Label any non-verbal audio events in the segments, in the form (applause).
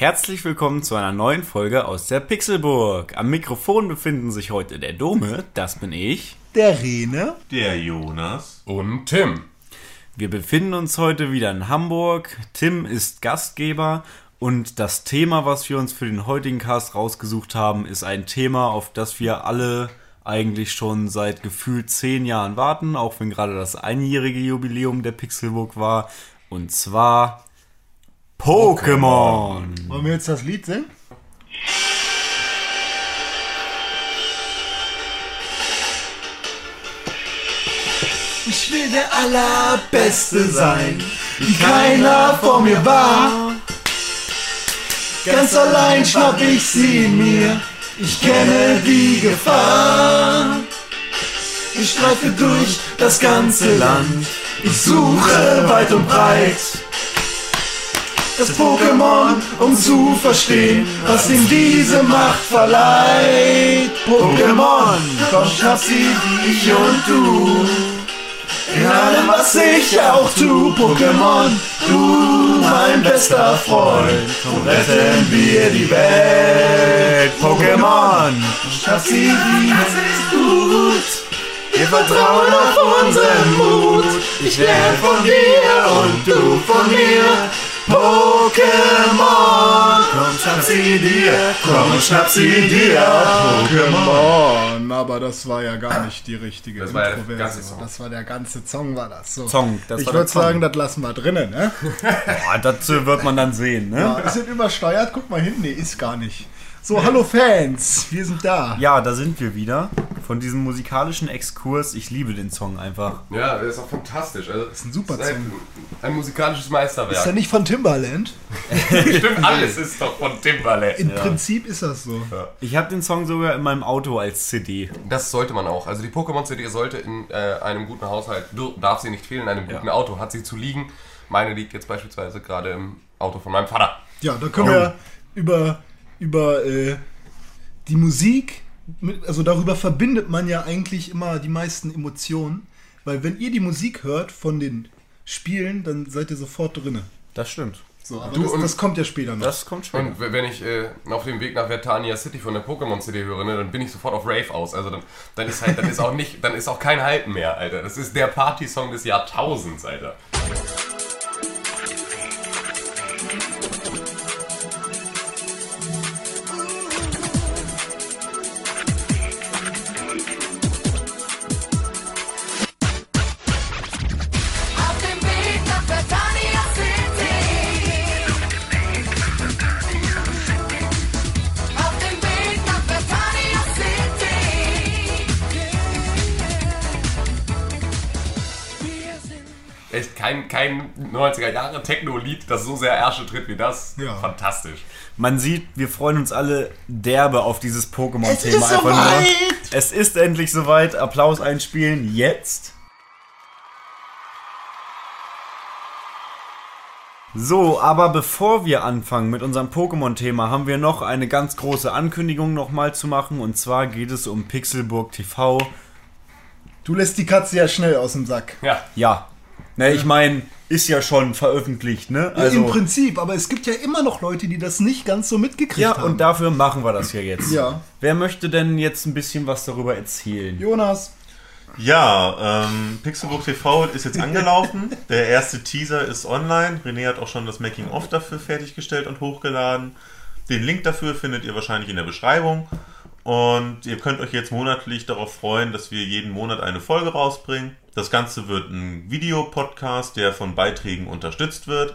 Herzlich willkommen zu einer neuen Folge aus der Pixelburg. Am Mikrofon befinden sich heute der Dome, das bin ich. Der Rene. Der Jonas. Und Tim. Wir befinden uns heute wieder in Hamburg. Tim ist Gastgeber und das Thema, was wir uns für den heutigen Cast rausgesucht haben, ist ein Thema, auf das wir alle eigentlich schon seit gefühlt zehn Jahren warten, auch wenn gerade das einjährige Jubiläum der Pixelburg war. Und zwar Pokémon. Wollen wir jetzt das Lied singen? Ich will der Allerbeste sein, wie keiner vor mir war. Ganz allein schnapp ich sie mir, ich kenne die Gefahr. Ich streife durch das ganze Land, ich suche weit und breit das Pokémon, um zu verstehen, was ihm diese Macht verleiht. Pokémon, komm, schnapp sie, ich und du. In allem, was ich auch tu, Pokémon, du, mein bester Freund, so retten wir die Welt. Pokémon, schnapp sie, das ist gut. Wir vertrauen auf unseren Mut. Ich lerne von dir und du von mir. Pokémon, komm schnapp sie dir, komm schnapp sie dir, Pokémon. Aber das war ja gar nicht die richtige Das war der Introversion. ganze Song. Das war der ganze Song, war das so. Song, das ich war würde sagen, das lassen wir drinnen, ne? (laughs) Boah, dazu wird man dann sehen, ne? Ja, ist das übersteuert? Guck mal hin, nee, ist gar nicht. So, hallo Fans, wir sind da. Ja, da sind wir wieder. Von diesem musikalischen Exkurs. Ich liebe den Song einfach. Ja, das ist auch fantastisch. Also, das ist ein super ein, Song. ein musikalisches Ist Meisterwerk. ja nicht von Timbaland? (laughs) Stimmt, alles ist doch von Timbaland. Im Prinzip ist das so. Ich habe den Song sogar in meinem Auto als CD. Das sollte man auch. Also die Pokémon-CD sollte in äh, einem guten Haushalt, dur- darf sie nicht fehlen, in einem guten Ja. Auto hat sie zu liegen. Meine liegt jetzt beispielsweise gerade im Auto von meinem Vater. Ja, da können wir über, über äh, die Musik, mit, also darüber verbindet man ja eigentlich immer die meisten Emotionen. Weil wenn ihr die Musik hört von den Spielen, dann seid ihr sofort drinne. Das stimmt. So, aber Du das, und- das kommt ja später noch. Das kommt später. Und wenn ich äh, auf dem Weg nach Vertania City von der Pokémon-CD höre, ne, dann bin ich sofort auf Rave aus. Also dann, dann ist halt, dann ist auch nicht, dann ist auch kein Halten mehr, Alter. Das ist der Party-Song des Jahrtausends, Alter. Kein, kein 90er Jahre Techno-Lied, das so sehr Ärsche tritt wie das. Ja. Fantastisch. Man sieht, wir freuen uns alle derbe auf dieses Es Pokémon-Thema. ist einfach nur. soweit! Es ist endlich soweit. Applaus einspielen. Jetzt. So, aber bevor wir anfangen mit unserem Pokémon-Thema, haben wir noch eine ganz große Ankündigung nochmal zu machen. Und zwar geht es um Pixelburg TV. Du lässt die Katze ja schnell aus dem Sack. Ja. Ja. Ne, ich meine, ist ja schon veröffentlicht, ne? Ja, Im Prinzip, aber es gibt ja immer noch Leute, die das nicht ganz so mitgekriegt ja, haben. und dafür machen wir das hier jetzt. Ja. Wer möchte denn jetzt ein bisschen was darüber erzählen? Jonas, Ja, ähm, Pixelbook TV ist jetzt angelaufen. (laughs) Der erste Teaser ist online. René hat auch schon das Making-of dafür fertiggestellt und hochgeladen. Den Link dafür findet ihr wahrscheinlich in der Beschreibung. Und ihr könnt euch jetzt monatlich darauf freuen, dass wir jeden Monat eine Folge rausbringen. Das Ganze wird ein Videopodcast, der von Beiträgen unterstützt wird.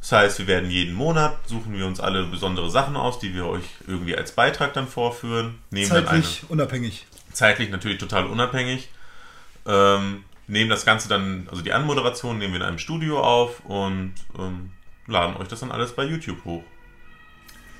Das heißt, wir werden jeden Monat, suchen wir uns alle besondere Sachen aus, die wir euch irgendwie als Beitrag dann vorführen. Nehmen dann eine, zeitlich unabhängig. zeitlich natürlich total unabhängig. Ähm, nehmen das Ganze dann, also die Anmoderation nehmen wir in einem Studio auf und ähm, laden euch das dann alles bei YouTube hoch.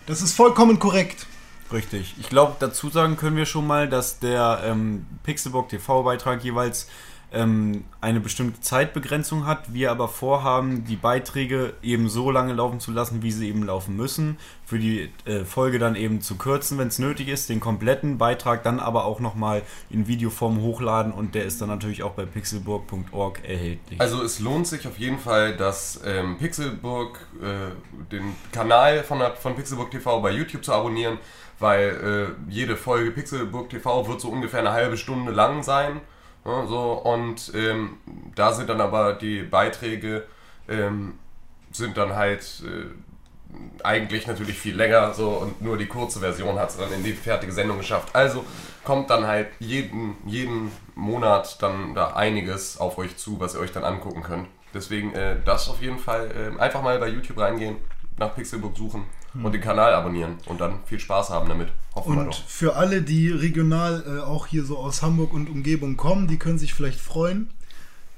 Das ist vollkommen korrekt. Richtig. Ich glaube, dazu sagen können wir schon mal, dass der ähm, Pixelbook TV-Beitrag jeweils ähm, eine bestimmte Zeitbegrenzung hat, wir aber vorhaben, die Beiträge eben so lange laufen zu lassen, wie sie eben laufen müssen, für die äh, Folge dann eben zu kürzen, wenn es nötig ist, den kompletten Beitrag dann aber auch nochmal in Videoform hochladen und der ist dann natürlich auch bei pixelburg.org erhältlich. Also es lohnt sich auf jeden Fall, dass ähm, Pixelburg, äh, den Kanal von, von Pixelburg TV bei YouTube zu abonnieren, weil äh, jede Folge Pixelburg TV wird so ungefähr eine halbe Stunde lang sein. Ja, so, und ähm, da sind dann aber die Beiträge ähm, sind dann halt äh, eigentlich natürlich viel länger so und nur die kurze Version hat es dann in die fertige Sendung geschafft. Also kommt dann halt jeden, jeden Monat dann da einiges auf euch zu, was ihr euch dann angucken könnt. Deswegen äh, das auf jeden Fall äh, einfach mal bei YouTube reingehen, nach Pixelbook suchen und den Kanal abonnieren und dann viel Spaß haben damit. Hoffen wir Und doch. für alle, die regional äh, auch hier so aus Hamburg und Umgebung kommen, die können sich vielleicht freuen,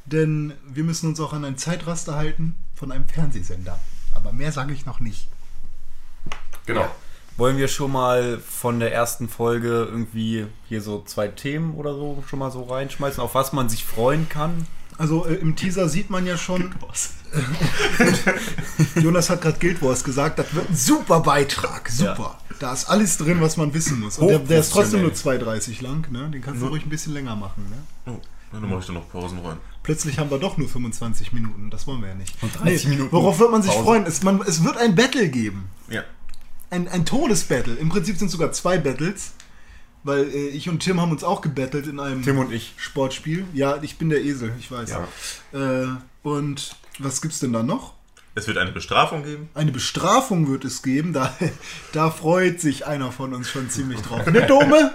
denn wir müssen uns auch an ein Zeitraster halten von einem Fernsehsender. Aber mehr sage ich noch nicht. Genau. Wollen wir schon mal von der ersten Folge irgendwie hier so zwei Themen oder so schon mal so reinschmeißen, auf was man sich freuen kann? Also äh, im Teaser sieht man ja schon, (laughs) (laughs) Jonas hat gerade Guild Wars gesagt, das wird ein super Beitrag, super. Da ist alles drin, was man wissen muss. Und der, der ist trotzdem nur 2,30 lang, ne? den kannst du ruhig ein bisschen länger machen. Ne? Oh, dann mache ich da noch Pausen rein. Plötzlich haben wir doch nur 25 Minuten, das wollen wir ja nicht. Und 30 Minuten Worauf wird man sich Pause. freuen? Es, man, es wird ein Battle geben. Ja. Ein, ein Todesbattle. Im Prinzip sind sogar zwei Battles. Weil äh, ich und Tim haben uns auch gebettelt in einem Tim und ich. Sportspiel. Ja, ich bin der Esel, ich weiß. Äh, und was gibt's denn da noch? Es wird eine Bestrafung geben. Eine Bestrafung wird es geben. Da, (laughs) da freut sich einer von uns schon ziemlich drauf. Ne, (laughs) Dome?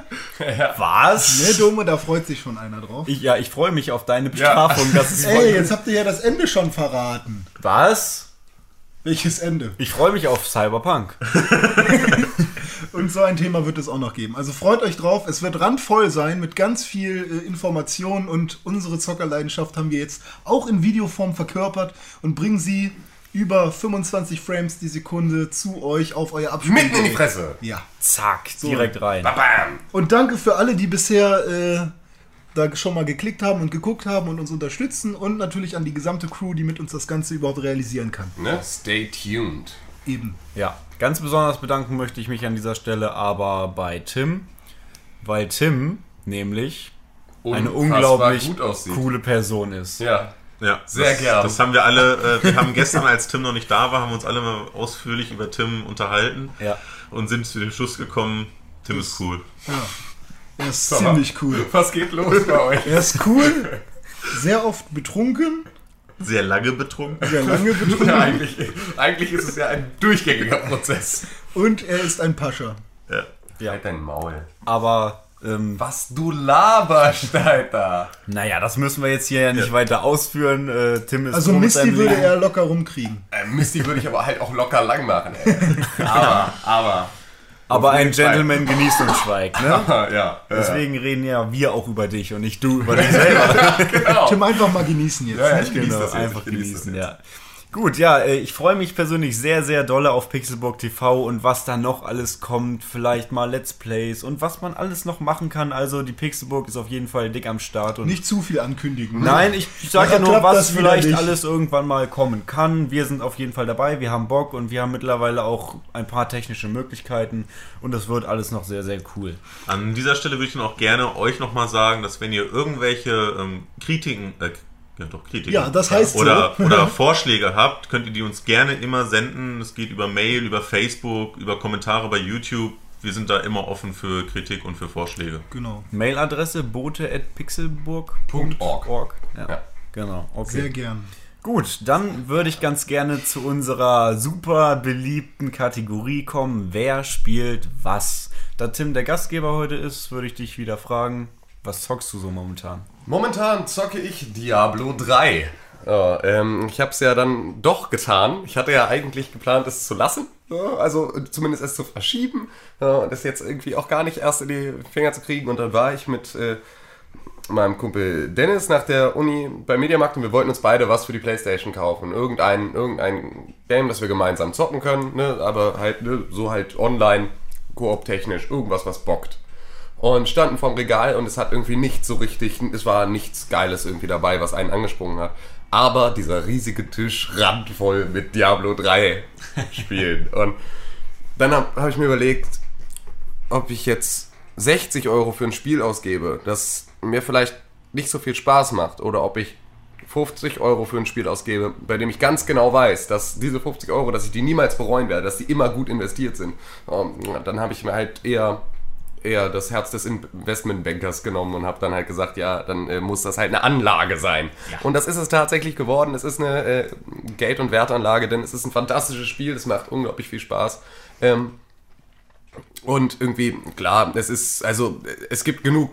Was? Ne, Dome, da freut sich schon einer drauf. Ich, ja, ich freue mich auf deine Bestrafung. Das ist (laughs) Ey, jetzt habt ihr ja das Ende schon verraten. Was? Welches Ende? Ich freue mich auf Cyberpunk. Und so ein Thema wird es auch noch geben. Also freut euch drauf. Es wird randvoll sein mit ganz viel äh, Information und unsere Zockerleidenschaft haben wir jetzt auch in Videoform verkörpert und bringen sie über 25 Frames die Sekunde zu euch auf euer Abspiel. Mitten in die Fresse. Ja. Zack, direkt rein. Bam. Und danke für alle, die bisher äh, da schon mal geklickt haben und geguckt haben und uns unterstützen und natürlich an die gesamte Crew, die mit uns das Ganze überhaupt realisieren kann. Ne? Stay tuned. Eben. Ja, ganz besonders bedanken möchte ich mich an dieser Stelle aber bei Tim, weil Tim nämlich eine Unfassbar unglaublich coole Person ist. Ja. Ja, Sehr das, gern. Das haben wir alle, äh, wir haben gestern, als Tim noch nicht da war, haben wir uns alle mal ausführlich über Tim unterhalten Ja. und sind zu dem Schluss gekommen, Tim ist cool. Er ist ziemlich cool. Was geht los bei euch? Er ist cool, sehr oft betrunken, Sehr lange betrunken. sehr lange (laughs) betrunken Ja, eigentlich, eigentlich ist es ja ein durchgängiger Prozess. und er ist ein Pascha. Ja. Halt dein Maul. Aber ähm, Was du laberst, Alter. naja, das müssen wir jetzt hier ja nicht weiter ausführen. Äh, Tim ist Also Misty würde er locker rumkriegen. Äh, Misty würde ich aber halt auch locker lang machen, ey. (laughs) Aber, aber. Aber ein. Gentleman genießt und schweigt, ne? (laughs) ja, ja. Deswegen reden ja wir auch über dich und nicht du über (laughs) dich selber. genau. Tim einfach mal genießen jetzt. Ja, ja, ich genieße Genau, das jetzt. einfach ich genieße genießen, das ja. Gut, ja, äh, ich freue mich persönlich sehr, sehr dolle auf Pixelburg TV und was da noch alles kommt. Vielleicht mal Let's Plays und was man alles noch machen kann. Also die Pixelburg ist auf jeden Fall dick am Start. Und Nicht zu viel ankündigen. Nein, ich sage ja nur, was vielleicht nicht. alles irgendwann mal kommen kann. Wir sind auf jeden Fall dabei, wir haben Bock und wir haben mittlerweile auch ein paar technische Möglichkeiten und das wird alles noch sehr, sehr cool. An dieser Stelle würde ich dann auch gerne euch nochmal sagen, dass wenn ihr irgendwelche ähm, Kritiken, äh, ja doch Kritiken, Ja, das heißt oder, so. oder (laughs) Vorschläge habt, könnt ihr die uns gerne immer senden. Es geht über Mail, über Facebook, über Kommentare bei YouTube. Wir sind da immer offen für Kritik und für Vorschläge. Genau. Mailadresse bote.pixelburg.org. Ja, Ja. genau. Okay. Sehr gern. Gut, dann würde ich ganz gerne zu unserer super beliebten Kategorie kommen. Wer spielt was? Da Tim der Gastgeber heute ist, würde ich dich wieder fragen, was zockst du so momentan? Momentan zocke ich Diablo 3. Ja, ähm, ich habe es ja dann doch getan. Ich hatte ja eigentlich geplant, es zu lassen. Ja, also zumindest es zu verschieben. Ja, das jetzt irgendwie auch gar nicht erst in die Finger zu kriegen. Und dann war ich mit äh, meinem Kumpel Dennis nach der Uni beim Mediamarkt und wir wollten uns beide was für die Playstation kaufen. Irgendein, irgendein Game, das wir gemeinsam zocken können. Ne? Aber halt ne, so halt online, koop-technisch, irgendwas, was bockt. Und standen vorm Regal und es hat irgendwie nicht so richtig, es war nichts Geiles irgendwie dabei, was einen angesprungen hat. Aber dieser riesige Tisch randvoll mit Diablo 3 (laughs) Spielen. Und dann habe hab ich mir überlegt, ob ich jetzt 60 Euro für ein Spiel ausgebe, das mir vielleicht nicht so viel Spaß macht, oder ob ich 50 Euro für ein Spiel ausgebe, bei dem ich ganz genau weiß, dass diese 50 Euro, dass ich die niemals bereuen werde, dass die immer gut investiert sind. Ähm, Dann habe ich mir halt eher eher das Herz des Investmentbankers genommen und habe dann halt gesagt, ja, dann äh, muss das halt eine Anlage sein. Und das ist es tatsächlich geworden. Es ist eine äh, Geld- und Wertanlage, denn es ist ein fantastisches Spiel. Es macht unglaublich viel Spaß. Ähm, und irgendwie, klar, es ist, also es gibt genug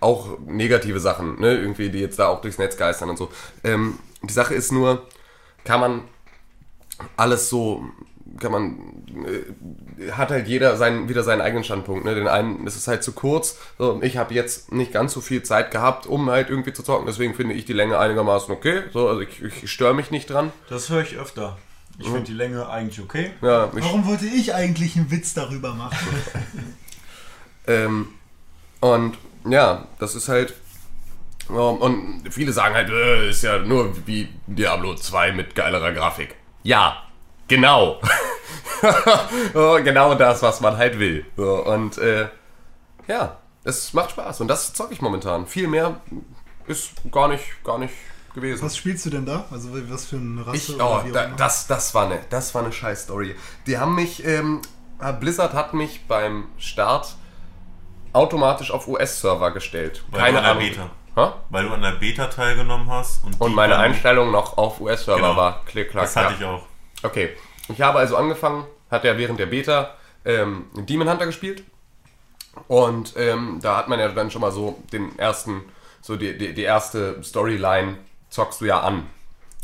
auch negative Sachen, ne, irgendwie, die jetzt da auch durchs Netz geistern und so. Ähm, die Sache ist nur, kann man alles so, kann man, äh, hat halt jeder seinen, wieder seinen eigenen Standpunkt. Ne? Den einen ist es halt zu kurz. So, ich habe jetzt nicht ganz so viel Zeit gehabt, um halt irgendwie zu zocken. Deswegen finde ich die Länge einigermaßen okay. So, also ich, ich störe mich nicht dran. Das höre ich öfter. Ich finde die Länge eigentlich okay. Ja, Warum wollte ich eigentlich einen Witz darüber machen? (laughs) (laughs) Ähm, und ja, das ist halt. ähm, und viele sagen halt, äh, ist ja nur wie Diablo 2 mit geilerer Grafik. Ja, genau. (laughs) Oh, genau das, was man halt will. So, und äh, ja, es macht Spaß. Und das zocke ich momentan. Viel mehr ist gar nicht, gar nicht gewesen. Was spielst du denn da? Also was für eine Rasse? Ich, oh, da, das, das war eine, das war eine scheiß Story. Die haben mich, ähm, Blizzard hat mich beim Start automatisch auf US-Server gestellt. Weil Keine du an der Ahnung. Beta. Ha? Weil du an der Beta teilgenommen hast. Und, Und meine Einstellung noch auf US-Server Genau. war. Klick, klack, Das hatte ja. ich auch. Okay. Ich habe also angefangen, hat ja während der Beta ähm, Demon Hunter gespielt. Und ähm, da hat man ja dann schon mal so den ersten, so die, die, die erste Storyline zockst du ja an.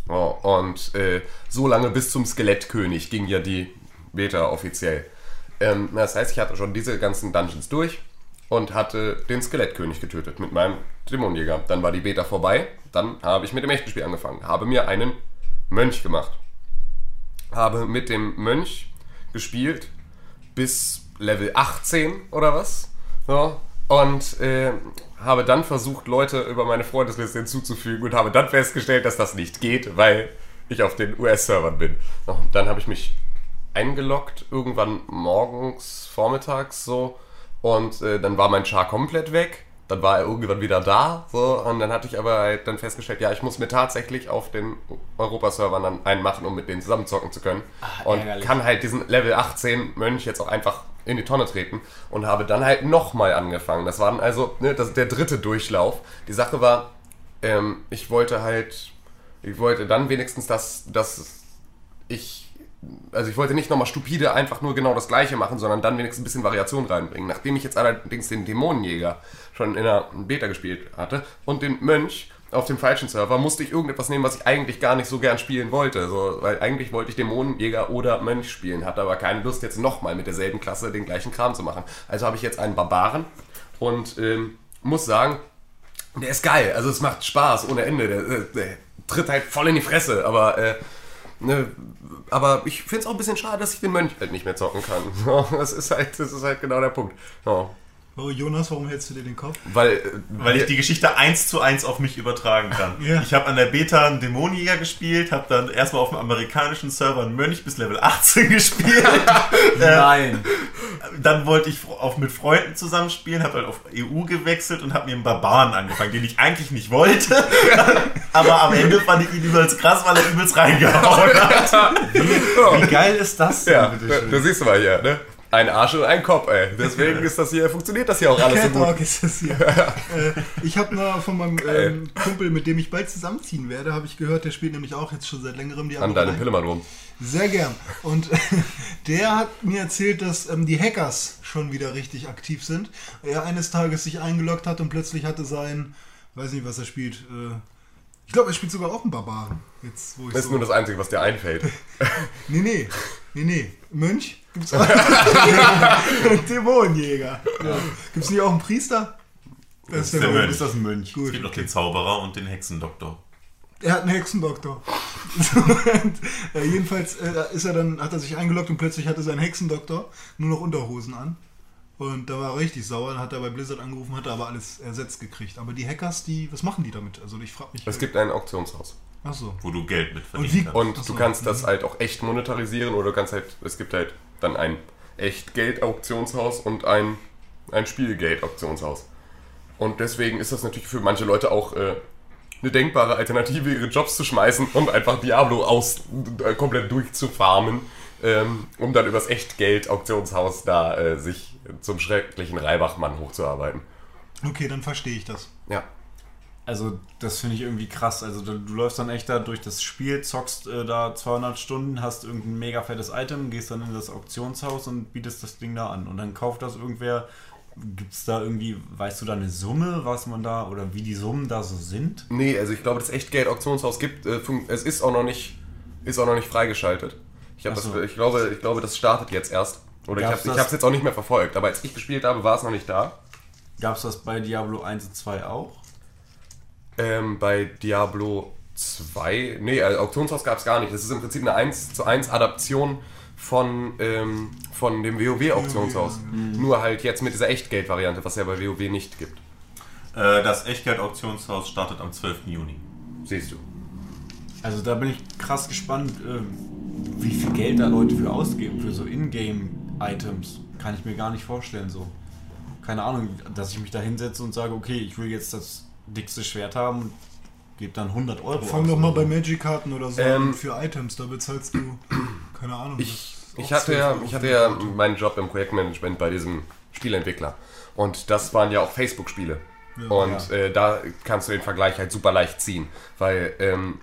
Oh, und äh, so lange bis zum Skelettkönig ging ja die Beta offiziell. Ähm, das heißt, ich hatte schon diese ganzen Dungeons durch und hatte den Skelettkönig getötet mit meinem Dämonenjäger. Dann war die Beta vorbei. Dann habe ich mit dem echten Spiel angefangen. Habe mir einen Mönch gemacht habe mit dem Mönch gespielt bis Level 18 oder was. Ja. Und äh, habe dann versucht, Leute über meine Freundesliste hinzuzufügen und habe dann festgestellt, dass das nicht geht, weil ich auf den US-Servern bin. Ja, Dann habe ich mich eingeloggt, irgendwann morgens, vormittags so. Und äh, dann war mein Char komplett weg. Dann war er irgendwann wieder da. So, und dann hatte ich aber halt dann festgestellt, ja, ich muss mir tatsächlich auf den Europa-Servern dann einen machen, um mit denen zusammen zocken zu können. und ärgerlich. kann halt diesen Level 18 Mönch jetzt auch einfach in die Tonne treten. Und habe dann halt nochmal angefangen. Das war dann also ne, das, der dritte Durchlauf. Die Sache war, ähm, ich wollte halt, ich wollte dann wenigstens, dass, dass ich also ich wollte nicht nochmal stupide einfach nur genau das gleiche machen, sondern dann wenigstens ein bisschen Variation reinbringen. Nachdem ich jetzt allerdings den Dämonenjäger schon in der Beta gespielt hatte und den Mönch auf dem falschen Server, musste ich irgendetwas nehmen, was ich eigentlich gar nicht so gern spielen wollte. So, weil eigentlich wollte ich Dämonenjäger oder Mönch spielen, hatte aber keine Lust, jetzt nochmal mit derselben Klasse den gleichen Kram zu machen. Also habe ich jetzt einen Barbaren und ähm, muss sagen, der ist geil. Also es macht Spaß ohne Ende. Der, der, der tritt halt voll in die Fresse, aber äh, ne, aber ich finde es auch ein bisschen schade, dass ich den Mönch halt nicht mehr zocken kann. (laughs) Das ist halt, das ist halt genau der Punkt. So, Oh, Jonas, warum hältst du dir den Kopf? weil, äh, Weil ich die Geschichte eins zu eins auf mich übertragen kann. Ja. Ich habe an der Beta einen Dämonenjäger gespielt, habe dann erstmal auf dem amerikanischen Server einen Mönch bis Level 18 (laughs) gespielt. (laughs) Nein. dann wollte ich auch mit Freunden zusammenspielen, habe halt auf EU gewechselt und habe mir einen Barbaren angefangen, den ich eigentlich nicht wollte. (laughs) Aber am Ende fand ich ihn übelst krass, weil er übelst reingehauen hat. Wie geil ist das denn, ja, du siehst mal hier, ne? Ein Arsch und ein Kopf, ey. Deswegen ist das hier, funktioniert das hier auch alles so Cat gut. Ist das hier. (laughs) äh, ich habe noch von meinem ähm, Kumpel, mit dem ich bald zusammenziehen werde, habe ich gehört, der spielt nämlich auch jetzt schon seit längerem die An deinem Pillemann rum. Sehr gern. Und (laughs) der hat mir erzählt, dass ähm, die Hackers schon wieder richtig aktiv sind. Er eines Tages sich eingeloggt hat und plötzlich hatte sein, weiß nicht, was er spielt. Äh, ich glaube, er spielt sogar auch einen Barbaren. Jetzt, wo ich Das ist so nur das Einzige, was dir einfällt. (laughs) Nee, nee. Nee, nee. Mönch? Gibt's auch. (laughs) Dämonenjäger. Ja. Gibt's nicht auch einen Priester? Das ist der, der Mönch. Mönch. Ist das ein Mönch? Es Gut. gibt noch den Zauberer und den Hexendoktor. Er hat einen Hexendoktor. Und, (laughs) äh, jedenfalls äh, ist er dann, hat er sich eingeloggt und plötzlich hatte sein Hexendoktor nur noch Unterhosen an. Und da war er richtig sauer, dann hat er bei Blizzard angerufen, hat er aber alles ersetzt gekriegt. Aber die Hackers, die, was machen die damit? Also ich frage mich. Es gibt ein Auktionshaus. Ach so. Wo du Geld mit Und wie- verdienen kannst. Und so. du kannst das halt auch echt monetarisieren oder du kannst halt, es gibt halt dann ein echt Geld-Auktionshaus und ein, ein Spielgeld-Auktionshaus. Und deswegen ist das natürlich für manche Leute auch äh, eine denkbare Alternative, ihre Jobs zu schmeißen und einfach Diablo aus, äh, komplett durchzufarmen, ähm, um dann übers Echtgeld-Auktionshaus da äh, sich zum schrecklichen Reibachmann hochzuarbeiten. Okay, dann verstehe ich das. Ja. Also, das finde ich irgendwie krass. Also, du, du läufst dann echt da durch das Spiel, zockst äh, da 200 Stunden, hast irgendein mega fettes Item, gehst dann in das Auktionshaus und bietest das Ding da an. Und dann kauft das irgendwer. Gibt es da irgendwie, weißt du da eine Summe, was man da oder wie die Summen da so sind? Nee, also ich glaube, das Echtgeld-Auktionshaus gibt, äh, es ist auch noch nicht, ist auch noch nicht freigeschaltet. Ich, Ach das, so. ich, glaube, ich glaube, das startet jetzt erst. Oder Gab's ich habe es jetzt auch nicht mehr verfolgt, aber als ich gespielt habe, war es noch nicht da. Gab es das bei Diablo 1 und 2 auch? Ähm, bei Diablo 2, nee, also Auktionshaus gab es gar nicht. Das ist im Prinzip eine 1 zu 1 Adaption von, ähm, von dem WoW-Auktionshaus. Nur halt jetzt mit dieser Echtgeld-Variante, was ja bei WoW nicht gibt. Äh, das Echtgeld-Auktionshaus startet am 12. Juni. Siehst du. Also da bin ich krass gespannt, ähm, wie viel Geld da Leute für ausgeben, für so Ingame-Items. Kann ich mir gar nicht vorstellen so. Keine Ahnung, dass ich mich da hinsetze und sage, okay, ich will jetzt das dickste Schwert haben und gebe dann 100 Euro Fang aus doch mal oder bei so. Magic-Karten oder so Ähm, für Items, da bezahlst du, keine Ahnung. Ich, ich, hatte ja, 12 ich hatte ja meinen Job im Projektmanagement bei diesem Spieleentwickler. Und das waren ja auch Facebook-Spiele. Ja. und Äh, da kannst du den Vergleich halt super leicht ziehen. Weil ähm,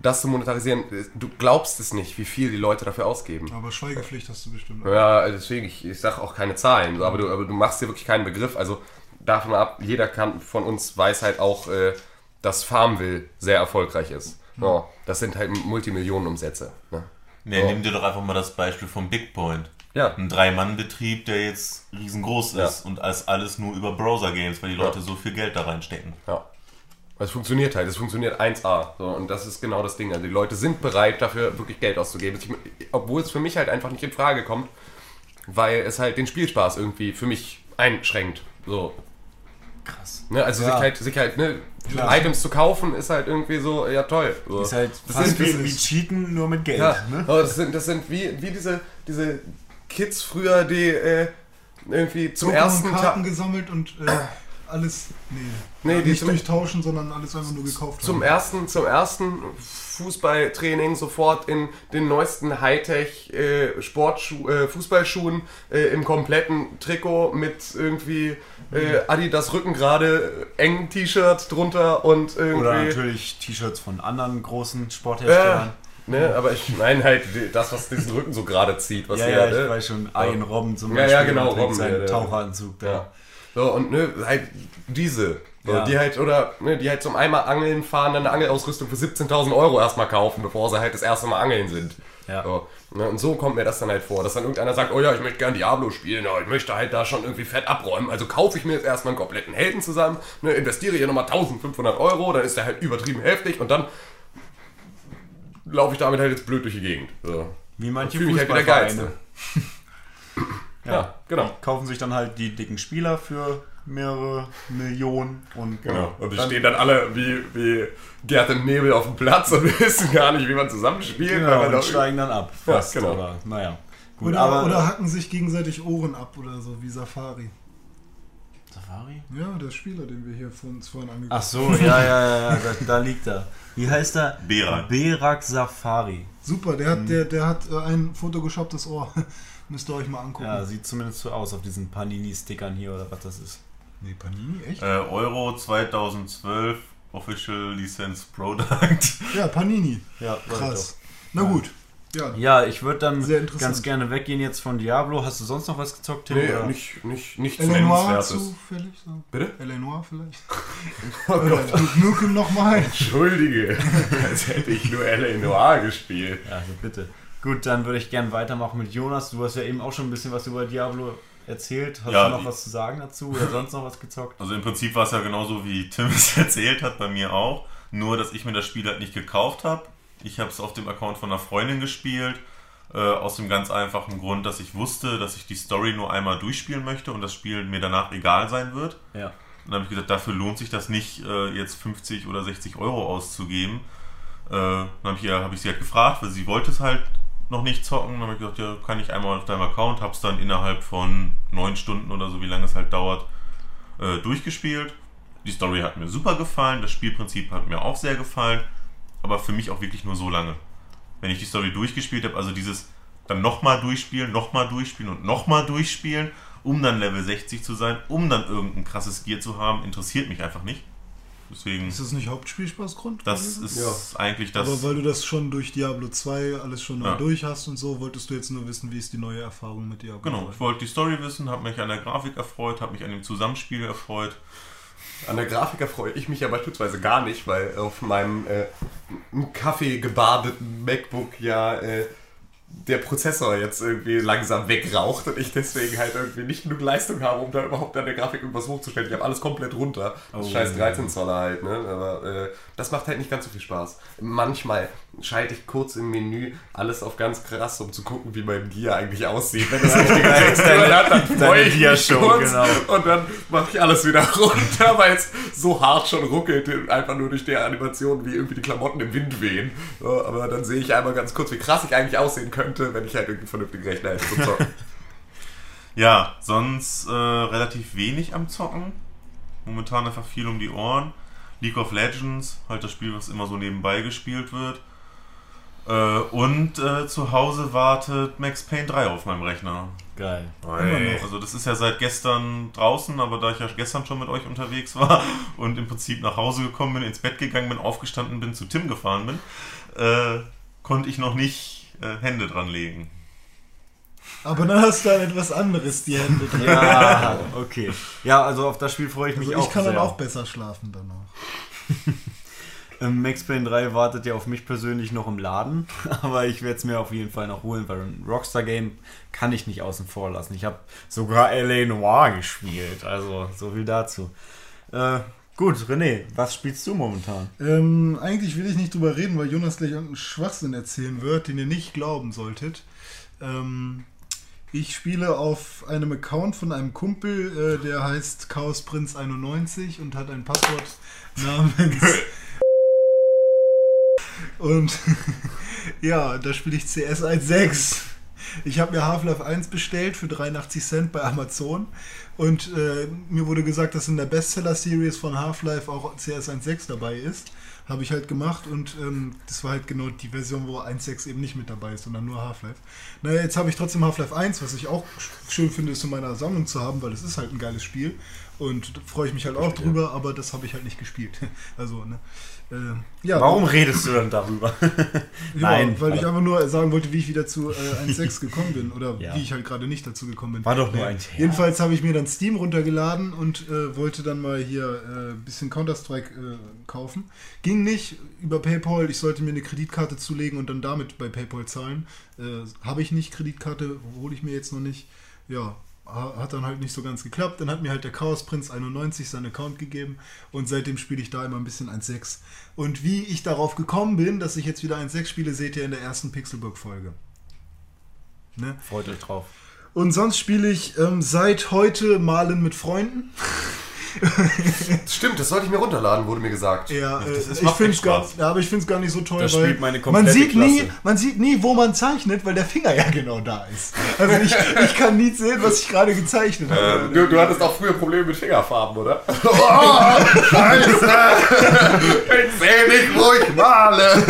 das zu monetarisieren, du glaubst es nicht, wie viel die Leute dafür ausgeben. Aber Schweigepflicht hast du bestimmt. Ja, deswegen, ich, ich sag auch keine Zahlen, so, aber du, aber du machst dir wirklich keinen Begriff. Also davon ab, jeder kann von uns weiß halt auch, äh, dass Farmville sehr erfolgreich ist. Ja, das sind halt Multimillionenumsätze. Ne? Ne, So. nimm dir doch einfach mal das Beispiel vom Big Point. Ja, Ein Drei-Mann-Betrieb, der jetzt riesengroß Ja. ist und als alles nur über Browser-Games, weil die Ja. Leute so viel Geld da reinstecken. Ja. Es funktioniert halt, es funktioniert 1A. So, und das ist genau das Ding. Also die Leute sind bereit, dafür wirklich Geld auszugeben. Ich, obwohl es für mich halt einfach nicht in Frage kommt, weil es halt den Spielspaß irgendwie für mich einschränkt. So. Krass. Ne? Also Ja. sich halt, sich halt ne, Klar. Items zu kaufen, ist halt irgendwie so, ja toll. So. Ist halt das sind, wie, wie Cheaten, nur mit Geld. ja, Ne? das sind, das sind wie, wie diese, diese Kids früher, die äh, irgendwie zum Pokémon ersten Karten Tag. gesammelt und äh, alles, nee, Nee, die nicht zum- durchtauschen, sondern alles einfach nur gekauft Zum haben. ersten, zum ersten Fußballtraining sofort in den neuesten Hightech äh, Sportschuh, äh, Fußballschuhen äh, im kompletten Trikot mit irgendwie äh, Adidas Rückengrade äh, engen T-Shirt drunter und irgendwie. Oder natürlich T-Shirts von anderen großen äh, Sportherstellern. ne, aber ich meine halt das, was diesen Rücken so gerade zieht. Was ja, der, ja, ich ne? weiß schon. Ian Robben zum Ja, Beispiel. ja, genau, der trägt Robben, seinen der- Taucheranzug da. So, und ne, halt diese. So, Ja. Die halt, oder, ne, die halt zum einmal Angeln fahren, dann eine Angelausrüstung für 17.000 Euro erstmal kaufen, bevor sie halt das erste Mal angeln sind. Ja. So, ne, und so kommt mir das dann halt vor, dass dann irgendeiner sagt, oh ja, ich möchte gern Diablo spielen, aber ich möchte halt da schon irgendwie fett abräumen. Also kaufe ich mir jetzt erstmal einen kompletten Helden zusammen, ne, investiere hier nochmal 1500 Euro, dann ist der halt übertrieben heftig und dann laufe ich damit halt jetzt blöd durch die Gegend. So. Wie manche Fühl mich halt (laughs) Fußballvereine. Ja, genau. Kaufen sich dann halt die dicken Spieler für mehrere Millionen und Genau. Und die dann- stehen dann alle wie, wie Gerd im Nebel auf dem Platz und (laughs) wissen gar nicht, wie man zusammenspielt. Genau, und steigen dann ab. Ja, Fast, genau. Oder, naja. Gut, Oder, aber. oder hacken sich gegenseitig Ohren ab oder so, wie Safari. Safari? Ja, der Spieler, den wir hier vor uns vorhin angeguckt Ach so, ja, ja, ja, ja (laughs) da, da liegt er. Wie heißt er? Berak. Berak Safari. Super, der hat, der, der hat äh, ein photoshopptes Ohr. Müsst ihr euch mal angucken. Ja, sieht zumindest so aus auf diesen Panini-Stickern hier oder was das ist. Nee, Panini, echt? Äh, Euro 2012 Official License Product. (laughs) Ja, Panini. Ja, Krass. Na gut. Ja. Ja, ich würde dann ganz gerne weggehen jetzt von Diablo. Hast du sonst noch was gezockt, Tim? Nee, oder? nicht, nicht. Noir Nennenswertes. zufällig? So. Bitte? L.A. Noir vielleicht? (laughs) Oh Gott. Duke Nukem nochmal? Entschuldige, (laughs) als hätte ich nur L.A. Noir gespielt. Ja, also bitte. Gut, dann würde ich gerne weitermachen mit Jonas. Du hast ja eben auch schon ein bisschen was über Diablo erzählt. Hast Ja, du noch was zu sagen dazu oder sonst noch was gezockt? Also im Prinzip war es ja genauso wie Tim (laughs) es erzählt hat, bei mir auch. Nur, dass ich mir das Spiel halt nicht gekauft habe. Ich habe es auf dem Account von einer Freundin gespielt. Äh, aus dem ganz einfachen Grund, dass ich wusste, dass ich die Story nur einmal durchspielen möchte und das Spiel mir danach egal sein wird. Ja. Und dann habe ich gesagt, dafür lohnt sich das nicht, äh, jetzt 50 oder 60 Euro auszugeben. Äh, dann habe ich, ja, hab ich sie halt gefragt, weil sie wollte es halt noch nicht zocken. Dann habe ich gesagt, ja, kann ich einmal auf deinem Account, habe es dann innerhalb von neun Stunden oder so, wie lange es halt dauert, äh, durchgespielt. Die Story hat mir super gefallen, das Spielprinzip hat mir auch sehr gefallen, aber für mich auch wirklich nur so lange. Wenn ich die Story durchgespielt habe, also dieses dann nochmal durchspielen, nochmal durchspielen und nochmal durchspielen, um dann Level 60 zu sein, um dann irgendein krasses Gear zu haben, interessiert mich einfach nicht. Deswegen, Ist das nicht Hauptspielspaßgrund? das gewesen? ist eigentlich das. Aber weil du das schon durch Diablo 2 alles schon mal Ja. durch hast und so, wolltest du jetzt nur wissen, wie ist die neue Erfahrung mit Diablo Genau, 2? ich wollte die Story wissen, habe mich an der Grafik erfreut, habe mich an dem Zusammenspiel erfreut. An der Grafik erfreue ich mich ja beispielsweise gar nicht, weil auf meinem äh, Kaffee gebadeten MacBook ja äh, der Prozessor jetzt irgendwie langsam wegraucht und ich deswegen halt irgendwie nicht genug Leistung habe, um da überhaupt an der Grafik irgendwas hochzustellen. Ich habe alles komplett runter. Das Oh. scheiß 13 Zoller halt, ne? Aber äh, das macht halt nicht ganz so viel Spaß. Manchmal schalte ich kurz im Menü alles auf ganz krass, um zu gucken, wie mein Gear eigentlich aussieht. Wenn das (laughs) richtige Texturen hat, dann freue ich mich kurz genau. und dann mache ich alles wieder (laughs) runter, weil es so hart schon ruckelt, einfach nur durch die Animation, wie irgendwie die Klamotten im Wind wehen. So, aber dann sehe ich einmal ganz kurz, wie krass ich eigentlich aussehen könnte, wenn ich halt irgendwie vernünftigen Rechner hätte zum Zocken. (laughs) Ja, sonst äh, relativ wenig am Zocken. Momentan einfach viel um die Ohren. League of Legends, halt das Spiel, was immer so nebenbei gespielt wird. Äh, und äh, zu Hause wartet Max Payne 3 auf meinem Rechner. Geil. Also das ist ja seit gestern draußen, aber da ich ja gestern schon mit euch unterwegs war (laughs) und im Prinzip nach Hause gekommen bin, ins Bett gegangen bin, aufgestanden bin, zu Tim gefahren bin, äh, konnte ich noch nicht äh, Hände dran legen. Aber dann hast du an etwas anderes die Hände drin. Ja, okay. Ja, also auf das Spiel freue ich mich Also auch ich kann sehr. dann auch besser schlafen danach. (laughs) Ähm, Max Payne 3 wartet ja auf mich persönlich noch im Laden, (laughs) aber ich werde es mir auf jeden Fall noch holen, weil ein Rockstar Game kann ich nicht außen vor lassen. Ich habe sogar L.A. Noir gespielt, also so viel dazu. Äh, gut, René, was spielst du momentan? Ähm, eigentlich will ich nicht drüber reden, weil Jonas gleich irgendeinen Schwachsinn erzählen wird, den ihr nicht glauben solltet. Ähm, ich spiele auf einem Account von einem Kumpel, äh, der heißt Chaos Prinz 91 und hat ein Passwort namens. (laughs) und (laughs) ja, da spiele ich CS 1.6. Ich habe mir Half-Life 1 bestellt für 83 Cent bei Amazon und äh, mir wurde gesagt, dass in der Bestseller-Series von Half-Life auch CS 1.6 dabei ist. Habe ich halt gemacht und ähm, das war halt genau die Version, wo 1.6 eben nicht mit dabei ist, sondern nur Half-Life. Naja, jetzt habe ich trotzdem Half-Life 1, was ich auch sch- schön finde, es in meiner Sammlung zu haben, weil es ist halt ein geiles Spiel und freue ich mich halt auch drüber, aber das habe ich halt nicht gespielt. (laughs) Also, ne? Äh, ja, Warum redest du dann darüber? (laughs) ja, Nein. weil ich einfach nur sagen wollte, wie ich wieder zu äh, 1.6 gekommen bin oder Ja. wie ich halt gerade nicht dazu gekommen bin. War doch nur ein Scherz. Jedenfalls habe ich mir dann Steam runtergeladen und äh, wollte dann mal hier äh, ein bisschen Counter-Strike äh, kaufen. Ging nicht über PayPal. Ich sollte mir eine Kreditkarte zulegen und dann damit bei PayPal zahlen. Äh, habe ich nicht. Kreditkarte hole ich mir jetzt noch nicht. Ja, hat dann halt nicht so ganz geklappt. Dann hat mir halt der Chaos Prinz 91 seinen Account gegeben und seitdem spiele ich da immer ein bisschen 1.6. Und wie ich darauf gekommen bin, dass ich jetzt wieder 1.6 spiele, seht ihr in der ersten Pixelburg-Folge. Ne? Freut euch drauf. Und sonst spiele ich ähm, seit heute Malen mit Freunden. (laughs) (laughs) Stimmt, das sollte ich mir runterladen, wurde mir gesagt. Ja, äh, das ist- ich finde es gar, ja, aber ich find's gar nicht so toll, Das weil spielt meine man sieht nie, man sieht nie, wo man zeichnet, weil der Finger ja genau da ist. Also ich, ich kann nie sehen, was ich gerade gezeichnet habe. Du, du hattest auch früher Probleme mit Fingerfarben, oder? (laughs) Oh, Scheiße! Ich sehe nicht, wo ich male!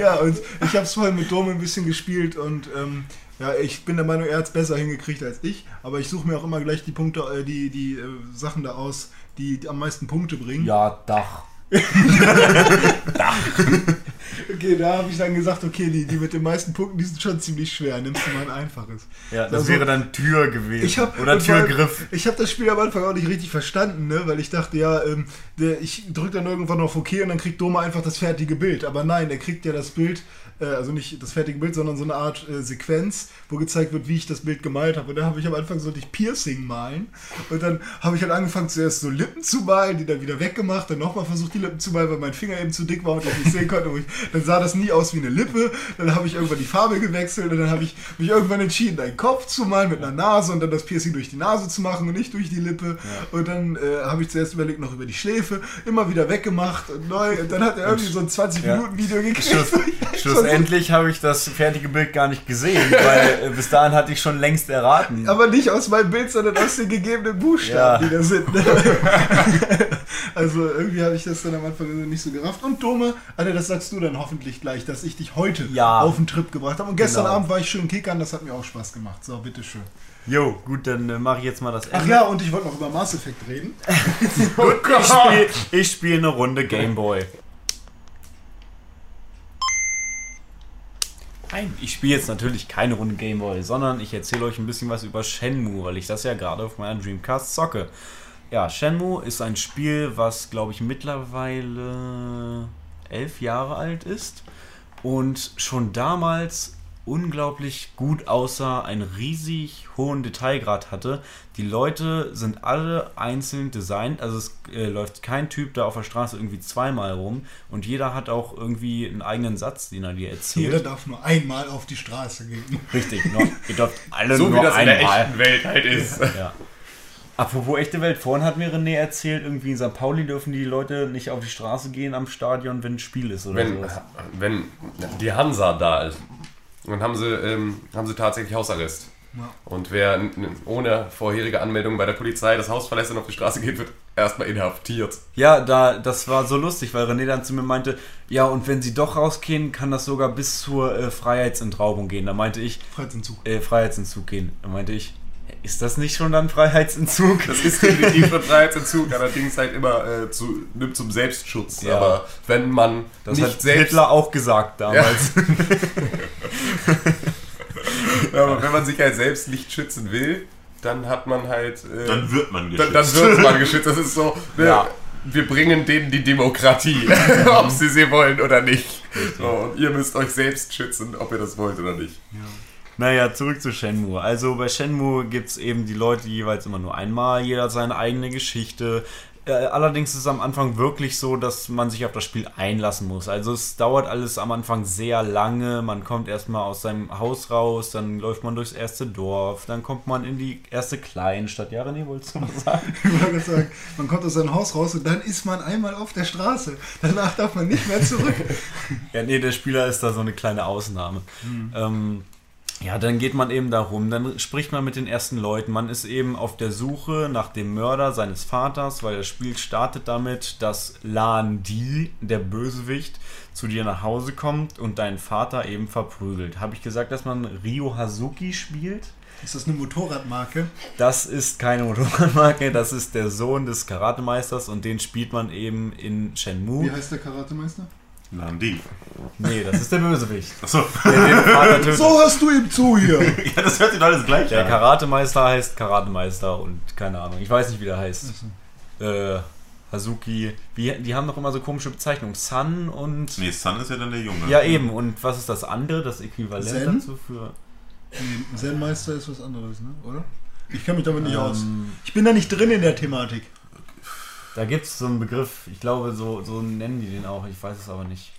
Ja, und ich habe es vorhin mit Dome ein bisschen gespielt und ähm, ja, ich bin der Meinung, er hat es besser hingekriegt als ich, aber ich suche mir auch immer gleich die Punkte, äh, die, die äh, Sachen da aus, die, die am meisten Punkte bringen. Ja, Dach. (laughs) Okay, da habe ich dann gesagt, okay, die, die mit den meisten Punkten, die sind schon ziemlich schwer. Nimmst du mal ein einfaches. Ja, das Also, wäre dann Tür gewesen. Ich hab, Oder Türgriff. Ich habe das Spiel am Anfang auch nicht richtig verstanden, ne? weil ich dachte, ja, ähm, der, ich drücke dann irgendwann auf OK und dann kriegt Doma einfach das fertige Bild. Aber nein, er kriegt ja das Bild, äh, also nicht das fertige Bild, sondern so eine Art äh, Sequenz, wo gezeigt wird, wie ich das Bild gemalt habe. Und da habe ich am Anfang so durch Piercing malen. Und dann habe ich halt angefangen, zuerst so Lippen zu malen, die dann wieder weggemacht, dann nochmal versucht, die Lippen zu malen, weil mein Finger eben zu dick war und ich nicht sehen konnte. Ich dann sah das nie aus wie eine Lippe. Dann habe ich irgendwann die Farbe gewechselt und dann habe ich mich irgendwann entschieden, einen Kopf zu malen mit einer Nase und dann das Piercing durch die Nase zu machen und nicht durch die Lippe. Und dann äh, habe ich zuerst überlegt, noch über die Schläfe, immer wieder weggemacht und neu. Und dann hat er irgendwie so ein 20-Minuten-Video gekriegt. (laughs) Schluss, schlussendlich habe ich das fertige Bild gar nicht gesehen, (laughs) weil äh, bis dahin hatte ich schon längst erraten. Aber nicht aus meinem Bild, sondern aus den gegebenen Buchstaben, Ja. die da sind. Ne? (laughs) also irgendwie habe ich das dann am Anfang nicht so gerafft. Und Dome, Alter, das sagst du dann hoffentlich gleich, dass ich dich heute Ja. auf den Trip gebracht habe. Und gestern Genau. Abend war ich schön kickern, das hat mir auch Spaß gemacht. So, bitteschön. Jo, gut, dann äh, mache ich jetzt mal das Ach ja, und ich wollte noch über Mass Effect reden. (laughs) Gut, ich spiele spiel eine Runde Gameboy. Nein, ich spiele jetzt natürlich keine Runde Gameboy, sondern ich erzähle euch ein bisschen was über Shenmue, weil ich das ja gerade auf meiner Dreamcast zocke. Ja, Shenmue ist ein Spiel, was glaube ich mittlerweile elf Jahre alt ist und schon damals unglaublich gut aussah, einen riesig hohen Detailgrad hatte. Die Leute sind alle einzeln designt, also es äh, läuft kein Typ da auf der Straße irgendwie zweimal rum und jeder hat auch irgendwie einen eigenen Satz, den er dir Jeder erzählt. darf nur einmal auf die Straße gehen. Richtig, nur, ihr dürft alle So nur wie das in der einmal. echten Welt halt ist. Ja. Apropos echte Welt, vorhin hat mir René erzählt, irgendwie in St. Pauli dürfen die Leute nicht auf die Straße gehen am Stadion, wenn ein Spiel ist oder Wenn, sowas. wenn die Hansa da ist, dann haben sie, ähm, haben sie tatsächlich Hausarrest. Ja. Und wer ohne vorherige Anmeldung bei der Polizei das Haus verlässt und auf die Straße geht, wird erstmal inhaftiert. Ja, da, das war so lustig, weil René dann zu mir meinte, ja, und wenn sie doch rausgehen, kann das sogar bis zur äh, Freiheitsentraubung gehen. Da meinte ich, Freiheitsentzug. äh, Freiheitsentzug gehen. Da meinte ich, ist das nicht schon dann Freiheitsentzug? Das ist definitiv ein Freiheitsentzug, allerdings halt immer äh, zu, nimmt zum Selbstschutz. Ja. Aber wenn man Das nicht hat selbst Hitler auch gesagt damals. Ja, aber wenn man sich halt selbst nicht schützen will, dann hat man halt. Äh, Dann wird man dann, geschützt. dann wird man geschützt. Das ist so. Ne, Ja. Wir bringen denen die Demokratie, (laughs) ob sie sie wollen oder nicht. So, und ihr müsst euch selbst schützen, ob ihr das wollt oder nicht. Naja, zurück zu Shenmue. Also bei Shenmue gibt es eben die Leute jeweils immer nur einmal, jeder hat seine eigene Geschichte. Äh, allerdings ist es am Anfang wirklich so, dass man sich auf das Spiel einlassen muss. Also es dauert alles am Anfang sehr lange. Man kommt erstmal aus seinem Haus raus, dann läuft man durchs erste Dorf, dann kommt man in die erste Kleinstadt. Ja, René, wolltest du was sagen? (laughs) Ich wollte sagen, man kommt aus seinem Haus raus und dann ist man einmal auf der Straße. Danach darf man nicht mehr zurück. (laughs) Ja, nee, der Spieler ist da so eine kleine Ausnahme. Ähm, ja, dann geht man eben da rum, dann spricht man mit den ersten Leuten. Man ist eben auf der Suche nach dem Mörder seines Vaters, weil das Spiel startet damit, dass Lan Di, der Bösewicht, zu dir nach Hause kommt und deinen Vater eben verprügelt. Habe ich gesagt, dass man Ryo Hazuki spielt? Ist das eine Motorradmarke? Das ist keine Motorradmarke, das ist der Sohn des Karatemeisters und den spielt man eben in Wie Shenmue. heißt der Karatemeister? Landi. Nee, das ist der Bösewicht. Achso. Der. (laughs) So hörst du ihm zu hier. (laughs) Ja, das hört sich doch alles gleich Der an. Karatemeister heißt Karatemeister und keine Ahnung, ich weiß nicht, wie der heißt. Äh, Hazuki. Wie, die haben doch immer so komische Bezeichnungen. Sun und. Nee, Sun ist ja dann der Junge. Ja, eben. Und was ist das andere, das Äquivalent Zen? dazu für. Nee, Zen-Meister ist was anderes, ne? oder? Ich kenne mich damit nicht aus. Ähm, Ich bin da nicht drin in der Thematik. Da gibt es so einen Begriff, ich glaube, so, so nennen die den auch, ich weiß es aber nicht.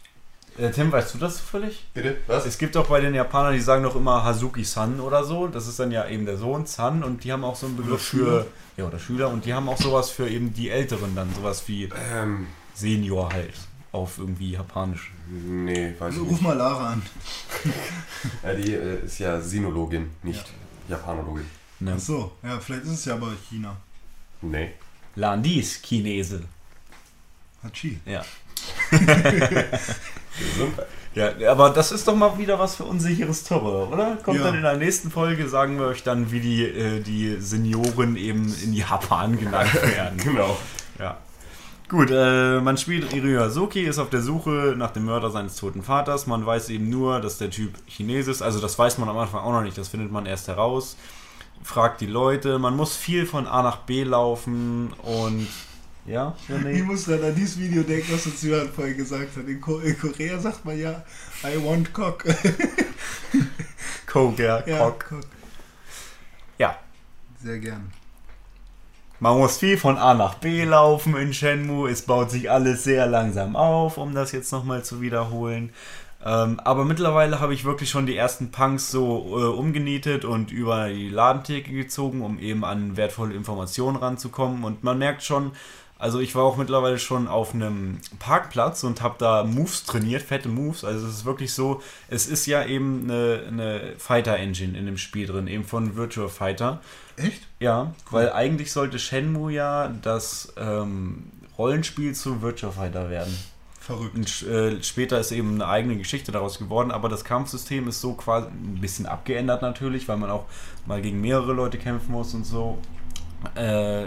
Äh, Tim, weißt du das zufällig? Bitte? Was? Es gibt doch bei den Japanern, die sagen doch immer Hazuki-san oder so. Das ist dann ja eben der Sohn, San. Und die haben auch so einen Begriff für. Ja, oder Schüler. Und die haben auch sowas für eben die Älteren dann. Sowas wie Ähm, Senior halt. Auf irgendwie Japanisch. nee, weiß ich Ruf nicht. mal Lara an. (laughs) Ja, die äh, ist ja Sinologin, nicht Japanologin. Ne? Ach so, ja, vielleicht ist es ja aber China. Nee. Landis, Chinese. Hachi. Ja. (laughs) Ja, aber das ist doch mal wieder was für unsicheres Terror, oder? Kommt Ja. dann in der nächsten Folge, sagen wir euch dann, wie die, äh, die Senioren eben in Japan genannt (laughs) werden. Genau. Ja. Gut, äh, man spielt Ryo Hazuki, ist auf der Suche nach dem Mörder seines toten Vaters. Man weiß eben nur, dass der Typ Chines ist. Also das weiß man am Anfang auch noch nicht, das findet man erst heraus. Fragt die Leute, man muss viel von A nach B laufen und... Ja, Ich René? muss gerade an dieses Video denken, was uns Johann vorhin gesagt hat. In, Ko in Korea sagt man ja, I want cock. (laughs) Koger, ja, Kock. cock. Ja, Sehr gern. Man muss viel von A nach B laufen in Shenmue. Es baut sich alles sehr langsam auf, um das jetzt nochmal zu wiederholen. Ähm, aber mittlerweile habe ich wirklich schon die ersten Punks so äh, umgenietet und über die Ladentheke gezogen, um eben an wertvolle Informationen ranzukommen. Und man merkt schon, also ich war auch mittlerweile schon auf einem Parkplatz und habe da Moves trainiert, fette Moves. Also es ist wirklich so, es ist ja eben eine, eine Fighter-Engine in dem Spiel drin, eben von Virtua Fighter. Echt? Ja, weil eigentlich sollte Shenmue ja das ähm, Rollenspiel zu Virtua Fighter werden. Verrückt. Und äh, später ist eben eine eigene Geschichte daraus geworden, aber das Kampfsystem ist so quasi ein bisschen abgeändert natürlich, weil man auch mal gegen mehrere Leute kämpfen muss und so. Äh,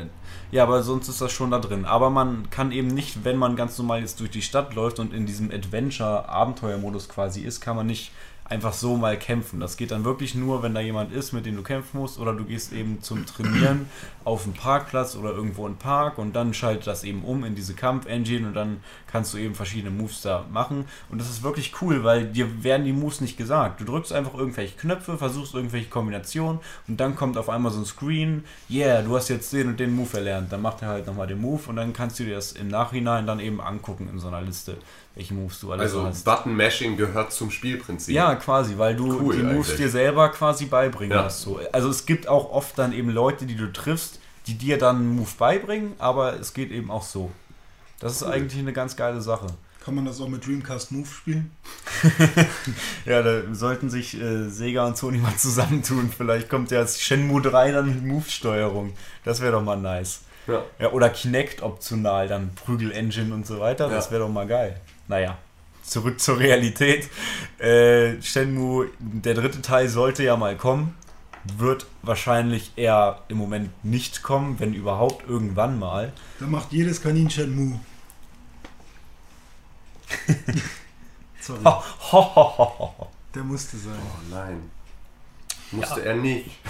ja, aber sonst ist das schon da drin. Aber man kann eben nicht, wenn man ganz normal jetzt durch die Stadt läuft und in diesem Adventure-Abenteuer-Modus quasi ist, kann man nicht einfach so mal kämpfen. Das geht dann wirklich nur, wenn da jemand ist, mit dem du kämpfen musst, oder du gehst eben zum Trainieren auf einen Parkplatz oder irgendwo in den Park und dann schaltet das eben um in diese Kampf-Engine und dann kannst du eben verschiedene Moves da machen. Und das ist wirklich cool, weil dir werden die Moves nicht gesagt. Du drückst einfach irgendwelche Knöpfe, versuchst irgendwelche Kombinationen und dann kommt auf einmal so ein Screen, yeah, du hast jetzt den und den Move erlernt. Dann macht er halt nochmal den Move und dann kannst du dir das im Nachhinein dann eben angucken in so einer Liste, welche Moves du alles so Also hast. Button-Mashing gehört zum Spielprinzip. Ja, quasi, weil du Cool die Moves eigentlich. dir selber quasi beibringen Ja. musst. So. Also es gibt auch oft dann eben Leute, die du triffst, die dir dann einen Move beibringen, aber es geht eben auch so. Das ist eigentlich eine ganz geile Sache. Kann man das auch mit Dreamcast Move spielen? (laughs) Ja, da sollten sich äh, Sega und Sony mal zusammentun. Vielleicht kommt ja das Shenmue 3 dann mit Move-Steuerung. Das wäre doch mal nice. Ja. Ja, oder Kinect optional, dann Prügel-Engine und so weiter. Das Ja. wäre doch mal geil. Naja, zurück zur Realität. Äh, Shenmue, der dritte Teil sollte ja mal kommen. Wird wahrscheinlich eher im Moment nicht kommen, wenn überhaupt irgendwann mal. Da macht jedes Kaninchen Mu. (laughs) Sorry, Ho, ho, ho, ho, ho. der musste sein. Oh nein. Musste er nicht. (laughs)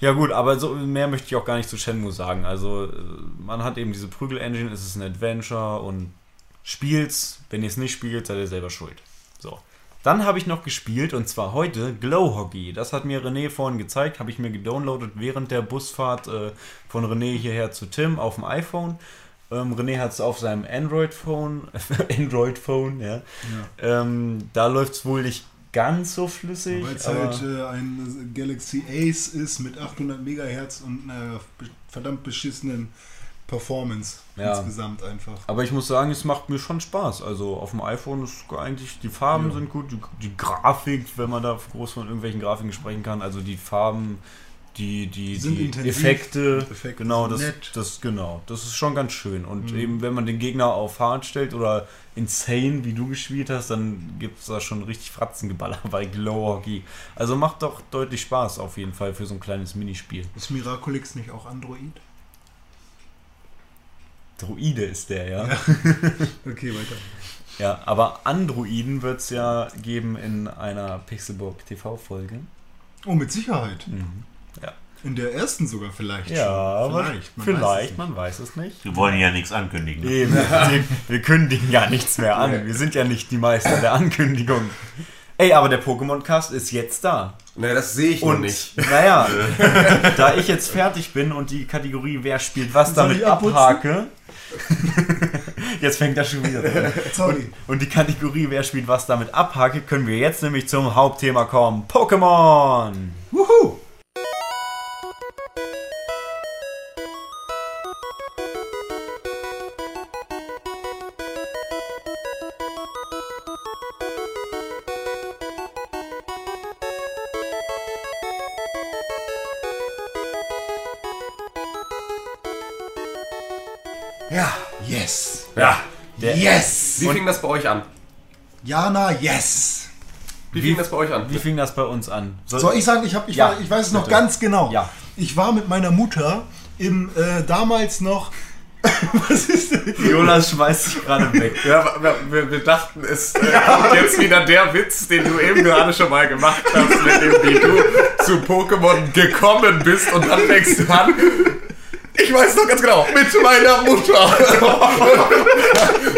Ja gut, aber so mehr möchte ich auch gar nicht zu Shenmue sagen. Also äh, man hat eben diese Prügel-Engine, es ist ein Adventure und spielt's. Wenn ihr es nicht spielt, seid ihr selber schuld. So. Dann habe ich noch gespielt und zwar heute Glow Hockey. Das hat mir René vorhin gezeigt, habe ich mir gedownloadet während der Busfahrt äh, von René hierher zu Tim auf dem iPhone. Ähm, René hat es auf seinem Android-Phone, (laughs) Android-Phone, ja. Ähm, da läuft es wohl nicht ganz so flüssig. Weil es halt äh, ein Galaxy Ace ist mit 800 Megahertz und einer verdammt beschissenen Performance Ja. insgesamt einfach. Aber ich muss sagen, es macht mir schon Spaß. Also auf dem iPhone ist eigentlich, die Farben Ja. sind gut, die, die Grafik, wenn man da groß von irgendwelchen Grafiken sprechen kann, also die Farben, die, die, Die die Effekte, Effekte genau, das, nett. das, genau, das ist schon ganz schön. Und Mhm. eben, wenn man den Gegner auf hart stellt oder insane, wie du gespielt hast, dann gibt es da schon richtig Fratzengeballer (laughs) bei Glow Hockey. Also macht doch deutlich Spaß auf jeden Fall für so ein kleines Minispiel. Ist Miraculix nicht auch Android? Droide ist der, ja. (laughs) Okay, weiter. Ja, aber Androiden wird es ja geben in einer Pixelburg TV-Folge. Oh, mit Sicherheit. Mhm. In der ersten sogar vielleicht. Ja, schon. vielleicht. Man vielleicht, weiß es nicht. man weiß es nicht. Wir wollen ja nichts ankündigen. ne? Eben, wir, wir kündigen ja nichts mehr an. Wir sind ja nicht die Meister der Ankündigung. Ey, aber der Pokémon-Cast ist jetzt da. Ne, das sehe ich noch Und nicht. naja, (laughs) da ich jetzt fertig bin und die Kategorie Wer spielt was Soll damit abhake. (laughs) jetzt fängt das schon wieder an. (laughs) Sorry. Und die Kategorie Wer spielt was damit abhake, können wir jetzt nämlich zum Hauptthema kommen. Pokémon! Wuhu! Yes. Ja. Der- Yes! Wie fing das bei euch an? Jana, yes! Wie fing das bei euch an? Wie fing das bei uns an? Soll- Soll ich sagen, ich, hab, ich, Ja, weiß, ich weiß es noch ganz genau. Ja. Ich war mit meiner Mutter im äh, damals noch. (laughs) Was ist denn? Jonas schmeißt sich gerade weg. Ja, wir, wir, wir dachten, es äh, kommt jetzt wieder der Witz, den du eben gerade schon mal gemacht hast, mit dem, wie du zu Pokémon gekommen bist und dann fängst du an. Ich weiß noch ganz genau, mit meiner Mutter.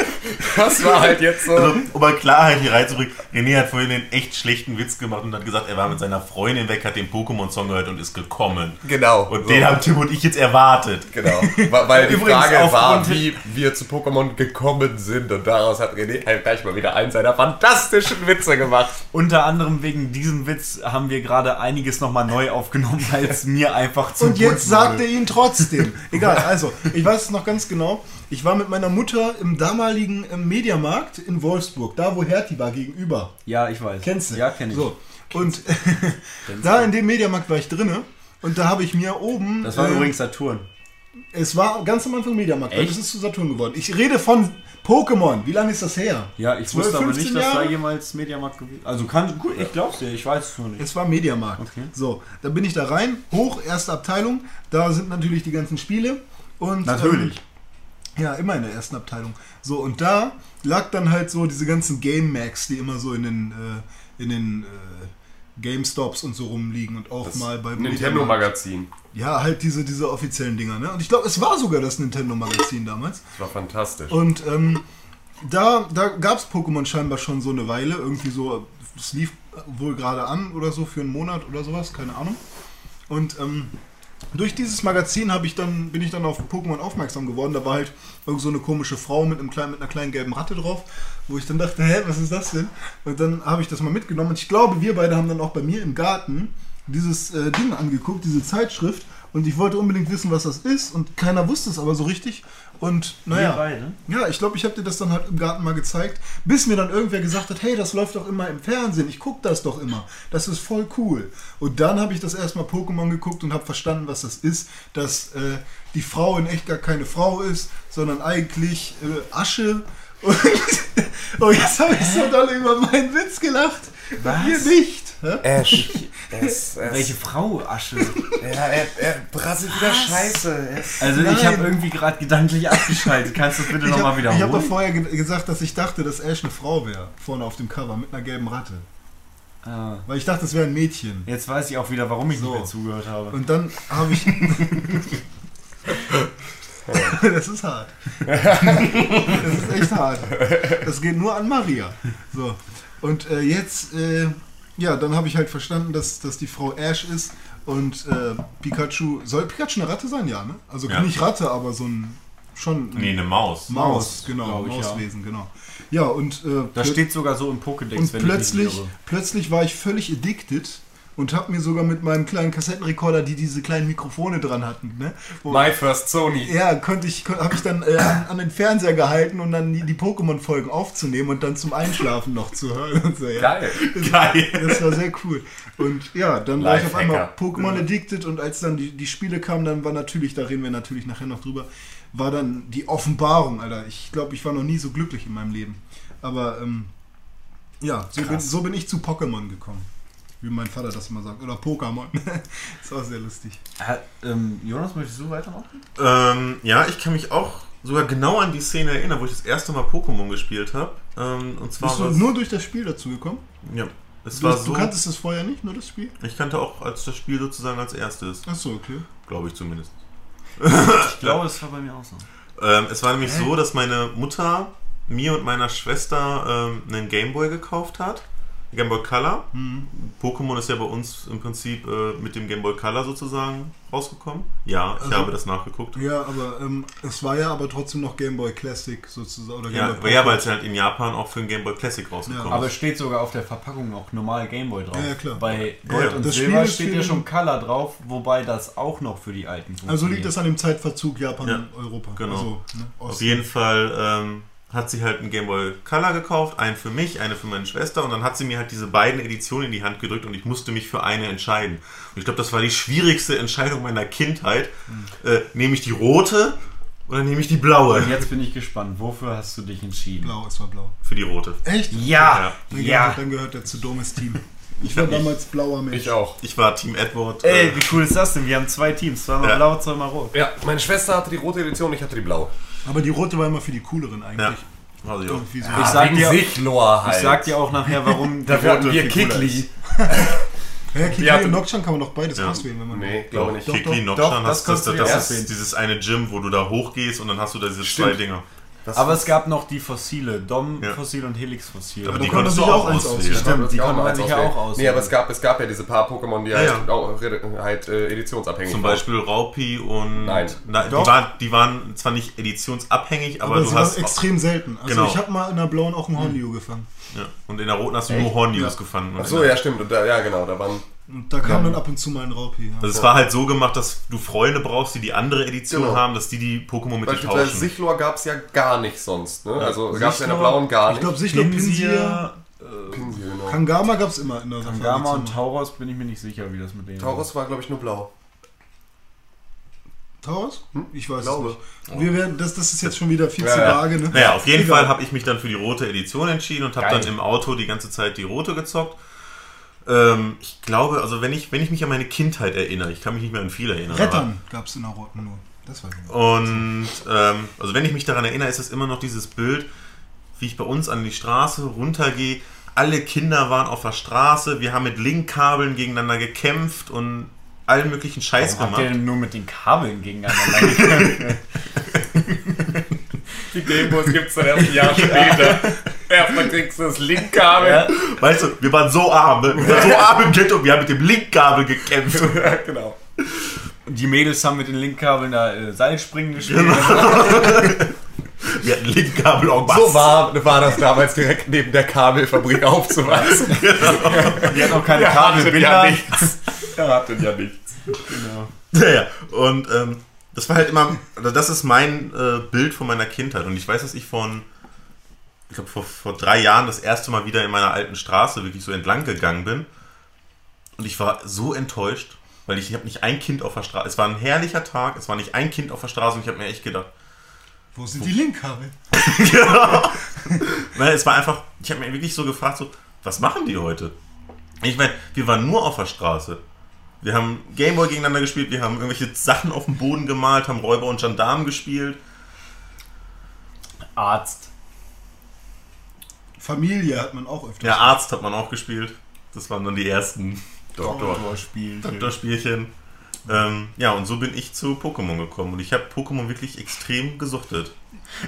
(laughs) (laughs) das war halt jetzt so. Also, um mal Klarheit hier reinzubringen, René hat vorhin einen echt schlechten Witz gemacht und hat gesagt, er war mit seiner Freundin weg, hat den Pokémon-Song gehört und ist gekommen. Genau. Und so. den haben Tim und ich jetzt erwartet. Genau, weil die Übrigens Frage war, wie wir zu Pokémon gekommen sind und daraus hat René halt gleich mal wieder einen seiner fantastischen Witze gemacht. Unter anderem wegen diesem Witz haben wir gerade einiges nochmal neu aufgenommen, weil es mir einfach zu Und jetzt sagt er ihn trotzdem. Egal, also, ich weiß es noch ganz genau. Ich war mit meiner Mutter im damaligen ähm, Mediamarkt in Wolfsburg, da wo Hertie war, gegenüber. Ja, ich weiß. Kennst du? Ja, kenn ich. So. Und (laughs) da in dem Mediamarkt war ich drinne. Und da habe ich mir oben. Das war äh, übrigens Saturn. Es war ganz am Anfang Mediamarkt. Echt? Das ist zu Saturn geworden. Ich rede von Pokémon. Wie lange ist das her? Ja, ich 12, wusste aber 15 nicht, dass da Jahre? jemals Mediamarkt gewesen Also kann, gut, ich glaub's dir, ich weiß es nur nicht. Es war Mediamarkt. Okay. So, da bin ich da rein, hoch, erste Abteilung. Da sind natürlich die ganzen Spiele. Und, Natürlich. Ähm, ja, immer in der ersten Abteilung. So, und da lag dann halt so diese ganzen Game Max, die immer so in den, äh, in den äh, GameStops und so rumliegen und auch mal bei Mediamarkt. Nintendo-Magazin. Ja, halt diese, diese offiziellen Dinger. Ne? Und ich glaube, es war sogar das Nintendo-Magazin damals. Das war fantastisch. Und ähm, da, da gab es Pokémon scheinbar schon so eine Weile. Irgendwie so, es lief wohl gerade an oder so für einen Monat oder sowas, keine Ahnung. Und ähm, durch dieses Magazin ich dann, bin ich dann auf Pokémon aufmerksam geworden. Da war halt irgend so eine komische Frau mit, einem kleinen, mit einer kleinen gelben Ratte drauf, wo ich dann dachte, (laughs) hä, was ist das denn? Und dann habe ich das mal mitgenommen. Und ich glaube, wir beide haben dann auch bei mir im Garten dieses äh, Ding angeguckt, diese Zeitschrift. Und ich wollte unbedingt wissen, was das ist. Und keiner wusste es aber so richtig. Und naja. Ja, ich glaube, ich habe dir das dann halt im Garten mal gezeigt, bis mir dann irgendwer gesagt hat, hey, das läuft doch immer im Fernsehen, ich gucke das doch immer. Das ist voll cool. Und dann habe ich das erstmal Pokémon geguckt und habe verstanden, was das ist, dass äh, die Frau in echt gar keine Frau ist, sondern eigentlich äh, Asche. (laughs) Und, oh, jetzt habe ich so doll über meinen Witz gelacht. Was? Ihr nicht. Hä? Ash. Es, es, Welche Frau, Asche? Ja, er, er brasselt wieder Scheiße. Ist- Also ich Nein. habe irgendwie gerade gedanklich abgeschaltet. Kannst du das bitte Ich nochmal habe hab doch wiederholen? vorher ge gesagt, dass ich dachte, dass Ash eine Frau wäre, vorne auf dem Cover mit einer gelben Ratte. Ah, Weil ich dachte, es wäre ein Mädchen. jetzt weiß ich auch wieder, warum ich So. nicht mehr zugehört habe. Und dann habe ich. (laughs) das ist hart. Das ist echt hart. Das geht nur an Maria. So. Und äh, jetzt, äh, ja, dann habe ich halt verstanden, dass, dass die Frau Ash ist und äh, Pikachu. Soll Pikachu eine Ratte sein? Ja, ne? Also Ja. nicht Ratte, aber so ein. Schon ein Nee, eine Maus. Maus, Maus, genau. ich, ja. Mauswesen, genau. Ja, und. Äh, Da plö- steht sogar so im Pokédex, und wenn plötzlich, ich mich nicht irre. plötzlich war ich völlig addicted und habe mir sogar mit meinem kleinen Kassettenrekorder, die diese kleinen Mikrofone dran hatten, ne? Wo, My First Sony. ja, konnte ich, habe ich dann äh, an, an den Fernseher gehalten und dann die, die Pokémon-Folgen aufzunehmen und dann zum Einschlafen noch zu hören und so. Ja. Geil. Geil. Das war sehr cool. Und ja, dann war ich auf einmal. Pokémon addicted und als dann die, die Spiele kamen, dann war natürlich, da reden wir natürlich nachher noch drüber, war dann die Offenbarung, Alter. Ich glaube, ich war noch nie so glücklich in meinem Leben. Aber ähm, ja, so bin, so bin ich zu Pokémon gekommen. Wie mein Vater das immer sagt. Oder Pokémon. (laughs) ist auch sehr lustig. Hat, ähm, Jonas, möchtest du weitermachen? Ähm, ja, ich kann mich auch sogar genau an die Szene erinnern, wo ich das erste Mal Pokémon gespielt habe. Ähm, und zwar Bist du nur durch das Spiel dazu gekommen? ja, es Du, war du so. kanntest es vorher nicht, nur das Spiel? Ich kannte auch als das Spiel sozusagen als erstes, Achso, okay. glaube ich zumindest. Ich (laughs) glaube, es war bei mir auch so. Ähm, es war nämlich so, dass meine Mutter mir und meiner Schwester ähm, einen Gameboy gekauft hat. Gameboy Color. Mhm. Pokémon ist ja bei uns im Prinzip äh, mit dem Gameboy Color sozusagen rausgekommen. Ja, ich Also- habe das nachgeguckt. Ja, aber ähm, es war ja aber trotzdem noch Game Boy Classic sozusagen. Oder Game Ja, Boy ja, weil es halt in Japan auch für den Game Boy Classic rausgekommen Ja. Aber es steht sogar auf der Verpackung noch normal Gameboy drauf. Ja, ja, klar. Bei Gold Ja, und Silber steht ja schon Color drauf, wobei das auch noch für die alten funktioniert. Also liegt das an dem Zeitverzug Japan Ja, und Europa. genau. Also, ne, Auf jeden Fall ähm, hat sie halt einen Game Boy Color gekauft, einen für mich, eine für meine Schwester und dann hat sie mir halt diese beiden Editionen in die Hand gedrückt und ich musste mich für eine entscheiden. Und ich glaube, das war die schwierigste Entscheidung meiner Kindheit. Äh, nehme ich die rote oder nehme ich die blaue? Und jetzt bin ich gespannt, wofür hast du dich entschieden? Blau, es war blau. Für die rote. Echt? Ja! Ja! Gehört, dann gehört er zu Domes Team. Ich war damals blauer Mensch. Ich auch. Ich war Team Edward. Ey, äh, wie cool ist das denn? Wir haben zwei Teams, zweimal Ja. blau, zweimal rot. Ja, meine Schwester hatte die rote Edition, ich hatte die blaue. Aber die rote war immer für die cooleren eigentlich. ja. Also, ja. Ich sag dir- Sichlor halt. Ich sag dir auch nachher, warum (laughs) die Dafür hatten rote wir Kikli. ist. (laughs) Ja, Kikli und Nocturne kann man doch beides Ja. auswählen, wenn man Nee, glaube nicht. Kikli Doch, das hast das, das, das ist dieses eine Gym, wo du da hochgehst und dann hast du da diese zwei Stimmt. Dinger. Was- Aber es gab noch die Fossile, Dom Ja. Und Helix Fossil. Aber die konnte konntest man du sich auch auswählen. Stimmt, die konnte man sich ja auch auswählen. Nee, aber es gab, es gab ja diese paar Pokémon, die Ja, halt, ja. auch halt äh, editionsabhängig Zum waren. Beispiel Raupi und. Nein. Na, die, waren, die waren zwar nicht editionsabhängig, aber, Aber, du sie hast. waren extrem selten. Also Genau. ich habe mal in der blauen auch einen Hornliu gefangen. Ja. Und in der roten hast du nur Hornnews Ja. gefunden. Und Ach so, in der- ja, stimmt. Und da, ja, genau, da waren. Und da kam dann ab und zu mal ein Raupi. Ja. Also es war halt so gemacht, dass du Freunde brauchst, die die andere Edition Genau. haben, dass die die Pokémon mit dir Beispielsweise tauschen. Sichlor gab es ja gar nicht sonst. Ne? Also gab es ja in der Sichlor- blauen gar Ich nicht. glaube, Sichlo, Pinsir, Pinsir, genau. Kangama gab es immer in der Safari. Gama und. Tauros bin ich mir nicht sicher, wie das mit denen Taurus war, glaube ich, nur blau. Taurus? Ich weiß Glaube. es nicht. Wir werden, das, das ist jetzt schon wieder viel Ja, zu ja. vage. Ne? Naja, auf jeden Egal. Fall habe ich mich dann für die rote Edition entschieden und habe dann im Auto die ganze Zeit die rote gezockt. Ähm, ich glaube, also wenn ich, wenn ich mich an meine Kindheit erinnere, ich kann mich nicht mehr an viel erinnern. Rettern gab es in der roten nur. Das war und ähm, also wenn ich mich daran erinnere, ist es immer noch dieses Bild, wie ich bei uns an die Straße runtergehe. Alle Kinder waren auf der Straße, wir haben mit Linkkabeln gegeneinander gekämpft und allen möglichen Scheiß Warum habt ihr gemacht. denn nur mit den Kabeln gegeneinander gekämpft? (laughs) Die Demos gibt es dann erst ein Jahr später. Erstmal kriegst du das Linkkabel. ja? Weißt du, wir waren so arm, ne? wir waren so arm im Ghetto, wir haben mit dem Linkkabel gekämpft. (laughs) Ja, genau. Und die Mädels haben mit den Linkkabeln da äh, Seilspringen gespielt. (laughs) Wir hatten Linkkabel auch So war, war das damals direkt neben der Kabelfabrik aufzuweisen. (laughs) Die hatten auch keine hatte Kabelbinder. ja nichts. Er hatte ja nichts. Genau. Ja, ja. Und ähm, das war halt immer, also das ist mein äh, Bild von meiner Kindheit. Und ich weiß, dass ich von, ich glaube, vor, vor drei Jahren das erste Mal wieder in meiner alten Straße wirklich so entlang gegangen bin. Und ich war so enttäuscht, weil ich, ich habe nicht ein Kind auf der Straße. Es war ein herrlicher Tag, es war nicht ein Kind auf der Straße und ich habe mir echt gedacht, Wo sind die Linkkabel? (laughs) Nein, es war einfach, ich habe mir wirklich so gefragt, so, was machen die heute? Ich meine, wir waren nur auf der Straße. Wir haben Gameboy gegeneinander gespielt, wir haben irgendwelche Sachen auf dem Boden gemalt, haben Räuber und Gendarmen gespielt. Arzt. Familie hat man auch öfter. Ja, Arzt hat man auch gespielt. Das waren dann die ersten Doktorspiel. Doktorspielchen. Ähm, ja, und so bin ich zu Pokémon gekommen. Und ich habe Pokémon wirklich extrem gesuchtet.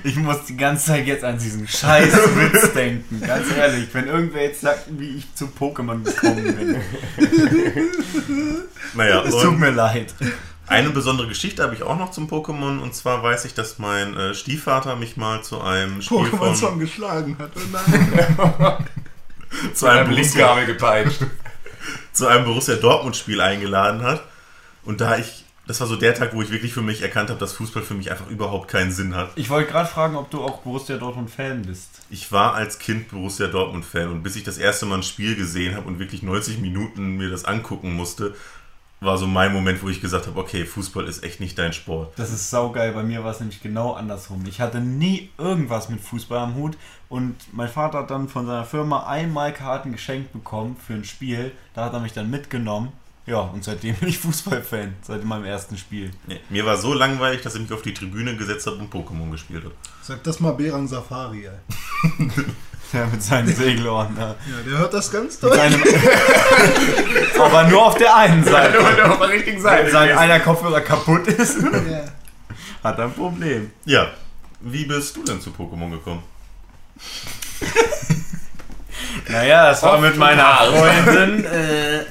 Ich muss die ganze Zeit jetzt an diesen scheiß (laughs) Witz denken. Ganz ehrlich, wenn irgendwer jetzt sagt, wie ich zu Pokémon gekommen bin. (laughs) Naja, Es tut mir leid. Eine besondere Geschichte habe ich auch noch zum Pokémon. Und zwar weiß ich, dass mein äh, Stiefvater mich mal zu einem Spiel von... Pokémon-Song geschlagen hat. Oh nein. (laughs) zu einem Linkkabel gepeitscht. (laughs) zu einem Borussia Dortmund Spiel eingeladen hat. Und da ich, das war so der Tag, wo ich wirklich für mich erkannt habe, dass Fußball für mich einfach überhaupt keinen Sinn hat. Ich wollte gerade fragen, ob du auch Borussia Dortmund Fan bist. Ich war als Kind Borussia Dortmund Fan und bis ich das erste Mal ein Spiel gesehen habe und wirklich 90 Minuten mir das angucken musste, war so mein Moment, wo ich gesagt habe, okay, Fußball ist echt nicht dein Sport. Das ist saugeil. Bei mir war es nämlich genau andersrum. Ich hatte nie irgendwas mit Fußball am Hut und mein Vater hat dann von seiner Firma einmal Karten geschenkt bekommen für ein Spiel. Da hat er mich dann mitgenommen. Ja, und seitdem bin ich Fußballfan. Seit meinem ersten Spiel. Nee, mir war so langweilig, dass ich mich auf die Tribüne gesetzt habe und Pokémon gespielt habe. Sag das mal Berang Safari, ey. (laughs) Ja, mit seinen Segelohren da. Ja, der hört das ganz seinem (laughs) Aber nur auf der einen Seite. Wenn du auf der richtigen Wenn Seite sein stehst. einer Kopfhörer kaputt ist, Ja. (laughs) hat er ein Problem. Ja, wie bist du denn zu Pokémon gekommen? Naja, das war mit meiner. Freundin. Äh,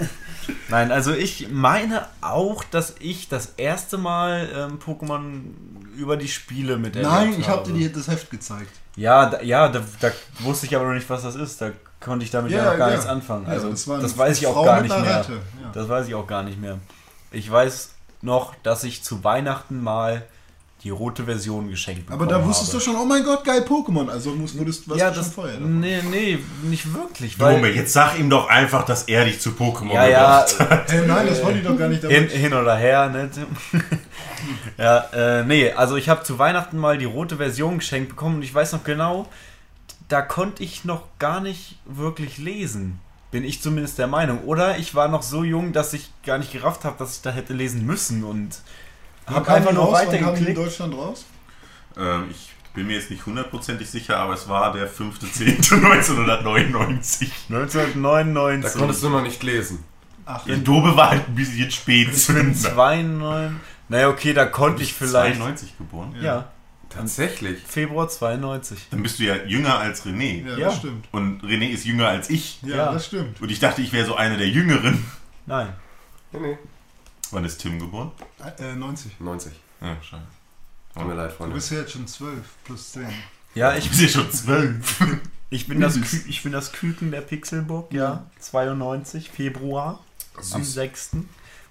nein, also ich meine auch, dass ich das erste Mal ähm, Pokémon über die Spiele mit Nein, ich hab dir das Heft gezeigt. Ja, da, ja da, da wusste ich aber noch nicht, was das ist. Da konnte ich damit ja, Ja, noch gar ja. nichts anfangen. Ja, Also das das, weiß ich auch Frau gar mit nicht mehr. Das weiß ich auch gar nicht mehr. Ich weiß noch, dass ich zu Weihnachten mal die rote Version geschenkt bekommen Aber da wusstest habe. du schon, oh mein Gott, geil Pokémon. Also musst, wurdest, warst ja, du schon das, vorher davon. nee, nee, nicht wirklich. Weil, Junge, jetzt sag ihm doch einfach, dass er dich zu Pokémon ja, ja, gebracht hat. Hey, nein, das wollte ich doch gar nicht hin, damit. hin oder her, ne? (laughs) Ja, äh, nee, also ich habe zu Weihnachten mal die rote Version geschenkt bekommen und ich weiß noch genau, da konnte ich noch gar nicht wirklich lesen. Bin ich zumindest der Meinung. Oder ich war noch so jung, dass ich gar nicht gerafft habe, dass ich da hätte lesen müssen und Kam einfach nur die in weitergeklickt. Deutschland raus? Ähm, ich bin mir jetzt nicht hundertprozentig sicher, aber es war der 5.10.1999. 1999. (laughs) Da konntest du noch nicht lesen. Ach, Der Dobe war halt ein bisschen ich bin spät. 92. Naja, okay, da konnte ich vielleicht. 92 geboren? Ja. Tatsächlich. Februar 92. Dann bist du ja jünger als René. Ja, Ja. das stimmt. Und René ist jünger als ich. Ja, Ja. das stimmt. Und ich dachte, ich wäre so einer der Jüngeren. Nein. Nee, nee. Wann ist Tim geboren? Äh, 90. 90. Ja, schade. Tut mir leid, Du Freunde. bist ja jetzt schon 12 plus 10. Ja, Ich bin ja schon zwölf. (laughs) ich, bin das, Kü ich bin das Küken der Pixelburg, ja. 92, Februar. Am 6.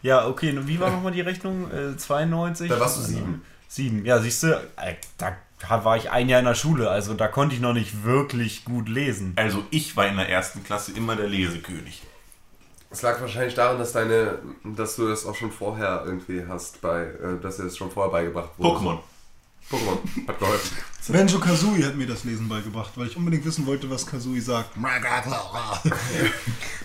Ja, okay, und wie war nochmal die Rechnung? Äh, 92? Da warst du sieben. Sieben, ja, siehst du, äh, da war ich ein Jahr in der Schule, also da konnte ich noch nicht wirklich gut lesen. Also ich war in der ersten Klasse immer der Lesekönig. Es lag wahrscheinlich daran, dass deine, dass du das auch schon vorher irgendwie hast, bei, äh, dass dir das schon vorher beigebracht wurde. Pokémon. Pokémon hat geholfen. Benjo Kazooie hat mir das Lesen beigebracht, weil ich unbedingt wissen wollte, was Kazooie sagt. (laughs)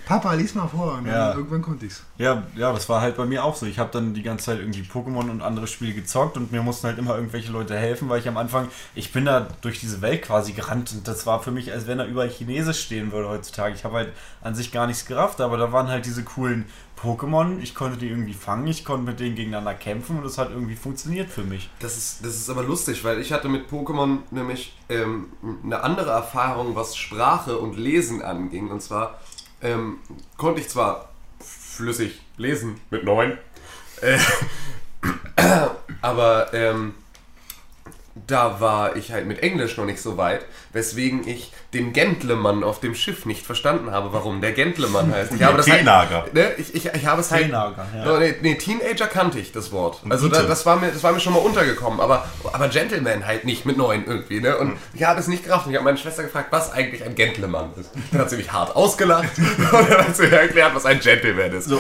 Papa, lies mal vor. Und dann Ja. irgendwann konnte ich's. Ja, ja, das war halt bei mir auch so. Ich habe dann die ganze Zeit irgendwie Pokémon und andere Spiele gezockt und mir mussten halt immer irgendwelche Leute helfen, weil ich am Anfang, ich bin da durch diese Welt quasi gerannt und das war für mich, als wenn da überall Chinesisch stehen würde heutzutage. Ich habe halt an sich gar nichts gerafft, aber da waren halt diese coolen Pokémon. Ich konnte die irgendwie fangen, ich konnte mit denen gegeneinander kämpfen und das hat irgendwie funktioniert für mich. Das ist, das ist aber lustig, weil ich hatte mit Pokémon nämlich ähm, eine andere Erfahrung, was Sprache und Lesen anging. Und zwar ähm, konnte ich zwar flüssig lesen mit neun, äh, (clears throat) aber ähm, da war ich halt mit Englisch noch nicht so weit, weswegen ich den Gentleman auf dem Schiff nicht verstanden habe, warum der Gentleman heißt. Ich habe das halt, Teenager. ne, ich, ich, ich habe es halt. Teenager, ja. Nee, nee, Teenager kannte ich das Wort. Also da, das, war mir, das war mir schon mal untergekommen, aber, aber Gentleman halt nicht mit neun irgendwie. Ne? Und ich habe es nicht gerafft. Und ich habe meine Schwester gefragt, was eigentlich ein Gentleman ist. Dann hat sie mich hart ausgelacht (laughs) und dann hat sie mir erklärt, was ein Gentleman ist.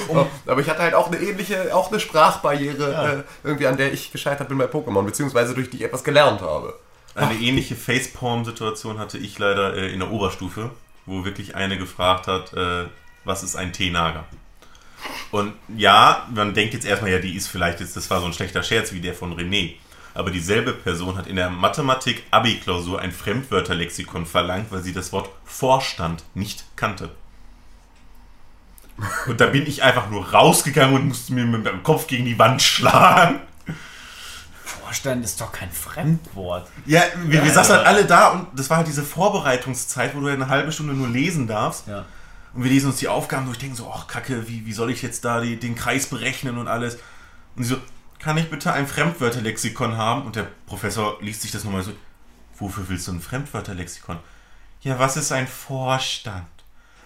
aber ich hatte halt auch eine ähnliche, auch eine Sprachbarriere, äh, irgendwie an der ich gescheitert bin bei Pokémon, beziehungsweise durch die ich etwas gelernt habe. Eine ähnliche Facepalm-Situation hatte ich leider äh, in der Oberstufe, wo wirklich eine gefragt hat, äh, was ist ein Teenager? Und ja, man denkt jetzt erstmal, ja, die ist vielleicht jetzt, das war so ein schlechter Scherz wie der von René. Aber dieselbe Person hat in der Mathematik-Abi-Klausur ein Fremdwörterlexikon verlangt, weil sie das Wort Vorstand nicht kannte. Und da bin ich einfach nur rausgegangen und musste mir mit dem Kopf gegen die Wand schlagen. Vorstand ist doch kein Fremdwort. Ja, wir, wir saßen halt alle da und das war halt diese Vorbereitungszeit, wo du ja eine halbe Stunde nur lesen darfst. Ja. Und wir lesen uns die Aufgaben durch, denken so, ach Kacke, wie, wie soll ich jetzt da die, den Kreis berechnen und alles. Und sie so, kann ich bitte ein Fremdwörterlexikon haben? Und der Professor liest sich das nochmal so, wofür willst du ein Fremdwörterlexikon? Ja, was ist ein Vorstand?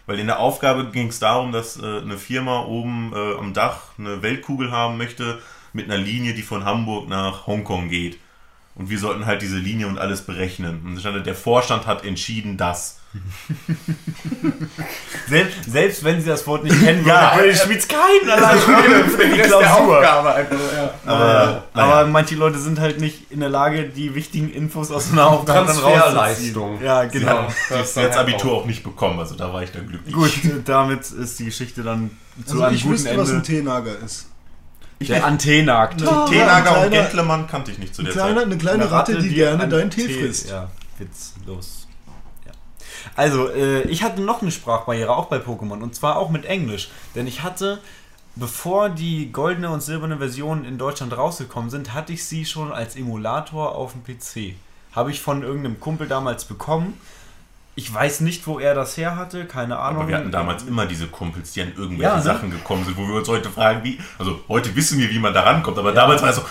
Weil in der Aufgabe ging es darum, dass äh, eine Firma oben äh, am Dach eine Weltkugel haben möchte mit einer Linie, die von Hamburg nach Hongkong geht. Und wir sollten halt diese Linie und alles berechnen. Und stand, der Vorstand hat entschieden, dass. (laughs) Selbst, selbst wenn sie das Wort nicht kennen, Ja, würde ich spielt keinen (laughs) allein für die Klausur. Aufgabe einfach, ja. Aber, Aber manche Leute sind halt nicht in der Lage, die wichtigen Infos aus einer Aufgabe rauszuziehen. Ja, genau. hat das Abitur auch nicht bekommen, also da war ich dann glücklich. Gut, damit ist die Geschichte dann zu Also einem ich guten wüsste, was ein Ende. Teenager ist. Der Antennagt. Ja, Teenager und kleiner- Gentleman kannte ich nicht zu Eine der kleine, Zeit. eine kleine Ratte, die gerne deinen Tee Tee- frisst. Ja, witzlos. Ja. Also, äh, ich hatte noch eine Sprachbarriere, auch bei Pokémon, und zwar auch mit Englisch. Denn ich hatte, bevor die goldene und silberne Version in Deutschland rausgekommen sind, hatte ich sie schon als Emulator auf dem PC. Habe ich von irgendeinem Kumpel damals bekommen. Ich weiß nicht, wo er das her hatte, keine Ahnung. Aber wir hatten damals immer diese Kumpels, die an irgendwelche Ja, ne? Sachen gekommen sind, wo wir uns heute fragen, wie. Also heute wissen wir, wie man da rankommt, aber damals war es so,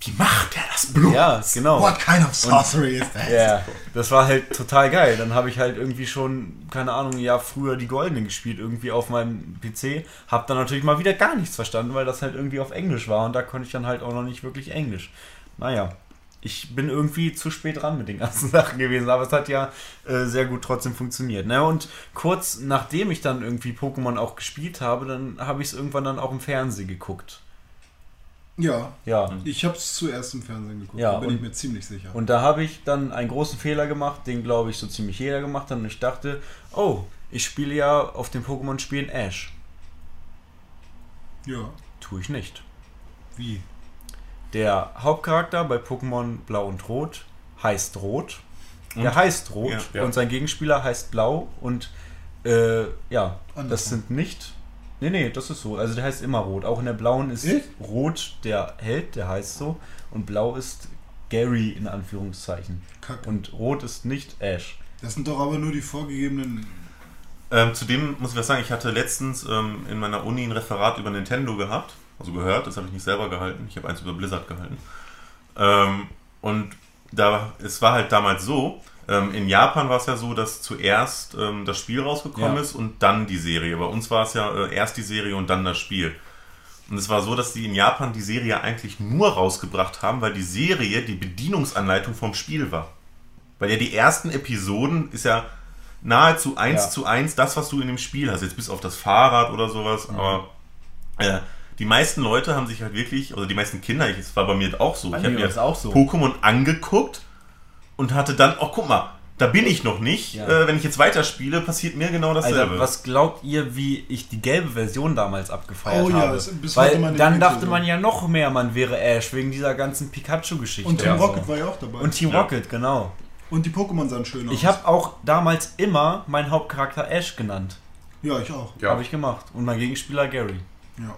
wie macht der das Blut? Ja, genau. What kind of sorcery is that? Ja, das war halt total geil. Dann habe ich halt irgendwie schon, keine Ahnung, Jahr früher die Goldene gespielt, irgendwie auf meinem PC. Hab dann natürlich mal wieder gar nichts verstanden, weil das halt irgendwie auf Englisch war und da konnte ich dann halt auch noch nicht wirklich Englisch. Naja, ich bin irgendwie zu spät dran mit den ganzen (laughs) Sachen gewesen, aber es hat ja äh, sehr gut trotzdem funktioniert. Ne? Und kurz nachdem ich dann irgendwie Pokémon auch gespielt habe, dann habe ich es irgendwann dann auch im Fernsehen geguckt. Ja, Ja. ich habe es zuerst im Fernsehen geguckt, Ja, da bin und- ich mir ziemlich sicher. Und da habe ich dann einen großen Fehler gemacht, den glaube ich so ziemlich jeder gemacht hat. Und ich dachte, oh, ich spiele ja auf den Pokémon-Spielen Ash. ja, Tue ich nicht. wie? Der Hauptcharakter bei Pokémon Blau und Rot heißt Rot. Der heißt Rot Ja, ja. und sein Gegenspieler heißt Blau. Und äh, ja, das Andersrum. sind nicht. Nee, nee, das ist so. Also der heißt immer Rot. Auch in der blauen ist Echt? Rot der Held, der heißt so. Und Blau ist Gary in Anführungszeichen. Kack. Und Rot ist nicht Ash. Das sind doch aber nur die vorgegebenen. Ähm, zudem muss ich was sagen, ich hatte letztens ähm, in meiner Uni ein Referat über Nintendo gehabt, also gehört, das habe ich nicht selber gehalten, ich habe eins über Blizzard gehalten. Ähm, und da, es war halt damals so, ähm, in Japan war es ja so, dass zuerst ähm, das Spiel rausgekommen Ja. ist und dann die Serie. Bei uns war es ja äh, erst die Serie und dann das Spiel. Und es war so, dass die in Japan die Serie eigentlich nur rausgebracht haben, weil die Serie die Bedienungsanleitung vom Spiel war. Weil ja die ersten Episoden ist ja nahezu eins Ja. zu eins das, was du in dem Spiel hast. Jetzt bis auf das Fahrrad oder sowas. Aber äh, die meisten Leute haben sich halt wirklich, oder die meisten Kinder, ich- es war bei mir auch so, Bei ich habe mir auch so. Pokémon angeguckt und hatte dann, oh guck mal, da bin ich noch nicht. Ja. Äh, wenn ich jetzt weiterspiele, passiert mir genau dasselbe. Alter, was glaubt ihr, wie ich die gelbe Version damals abgefeiert Oh ja, habe? Weil dann dachte man ja noch mehr, man wäre Ash wegen dieser ganzen Pikachu-Geschichte. Und Team so. Rocket war ja auch dabei. Und Team Ja. Rocket, genau. Und die Pokémon sahen schön aus. Ich habe auch damals immer meinen Hauptcharakter Ash genannt. Ja, ich auch. Ja. Habe ich gemacht. Und mein Gegenspieler Gary. Ja.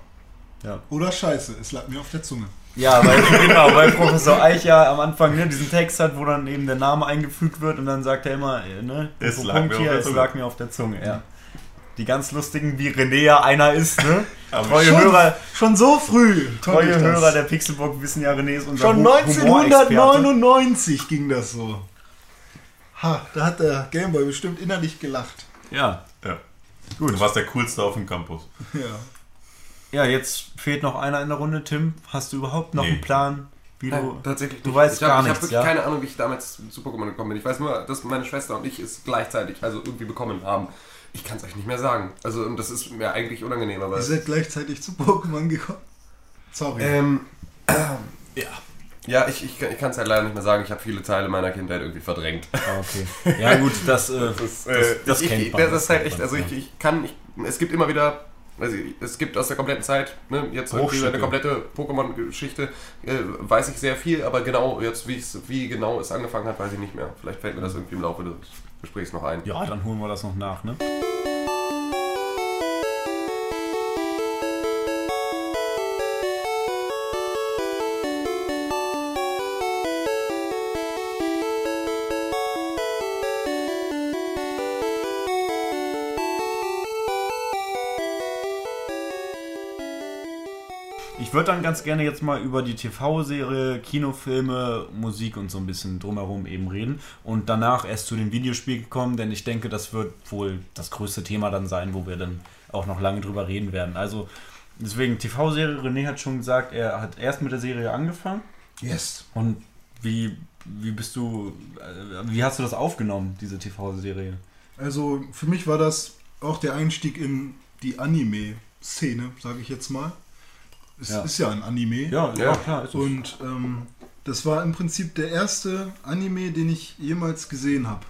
Ja. Oder Scheiße, es lag mir auf der Zunge. Ja, weil, (laughs) genau, weil Professor Eicher am Anfang ne, diesen Text hat, wo dann eben der Name eingefügt wird und dann sagt er immer, äh, ne, Es Punkt, lag Punkt mir auf hier, der es Zunge. lag mir auf der Zunge, ja. Die ganz lustigen, wie René ja einer ist, ne? (laughs) Aber Treue Schon, Hörer, schon so früh. treue das. Hörer der Pixelbook wissen ja, René ist unser Schon Hu- Humorexperte. 1999 ging das so. Ha, da hat der Gameboy bestimmt innerlich gelacht. Ja. ja. Gut. Du warst der coolste auf dem Campus. Ja. Ja, jetzt fehlt noch einer in der Runde. Tim, hast du überhaupt noch Nee. einen Plan, wie Nein, du... tatsächlich du nicht. weißt ich hab, gar Ich nichts, habe wirklich ja? keine Ahnung, wie ich damals zu Pokémon gekommen bin. Ich weiß nur, dass meine Schwester und ich es gleichzeitig, also irgendwie bekommen haben. Ich kann es euch nicht mehr sagen. Also und das ist mir eigentlich unangenehm, aber... Ihr seid gleichzeitig zu Pokémon gekommen. Sorry. Ähm, (clears throat) ja. Ja, ich, ich, ich kann es halt leider nicht mehr sagen. Ich habe viele Teile meiner Kindheit irgendwie verdrängt. Ah, okay. Ja gut, das, äh, (laughs) Das, ist, das, äh, das ich, kennt ich, man. Das ist halt echt, also ich, ich kann, ich, es gibt immer wieder, also es gibt aus der kompletten Zeit, ne, jetzt irgendwie eine komplette Pokémon-Geschichte, äh, weiß ich sehr viel, aber genau jetzt, wie genau es angefangen hat, weiß ich nicht mehr. Vielleicht fällt mir das irgendwie im Laufe des Gesprächs noch ein. Ja, dann holen wir das noch nach, ne? Ich würde dann ganz gerne jetzt mal über die TV-Serie, Kinofilme, Musik und so ein bisschen drumherum eben reden und danach erst zu den Videospielen kommen, denn ich denke, das wird wohl das größte Thema dann sein, wo wir dann auch noch lange drüber reden werden. Also deswegen TV-Serie, René hat schon gesagt, er hat erst mit der Serie angefangen yes. und wie, wie bist du, äh, wie hast du das aufgenommen, diese TV-Serie? Also für mich war das auch der Einstieg in die Anime-Szene, sage ich jetzt mal. Es Ja. ist ja ein Anime. Ja, Ja. klar. Und ähm, das war im Prinzip der erste Anime, den ich jemals gesehen habe.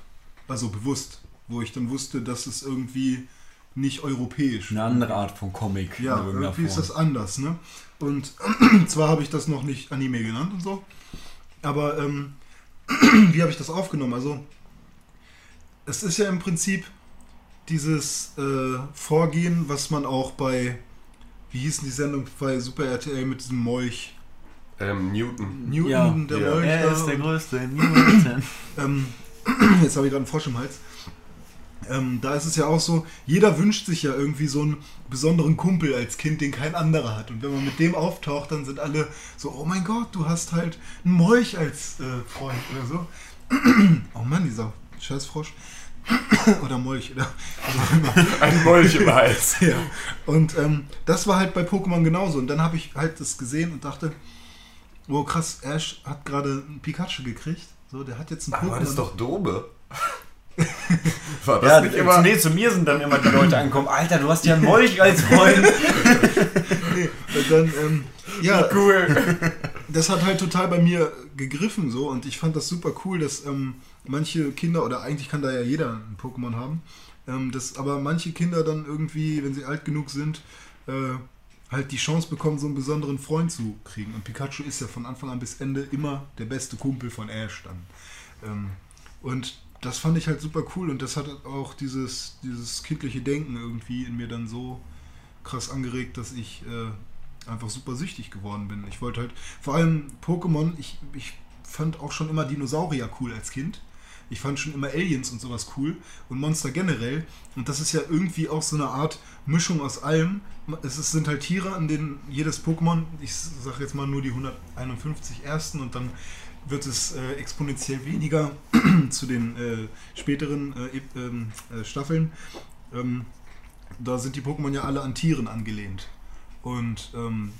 Also bewusst. Wo ich dann wusste, dass es irgendwie nicht europäisch eine andere Art von Comic. Ja, irgendwie ist das anders, ne? Und (clears throat) zwar habe ich das noch nicht Anime genannt und so. Aber ähm, (clears throat) wie habe ich das aufgenommen? Also, es ist ja im Prinzip dieses äh, Vorgehen, was man auch bei, wie hieß denn die Sendung bei Super RTL mit diesem Molch? Ähm, Newton. Newton, Ja. der Ja. Molch Er ist der größte Newton. (clears throat) ähm, (clears throat) jetzt habe ich gerade einen Frosch im Hals. Ähm, da ist es ja auch so, jeder wünscht sich ja irgendwie so einen besonderen Kumpel als Kind, den kein anderer hat. Und wenn man mit dem auftaucht, dann sind alle so, oh mein Gott, du hast halt einen Molch als äh, Freund oder so. (clears throat) oh Mann, dieser scheiß Frosch. (coughs) oder Molch, oder. (laughs) Ein Molch im Hals. (laughs) Ja. Und ähm, das war halt bei Pokémon genauso. Und dann habe ich halt das gesehen und dachte, oh krass, Ash hat gerade einen Pikachu gekriegt. So, der hat jetzt einen Aber Pokémon. das ist doch Dobe. (laughs) War das Ja, nicht zu, immer... nee, zu mir sind dann immer die Leute angekommen. Alter, du hast ja einen Molch als Freund. Nee, und dann, ähm, ja, Cool. das hat halt total bei mir gegriffen so und ich fand das super cool, dass ähm, manche Kinder, oder eigentlich kann da ja jeder ein Pokémon haben, ähm, dass aber manche Kinder dann irgendwie, wenn sie alt genug sind, äh, halt die Chance bekommen, so einen besonderen Freund zu kriegen. Und Pikachu ist ja von Anfang an bis Ende immer der beste Kumpel von Ash dann. Ähm, und das fand ich halt super cool und das hat auch dieses, dieses kindliche Denken irgendwie in mir dann so krass angeregt, dass ich äh, einfach super süchtig geworden bin. Ich wollte halt, vor allem Pokémon, ich, ich fand auch schon immer Dinosaurier cool als Kind. Ich fand schon immer Aliens und sowas cool und Monster generell. Und das ist ja irgendwie auch so eine Art Mischung aus allem. Es sind halt Tiere, an denen jedes Pokémon, ich sage jetzt mal nur die 151 ersten und dann wird es äh, exponentiell weniger (clears throat) zu den äh, späteren äh, ähm, äh, Staffeln. Ähm, da sind die Pokémon ja alle an Tieren angelehnt. Und ähm,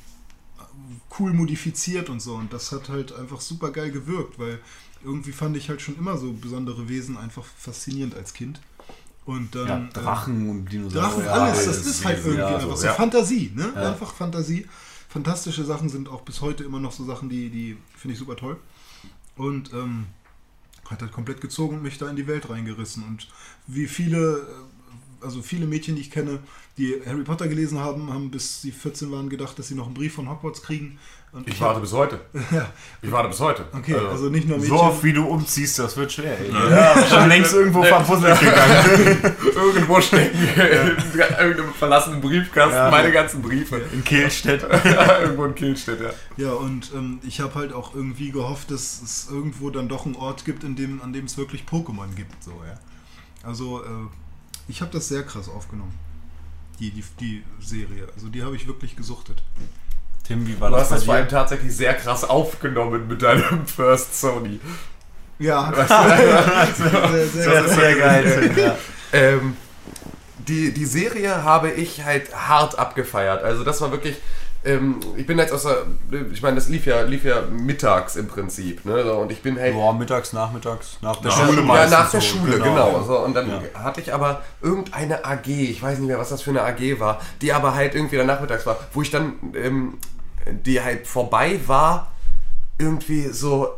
cool modifiziert und so. Und das hat halt einfach super geil gewirkt, weil irgendwie fand ich halt schon immer so besondere Wesen einfach faszinierend als Kind. Und dann. Ja, äh, Drachen und Dinosaurier. Drachen, alles, das ist halt irgendwie ja, einfach so. so ja. Fantasie, ne? Ja. Einfach Fantasie. Fantastische Sachen sind auch bis heute immer noch so Sachen, die, die finde ich super toll. Und ähm, hat halt komplett gezogen und mich da in die Welt reingerissen. Und wie viele, äh, also viele Mädchen, die ich kenne, die Harry Potter gelesen haben, haben bis sie 14 waren gedacht, dass sie noch einen Brief von Hogwarts kriegen. Und Ich warte bis heute. (laughs) Ja, Ich warte bis heute. okay, also nicht nur Mädchen. So oft wie du umziehst, das wird schwer. Ey. Ja, schon längst irgendwo verpuzzelt (laughs) gegangen. (laughs) Irgendwo stecken in irgendeinem verlassenen Briefkasten Ja. meine ganzen Briefe. In Kehlstedt. Irgendwo in Kielstedt, ja. Ja, und ähm, ich habe halt auch irgendwie gehofft, dass es irgendwo dann doch einen Ort gibt, in dem, an dem es wirklich Pokémon gibt. So, ja. Also, äh, ich habe das sehr krass aufgenommen. Die, die, die Serie. Also, die habe ich wirklich gesuchtet. Tim, wie war Du das hast bei das vor allem tatsächlich sehr krass aufgenommen mit deinem (laughs) First Sony. Ja, (laughs) sehr, sehr, Das ist sehr geil. Ja. Ähm, die, die Serie habe ich halt hart abgefeiert. Also das war wirklich. Ähm, ich bin jetzt aus der. Ich meine, das lief ja, lief ja mittags im Prinzip. Ne? So, und ich bin halt. Boah, mittags, nachmittags, nach der Ja, Schule ja, nach der so, Schule, genau. ja. So, und dann Ja. hatte ich aber irgendeine AG, ich weiß nicht mehr, was das für eine AG war, die aber halt irgendwie dann nachmittags war, wo ich dann, ähm, die halt vorbei war, irgendwie so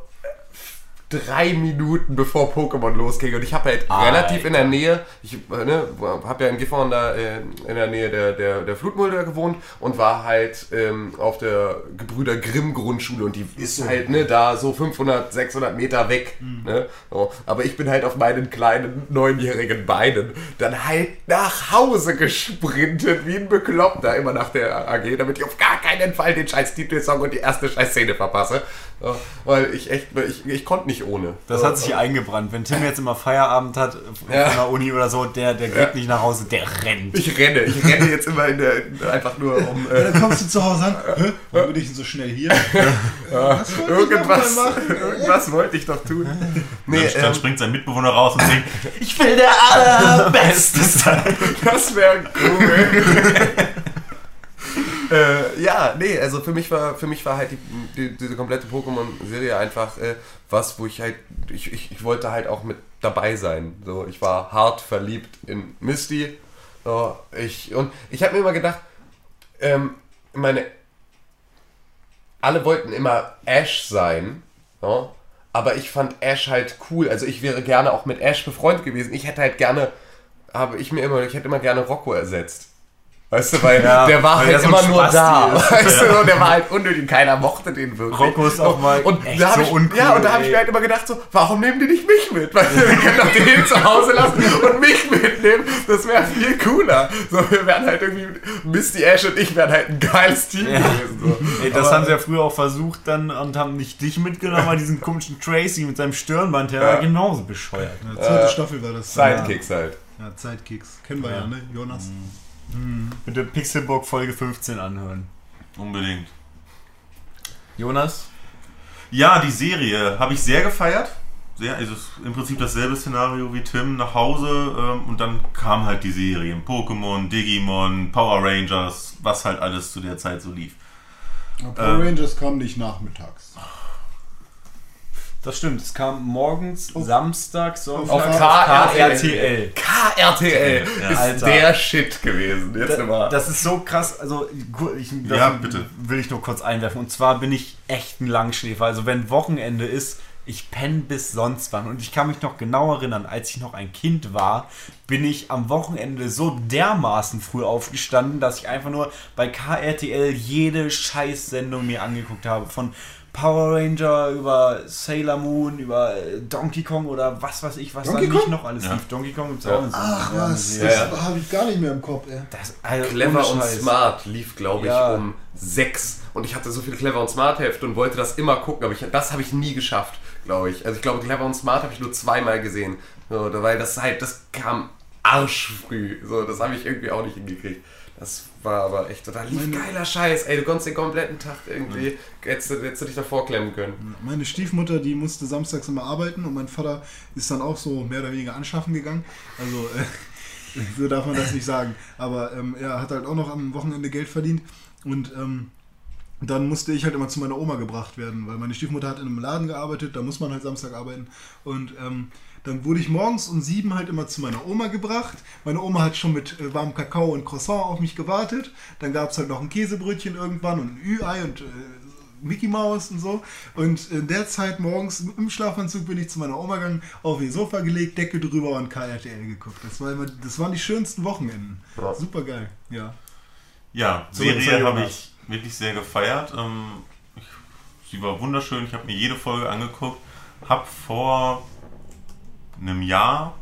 drei Minuten bevor Pokémon losging. Und ich habe halt Alter. relativ in der Nähe, ich ne, habe ja in Gifhorn da äh, in der Nähe der, der, der Flutmulde gewohnt und war halt ähm, auf der Gebrüder Grimm Grundschule und die ist halt ne, da so 500, 600 Meter weg. Ne? So. Aber ich bin halt auf meinen kleinen neunjährigen Beinen dann halt nach Hause gesprintet wie ein Bekloppter, immer nach der AG, damit ich auf gar keinen Fall den scheiß Titelsong und die erste scheiß Szene verpasse. So, weil ich echt, ich, ich konnte nicht ohne. Das hat sich eingebrannt. Wenn Tim jetzt immer Feierabend hat Ja. von der Uni oder so, der, der geht nicht nach Hause, der rennt. Ich renne, ich renne jetzt immer in der, einfach nur um. Ja, Äh, dann kommst du zu Hause an. Hä? Warum bin ich denn so schnell hier? Was irgendwas, irgendwas wollte ich doch tun. Nee, Dann, dann ähm, springt sein Mitbewohner raus und singt, Ich will der (laughs) Allerbeste sein. das wäre cool. (laughs) äh, ja, nee, also für mich war, für mich war halt die, die, diese komplette Pokémon-Serie einfach äh, was, wo ich halt, ich, ich, ich wollte halt auch mit dabei sein. So, ich war hart verliebt in Misty. So, ich, und ich habe mir immer gedacht, ähm, meine, alle wollten immer Ash sein, so, aber ich fand Ash halt cool. Also ich wäre gerne auch mit Ash befreundet gewesen. Ich hätte halt gerne, habe ich mir immer, ich hätte immer gerne Rocco ersetzt. Weißt du, weil Ja, der war weil halt der so immer nur Spasti da. ist. Weißt du, und der war halt unnötig, keiner mochte den wirklich. Rocco ist auch mal und echt da so ich, uncool, Ja, und da habe ich mir halt immer gedacht, so, warum nehmen die nicht mich mit? Weil wir können doch den zu Hause lassen und mich mitnehmen. Das wäre viel cooler. So, wir wären halt irgendwie, Misty Ash und ich wären halt ein geiles Team Ja. gewesen. So. Ey, das Aber- haben sie ja früher auch versucht dann und haben nicht dich mitgenommen, aber diesen komischen Tracy mit seinem Stirnband, der Ja. war genauso bescheuert. Ja, zweite Staffel war das. Sidekicks halt. Ja, Zeitkicks. Kennen wir ja, ne, Jonas? Bitte Pixelburg Folge 15 anhören. unbedingt. Jonas? Ja, die Serie habe ich sehr gefeiert. Sehr, also es ist im Prinzip dasselbe Szenario wie Tim nach Hause ähm, und dann kam halt die Serien. Pokémon, Digimon, Power Rangers, was halt alles zu der Zeit so lief. Aber Power Ähm. Rangers kam nicht nachmittags. Das stimmt, es kam morgens, Samstag, Sonntag Auf KRTL. KRTL Ja, ist Alter. der Shit gewesen. Jetzt immer. Das ist so krass, also ich, das Ja, bitte. will ich nur kurz einwerfen. Und zwar bin ich echt ein Langschläfer. Also wenn Wochenende ist, ich penne bis sonst wann. Und ich kann mich noch genau erinnern, als ich noch ein Kind war, bin ich am Wochenende so dermaßen früh aufgestanden, dass ich einfach nur bei KRTL jede Scheißsendung mir angeguckt habe. Von Power Ranger über Sailor Moon, über äh, Donkey Kong oder was weiß ich, was Donkey da nicht noch alles Ja. lief. Donkey Kong gibt's Ja. auch. Ach Ja, was, Serie. das habe ich gar nicht mehr im Kopf, ey. Das, also, Clever und. Smart lief, glaube ich, Ja. um sechs. Und ich hatte so viele Clever und Smart Hefte und wollte das immer gucken, aber ich, das habe ich nie geschafft. glaube ich. Also ich glaube, Clever und Smart habe ich nur zweimal gesehen. So, da- weil das halt, das kam arschfrüh. So, das habe ich irgendwie auch nicht hingekriegt. Das war aber echt total lief Meine- geiler Scheiß. Ey, du konntest den kompletten Tag irgendwie, hättest, hättest du dich davor klemmen können. Meine Stiefmutter, die musste samstags immer arbeiten und mein Vater ist dann auch so mehr oder weniger anschaffen gegangen. Also äh, (laughs) so darf man das nicht sagen. Aber ähm, er hat halt auch noch am Wochenende Geld verdient und ähm, dann musste ich halt immer zu meiner Oma gebracht werden, weil meine Stiefmutter hat in einem Laden gearbeitet, da muss man halt Samstag arbeiten. Und ähm, dann wurde ich morgens um sieben halt immer zu meiner Oma gebracht. Meine Oma hat schon mit äh, warmem Kakao und Croissant auf mich gewartet. Dann gab es halt noch ein Käsebrötchen irgendwann und ein Ü-Ei und äh, Mickey Mouse und so. Und in der Zeit morgens im Schlafanzug bin ich zu meiner Oma gegangen, auf ihr Sofa gelegt, Decke drüber und KRTL geguckt. Das, war immer, das waren die schönsten Wochenenden. Ja. Super geil, ja. Ja, So, Serie habe ich wirklich sehr gefeiert. Ähm, ich, sie war wunderschön. Ich habe mir jede Folge angeguckt. Hab vor einem Jahr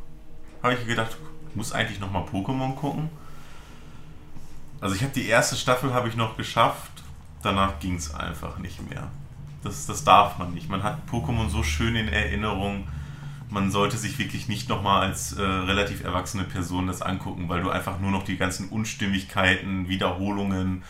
habe ich gedacht, ich muss eigentlich noch mal Pokémon gucken. Also ich habe die erste Staffel habe ich noch geschafft. Danach ging es einfach nicht mehr. Das, das darf man nicht. Man hat Pokémon so schön in Erinnerung. Man sollte sich wirklich nicht nochmal als äh, relativ erwachsene Person das angucken, weil du einfach nur noch die ganzen Unstimmigkeiten, Wiederholungen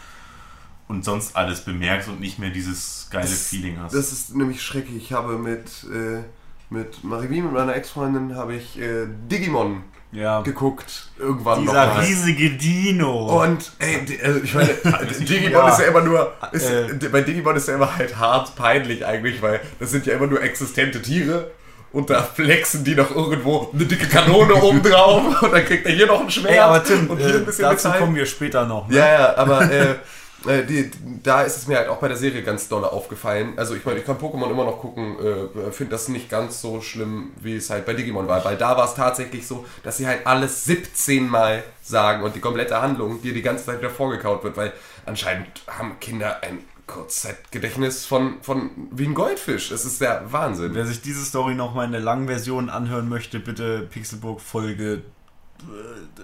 und sonst alles bemerkst und nicht mehr dieses geile Feeling hast. Das ist nämlich schrecklich. Ich habe mit, äh, mit Mariby, mit meiner Ex-Freundin, habe ich äh, Digimon Ja. geguckt. Irgendwann Dieser noch mal. riesige Dino. Und ey, also ich meine, (laughs) Digimon Ja. ist ja immer nur, ist, Äh. bei Digimon ist ja immer halt hart peinlich eigentlich, weil das sind ja immer nur existente Tiere und da flexen die noch irgendwo eine dicke Kanone (laughs) oben drauf und dann kriegt er hier noch ein Schwert Ey, aber Tim, und hier äh, ein bisschen dazu Metall. kommen wir später noch. Ne? Ja, ja, aber äh, (laughs) äh, die, da ist es mir halt auch bei der Serie ganz doll aufgefallen. Also ich meine, ich kann Pokémon immer noch gucken, äh, finde das nicht ganz so schlimm, wie es halt bei Digimon war. Weil da war es tatsächlich so, dass sie halt alles 17 Mal sagen und die komplette Handlung dir die ganze Zeit wieder vorgekaut wird, weil anscheinend haben Kinder ein Kurzzeitgedächtnis von, von wie ein Goldfisch. Das ist der Wahnsinn. Wer sich diese Story noch mal in der langen Version anhören möchte, bitte Pixelburg Folge äh,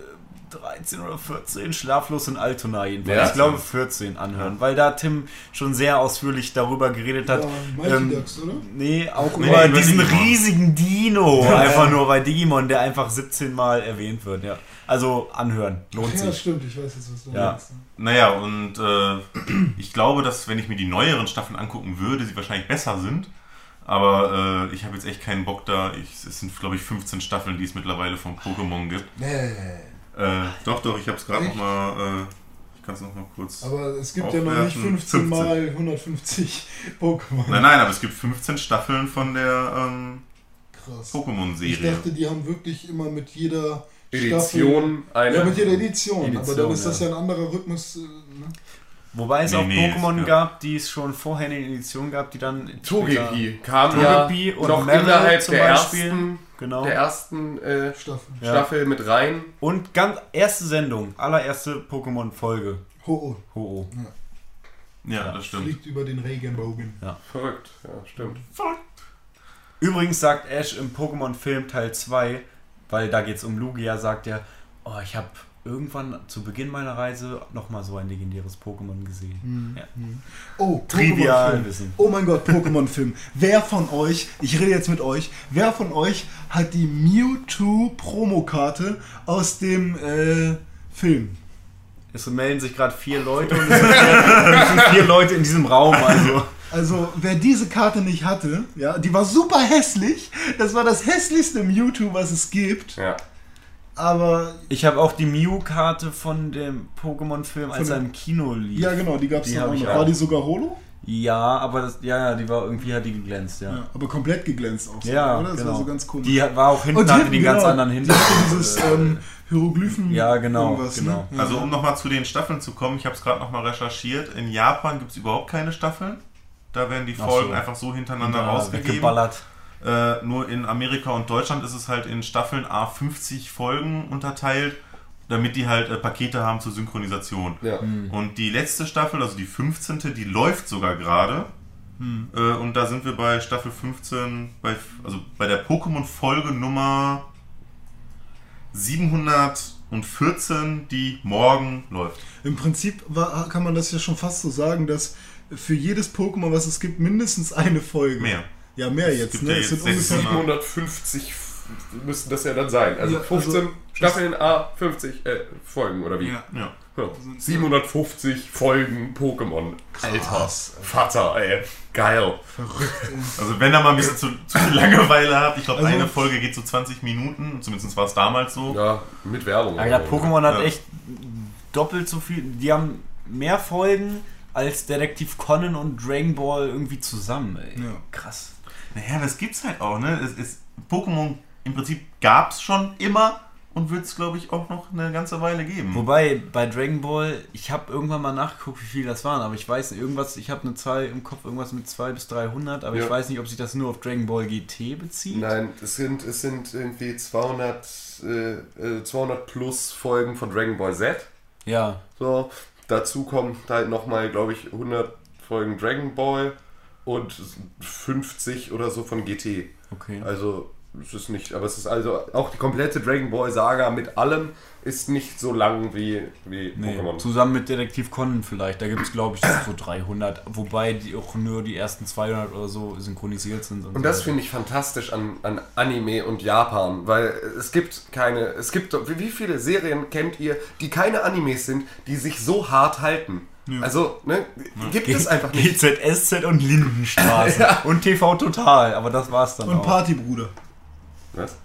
13 oder 14, Schlaflos in Altona jedenfalls. Ja? Ich glaube 14 anhören, weil da Tim schon sehr ausführlich darüber geredet hat. Ja, Mighty ähm, Ducks, oder? Nee, auch Nee, über diesen Digimon. riesigen Dino. Einfach nur bei Digimon, der einfach 17 Mal erwähnt wird. Ja. Also anhören, lohnt Ja, sich. stimmt, ich weiß jetzt, was du Ja. meinst. Naja, und äh, ich glaube, dass wenn ich mir die neueren Staffeln angucken würde, sie wahrscheinlich besser sind. Aber äh, ich habe jetzt echt keinen Bock da. Ich, es sind, glaube ich, 15 Staffeln, die es mittlerweile von Pokémon gibt. Nee. Äh, doch, doch, ich habe es gerade nochmal. Äh, ich kann es nochmal kurz. Aber es gibt ja noch nicht Aufwerfen. 15 mal 150 (laughs) Pokémon. Nein, nein, aber es gibt 15 Staffeln von der ähm, Krass. Ich Pokémon-Serie. dachte, die haben wirklich immer mit jeder Staffel. Edition eine. Ja, mit jeder Edition. aber Edition, dann ist das ja. ein anderer Rhythmus. äh, Ne? Wobei es Nee, auch nee, Pokémon ja. gab, die es schon vorher in den Editionen gab, die dann Togepi kam Togepi ja und noch Meryl innerhalb zum der Beispiel. ersten, Genau. der ersten äh, Staffel. Ja. Staffel mit rein. Und ganz erste Sendung, allererste Pokémon-Folge. Ho, oh, Ho, -Oh. Ja, das stimmt. fliegt über den Regenbogen. Verrückt, ja, stimmt. Übrigens sagt Ash im Pokémon-Film Teil 2, weil da geht es um Lugia, sagt er, oh, ich habe irgendwann zu Beginn meiner Reise nochmal so ein legendäres Pokémon gesehen. Ja. Oh, Trivial Pokémon-Film. Wissen. Oh mein Gott, Pokémon-Film. wer von euch, ich rede jetzt mit euch, wer von euch hat die Mewtwo-Promokarte aus dem äh, Film? Es melden sich gerade vier Leute und es sind, (laughs) es sind vier Leute in diesem Raum. Also Also, wer diese Karte nicht hatte, ja, die war super hässlich. Das war das hässlichste Mewtwo, was es gibt. Ja. Aber, ich habe auch die Mew-Karte von dem Pokémon-Film, als er im Kino lief. ja genau, die gab es auch noch. War die sogar Holo? Ja, aber das, ja, ja, die war irgendwie hat die geglänzt, ja. Ja, aber komplett geglänzt auch so, Ja, oder? Das genau. war so ganz komisch. Die war auch hinten, Und hatte die ganz genau. anderen Hintergrund. Dieses ähm, Hieroglyphen. Ja, genau, irgendwas, genau. Ne? Also um nochmal zu den Staffeln zu kommen, ich habe es gerade nochmal recherchiert. In Japan gibt es überhaupt keine Staffeln. Da werden die Folgen so. einfach so hintereinander Ja, rausgegeben. weggeballert. Äh, nur in Amerika und Deutschland ist es halt in Staffeln A 50 Folgen unterteilt, damit die halt äh, Pakete haben zur Synchronisation. Ja. Und die letzte Staffel, also die 15., die läuft sogar gerade. Äh, und da sind wir bei Staffel 15, bei, also bei der Pokémon-Folge Nummer 714, die morgen läuft. Im Prinzip war, kann man das ja schon fast so sagen, dass für jedes Pokémon, was es gibt, mindestens eine Folge. Mehr. Ja, mehr Es jetzt, ne? Es sind jetzt ungefähr. 750 müssten das ja dann sein. Also Ja, also- 15 Staffeln A, 50 äh, Folgen oder wie? Ja. Ja. Ja. 750 Folgen Pokémon. Alter. Vater, ey. Geil. Also wenn ihr mal ein bisschen zu, zu viel Langeweile habt, ich glaube Also- eine Folge geht so 20 Minuten, zumindest war es damals so. Ja, mit Werbung. Ja, Pokémon hat Ja. echt doppelt so viel. Die haben mehr Folgen als Detektiv Conan und Dragon Ball irgendwie zusammen. Ey. Ja. Krass. Naja, das gibt's halt auch, ne? Es ist, Pokémon im Prinzip gab's schon immer und wird es, glaube ich, auch noch eine ganze Weile geben. Wobei bei Dragon Ball, ich habe irgendwann mal nachgeguckt, wie viel das waren, aber ich weiß irgendwas, ich habe eine Zahl im Kopf, irgendwas mit 200 bis 300, aber Ja. ich weiß nicht, ob sich das nur auf Dragon Ball GT bezieht. Nein, es sind, es sind irgendwie 200, äh, äh, 200 plus Folgen von Dragon Ball Z. Ja, So, dazu kommt halt nochmal, glaube ich, 100 Folgen Dragon Ball und 50 oder so von GT. okay. Also, es ist nicht, aber es ist also auch die komplette Dragon Ball Saga mit allem ist nicht so lang wie, wie Nee, Pokémon. zusammen mit Detektiv Conan vielleicht, da gibt es glaube ich so 300, wobei die auch nur die ersten 200 oder so synchronisiert sind. Und das so. finde ich fantastisch an, an Anime und Japan, weil es gibt keine, es gibt, wie viele Serien kennt ihr, die keine Animes sind, die sich so hart halten? Also, ne, gibt es einfach nicht. GZSZ und Lindenstraße (laughs) und TV Total, aber das war's dann Und auch. Partybruder. Was?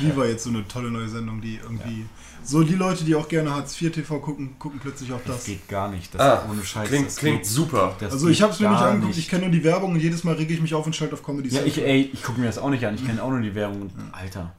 Wie war jetzt so eine tolle neue Sendung, die irgendwie. So die Leute, die auch gerne Hartz IV TV gucken, gucken plötzlich auch Das das. geht gar nicht, das Ah, ist ohne Scheiß. klingt, das klingt geht- super. das Also ich habe es mir nicht angeguckt, ich kenne nur die Werbung und jedes Mal rege ich mich auf und schalte auf Comedy Ja, ich, Central. ey, ich gucke mir das auch nicht an. Ich kenne auch nur die Werbung. Und, Alter.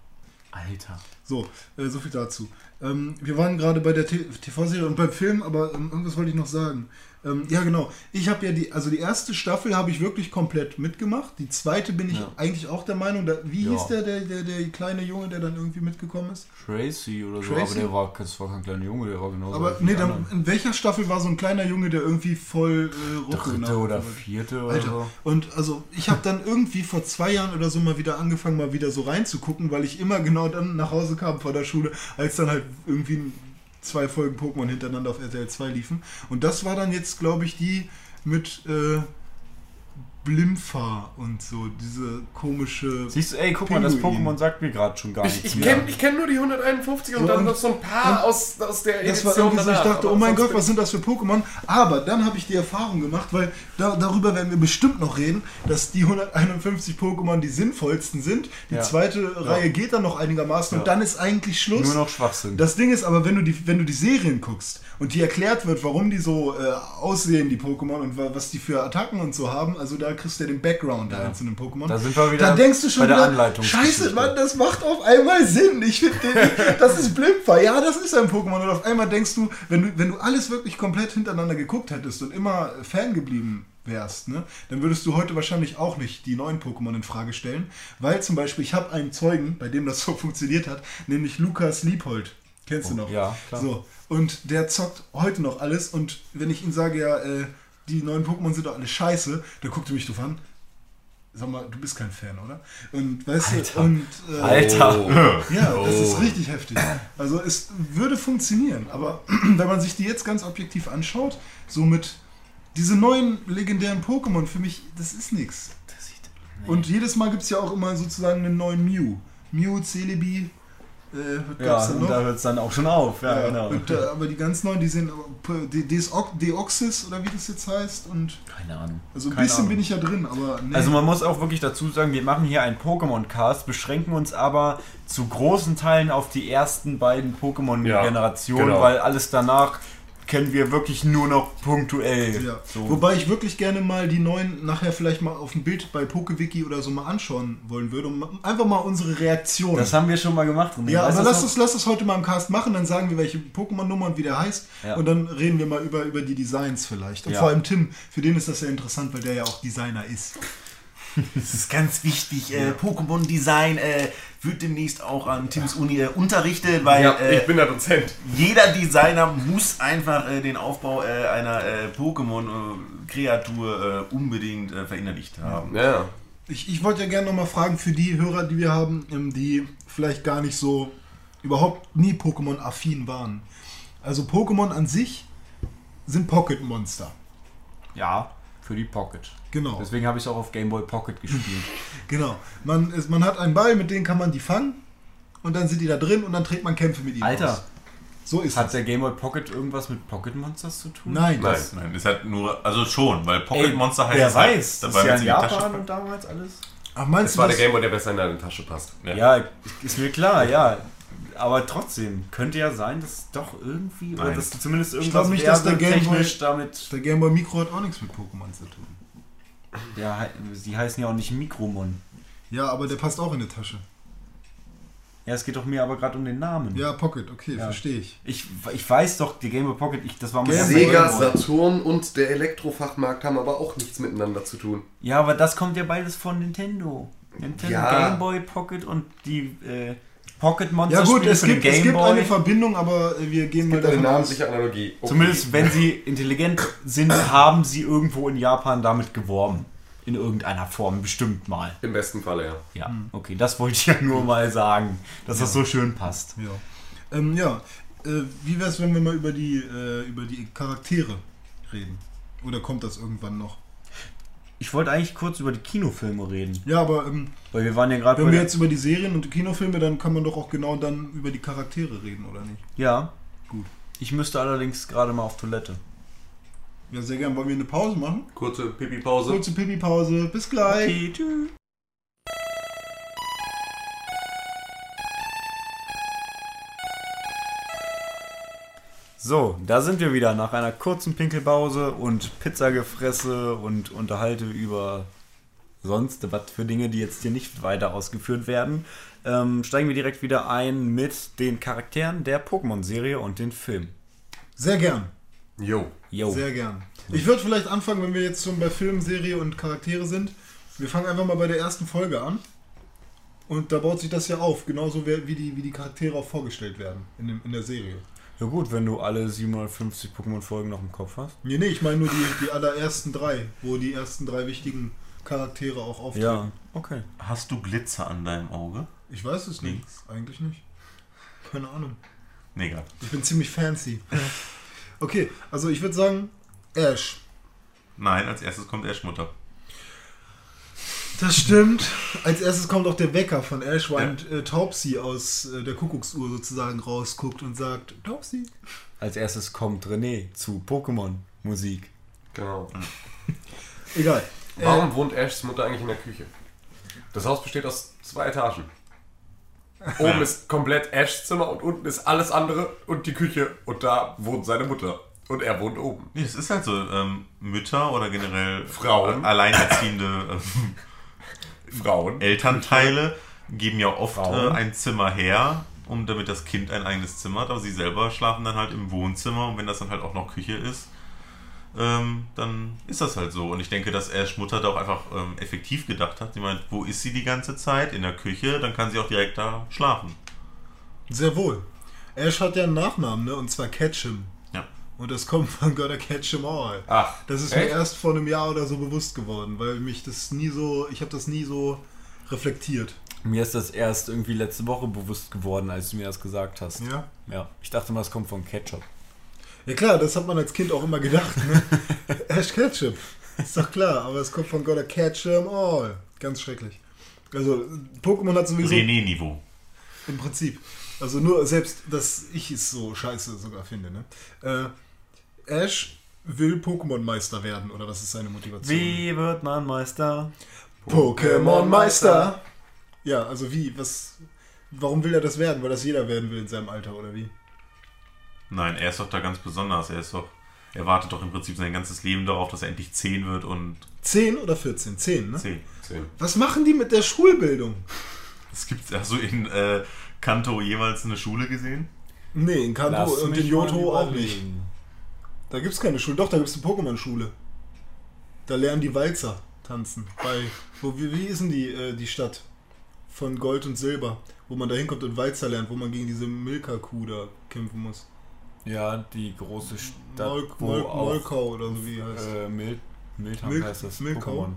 Alter. So, äh, so viel dazu. Ähm, wir waren gerade bei der TV-Serie und beim Film, aber ähm, irgendwas wollte ich noch sagen. Ähm, ja, genau. Ich habe ja die, also die erste Staffel habe ich wirklich komplett mitgemacht. Die zweite bin ich Ja. eigentlich auch der Meinung. Da, wie Ja. hieß der, der, der, der kleine Junge, der dann irgendwie mitgekommen ist? Tracy oder so. Tracy? Aber der war, das war kein kleiner Junge, der war genauso. Aber nee, dann, in welcher Staffel war so ein kleiner Junge, der irgendwie voll äh, Rucke Dritte oder vierte oder Alter. so. Und also ich habe dann irgendwie vor zwei Jahren oder so mal wieder angefangen, mal wieder so reinzugucken, weil ich immer genau dann nach Hause kam vor der Schule, als dann halt irgendwie zwei Folgen Pokémon hintereinander auf RTL 2 liefen. Und das war dann jetzt, glaube ich, die mit äh, Blimfa und so, diese komische. Siehst du, ey, guck mal, das Pinguin. Pokémon sagt mir gerade schon gar Ich, nichts ich mehr. kenne ich kenn nur die 151 und So, dann und- noch so ein paar aus, aus der Das Edition war irgendwie so, ich dachte, oh mein Gott, was sind das für Pokémon? Aber dann habe ich die Erfahrung gemacht, weil da, darüber werden wir bestimmt noch reden, dass die 151 Pokémon die sinnvollsten sind. Die Ja. zweite Reihe geht dann noch einigermaßen und Ja. dann ist eigentlich Schluss. Nur noch Schwachsinn. Das Ding ist aber, wenn du die, wenn du die Serien guckst und die erklärt wird, warum die so äh, aussehen, die Pokémon und wa- was die für Attacken und so haben, also da kriegst du ja den Background der einzelnen Pokémon. Da sind wir wieder Dann denkst du schon bei der wieder, Anleitungsgeschichte. Scheiße, Mann, das macht auf einmal Sinn. Ich finde, (laughs) das ist Blimper. Ja, das ist ein Pokémon. Und auf einmal denkst du, wenn du, wenn du alles wirklich komplett hintereinander geguckt hättest und immer Fan geblieben wärst, ne, dann würdest du heute wahrscheinlich auch nicht die neuen Pokémon in Frage stellen. Weil zum Beispiel, ich habe einen Zeugen, bei dem das so (laughs) funktioniert hat, nämlich Lukas Liebhold. Kennst du noch? Oh, ja, klar. So, und der zockt heute noch alles. Und wenn ich ihm sage, ja, äh, die neuen Pokémon sind doch alle scheiße, dann guckt er mich doof an. Sag mal, du bist kein Fan, oder? Und weißt Alter. du, und äh, Alter. Oh. ja, das ist richtig heftig. Also es würde funktionieren, aber (clears throat) wenn man sich die jetzt ganz objektiv anschaut, so mit diese neuen legendären Pokémon, für mich, das ist nichts. Sieht- Und jedes Mal gibt es ja auch immer sozusagen einen neuen Mew. Mew, Celebi, äh, Ja, gab's da und noch? da hört es dann auch schon auf. Ja, Ja, genau. und, äh, aber die ganz neuen, die sind De- Deox- Deoxys oder wie das jetzt heißt. Und Keine Ahnung. also ein Keine bisschen Ahnung. bin ich ja drin, aber nee. Also man muss auch wirklich dazu sagen, wir machen hier einen Pokémon-Cast, beschränken uns aber zu großen Teilen auf die ersten beiden Pokémon-Generationen, Ja, genau. weil alles danach kennen wir wirklich nur noch punktuell. Ja. So. Wobei ich wirklich gerne mal die neuen nachher vielleicht mal auf dem Bild bei PokeWiki oder so mal anschauen wollen würde, um einfach mal unsere Reaktion. das haben wir schon mal gemacht. René. ja, Weißt aber lass es, lass es heute mal im Cast machen, dann sagen wir, welche Pokémon-Nummer und wie der heißt. Ja. Und dann reden wir mal über, über die Designs vielleicht. Und Ja. vor allem Tim, für den ist das ja interessant, weil der ja auch Designer ist. Das ist ganz wichtig. Äh, Pokémon-Design äh, wird demnächst auch an Tims Uni äh, unterrichtet, weil Ja, äh, ich bin der Dozent. jeder Designer muss einfach äh, den Aufbau äh, einer äh, Pokémon-Kreatur äh, unbedingt äh, verinnerlicht haben. Ja. Ich, ich wollte ja gerne nochmal fragen für die Hörer, die wir haben, ähm, die vielleicht gar nicht so überhaupt nie Pokémon-affin waren. Also Pokémon an sich sind Pocket-Monster. Ja. Für die Pocket. Genau. Deswegen habe ich es auch auf Game Boy Pocket gespielt. (laughs) Genau. Man, ist, man hat einen Ball, mit dem kann man die fangen. Und dann sind die da drin und dann trägt man Kämpfe mit ihnen Alter. aus. So ist Hat das. der Game Boy Pocket irgendwas mit Pocket Monsters zu tun? Nein, Nein. das, Nein, ist halt nur, also schon, weil Pocket Ey, Monster heißt wer es halt, weiß, das dabei ist ja in Japan und damals alles. Ach, meinst Das du war der Gameboy, der besser in deine Tasche passt. Ja, ist mir klar, ja. Aber trotzdem, könnte ja sein, dass doch irgendwie, oder Nein. dass du zumindest irgendwas nicht, dass der Game Boy- technisch damit. Der Game Boy Micro hat auch nichts mit Pokémon zu tun. Ja, die heißen ja auch nicht Mikromon. Ja, aber der passt auch in die Tasche. Ja, es geht doch mir aber gerade um den Namen. Ja, Pocket, okay, Ja. verstehe ich. Ich, ich weiß doch, die Game Boy Pocket, ich, das war mein Game erster Sega. Saturn und der Elektrofachmarkt haben aber auch nichts miteinander zu tun. Ja, aber das kommt ja beides von Nintendo. Nintendo Ja. Game Boy Pocket und die äh, Pocket Monster Ja gut, Spiele es gibt, es gibt eine Verbindung, aber äh, wir gehen mal eine davon aus. namensliche Analogie. Okay. Zumindest wenn sie intelligent sind, haben sie irgendwo in Japan damit geworben. In irgendeiner Form, bestimmt mal. Im besten Falle, ja. Ja, okay, das wollte ich ja nur mal sagen, dass das so schön passt. Ja, ähm, ja. Äh, wie wäre es, wenn wir mal über die, äh, über die Charaktere reden? Oder kommt das irgendwann noch? Ich wollte eigentlich kurz über die Kinofilme reden, Ja, aber ähm, weil wir waren ja gerade wenn wir jetzt über die Serien und die Kinofilme, dann kann man doch auch genau dann über die Charaktere reden, oder nicht? Ja. Gut. Ich müsste allerdings gerade mal auf Toilette. Ja, sehr gern. Wollen wir eine Pause machen? Kurze Pipi-Pause. Kurze Pipi-Pause. Bis gleich. Okay, tschüss. So, da sind wir wieder nach einer kurzen Pinkelpause und Pizzagefresse und unterhalte über sonst was für Dinge, die jetzt hier nicht weiter ausgeführt werden. Ähm, steigen wir direkt wieder ein mit den Charakteren der Pokémon-Serie und den Film. Sehr gern. Jo. Yo. Sehr gern. Ich würde vielleicht anfangen, wenn wir jetzt schon bei Film, Serie und Charaktere sind. Wir fangen einfach mal bei der ersten Folge an. Und da baut sich das ja auf, genauso wie wie die, wie die Charaktere auch vorgestellt werden in, dem, in der Serie. Ja gut, wenn du alle 750 Pokémon-Folgen noch im Kopf hast. Nee, nee, ich meine nur die, die allerersten drei, wo die ersten drei wichtigen Charaktere auch auftreten. Ja, okay. Hast du Glitzer an deinem Auge? Ich weiß es nicht. Links. Eigentlich nicht. Keine Ahnung. Nee, egal. Ich bin ziemlich fancy. Okay, also ich würde sagen, Ash. Nein, als erstes kommt Ash Mutter. Das stimmt. Als erstes kommt auch der Wecker von Ash, wo Ja. ein äh, Taubsi aus äh, der Kuckucksuhr sozusagen rausguckt und sagt, Taubsi. Als erstes kommt René zu Pokémon-Musik. Genau. Egal. Warum wohnt Ashs Mutter eigentlich in der Küche? Das Haus besteht aus zwei Etagen. (laughs) Oben ist komplett Ashs Zimmer und unten ist alles andere und die Küche. Und da wohnt seine Mutter. Und er wohnt oben. Nee, es ist halt so, ähm, Mütter oder generell Frauen. äh, alleinerziehende ähm, Frauen. Elternteile geben ja oft äh, ein Zimmer her, um damit das Kind ein eigenes Zimmer hat, aber sie selber schlafen dann halt im Wohnzimmer und wenn das dann halt auch noch Küche ist, ähm, dann ist das halt so. Und ich denke, dass Ash Mutter da auch einfach ähm, effektiv gedacht hat. Sie meint, wo ist sie die ganze Zeit? In der Küche, dann kann sie auch direkt da schlafen. Sehr wohl. Ash hat ja einen Nachnamen, ne? Und zwar Ketchum. Und das kommt von Gotta Catch 'em All. Ach, Das ist mir echt? erst vor einem Jahr oder so bewusst geworden, weil mich das nie so, ich habe das nie so reflektiert. Mir ist das erst irgendwie letzte Woche bewusst geworden, als du mir das gesagt hast. Ja? Ja, ich dachte mal, es kommt von Ketchup. Ja klar, das hat man als Kind auch immer gedacht, ne? (laughs) Ash Ketchum. Ist doch klar, aber es kommt von Gotta Catch 'em All. Ganz schrecklich. Also, Pokémon hat sowieso René-Niveau. im Prinzip. Also nur selbst, dass ich es so scheiße sogar finde, ne? Äh, Ash will Pokémon-Meister werden, oder was ist seine Motivation? Wie wird man Meister? Pokémon-Meister! Ja, also wie, was, warum will er das werden? Weil das jeder werden will in seinem Alter, oder wie? Nein, er ist doch da ganz besonders. Er ist doch, er wartet doch im Prinzip sein ganzes Leben darauf, dass er endlich 10 wird und 10 oder 14? 10, ne? 10. Zehn. Was machen die mit der Schulbildung? Es gibt, hast du in äh, Kanto jemals eine Schule gesehen? Nee, in Kanto Lass und in Johto mal auch nicht. Da gibt's keine Schule. Doch, da gibt's eine Pokémon-Schule. Da lernen die Walzer tanzen. Bei, wo, wie, wie ist denn die, äh, die Stadt? Von Gold und Silber. Wo man da hinkommt und Walzer lernt, wo man gegen diese Milka-Kuh da kämpfen muss. Ja, die große Stadt, Mol wo Mol auch Molkau oder so wie die heißt. äh, Mil Miltang Milk- heißt das Milkau?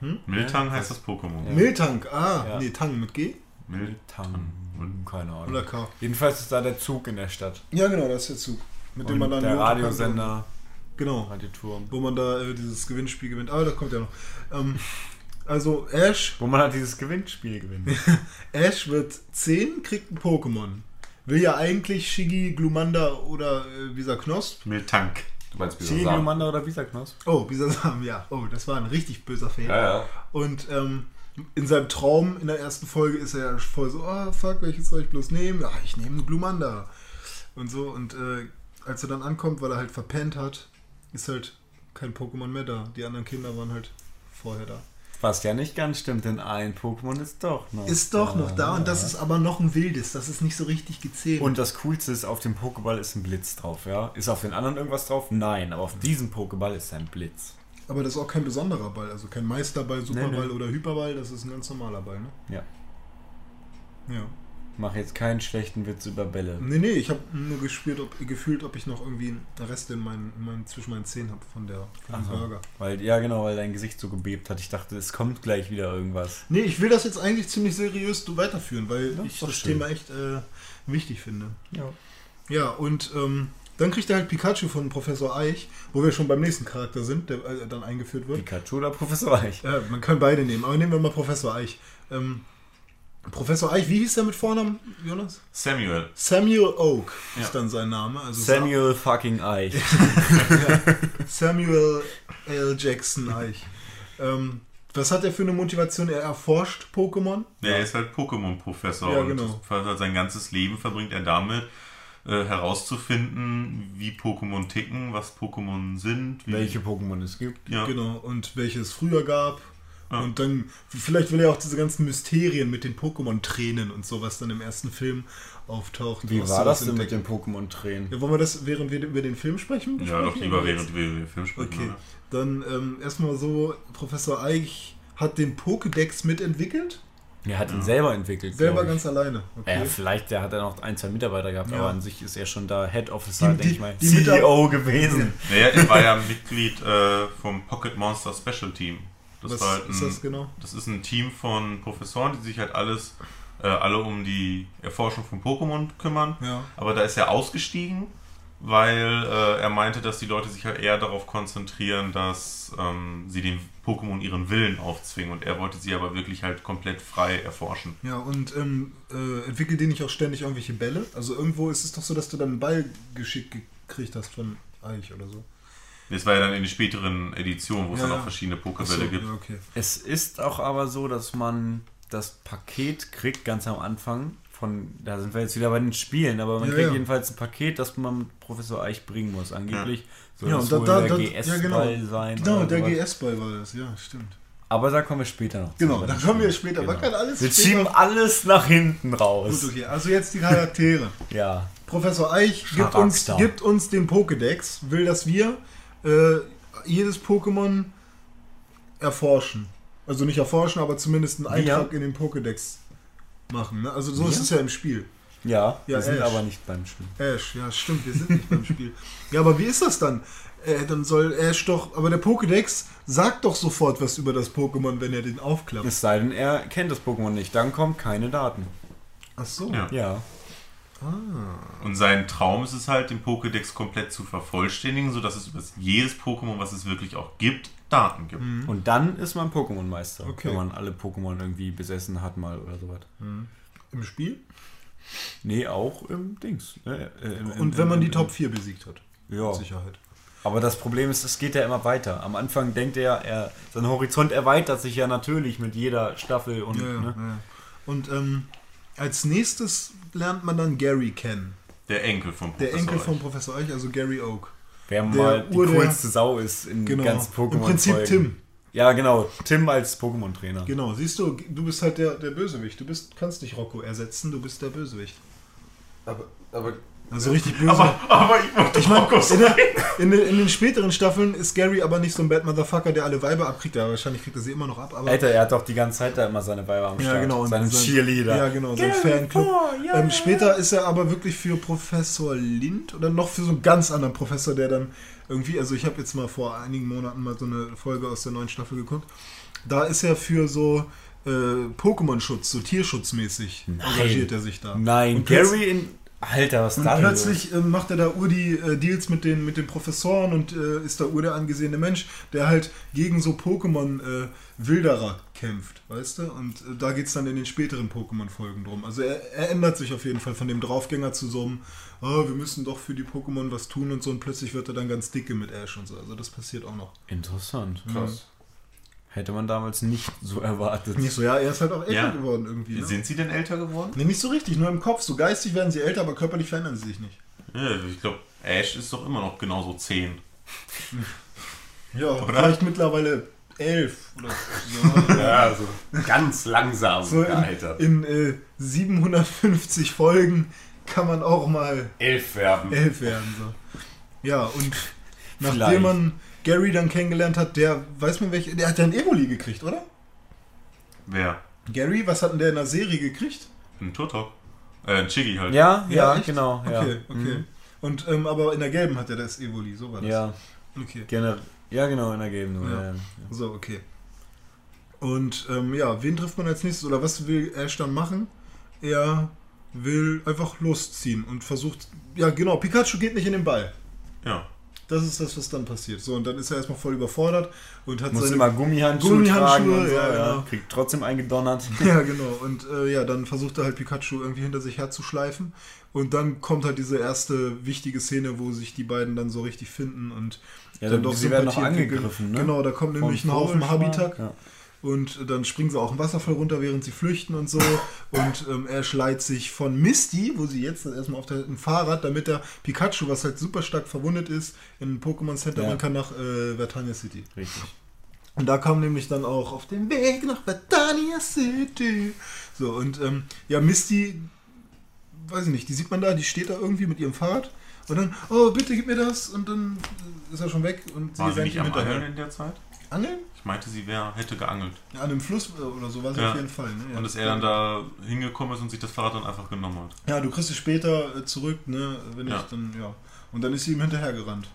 Pokémon. Miltang Ja. heißt das Pokémon. Ja. Miltank, ah, Ja. nee, Tang mit G Miltang. Keine Ahnung. oder K. Jedenfalls ist da der Zug in der Stadt. Ja, genau, das ist der Zug. Mit dem man dann der Radiosender Genau. Radioturm. Wo man da äh, dieses Gewinnspiel gewinnt. Aber da kommt ja noch. Ähm, also Ash, Wo man halt dieses Gewinnspiel gewinnt. (laughs) Ash wird 10, kriegt ein Pokémon. Will ja eigentlich Shigi, Glumanda oder äh, Visa Knosp. Miltank. Du meinst Bisasam? Glumanda oder Bisaknos? Oh, Visa Sam, ja. Oh, das war ein richtig böser Fehler. Ja, ja. Und ähm, in seinem Traum in der ersten Folge ist er ja voll so, oh fuck, welches soll ich bloß nehmen? Ach, ich nehme Glumanda. Und so. Und äh, als er dann ankommt, weil er halt verpennt hat, ist halt kein Pokémon mehr da. Die anderen Kinder waren halt vorher da. Was ja nicht ganz stimmt, denn ein Pokémon ist doch noch. Ist doch noch da und das ist aber noch ein wildes. Das ist nicht so richtig gezählt. Und das Coolste ist, auf dem Pokéball ist ein Blitz drauf, ja? Ist auf den anderen irgendwas drauf? Nein, aber auf diesem Pokéball ist ein Blitz. aber das ist auch kein besonderer Ball. Also kein Meisterball, Superball nee. oder Hyperball. Das ist ein ganz normaler Ball, ne? Ja. Ja. Mach jetzt keinen schlechten Witz über Bälle. Nee, nee, ich habe nur gespielt, ob, gefühlt, ob ich noch irgendwie einen Rest in meinen, in meinen, zwischen meinen Zähnen habe von der von dem. Burger. Weil, ja genau, weil dein Gesicht so gebebt hat. Ich dachte, es kommt gleich wieder irgendwas. Nee, ich will das jetzt eigentlich ziemlich seriös weiterführen, weil Ja, ich das schön. Thema echt äh, wichtig finde. Ja. Ja, und ähm, dann kriegt er halt Pikachu von Professor Eich, wo wir schon beim nächsten Charakter sind, der äh, dann eingeführt wird. Pikachu oder Professor Eich? Ja, man kann beide nehmen, aber nehmen wir mal Professor Eich. Ähm, Professor Eich, wie hieß der mit Vornamen, Jonas? Samuel. Samuel Oak Ja. ist dann sein Name. Also Samuel fucking Eich. (laughs) Samuel L. Jackson Eich. Ähm, was hat er für eine Motivation? Er erforscht Pokémon. Der ist halt Pokémon-Professor Ja, und genau. das- halt sein ganzes Leben verbringt er damit, äh, herauszufinden, wie Pokémon ticken, was Pokémon sind, wie, Welche Pokémon es gibt. ja, Genau, und welche es früher gab. Ja. Und dann, vielleicht will er auch diese ganzen Mysterien mit den Pokémon-Tränen und so, was dann im ersten Film auftaucht. Wie war sowas das denn mit den Pokémon-Tränen? Ja, wollen wir das, während wir über den Film sprechen? ja, doch lieber während wir den Film sprechen. Okay, oder? dann ähm, erstmal so, Professor Eich hat den Pokédex mitentwickelt. Er hat ihn selber entwickelt. Selber ganz alleine. Okay. Ja, vielleicht der hat er noch ein, zwei Mitarbeiter gehabt, Ja. aber an sich ist er schon da Head Officer, denke ich mal. die Mitar- CEO gewesen. (laughs) Naja, er war ja Mitglied äh, vom Pocket Monster Special Team. Das Was halt ist ein, das genau? Das ist ein Team von Professoren, die sich halt alles, äh, alle um die Erforschung von Pokémon kümmern. Ja. Aber da ist er ausgestiegen, weil äh, er meinte, dass die Leute sich halt eher darauf konzentrieren, dass ähm, sie den Pokémon ihren Willen aufzwingen. Und er wollte sie aber wirklich halt komplett frei erforschen. Ja, und ähm, äh, entwickelt die nicht auch ständig irgendwelche Bälle? Also irgendwo ist es doch so, dass du dann einen Ball geschickt gekriegt hast von Eich oder so. Das war ja dann in den späteren Editionen, wo es Ja, dann auch verschiedene Ach so, Pokébälle gibt. ja, okay. Es ist auch aber so, dass man das Paket kriegt ganz am Anfang. Von, da sind wir jetzt wieder bei den Spielen, aber man Ja, kriegt ja. jedenfalls ein Paket, das man mit Professor Eich bringen muss. Angeblich soll Ja, das da, wohl da, der GS-Ball ja, genau. sein. Genau, der. GS-Ball war das, ja, stimmt. Aber da kommen wir später noch. zu, Genau, da kommen wir später. Man kann alles Wir später- schieben alles nach hinten raus. Gut, okay, also jetzt die Charaktere. Ja. Professor Eich gibt uns, gibt uns den Pokédex, will, dass wir äh, jedes Pokémon erforschen. Also nicht erforschen, aber zumindest einen? Eintrag in den Pokédex machen. Ne? Also so Wir? ist es ja im Spiel. Ja, Ja, wir sind Ash. aber nicht beim Spiel. Ash, ja stimmt, wir sind nicht beim Spiel. Ja, aber wie ist das dann? Äh, dann soll Ash doch, aber der Pokédex sagt doch sofort was über das Pokémon, wenn er den aufklappt. Es sei denn, er kennt das Pokémon nicht. Dann kommen keine Daten. Ach so. Ja. Ja. Und sein Traum ist es halt, den Pokédex komplett zu vervollständigen, sodass es über jedes Pokémon, was es wirklich auch gibt, Daten gibt. Und dann ist man Pokémon-Meister. Okay. Wenn man alle Pokémon irgendwie besessen hat mal oder sowas. Im Spiel? Nee, auch im Dings. ne? Äh, im- im- Und wenn man im- die im- Top 4 besiegt hat. Ja. Mit Sicherheit. Aber das Problem ist, es geht ja immer weiter. Am Anfang denkt er, er sein Horizont erweitert sich ja natürlich mit jeder Staffel und Ja, ja, ne? ja. Und ähm, als nächstes lernt man dann Gary kennen. Der Enkel von Der Professor Enkel Eich. von Professor Eich, also Gary Oak. wer Der mal die Ur- der- coolste Sau ist in Genau. ganz Pokémon. Im Prinzip Tim. Ja, genau. Tim als Pokémon-Trainer. Genau, siehst du, du bist halt der, der Bösewicht. Du bist, kannst nicht Rocco ersetzen, du bist der Bösewicht. Aber, aber Also richtig böse. Aber, aber ich wollte ich meine, Markus in, der- in, den- in den späteren Staffeln ist Gary aber nicht so ein Bad Motherfucker, der alle Weiber abkriegt. Ja, wahrscheinlich kriegt er sie immer noch ab. Aber Alter, er hat doch die ganze Zeit da immer seine Weiber am Start. Ja, genau. und Seinen sein- Cheerleader. Ja, genau, sein Fanclub. ähm, später ist er aber wirklich für Professor Lind oder noch für so einen ganz anderen Professor, der dann irgendwie, also ich habe jetzt mal vor einigen Monaten mal so eine Folge aus der neuen Staffel geguckt. Da ist er für so äh, Pokémon-Schutz, so tierschutzmäßig Nein. engagiert er sich da. Nein, Und Gary in Alter, was Und da plötzlich ähm, macht er da Ur die äh, Deals mit den, mit den Professoren und äh, ist da Ur der angesehene Mensch, der halt gegen so Pokémon äh, Wilderer kämpft, weißt du? Und äh, da geht es dann in den späteren Pokémon-Folgen drum. Also er, er ändert sich auf jeden Fall von dem Draufgänger zu so einem, oh, wir müssen doch für die Pokémon was tun und so und plötzlich wird er dann ganz dicke mit Ash und so. Also das passiert auch noch. Interessant. Krass. Hätte man damals nicht so erwartet. Nicht so, ja, er ist halt auch älter Ja. geworden irgendwie. Ne? Sind sie denn älter geworden? Nee, nicht so richtig, nur im Kopf. So geistig werden sie älter, aber körperlich verändern sie sich nicht. Ja, ich glaube, Ash ist doch immer noch genauso 10. (laughs) Ja, vielleicht mittlerweile elf oder so. (laughs) Ja, so ganz langsam So in, gealtert. in äh, 750 Folgen kann man auch mal Elf werden. elf werden. So. Ja, und nachdem man Gary dann kennengelernt hat, der, weiß man welche, der hat ja ein Evoli gekriegt, oder? Wer? Gary, was hat denn der in der Serie gekriegt? Ein Turtok. Äh, ein Chiggy halt. Ja, ja, echt? genau. Ja. Okay, okay. Mhm. Und, ähm, aber in der gelben hat er das Evoli, so war das. Ja, Okay. gerne. Ja, genau, in der. Ja. Ja. Ja. So, okay. Und ähm, ja, wen trifft man als nächstes oder was will Ash dann machen? Er will einfach losziehen und versucht. Ja, genau, Pikachu geht nicht in den Ball. Ja. Das ist das, was dann passiert. So, und dann ist er erstmal voll überfordert und hat Muss seine. immer Gummihandschuhe, Gummihandschuhe, tragen und so, ja, ja, genau. Kriegt trotzdem eingedonnert. (laughs) Ja, genau. Und äh, ja, dann versucht er halt Pikachu irgendwie hinter sich herzuschleifen. Und dann kommt halt diese erste wichtige Szene, wo sich die beiden dann so richtig finden und Ja, dann dann- doch sie werden noch angegriffen, ne? Genau, da kommt nämlich ein Haufen. Habitat. Ja. Und dann springen sie auch im Wasserfall runter, während sie flüchten und so. Und ähm, er schleicht sich von Misty, wo sie jetzt erstmal auf der, ein Fahrrad, damit er Pikachu, was halt super stark verwundet ist, in Pokémon Center Ja. bringen kann nach äh, Vertania City. Richtig. Und da kam nämlich dann auch auf dem Weg nach Vertania City. So, und ähm, ja, Misty, weiß ich nicht, die sieht man da, die steht da irgendwie mit ihrem Fahrrad. Und dann, oh, bitte gib mir das. Und dann ist er schon weg und War sie rennt nicht ihm am hinterher. In der Zeit? Angeln? Ich meinte, sie wär, hätte geangelt. Ja, an einem Fluss äh, oder so war sie Ja. auf jeden Fall. Ne? Ja. Und dass er dann da hingekommen ist und sich das Fahrrad dann einfach genommen hat. Ja, du kriegst es später äh, zurück, ne? Wenn Ja. ich dann, ja. Und dann ist sie ihm hinterhergerannt.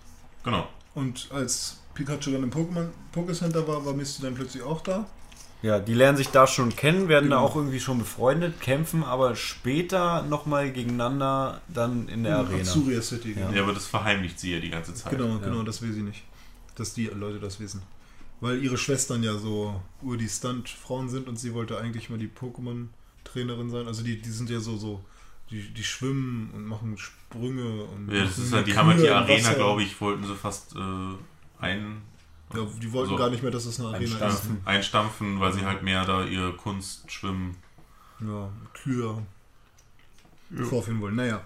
Genau. Und als Pikachu dann im Pokémon Pokécenter war, war Misty dann plötzlich auch da. Ja, die lernen sich da schon kennen, werden da Genau. auch irgendwie schon befreundet, kämpfen aber später nochmal gegeneinander dann in der In Arena. Azuria City, Ja. genau. Ja, aber das verheimlicht sie ja die ganze Zeit. Genau, ja. genau, das will sie nicht. Dass die Leute das wissen. Weil ihre Schwestern ja so ur die Stunt-Frauen sind und sie wollte eigentlich mal die Pokémon-Trainerin sein. Also die, die sind ja so, so, die, die schwimmen und machen Sprünge und. Ja, das ist halt, die halt die Arena, glaube ich, wollten sie fast äh, ein, Ja, die wollten so gar nicht mehr, dass es eine Arena ist. Einstampfen. einstampfen, weil sie halt mehr da ihre Kunst schwimmen. Ja, Kühe vorführen wollen. Naja.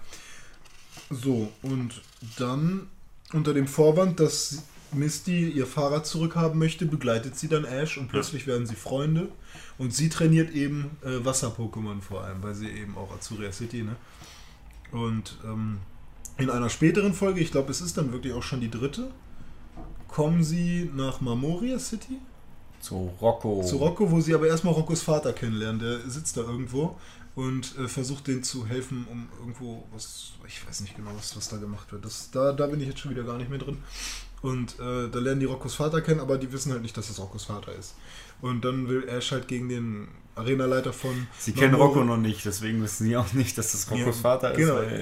So, und dann unter dem Vorwand, dass Misty ihr Fahrrad zurückhaben möchte, begleitet sie dann Ash und plötzlich werden sie Freunde. Und sie trainiert eben äh, Wasser-Pokémon vor allem, weil sie eben auch Azuria City, ne? Und ähm, in einer späteren Folge, ich glaube, es ist dann wirklich auch schon die dritte, kommen sie nach Marmoria City Zu Rocco. zu Rocco, wo sie aber erstmal Roccos Vater kennenlernen. Der sitzt da irgendwo und äh, versucht denen zu helfen, um irgendwo was, ich weiß nicht genau, was, was da gemacht wird. Das, da, da bin ich jetzt schon wieder gar nicht mehr drin. Und äh, da lernen die Roccos Vater kennen, aber die wissen halt nicht, dass es Roccos Vater ist. Und dann will Ash halt gegen den Arenaleiter von. Sie kennen Marmor- Rocco noch nicht, deswegen wissen sie auch nicht, dass das Roccos Ja, Vater ist. genau. Weil,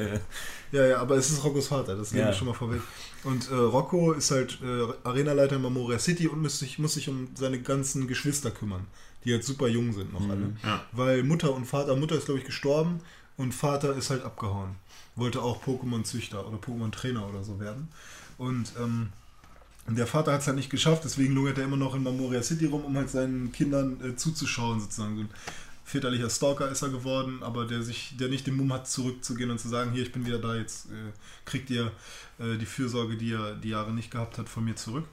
äh, Ja, ja, aber es ist Roccos Vater, das nehme Ja. ich schon mal vorweg. Und äh, Rocco ist halt äh, Arenaleiter in Marmoria City und muss sich, muss sich um seine ganzen Geschwister kümmern, die halt super jung sind noch alle. Ja. Weil Mutter und Vater, Mutter ist glaube ich gestorben und Vater ist halt abgehauen. Wollte auch Pokémon-Züchter oder Pokémon-Trainer oder so werden. Und ähm, der Vater hat es halt nicht geschafft, deswegen lungert er immer noch in Marmoria City rum, um halt seinen Kindern äh, zuzuschauen sozusagen. So ein väterlicher Stalker ist er geworden, aber der sich, der nicht den Mumm hat, zurückzugehen und zu sagen, hier, ich bin wieder da, jetzt äh, kriegt ihr äh, die Fürsorge, die er die Jahre nicht gehabt hat, von mir zurück.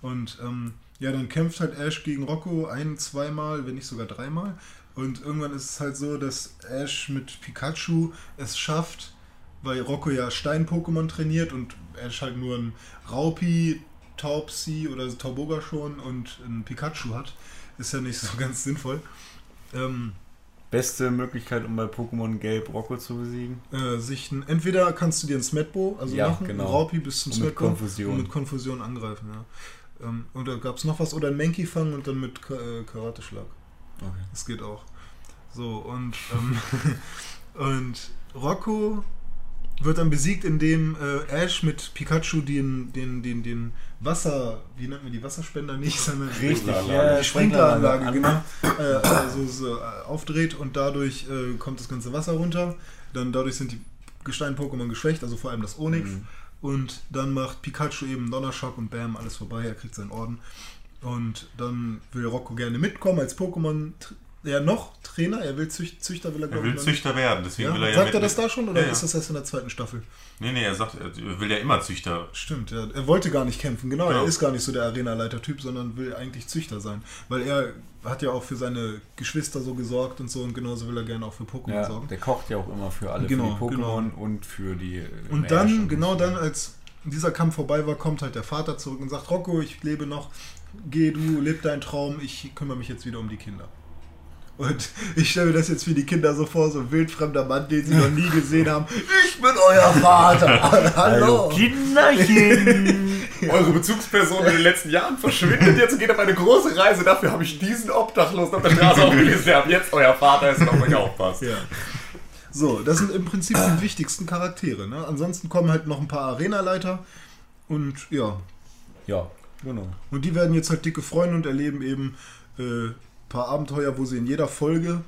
Und ähm, ja, dann kämpft halt Ash gegen Rocco ein, zweimal, wenn nicht sogar dreimal. Und irgendwann ist es halt so, dass Ash mit Pikachu es schafft, weil Rocco ja Stein-Pokémon trainiert und Ash halt nur ein Raupi, Taubsi oder Tauboga schon und ein Pikachu hat. Ist ja nicht so (laughs) ganz sinnvoll. Ähm, beste Möglichkeit, um bei Pokémon Gelb Rocco zu besiegen. äh, sich ein, entweder kannst du dir ein Smetbo, also Ja, machen, genau. Raupi bis zum Und mit Smetbo Konfusion. und mit Konfusion angreifen, ja. Ähm, und da gab es noch was, oder ein Menki fangen und dann mit äh, Karateschlag. Okay. Das geht auch. So, und, ähm, (laughs) und Rocco wird dann besiegt, indem äh, Ash mit Pikachu den, den, den, den Wasser, wie nennt man die Wasserspender nicht, sondern (laughs) Richtig, ja, die Sprinkleranlage, genau, äh, also so, äh, aufdreht und dadurch äh, kommt das ganze Wasser runter. Dann dadurch sind die Gestein-Pokémon geschwächt, also vor allem das Onyx. Mhm. Und dann macht Pikachu eben Donnerschock und bam, alles vorbei, er kriegt seinen Orden. Und dann will Rocco gerne mitkommen als Pokémon, ja noch Trainer, er will Züch Züchter, will er Er glaube will nicht. Züchter werden, deswegen Ja? will er ja Sagt er das da schon oder Ja, ja. ist das erst in der zweiten Staffel? Nee, nee, er sagt, er will ja immer Züchter. Stimmt, ja. Er wollte gar nicht kämpfen, genau. Genau. Er ist gar nicht so der Arenaleiter-Typ, sondern will eigentlich Züchter sein. Weil er hat ja auch für seine Geschwister so gesorgt und so und genauso will er gerne auch für Pokémon Ja, sorgen. der kocht ja auch immer für alle, Genau, für die Pokémon genau. und für die. Und dann, genau dann, als dieser Kampf vorbei war, kommt halt der Vater zurück und sagt, Rocco, ich lebe noch, geh du, leb deinen Traum, ich kümmere mich jetzt wieder um die Kinder. Und ich stelle mir das jetzt für die Kinder so vor, so ein wildfremder Mann, den sie noch nie gesehen haben. Ich bin euer Vater. (laughs) Hallo. Kinderchen! (laughs) Eure Bezugsperson in den letzten Jahren verschwindet jetzt und geht auf eine große Reise. Dafür habe ich diesen Obdachlosen auf der Straße aufgelesen. Der (laughs) ab jetzt euer Vater ist und auf euch aufpasst. Ja. So, das sind im Prinzip die wichtigsten Charaktere. Ne? Ansonsten kommen halt noch ein paar Arenaleiter und ja, ja, genau. und die werden jetzt halt dicke Freunde und erleben eben äh, paar Abenteuer, wo sie in jeder Folge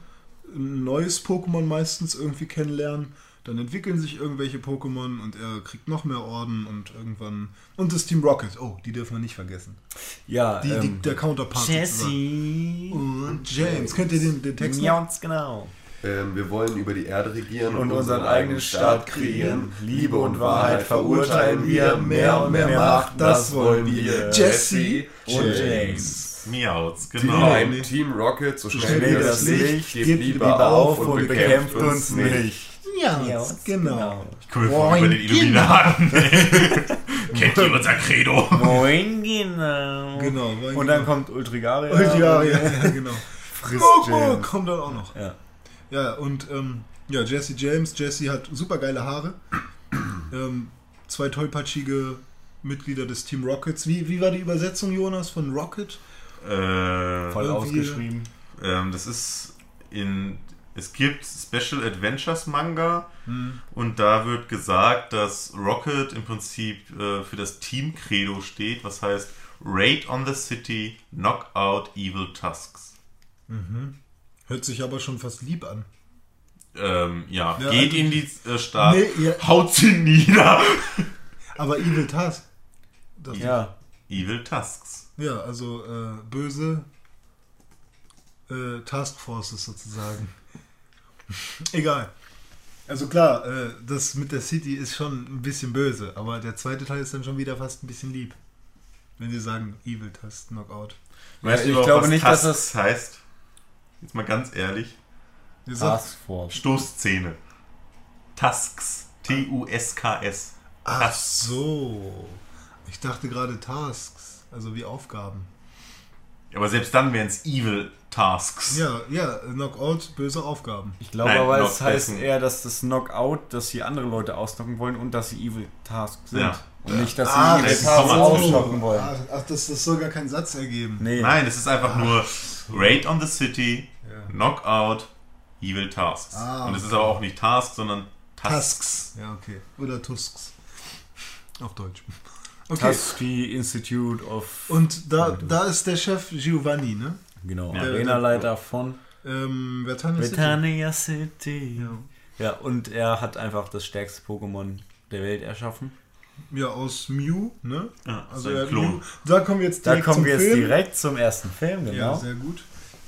ein neues Pokémon meistens irgendwie kennenlernen. Dann entwickeln sich irgendwelche Pokémon und er kriegt noch mehr Orden und irgendwann. Und das Team Rocket, oh, die dürfen wir nicht vergessen. Ja, Die, die, ähm, der Counterpart. Jessie. Und James. Könnt ihr den, den Text? Ganz genau. Ähm, wir wollen über die Erde regieren Und unseren eigenen Staat kreieren. Liebe und Wahrheit verurteilen wir. Mehr und mehr Macht, das wollen wir. Jesse Und James. Miauts, genau. Ein Team Rocket, so schnell, wie das Licht, gebt lieber auf und bekämpft uns nicht. Ja, genau. Cool, vor über den Illuminaten. (laughs) Kennt ihr unser Credo? Moin, genau. Genau. Und dann kommt Ultrigaria. Ultiaria, ja, (laughs) genau. Frisst James. kommt dann auch noch. Ja. Ja, und ähm, ja, Jesse James. Jesse hat super geile Haare. ähm, zwei tollpatschige Mitglieder des Team Rockets. Wie, wie war die Übersetzung, Jonas, von Rocket? Äh, Voll ausgeschrieben. ähm, das ist in. Es gibt Special Adventures Manga und da wird gesagt, dass Rocket im Prinzip äh, für das Team Credo steht, was heißt Raid on the City, Knock out Evil Tusks. Hört sich aber schon fast lieb an. Ähm, ja, Ja, geht in die äh, Stadt, Nee, ja. haut sie nieder. Aber Evil Task. Das Ja. Evil Tusks. Ja, also äh, böse äh, Taskforces sozusagen. (laughs) Egal. Also klar, äh, das mit der City ist schon ein bisschen böse, aber der zweite Teil ist dann schon wieder fast ein bisschen lieb. Wenn sie sagen Evil Task Knockout. Weißt ich du überhaupt, glaube was nicht, dass Tusks heißt? Jetzt mal ganz ehrlich. Taskforce. Stoßzähne. Tusks. T-U-S-K-S. ach so. Ich dachte gerade Tasks, also wie Aufgaben. Aber selbst dann wären es Evil Tasks. Ja, ja, Knockout, böse Aufgaben. Ich glaube Nein, aber, es heißt eher, dass das Knockout, dass sie andere Leute ausnocken wollen und dass sie Evil Tasks sind. Ja. Und nicht, dass sie Ah, Evil das Tasks Komma ausnocken wollen. Ach, ach, das, das soll gar keinen Satz ergeben. Nee. Nein, es ist einfach nur Raid on the City, Ja. Knockout, Evil Tasks. Ah, Und es ist aber auch nicht Task, sondern Tasks. Tusks. Ja, okay. Oder Tusks. Auf Deutsch. Okay. Tusky Institute of. Und da, da ist der Chef Giovanni, ne? Genau, Ja. Arenaleiter von Ähm, Vertania City. Britannia City. Ja. Ja, und er hat einfach das stärkste Pokémon der Welt erschaffen. ja, aus Mew, ne? Ja, Also sein er Klon. Mew. Da kommen wir jetzt Da direkt kommen zum wir jetzt Film. direkt zum ersten Film, Ja, genau. sehr gut.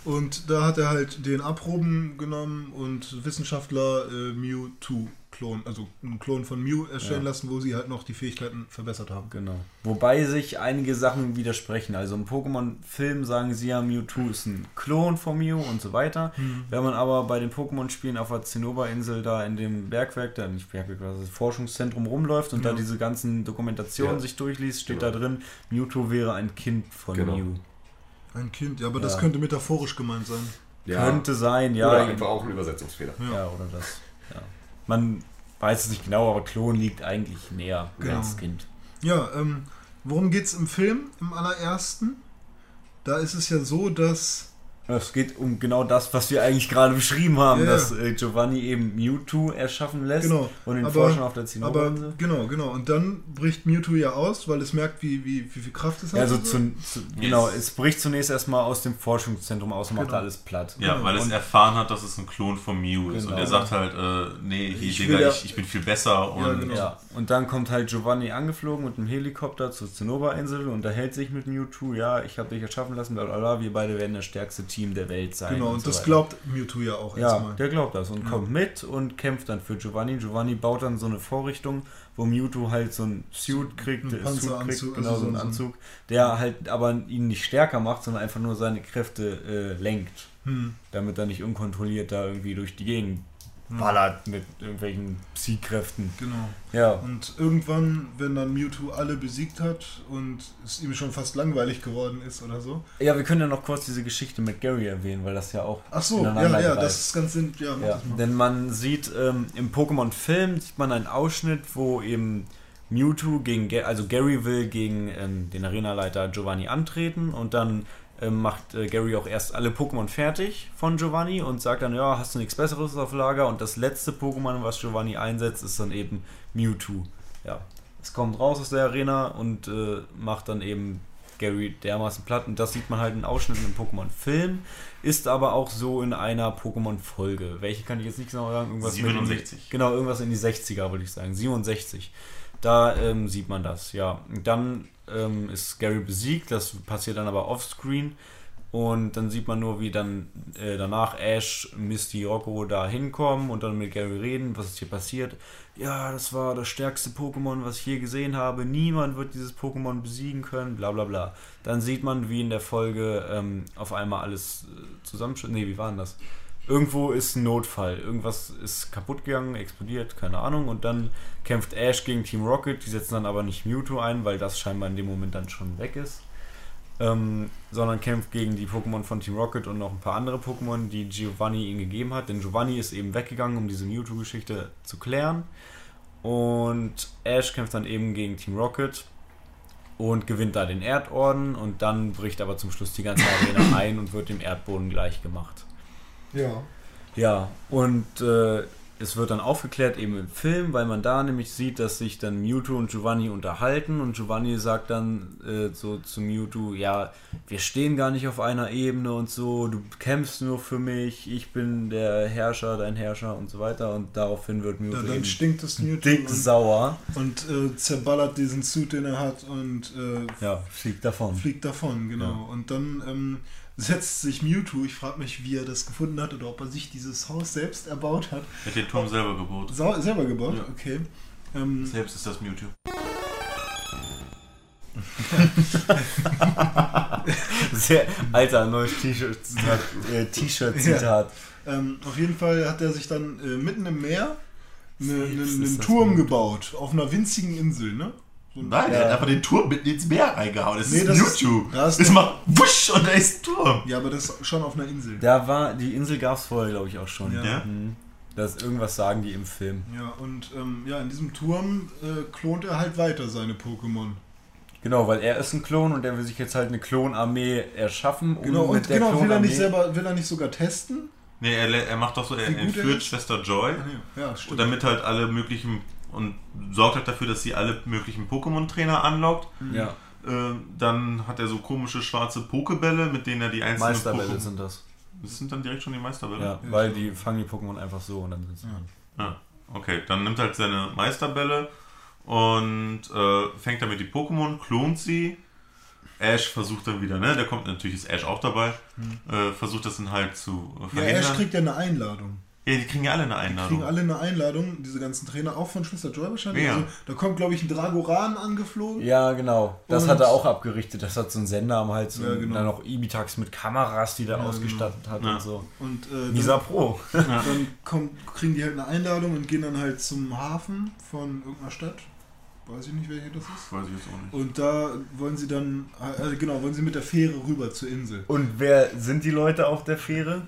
Und da hat er halt den Abproben genommen und Wissenschaftler äh, Mewtwo Klon, also einen Klon von Mew erstellen Ja. lassen, wo sie halt noch die Fähigkeiten verbessert haben. Genau. Wobei sich einige Sachen widersprechen. Also im Pokémon-Film sagen sie ja, Mewtwo ist ein Klon von Mew und so weiter. Hm. Wenn man aber bei den Pokémon-Spielen auf der Zinnoberinsel da in dem Bergwerk, da nicht Bergwerk, das Forschungszentrum rumläuft und Ja. da diese ganzen Dokumentationen Ja. sich durchliest, steht Genau. da drin, Mewtwo wäre ein Kind von Genau. Mew. Ein Kind, ja, aber Ja. das könnte metaphorisch gemeint sein. Könnte sein, ja. Oder einfach auch ein Übersetzungsfehler. Ja. Ja, oder das. Ja. Man weiß es nicht genau, aber Klon liegt eigentlich näher Genau. als Kind. Ja, ähm, worum geht's im Film, im allerersten? Da ist es ja so, dass Es geht um genau das, was wir eigentlich gerade beschrieben haben, Ja, dass äh, Giovanni eben Mewtwo erschaffen lässt Genau. und den aber, Forschern auf der aber Zinnoberinsel. genau, genau. Und dann bricht Mewtwo ja aus, weil es merkt, wie, wie, wie viel Kraft es hat. Ja, also so. zu, zu, genau, es bricht zunächst erstmal aus dem Forschungszentrum aus und macht Genau. alles platt. Ja, Genau. weil es Und- erfahren hat, dass es ein Klon von Mew ist. Genau. Und er sagt halt, äh, nee, hier, Ich Digga, ja- ich, ich bin viel besser. Und Ja, genau. Ja, und dann kommt halt Giovanni angeflogen mit einem Helikopter zur Zinnoberinsel und unterhält sich mit Mewtwo. Ja, ich habe dich erschaffen lassen, bla bla bla. Wir beide werden das stärkste Team der Welt sein. Genau, und so das weiter. glaubt Mewtwo ja auch Ja, erstmal. der glaubt das und kommt mit und kämpft dann für Giovanni. Giovanni baut dann so eine Vorrichtung, wo Mewtwo halt so ein Suit kriegt, Ein äh, Suit kriegt also genau so so- einen Anzug, der halt aber ihn nicht stärker macht, sondern einfach nur seine Kräfte äh, lenkt, Hm. damit er nicht unkontrolliert da irgendwie durch die Gegend ballert mit irgendwelchen Psy-Kräften. Genau. Ja, Und irgendwann, wenn dann Mewtwo alle besiegt hat und es ihm schon fast langweilig geworden ist oder so. ja, wir können ja noch kurz diese Geschichte mit Gary erwähnen, weil das ja auch Ach so, ja, ja, greift. das ist ganz sinn. Ja, Ja, denn man sieht ähm, im Pokémon-Film sieht man einen Ausschnitt, wo eben Mewtwo gegen, also Gary will gegen ähm, den Arenaleiter Giovanni antreten und dann macht äh, Gary auch erst alle Pokémon fertig von Giovanni und sagt dann, ja, hast du nichts Besseres auf Lager und das letzte Pokémon, was Giovanni einsetzt, ist dann eben Mewtwo. Ja, es kommt raus aus der Arena und äh, macht dann eben Gary dermaßen platt und das sieht man halt in Ausschnitten im Pokémon-Film, ist aber auch so in einer Pokémon-Folge. Welche kann ich jetzt nicht genau sagen? Irgendwas mit in die- 67. Genau, irgendwas in die 60er, würde ich sagen. 67. Da ähm, sieht man das, ja. Und dann ähm, ist Gary besiegt, das passiert dann aber offscreen. Und dann sieht man nur, wie dann äh, danach Ash, Misty, Rocco da hinkommen und dann mit Gary reden, was ist hier passiert. Ja, das war das stärkste Pokémon, was ich je gesehen habe. Niemand wird dieses Pokémon besiegen können, bla bla bla. Dann sieht man, wie in der Folge ähm, auf einmal alles äh, zusammenschüttet. Nee, wie war denn das? Irgendwo ist ein Notfall. Irgendwas ist kaputt gegangen, explodiert, keine Ahnung. Und dann kämpft Ash gegen Team Rocket. Die setzen dann aber nicht Mewtwo ein, weil das scheinbar in dem Moment dann schon weg ist. Ähm, sondern kämpft gegen die Pokémon von Team Rocket und noch ein paar andere Pokémon, die Giovanni ihm gegeben hat. Denn Giovanni ist eben weggegangen, um diese Mewtwo-Geschichte zu klären. Und Ash kämpft dann eben gegen Team Rocket und gewinnt da den Erdorden. Und dann bricht aber zum Schluss die ganze Arena (coughs) ein und wird dem Erdboden gleich gemacht. Ja. Ja, und äh, es wird dann aufgeklärt eben im Film, weil man da nämlich sieht, dass sich dann Mewtwo und Giovanni unterhalten und Giovanni sagt dann äh, so zu Mewtwo, ja, wir stehen gar nicht auf einer Ebene und so, du kämpfst nur für mich, ich bin der Herrscher, dein Herrscher und so weiter und daraufhin wird Mewtwo ja dann eben stinkt das Mewtwo dick und, sauer. und äh, zerballert diesen Suit, den er hat und äh, Ja, fliegt davon. fliegt davon, genau. Und dann ähm, setzt sich Mewtwo, ich frage mich, wie er das gefunden hat oder ob er sich dieses Haus selbst erbaut hat. Er hat den Turm selber gebaut. Sau selber gebaut, Ja. okay. Ähm, Selbst ist das Mewtwo. (laughs) Sehr, alter, neues T-Shirt-Zitat. Äh, T-Shirt-Zitat. ähm, auf jeden Fall hat er sich dann äh, mitten im Meer eine, Selbst einen, Turm gebaut, auf einer winzigen Insel, ne? So Nein, er hat einfach den Turm mitten ins Meer reingehauen. Das Nee, ist das ist- Mewtwo. das ist macht wusch und da ist ein Turm. Ja, aber das ist schon auf einer Insel. Da war, die Insel gab es vorher, glaube ich, auch schon. Ja. Ja? Mhm. Das irgendwas sagen die im Film. Ja, und ähm, ja, in diesem Turm äh, klont er halt weiter seine Pokémon. Genau, weil er ist ein Klon und er will sich jetzt halt eine Klonarmee erschaffen. Um Genau, und mit der genau, will er nicht selber, will er nicht sogar testen? Nee, er, er macht doch so, er er entführt ist? Schwester Joy. Ah, nee. Ja, Und stimmt. damit halt alle möglichen und sorgt halt dafür, dass sie alle möglichen Pokémon-Trainer anlockt. Ja, Äh, dann hat er so komische schwarze Pokebälle, mit denen er die einzelnen Meisterbälle Pokémon- sind das. Das sind dann direkt schon die Meisterbälle? Ja, weil die fangen die Pokémon einfach so und dann sind sie. Ja. Ja, okay. Dann nimmt halt seine Meisterbälle und äh, fängt damit die Pokémon, klont sie. Ash versucht dann wieder, ne? Der kommt natürlich ist Ash auch dabei. Äh, versucht das dann halt zu äh, Ja, verhindern. Ash kriegt ja eine Einladung. Ja, die kriegen ja alle eine Kriegen Einladung. alle eine Einladung, diese ganzen Trainer, auch von Schwester Joy wahrscheinlich. Ja. Also, da kommt, glaube ich, ein Dragoran angeflogen. Ja, genau. Das Und- hat er auch abgerichtet. Das hat so einen Sender am Hals Ja, und genau. dann noch Ibitax mit Kameras, die der Ja, ausgestattet hat Ja. und so. Und äh, dann, Pro. (laughs) dann kommt, kriegen die halt eine Einladung und gehen dann halt zum Hafen von irgendeiner Stadt. Weiß ich nicht, welche das ist. Weiß ich jetzt auch nicht. Und da wollen sie dann, äh, genau, wollen sie mit der Fähre rüber zur Insel. Und wer sind die Leute auf der Fähre?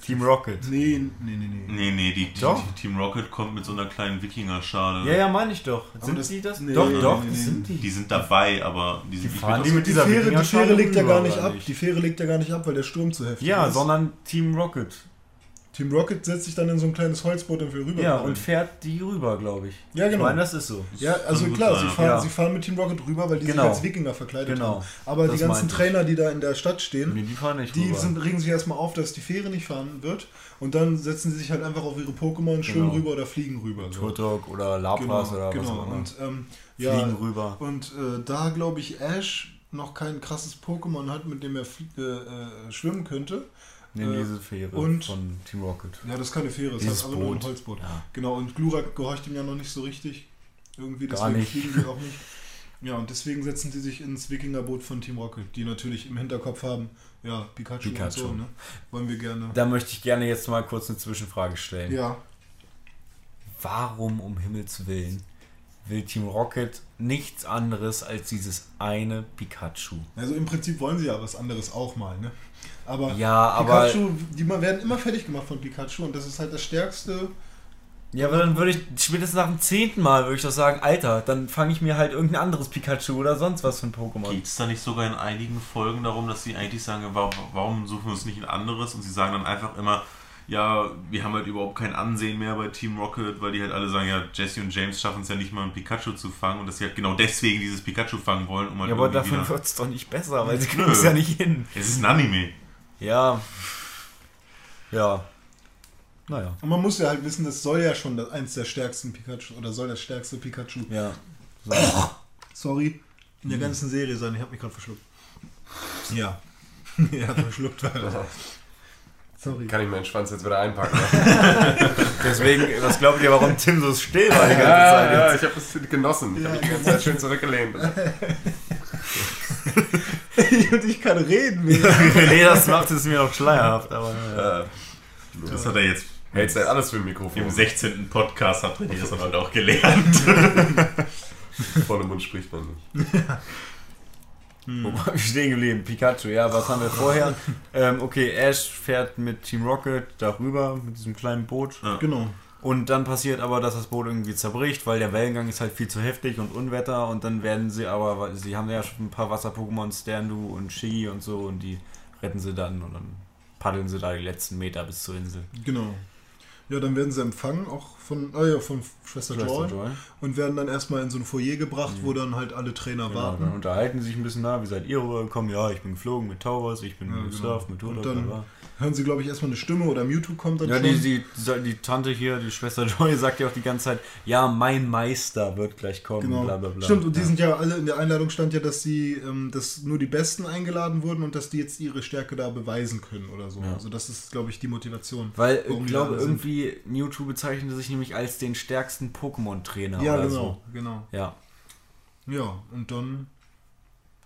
Team Rocket. Nee, nee, nee, nee. Nee, nee, die, die, Doch. die Team Rocket kommt mit so einer kleinen Wikinger-Schale. Ja, ja, meine ich doch. Sind das- die das? nee, doch, nee, doch, nee, sind die. Die sind dabei, aber die sind Die nicht fahren mit die mit Die dieser Fähre, die Wikinger-Schale Fähre legt ja gar nicht ab. nicht? Die Fähre legt ja gar nicht ab, weil der Sturm zu heftig Ja, ist. sondern Team Rocket. Team Rocket setzt sich dann in so ein kleines Holzboot und will rüber. Ja, und fährt die rüber, glaube ich. Ja, genau. Ich meine, das ist so. Ja, also klar, sie fahren, ja. sie fahren mit Team Rocket rüber, weil die Genau. sich als Wikinger verkleidet Genau. haben. Aber Das die ganzen ich. Trainer, die da in der Stadt stehen, Nee, die fahren nicht die rüber. sind, regen sich erstmal auf, dass die Fähre nicht fahren wird. Und dann setzen sie sich halt einfach auf ihre Pokémon, schwimmen Genau. rüber oder fliegen rüber. So. Turtok oder Lapras Genau, oder was genau. auch immer. Und, ähm, ja, Fliegen rüber. und äh, da glaube ich Ash noch kein krasses Pokémon hat, mit dem er äh, äh, schwimmen könnte. Nehmen äh, diese Fähre und- von Team Rocket. Ja, das ist keine Fähre, das heißt aber nur ein Boot. Holzboot. Ja. Genau, und Glurak gehorcht ihm ja noch nicht so richtig. Irgendwie, Gar deswegen nicht. fliegen die auch nicht. (laughs) Ja, und deswegen setzen sie sich ins Wikingerboot von Team Rocket, die natürlich im Hinterkopf haben, ja, Pikachu, Pikachu. und so, ne? Wollen wir gerne. Da möchte ich gerne jetzt mal kurz eine Zwischenfrage stellen. Ja, Warum um Himmels Willen will Team Rocket nichts anderes als dieses eine Pikachu? also im Prinzip wollen sie ja was anderes auch mal, ne? Aber Ja, aber Pikachu, die ma- werden immer fertig gemacht von Pikachu und das ist halt das stärkste. Ja, aber dann würde ich spätestens nach dem zehnten Mal würde ich doch sagen, Alter, dann fange ich mir halt irgendein anderes Pikachu oder sonst was für ein Pokémon. Geht es da nicht sogar in einigen Folgen darum, dass sie eigentlich sagen, warum, warum suchen wir uns nicht ein anderes? Und sie sagen dann einfach immer, ja, wir haben halt überhaupt kein Ansehen mehr bei Team Rocket, weil die halt alle sagen, ja, Jesse und James schaffen es ja nicht mal, ein Pikachu zu fangen und dass sie halt genau deswegen dieses Pikachu fangen wollen, um halt Ja, aber dafür wird es doch nicht besser, weil sie kriegen es ja nicht hin. Es ist ein Anime. Ja. Ja. Naja. Und man muss ja halt wissen, das soll ja schon das, eins der stärksten Pikachu oder soll das stärkste Pikachu, Ja. sorry, in Mhm. der ganzen Serie sein. Ich habe mich gerade verschluckt. Ja. (laughs) ja, verschluckt war das. Sorry. Kann ich meinen Schwanz jetzt wieder einpacken? (laughs) Deswegen, was glaubt ihr, warum Tim so still war die ganze ja, Zeit ja, jetzt? ich habe es genossen. Ich Ja, habe mich die ganze Zeit schön zurückgelehnt. (laughs) und ich kann reden. (laughs) Nee, das macht es mir noch schleierhaft, aber ja. Äh, Das hat er jetzt hältst du alles für ein Mikrofon. im 16. Podcast, hat er das dann halt auch gelernt. (laughs) Volle Mund spricht man nicht. (laughs) Wo war ich stehen geblieben? Pikachu, ja, was haben wir vorher? ähm, okay, Ash fährt mit Team Rocket darüber, mit diesem kleinen Boot. Genau. Und dann passiert aber, dass das Boot irgendwie zerbricht, weil der Wellengang ist halt viel zu heftig und Unwetter. Und dann werden sie aber, weil sie haben ja schon ein paar Wasser-Pokémon, Standu und Shiggy und so, und die retten sie dann und dann paddeln sie da die letzten Meter bis zur Insel. Genau. Ja, dann werden sie empfangen, auch von, ah ja, von Schwester, Joy, Joy. und werden dann erstmal in so ein Foyer gebracht, wo Mhm. dann halt alle Trainer Genau, warten. dann unterhalten sie sich ein bisschen nah, wie seid ihr rübergekommen? Ja, ich bin geflogen mit Towers, ich bin Ja, genau. mit Und Turtok. dann- bla, bla. Hören sie, glaube ich, erstmal eine Stimme oder Mewtwo kommt dann Ja, schon. die, die, die Tante hier, die Schwester Joy, (laughs) sagt ja auch die ganze Zeit, ja, mein Meister wird gleich kommen, Genau. bla bla bla. Stimmt, und die ja. sind ja alle, in der Einladung stand ja, dass sie, ähm, dass nur die Besten eingeladen wurden und dass die jetzt ihre Stärke da beweisen können oder so. Ja. Also das ist, glaube ich, die Motivation. Weil ich glaube, irgendwie Mewtwo bezeichnete sich nämlich als den stärksten Pokémon-Trainer Ja, oder genau, so. genau. Ja. Ja, und dann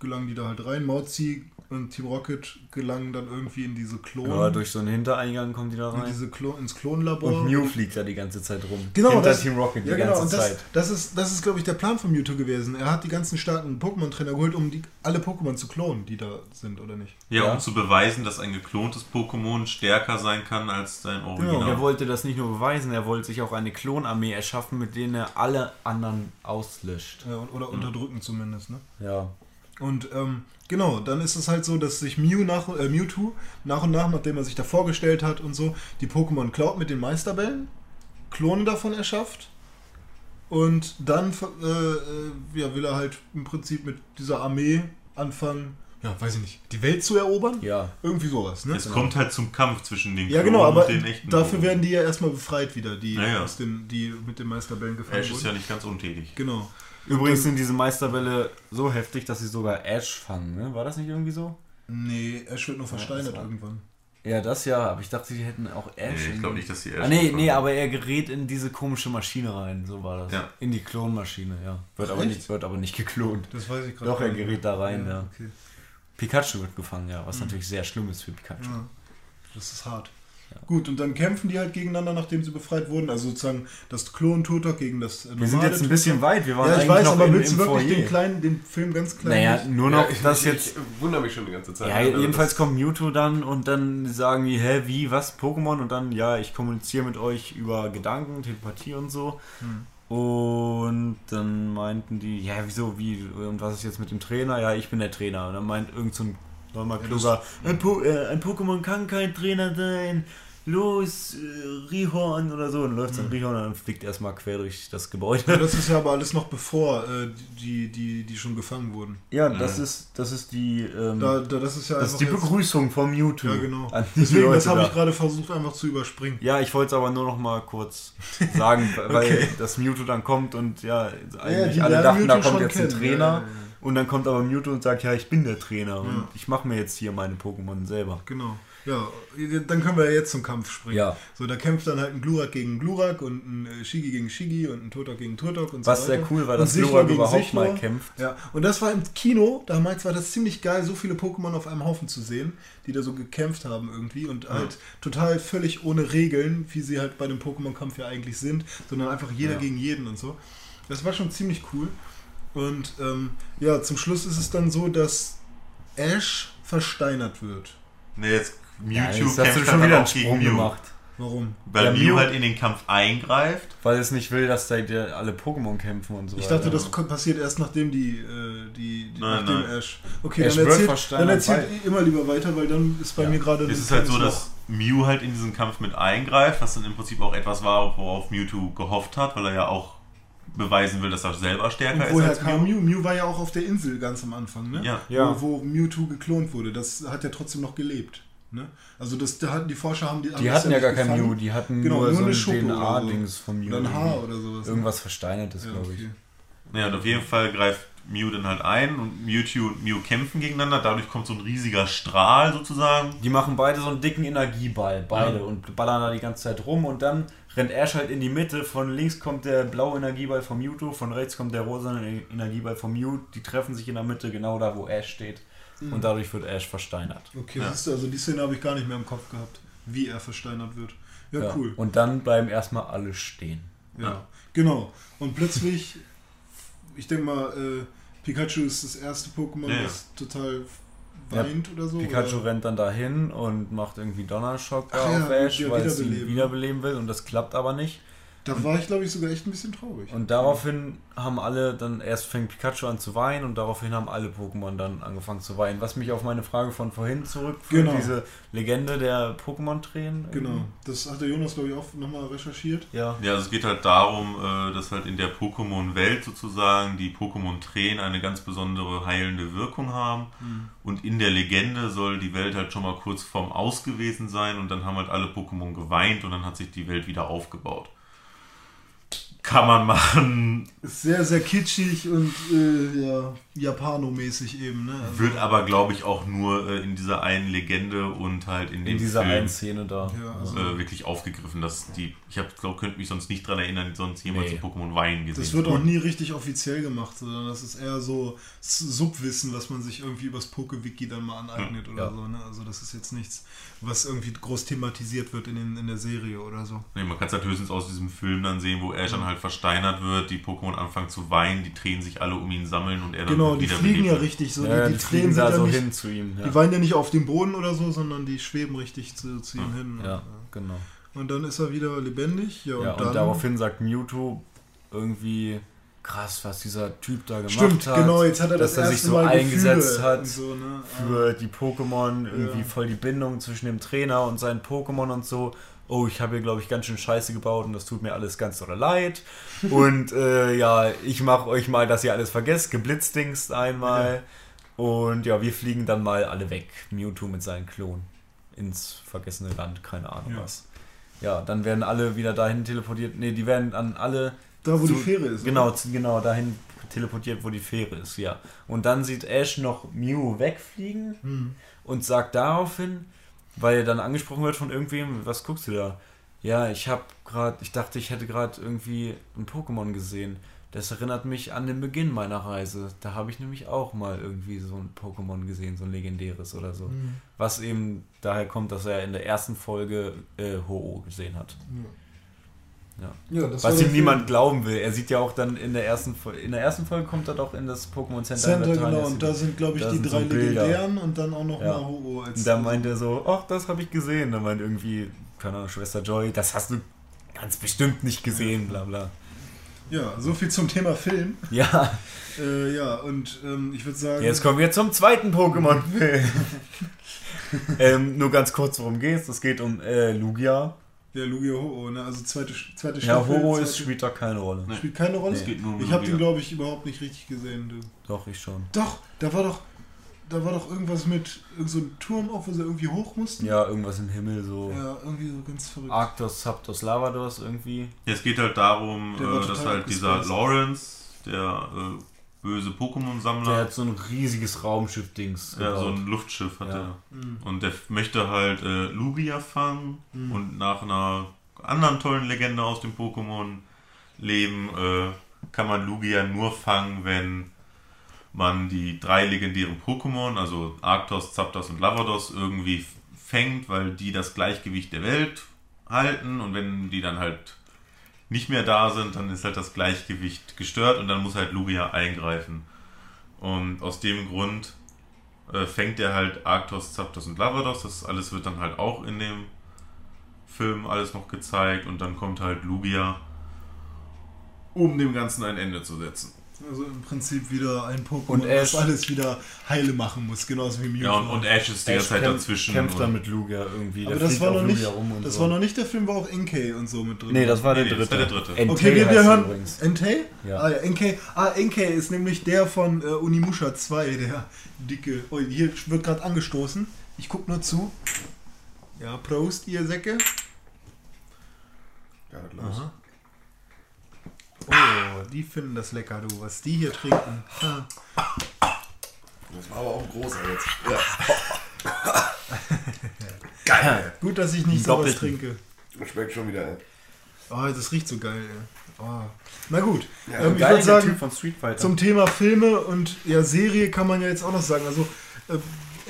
gelangen die da halt rein. Mauzi und Team Rocket gelangen dann irgendwie in diese Klon, Aber durch so einen Hintereingang kommen die da in rein. diese Klo ins Klonlabor. Und Mew fliegt da die ganze Zeit rum. Genau, Hinter das- Team Rocket die Ja, genau, ganze und das, Zeit. das ist, das ist glaube ich, der Plan von Mewtwo gewesen. Er hat die ganzen starken Pokémon-Trainer geholt, um die, alle Pokémon zu klonen, die da sind, oder nicht? Ja, Ja. um zu beweisen, dass ein geklontes Pokémon stärker sein kann als sein Original. Er wollte das nicht nur beweisen, er wollte sich auch eine Klonarmee erschaffen, mit denen er alle anderen auslöscht. Ja, oder unterdrücken zumindest, ne? Ja. Und ähm, genau, dann ist es halt so, dass sich Mew nach, äh, Mewtwo nach und nach, nachdem er sich da vorgestellt hat und so, die Pokémon klaut mit den Meisterbällen, Klone davon erschafft und dann äh, äh, ja, will er halt im Prinzip mit dieser Armee anfangen, ja, weiß ich nicht, die Welt zu erobern? Ja. Irgendwie sowas, ne? es kommt halt zum Kampf zwischen den Ja, Klonen genau, aber und den echten dafür Pokémon. werden die ja erstmal befreit wieder, die, Ja, ja. Aus den, die mit den Meisterbällen gefangen Ash ist wurden. ja nicht ganz untätig. Genau. Übrigens sind diese Meisterbälle so heftig, dass sie sogar Ash fangen, ne? War das nicht irgendwie so? Nee, Ash wird nur versteinert war- irgendwann. Ja, das ja, aber ich dachte, die hätten auch Ash. Nee, ich glaube nicht, dass die Ash Ah, nee, fangen. nee, aber er gerät in diese komische Maschine rein, so war das. Ja. In die Klonmaschine, ja. Wird aber, nicht, wird aber nicht geklont. Das weiß ich gerade Doch, er gerät da rein, ja. Okay. Pikachu wird gefangen, ja, was natürlich sehr schlimm ist für Pikachu. Ja, das ist hart. Gut, und dann kämpfen die halt gegeneinander, nachdem sie befreit wurden. Also sozusagen das Klon Turtok gegen das äh, Wir sind jetzt ein bisschen weit. Wir waren Ja, ich eigentlich weiß, noch aber in, willst du wirklich Foyer. den kleinen, den Film ganz klein? Naja, nicht? nur noch Ja, ich, das ich, jetzt. Ich wundere mich schon die ganze Zeit. Ja, Also jedenfalls kommt Mewtwo dann und dann sagen die, hä, wie, was, Pokémon? Und dann, ja, ich kommuniziere mit euch über Gedanken, Telepathie und so. Und dann meinten die, ja, wieso, wie, und was ist jetzt mit dem Trainer? Ja, ich bin der Trainer. Und dann meint irgend so ein neuer kluger, ein, po äh, ein Pokémon kann kein Trainer sein. Los, äh, Rihorn oder so. Und läuft dann Rihorn und dann fliegt erstmal quer durch das Ja, Gebäude. das (laughs) ist ja aber alles noch bevor äh, die, die, die schon gefangen wurden. Ja, das ist, das ist die, ähm, Da, da, das ist ja das ist einfach die Begrüßung von Mewtwo. Ja, genau. Deswegen, das Leute habe da. ich gerade versucht einfach zu überspringen. Ja, ich wollte es aber nur noch mal kurz sagen, (laughs) weil Okay. das Mewtwo dann kommt und ja, eigentlich die alle dachten, da Mewtwo kommt schon jetzt ein kennen. Trainer Ja, ja, ja. Und dann kommt aber Mewtwo und sagt, ja, ich bin der Trainer und Ja. ich mache mir jetzt hier meine Pokémon selber. Genau. Ja, dann können wir ja jetzt zum Kampf springen. Ja. So, da kämpft dann halt ein Glurak gegen Glurak und ein äh, Shigi gegen Shigi und ein Turtok gegen Turtok und Was so weiter. sehr cool war, Und dass Glurak überhaupt Sichlor. mal kämpft. Ja, und das war im Kino, damals war das ziemlich geil, so viele Pokémon auf einem Haufen zu sehen, die da so gekämpft haben irgendwie und halt total völlig ohne Regeln, wie sie halt bei dem Pokémon-Kampf ja eigentlich sind, sondern einfach jeder Ja. gegen jeden und so. Das war schon ziemlich cool. Und ähm, ja, zum Schluss ist es dann so, dass Ash versteinert wird. Ne, jetzt Mewtwo Ja, kämpft schon dann wieder auch gegen Mew. gemacht, Warum? Weil Ja, Mew halt in den Kampf eingreift. weil es nicht will, dass da alle Pokémon kämpfen und so Ich dachte, das passiert erst nachdem die, äh, die, die Nein, nachdem nein. Ash. Okay, Ash dann wird erzählt, versteinert dann erzählt immer lieber weiter, weil dann ist bei Ja. mir gerade. Es ist halt so, dass Mew halt in diesen Kampf mit eingreift, was dann im Prinzip auch etwas war, worauf Mewtwo gehofft hat, weil er ja auch beweisen will, dass er selber stärker Und ist woher als kam Mew. Mew? War ja auch auf der Insel ganz am Anfang, ne? Ja. Ja. Wo, wo Mewtwo geklont wurde. Das hat ja trotzdem noch gelebt. Ne? Also das, da hatten die Forscher haben die. haben die hatten ja gar kein gefangen. Mew, die hatten Genau, nur, nur so eine ein so. DNA-Dings von Mew. Oder ein Haar oder sowas. ne? Irgendwas Versteinertes, Ja, glaube ich. okay. Ja, und auf jeden Fall greift Mew dann halt ein und Mewtwo und Mew kämpfen gegeneinander. Dadurch kommt so ein riesiger Strahl sozusagen. Die machen beide so einen dicken Energieball, beide, Ja. und ballern da die ganze Zeit rum und dann rennt Ash halt in die Mitte. Von links kommt der blaue Energieball von Mewtwo, von rechts kommt der rosa Energieball von Mew. Die treffen sich in der Mitte, genau da, wo Ash steht. Und dadurch wird Ash versteinert. Okay, Ja. siehst du, also die Szene habe ich gar nicht mehr im Kopf gehabt, wie er versteinert wird. Ja, cool. Und dann bleiben erstmal alle stehen. Ja, genau. Und plötzlich, ich denke mal, äh, Pikachu ist das erste Pokémon, Ja, ja. das total Ja, weint oder so. Pikachu oder? rennt dann dahin und macht irgendwie Donnerschock Ach ja, auf Ash, ja, weil es ihn wiederbeleben will und das klappt aber nicht. Da war ich, glaube ich, sogar echt ein bisschen traurig. Und daraufhin haben alle dann, erst fängt Pikachu an zu weinen und daraufhin haben alle Pokémon dann angefangen zu weinen. Was mich auf meine Frage von vorhin zurückführt, Genau. diese Legende der Pokémon-Tränen. Genau. Das hat der Jonas, glaube ich, auch nochmal recherchiert. Ja. Ja, also es geht halt darum, äh, dass halt in der Pokémon-Welt sozusagen die Pokémon-Tränen eine ganz besondere heilende Wirkung haben. Und in der Legende soll die Welt halt schon mal kurz vorm Aus gewesen sein und dann haben halt alle Pokémon geweint und dann hat sich die Welt wieder aufgebaut. Kann man machen, sehr, sehr kitschig und äh, ja, Japanomäßig eben. Ne? Also, wird aber glaube ich auch nur äh, in dieser einen Legende und halt in dem In dieser Film einen Szene da. Ja, also- äh, wirklich aufgegriffen, dass die, ich habe glaube könnte mich sonst nicht dran erinnern, sonst jemals Nee. Pokémon weinen gesehen. das wird auch nie richtig offiziell gemacht, sondern das ist eher so Subwissen, was man sich irgendwie übers Poke-Wiki dann mal aneignet oder Ja. so. Ne? Also das ist jetzt nichts, was irgendwie groß thematisiert wird in, den, in der Serie oder so. Nee, man kann es halt höchstens aus diesem Film dann sehen, wo Ash dann halt versteinert wird, die Pokémon anfangen zu weinen, die Tränen sich alle um ihn sammeln und er dann Genau, halt die wieder fliegen ja richtig so. Ja, die, die, die Tränen sind da ja so nicht, hin zu ihm. Ja, Die weinen ja nicht auf dem Boden oder so, sondern die schweben richtig zu, zu ihm hin. ja genau. Und dann ist er wieder lebendig. Ja, und, Ja, dann, und daraufhin sagt Mewtwo irgendwie krass, was dieser Typ da gemacht Stimmt, hat. genau, jetzt hat er das dass er sich erste so Mal eingesetzt Gefühle hat so, ne? für die Pokémon, irgendwie Ja. voll die Bindung zwischen dem Trainer und seinen Pokémon und so. Oh, ich habe hier, glaube ich, ganz schön Scheiße gebaut und das tut mir alles ganz doll leid. und äh, ja, ich mache euch mal, dass ihr alles vergesst, geblitzdingst einmal. Und ja, wir fliegen dann mal alle weg. Mewtwo mit seinen Klonen ins vergessene Land, keine Ahnung Ja. was. Ja, dann werden alle wieder dahin teleportiert. Ne, die werden an alle Da, wo die zu- Fähre ist. Genau, zu- genau dahin teleportiert, wo die Fähre ist, ja. Und dann sieht Ash noch Mew wegfliegen Hm. und sagt daraufhin, weil er dann angesprochen wird von irgendwem, was guckst du da? Ja, ich habe gerade, ich dachte, ich hätte gerade irgendwie ein Pokémon gesehen. Das erinnert mich an den Beginn meiner Reise. Da habe ich nämlich auch mal irgendwie so ein Pokémon gesehen, so ein legendäres oder so. Mhm. Was eben daher kommt, dass er in der ersten Folge äh, Ho-Oh gesehen hat. Ja, das war Was ihm niemand glauben will. Er sieht ja auch dann in der ersten Folge, in der ersten Folge kommt er doch in das Pokémon Center. Center, genau, und da sind, glaube ich, Da die drei so legendären und dann auch noch Ja. als. Und da meint er so, ach, das habe ich gesehen. Da meint irgendwie, keine Ahnung, Schwester Joy, das hast du ganz bestimmt nicht gesehen, bla bla. ja, so viel zum Thema Film. Ja, Äh, ja, und ähm, ich würde sagen. jetzt kommen wir zum zweiten Pokémon-Film. (laughs) ähm, nur ganz kurz, worum geht's. Es geht um äh, Lugia. Ja, Lugia Ho-Oh, ne? Also zweite, zweite Ja, Staffel. Ho-Oh zweite- ist, spielt da keine Rolle. Nee. spielt keine Rolle. Es geht nur um ich habe den, glaube ich, überhaupt nicht richtig gesehen. Du. Doch, ich schon. Doch, da war doch. Da war doch irgendwas mit irgend so einem Turm auf, wo sie irgendwie hoch mussten. Ja, irgendwas im Himmel, so Ja, irgendwie so ganz verrückt. Arctos, Zapdos, Lavados irgendwie. Ja, es geht halt darum, äh, dass halt dieser. Lawrence, der äh, böse Der Pokémon-Sammler, hat so ein riesiges Raumschiff-Dings ja, gebaut. so ein Luftschiff hat Ja. er. Mhm. Und der möchte halt äh, Lugia fangen Mhm. und nach einer anderen tollen Legende aus dem Pokémon-Leben äh, kann man Lugia nur fangen, wenn man die drei legendären Pokémon, also Arctos, Zapdos und Lavados, irgendwie fängt, weil die das Gleichgewicht der Welt halten und wenn die dann halt nicht mehr da sind, dann ist halt das Gleichgewicht gestört und dann muss halt Lugia eingreifen. Und aus dem Grund äh, fängt er halt Arctos, Zapdos und Lavados. Das alles wird dann halt auch in dem Film alles noch gezeigt und dann kommt halt Lugia, um dem Ganzen ein Ende zu setzen. Also im Prinzip wieder ein Pokémon, Und Ash- das alles wieder heile machen muss, genauso wie Mew. Ja, und, und Ash ist die ganze Zeit kämpft- dazwischen. Kämpft dann mit Lugia irgendwie. Aber Der das war noch nicht, Lugia rum und das so. war noch nicht der Film, wo auch Inkei und so mit drin. Nee, das war der Nee, dritte. das war der dritte. Entei Okay, wir, heißt wir hören. Entei? Ja. Ah, ja, Enkei. Ah, Enkei ist nämlich der von äh, Unimusha 2, der dicke. Oh, hier wird gerade angestoßen. Ich guck nur zu. Ja, Prost, ihr Säcke. Ja, los. Oh, die finden das lecker, du. Was die hier trinken. Das war aber auch ein großer jetzt. Ja. (laughs) Geil. Gut, dass ich nicht sowas trinke. Das schmeckt schon wieder. ey. Oh, das riecht so geil, ey. Oh. Na gut. Ja, ähm, ich würde sagen, Typ von Street Fighter. Zum Thema Filme und ja, Serie kann man ja jetzt auch noch sagen. Also äh,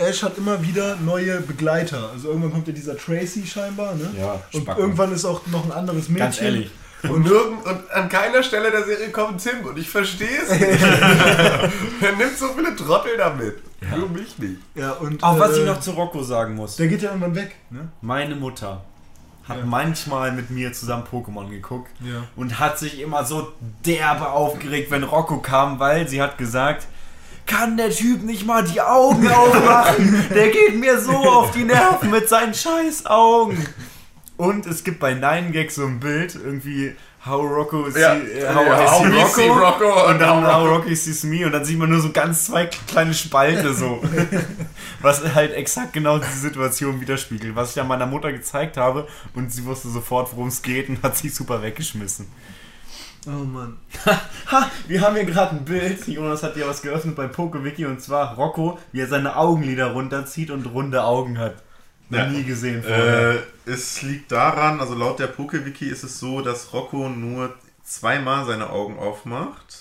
Ash hat immer wieder neue Begleiter. Also irgendwann kommt ja dieser Tracy scheinbar, ne? Ja, Und irgendwann ist auch noch ein anderes Mädchen. Ganz ehrlich. Und, nirgend, und an keiner Stelle der Serie kommt Tim und ich verstehe es nicht. (laughs) er nimmt so viele Trottel damit. Nur mich nicht. Ja, und Auch was äh, ich noch zu Rocco sagen muss. Der geht ja irgendwann weg, ne? Meine Mutter hat Ja. manchmal mit mir zusammen Pokémon geguckt Ja. und hat sich immer so derbe aufgeregt, wenn Rocco kam, weil sie hat gesagt, kann der Typ nicht mal die Augen aufmachen? Der geht mir so auf die Nerven mit seinen scheiß Augen. Und es gibt bei Nine Gag so ein Bild, irgendwie How Rocco see, Ja. äh, Ja, how I how Rocco, see Rocco und dann how How Rocky sees me und dann sieht man nur so ganz zwei kleine Spalte so. (laughs) was halt exakt genau diese Situation widerspiegelt, was ich ja meiner Mutter gezeigt habe und sie wusste sofort, worum es geht und hat sich super weggeschmissen. Oh Mann. (laughs) Ha, wir haben hier gerade ein Bild. Jonas hat hier was geöffnet bei PokeWiki und zwar Rocco, wie er seine Augenlider runterzieht und runde Augen hat. Noch Ja. nie gesehen vorher. Äh, es liegt daran, also laut der Pokewiki ist es so, dass Rocco nur zweimal seine Augen aufmacht.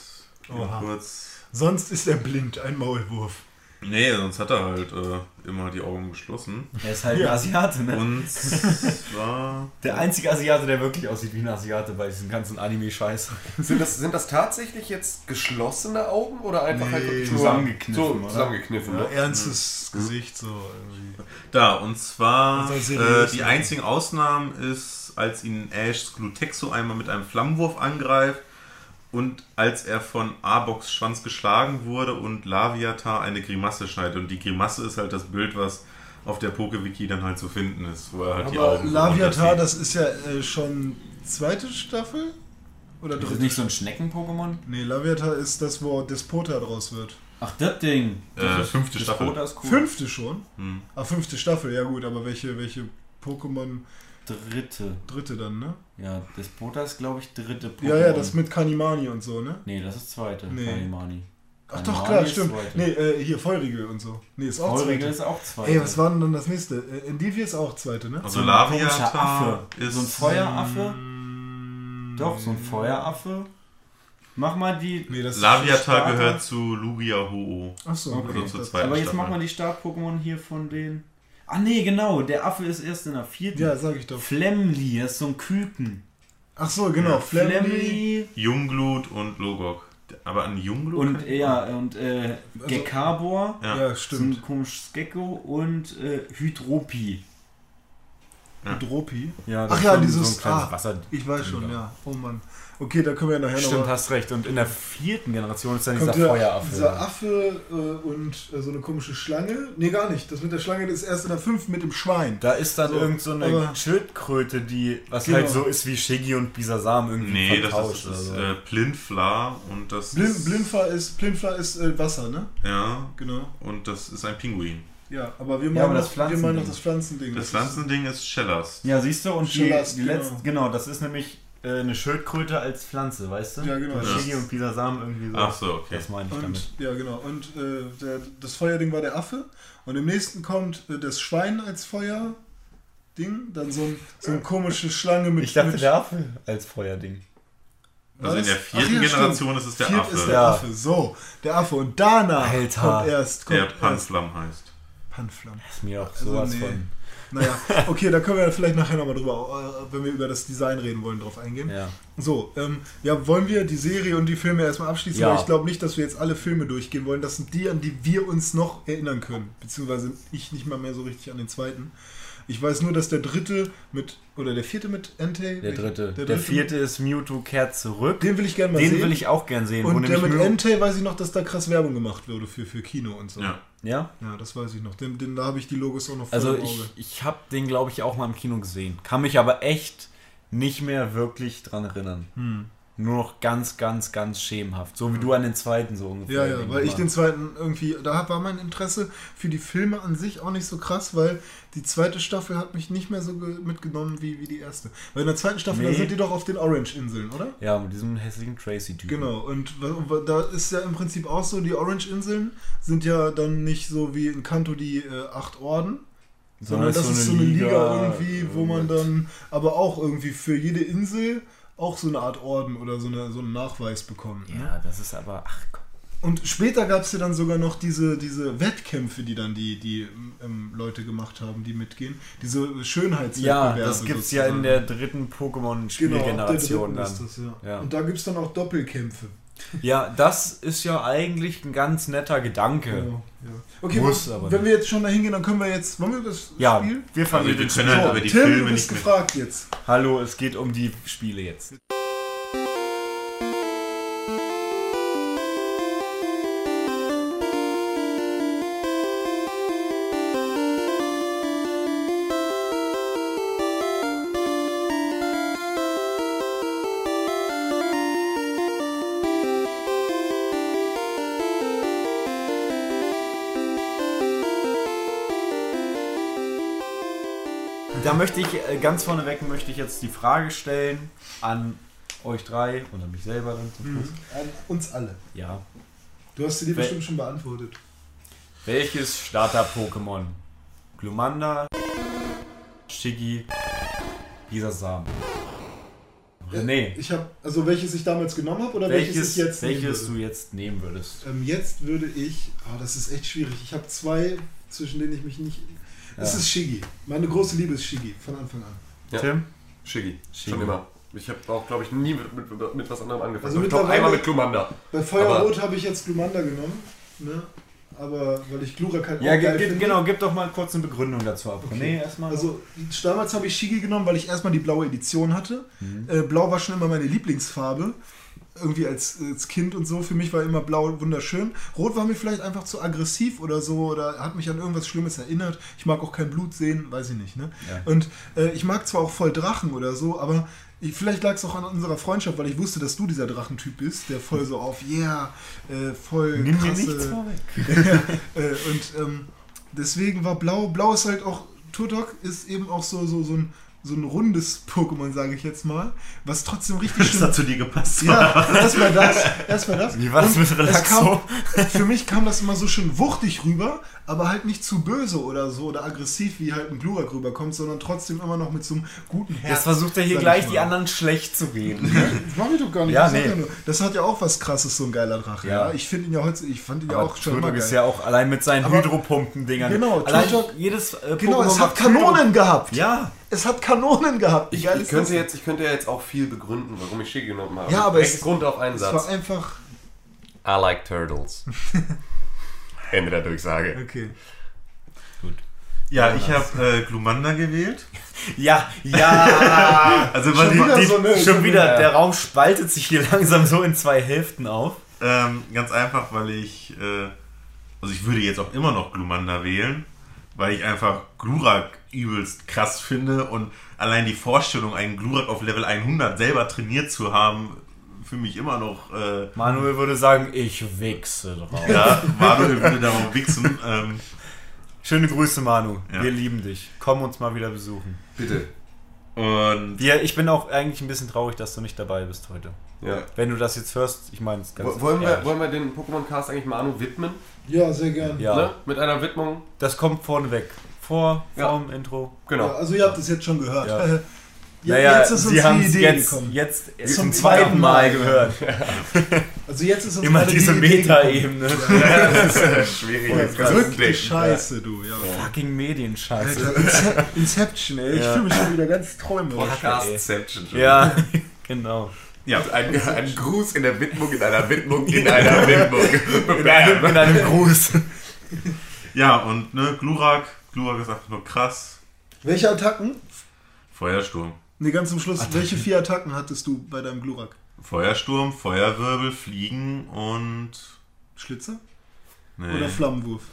Oha. kurz. Sonst ist er blind, ein Maulwurf. Nee, sonst hat er halt äh, immer die Augen geschlossen. er ist halt ja. ein Asiate, ne? Und (laughs) zwar. Der einzige Asiate, der wirklich aussieht wie ein Asiate bei diesem ganzen Anime-Scheiß. Sind das, sind das tatsächlich jetzt geschlossene Augen oder einfach halt Nee, wirklich nur- zusammengekniffen, So, oder? zusammengekniffen. Ja, ne? ernstes Gesicht, so irgendwie. Da, und zwar äh, die einzigen Ausnahmen ist, als ihn Ash Glutexo einmal mit einem Flammenwurf angreift und als er von Arbox Schwanz geschlagen wurde und Laviatar eine Grimasse schneidet. Und die Grimasse ist halt das Bild, was auf der Pokewiki dann halt zu finden ist, wo er halt die Aber Augen so Laviatar, runterzieht. das ist ja äh, schon zweite Staffel? Oder Ist das dritte? nicht so ein Schnecken-Pokémon? Nee, Laviatar ist das, wo Despota draus wird. Ach, das Ding. Äh, fünfte das Staffel. Rota ist cool. Fünfte schon? Hm. Ah, fünfte Staffel, ja gut, aber welche, welche Pokémon Dritte. dritte dann, ne? Ja, Despota ist, glaube ich, dritte Pokémon. Ja, ja, das mit Kanimani und so, ne? Nee, das ist zweite. Nee. Kanimani. Ach doch, klar, stimmt. zweite. Nee, äh, hier Feurigel und so. Nee, ist auch Feurigel zweite. ist auch zweite. Ey, was war denn dann das nächste? Äh, Endivie ist auch zweite, ne? Also Affe. ist. So ein Feueraffe? Mm, Doch, so ein Feueraffe. Mach mal die. Nee, das ist Laviatar Starter. gehört zu Lugia Ho-Oh. Achso, Okay. okay. Also zur das- zweiten Aber jetzt Staffel. mach mal die Start-Pokémon hier von den. Ah nee, genau, der Affe ist erst in der vierten. Ja, sag ich doch. Flemly, das ist so ein Küken. Ach so, genau. Ja, Flammy. Flemly Jungglut und Logok. Aber an Jungglut? und ja, und äh, Gekabor, Ja. Ja, so stimmt. ein komisches Gecko und äh, Hydropi. Dropi. Ja, Ach ist ja, so ein- dieses- so ein kleines ah, Wasser. Ich weiß schon, ja. Oh Mann. Okay, da können wir ja nachher Stimmt, noch. hast recht. Und in der vierten Generation ist dann dieser der, Feueraffe. dieser Affe äh, und äh, so eine komische Schlange. Nee, gar nicht. Das mit der Schlange das ist erst in der 5 mit dem Schwein. Da ist dann So, irgend so eine aber- Schildkröte, die, was Genau. halt so ist wie Shiggy und Bisasam irgendwie Nee, das vertauscht ist, das ist äh, Plinfla und das Blind, ist... Blindfla ist, Blindfla ist äh, Wasser, ne? Ja, Genau. und das ist ein Pinguin. Ja, aber wir meinen, Ja, aber das noch, wir meinen noch Pflanzending. das Pflanzending. Das ist- Pflanzending ist Shellast. Ja, siehst du, und die, Schelast, die genau. letzten, genau, das ist nämlich äh, eine Schildkröte als Pflanze, weißt du? Ja, genau. Shiggy und Bisasam irgendwie so. Ach so, okay. Das meine ich damit. Und, ja, genau. Und äh, der, das Feuerding war der Affe. Und im nächsten kommt äh, das Schwein als Feuerding. Dann so, ein, so eine komische Schlange mit. Ich dachte, mit, der Affe als Feuerding. Also in Was? der Ach vierten ja, Generation stimmt. ist es der Viert Affe, ist der Ja. Affe. So, der Affe. Und danach Alter. kommt erst. Kommt der Panflam heißt. Panflam. Ist mir auch Also, sowas nee. von. Naja, okay, da können wir vielleicht nachher nochmal drüber, äh, wenn wir über das Design reden wollen, drauf eingehen. Ja. So, ähm, ja, wollen wir die Serie und die Filme erstmal abschließen? Ja. Weil ich glaube nicht, dass wir jetzt alle Filme durchgehen wollen. Das sind die, an die wir uns noch erinnern können. Beziehungsweise ich nicht mal mehr so richtig an den zweiten. Ich weiß nur, dass der dritte mit, oder der vierte mit Entei. Der dritte. Der, dritte vierte ist Mewtwo kehrt zurück. Den will ich gerne mal Den sehen. will ich auch gern sehen. wo und der mit Entei weiß ich noch, dass da krass Werbung gemacht wurde für, für Kino und so. Ja. Ja? Ja, das weiß ich noch. Den, den, da habe ich die Logos auch noch Also ich, ich habe den, glaube ich, auch mal im Kino gesehen. Kann mich aber echt nicht mehr wirklich dran erinnern. Hm. Nur noch ganz, ganz, ganz schemenhaft. So wie du an den zweiten so ungefähr. Ja, ja, weil ich den zweiten irgendwie, da war mein Interesse für die Filme an sich auch nicht so krass, weil die zweite Staffel hat mich nicht mehr so ge- mitgenommen wie, wie die erste. Weil in der zweiten Staffel, da Nee. sind die doch auf den Orange-Inseln, oder? Ja, mit diesem hässlichen Tracy-Typen. Genau, und da ist ja im Prinzip auch so, die Orange-Inseln sind ja dann nicht so wie in Kanto die äh, acht Orden, sondern das ist so eine Liga, irgendwie, wo man dann aber auch irgendwie für jede Insel auch so eine Art Orden oder so, eine, so einen Nachweis bekommt. ne? Ja, das ist aber. Ach Gott. Und später gab es ja dann sogar noch diese, diese Wettkämpfe, die dann die, die ähm, Leute gemacht haben, die mitgehen. Diese Ja, Schönheitswettbewerbe. das gibt's ja in der dritten genau, Pokémon-Spielgeneration der dritten dann. das, ja. Ja. Und da gibt es dann auch Doppelkämpfe. Ja, das ist ja eigentlich ein ganz netter Gedanke. Genau, ja. Okay, Muss aber wenn nicht. wir jetzt schon dahin gehen, dann können wir jetzt. Wollen wir das Ja, Spiel? wir fangen Also mit wir können Spiel halt an. über die Tim, Filme du bist nicht mit- gefragt jetzt. Hallo, es geht um die Spiele jetzt. Da möchte ich, äh, ganz vorneweg möchte ich jetzt die Frage stellen an euch drei und an mich selber dann zum Schluss. An uns alle. Ja. Du hast sie dir Wel- bestimmt schon beantwortet. Welches Starter-Pokémon? Glumanda, Shiggy, dieser Samen. René, Ich habe, also welches ich damals genommen habe oder welches, welches, ich jetzt welches du jetzt nehmen würdest? Ähm, jetzt würde ich, ah, das ist echt schwierig. Ich habe zwei, zwischen denen ich mich nicht. Es ist Shiggy. Meine große Liebe ist Shiggy von Anfang an. Ja. Tim? Shiggy. Shiggy. Schon immer. Ich habe auch, glaube ich, nie mit, mit, mit was anderem angefangen. Also ich glaube einmal mit Glumanda. Bei Feuerrot habe ich jetzt Glumanda genommen, ne? Aber weil ich Glurak halt Ja, auch ge geil ge finde. genau, gib doch mal kurz eine Begründung dazu ab. Okay. René, erstmal. Also damals habe ich Shigi genommen, weil ich erstmal die blaue Edition hatte. Mhm. Äh, Blau war schon immer meine Lieblingsfarbe. Irgendwie als, als Kind und so. Für mich war immer blau wunderschön. Rot war mir vielleicht einfach zu aggressiv oder so oder hat mich an irgendwas Schlimmes erinnert. Ich mag auch kein Blut sehen, weiß ich nicht. Ne? Ja. Und äh, ich mag zwar auch voll Drachen oder so, aber ich, vielleicht lag es auch an unserer Freundschaft, weil ich wusste, dass du dieser Drachentyp bist, der voll so auf, yeah, äh, voll Nimm mir krasse, nichts vorweg. (laughs) äh, und ähm, deswegen war Blau, Blau ist halt auch, Turtok ist eben auch so, so, so, ein, so ein rundes Pokémon, sage ich jetzt mal, was trotzdem richtig Das schön hat zu dir gepasst. ja, erstmal das, erstmal das. Wie war das mit Relaxo? Kam, für mich kam das immer so schön wuchtig rüber, aber halt nicht zu böse oder so oder aggressiv, wie halt ein Glurak rüberkommt, sondern trotzdem immer noch mit so einem guten Herz. Jetzt versucht er hier gleich ich die mal. anderen schlecht zu reden. Das mach ich doch gar nicht. Ja, sag nee. das hat ja auch was krasses, so ein geiler Drache. Ja. Ja. Ich finde ihn ja heute, ich fand ihn ja Aber auch schon immer Turtok geil. ist ja auch allein mit seinen Hydropumpen-Dingern. Genau, allein jedes äh, genau, Pokémon es hat Kanonen gehabt. Ja, Es hat Kanonen gehabt. Ich, ich, könnte jetzt, ich könnte ja jetzt auch viel begründen, warum ich Shiggy genommen habe. Ja, aber es- Grund auf einen Es Satz. war einfach. I like turtles. (laughs) Ende der Durchsage. Okay. Ja, ich habe äh, Glumanda gewählt. (laughs) ja, ja. (laughs) Also Schon weil wieder die, so eine- Schon wieder, Ja. der Raum spaltet sich hier langsam so in zwei Hälften auf. ähm, ganz einfach, weil ich, äh, also ich würde jetzt auch immer noch Glumanda wählen, weil ich einfach Glurak übelst krass finde und allein die Vorstellung, einen Glurak auf Level 100 selber trainiert zu haben, für mich immer noch, äh, Manuel würde sagen, ich wichse drauf. ja, Manuel würde darauf wichsen. Ähm, Schöne Grüße, Manu. Ja. Wir lieben dich. Komm uns mal wieder besuchen. Bitte. und Wir, ich bin auch eigentlich ein bisschen traurig, dass du nicht dabei bist heute. Ja. Wenn du das jetzt hörst, ich meine es ganz Wo- Wollen wir, ehrlich. wollen wir den Pokémon-Cast eigentlich Manu widmen? Ja, sehr gern. Ja, Ne? Mit einer Widmung? das kommt vorneweg. Vor, Ja. vorm Intro. Genau. Ja, also ihr habt es jetzt schon gehört. Ja. (laughs) Ja, Naja, jetzt ist uns Sie haben die es Idee jetzt, gekommen. jetzt Zum zum zweiten Mal Mal. gehört. (laughs) Also jetzt ist uns Immer diese die. Meta-Ebene. Schwierig. (laughs) Ja, das Ganze zu Verrückte denken. Scheiße, du. Ja. Fucking Medienscheiße. Alter, Ince- Inception, ey. Ich Ja. fühle mich schon wieder ganz träumerisch. Podcastception. Ja, genau. Ja, Ein, ein Gruß in der Widmung, in einer Widmung, (laughs) in einer Widmung. In einem, in einem Gruß. (laughs) ja, und ne, Glurak, Glurak ist einfach nur krass. Welche Attacken? Feuersturm. Nee, ganz zum Schluss. Welche vier Attacken hattest du bei deinem Glurak? Feuersturm, Feuerwirbel, Fliegen und. Schlitzer? Nee. Oder Flammenwurf?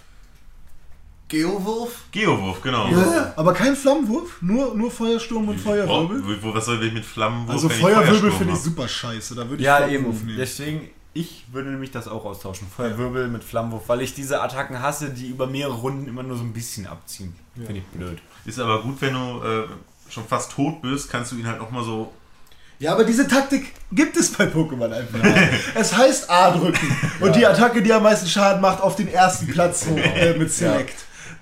Geowurf? Geowurf, genau. Aber kein Flammenwurf? Nur, nur Feuersturm und Feuerwirbel? Wo, wo, was soll ich mit Flammenwurf? Also Feuerwirbel Feuersturm finde ich super scheiße. Da würde ich Ja, Flammenwurf eben. nehmen. Deswegen, ich würde nämlich das auch austauschen. Feuerwirbel mit Flammenwurf, weil ich diese Attacken hasse, die über mehrere Runden immer nur so ein bisschen abziehen. Finde ich blöd. Ist aber gut, wenn du äh, schon fast tot bist, kannst du ihn halt auch mal so. Ja, aber diese Taktik gibt es bei Pokémon einfach. nicht. (laughs) es heißt A drücken. Und die Attacke, die am meisten Schaden macht, auf den ersten Platz hoch (laughs) äh, mit Select.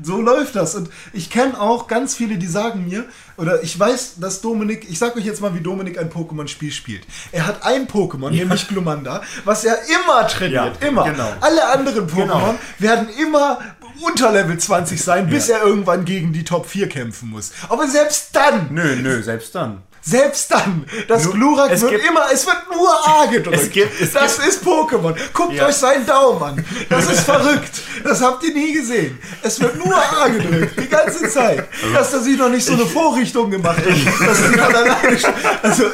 So läuft das. Und ich kenne auch ganz viele, die sagen mir, oder ich weiß, dass Dominik, ich sag euch jetzt mal, wie Dominik ein Pokémon-Spiel spielt. Er hat ein Pokémon, nämlich Glumanda, was er immer trainiert. Ja, immer. genau. Alle anderen Pokémon Genau. werden immer unter Level 20 sein, bis er irgendwann gegen die Top 4 kämpfen muss. Aber selbst dann Nö, nö, selbst dann. Selbst dann, das Nur- Glurak wird gibt- immer, es wird nur A (laughs) gedrückt. Es gibt- es das ist Pokémon. Guckt Ja. euch seinen Daumen an. Das ist (laughs) verrückt. Das habt ihr nie gesehen. Es wird nur A gedrückt, die ganze Zeit. Dass er sich noch nicht so eine Vorrichtung gemacht hat. dass sie von alleine Also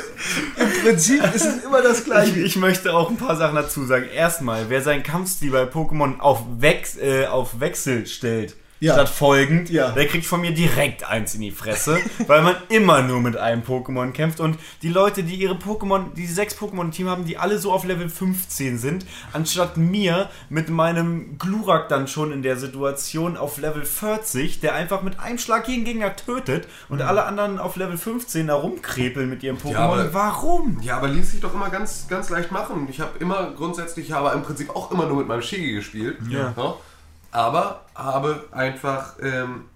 im Prinzip ist es immer das Ich, Gleiche. ich möchte auch ein paar Sachen dazu sagen. Erstmal, wer seinen Kampfstil bei Pokémon auf, Wex, äh, auf Wechsel stellt, Ja. statt folgend, Ja. der kriegt von mir direkt eins in die Fresse, (laughs) weil man immer nur mit einem Pokémon kämpft und die Leute, die ihre Pokémon, die sechs Pokémon im Team haben, die alle so auf Level 15 sind, anstatt mir mit meinem Glurak dann schon in der Situation auf Level 40, der einfach mit einem Schlag jeden Gegner tötet und alle anderen auf Level 15 da rumkrepeln mit ihrem Pokémon. aber- Warum? Ja, aber ließ sich doch immer ganz, ganz leicht machen. Ich habe immer grundsätzlich, ich habe im Prinzip auch immer nur mit meinem Shigi gespielt. Ja. Aber habe einfach ähm,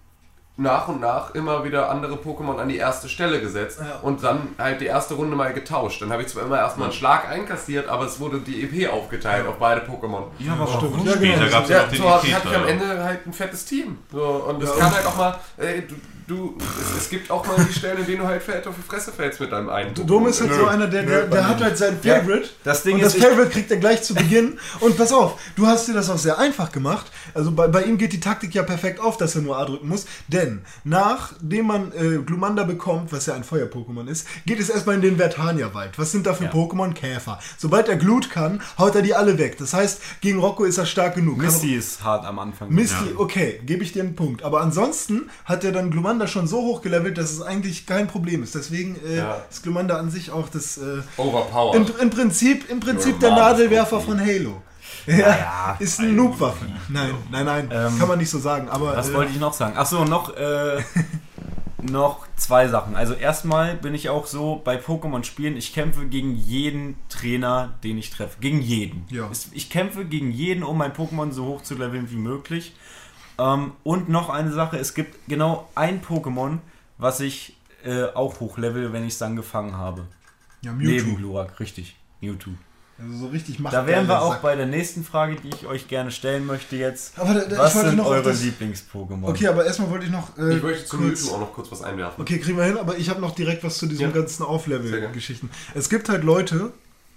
nach und nach immer wieder andere Pokémon an die erste Stelle gesetzt Ja. und dann halt die erste Runde mal getauscht. Dann habe ich zwar immer erstmal einen Schlag einkassiert, aber es wurde die EP aufgeteilt auf beide Pokémon. Ja, aber Stimmt. Ja. Später gab es ja Ja, noch den so hatte ich EP am Ende halt ein fettes Team. So, und es Ja. kann halt auch mal, ey, du, du es, es gibt auch mal die Stellen, in denen du halt fett auf die Fresse fällst mit deinem einen. Dom ist halt so einer, der, der, der hat halt sein Ja. Favorite. Das Ding und ist, das Favorite kriegt er gleich zu Beginn. Und pass auf, du hast dir das auch sehr einfach gemacht. Also bei, bei ihm geht die Taktik ja perfekt auf, dass er nur A drücken muss. Denn nachdem man äh, Glumanda bekommt, was ja ein Feuer-Pokémon ist, geht es erstmal in den Vertania-Wald. Was sind da für Ja. Pokémon? Käfer. Sobald er Glut kann, haut er die alle weg. Das heißt, gegen Rocco ist er stark genug. Misty ist hart am Anfang. Misty, Ja. okay, gebe ich dir einen Punkt. Aber ansonsten hat er dann Glumanda schon so hoch gelevelt, dass es eigentlich kein Problem ist. Deswegen äh, Ja. ist Glumanda an sich auch das äh, Overpowered. im, im Prinzip, im Prinzip der Nadelwerfer von Halo. (laughs) Ja, Naja, ist eine Noob-Waffe. Nein, nein, nein, Ähm, kann man nicht so sagen. Aber Was äh, wollte ich noch sagen? Achso, noch, äh, (laughs) noch zwei Sachen. Also erstmal bin ich auch so bei Pokémon-Spielen, ich kämpfe gegen jeden Trainer, den ich treffe. Gegen jeden. Ja. Ich kämpfe gegen jeden, um mein Pokémon so hoch zu leveln wie möglich. Ähm, und noch eine Sache, es gibt genau ein Pokémon, was ich äh, auch hochlevel, wenn ich es dann gefangen habe. Ja, Neben Mewtwo. Glurak, richtig. Mewtwo. Also so richtig macht Da wären wir auch bei der nächsten Frage, die ich euch gerne stellen möchte jetzt. Aber da, da, Was sind eure Lieblings-Pokémon? Okay, aber erstmal wollte ich noch. Äh, Ich möchte zu kurz- Mewtwo auch noch kurz was einwerfen. Okay, kriegen wir hin, aber ich habe noch direkt was zu diesem Ja. ganzen Auflevel-Geschichten. Es gibt halt Leute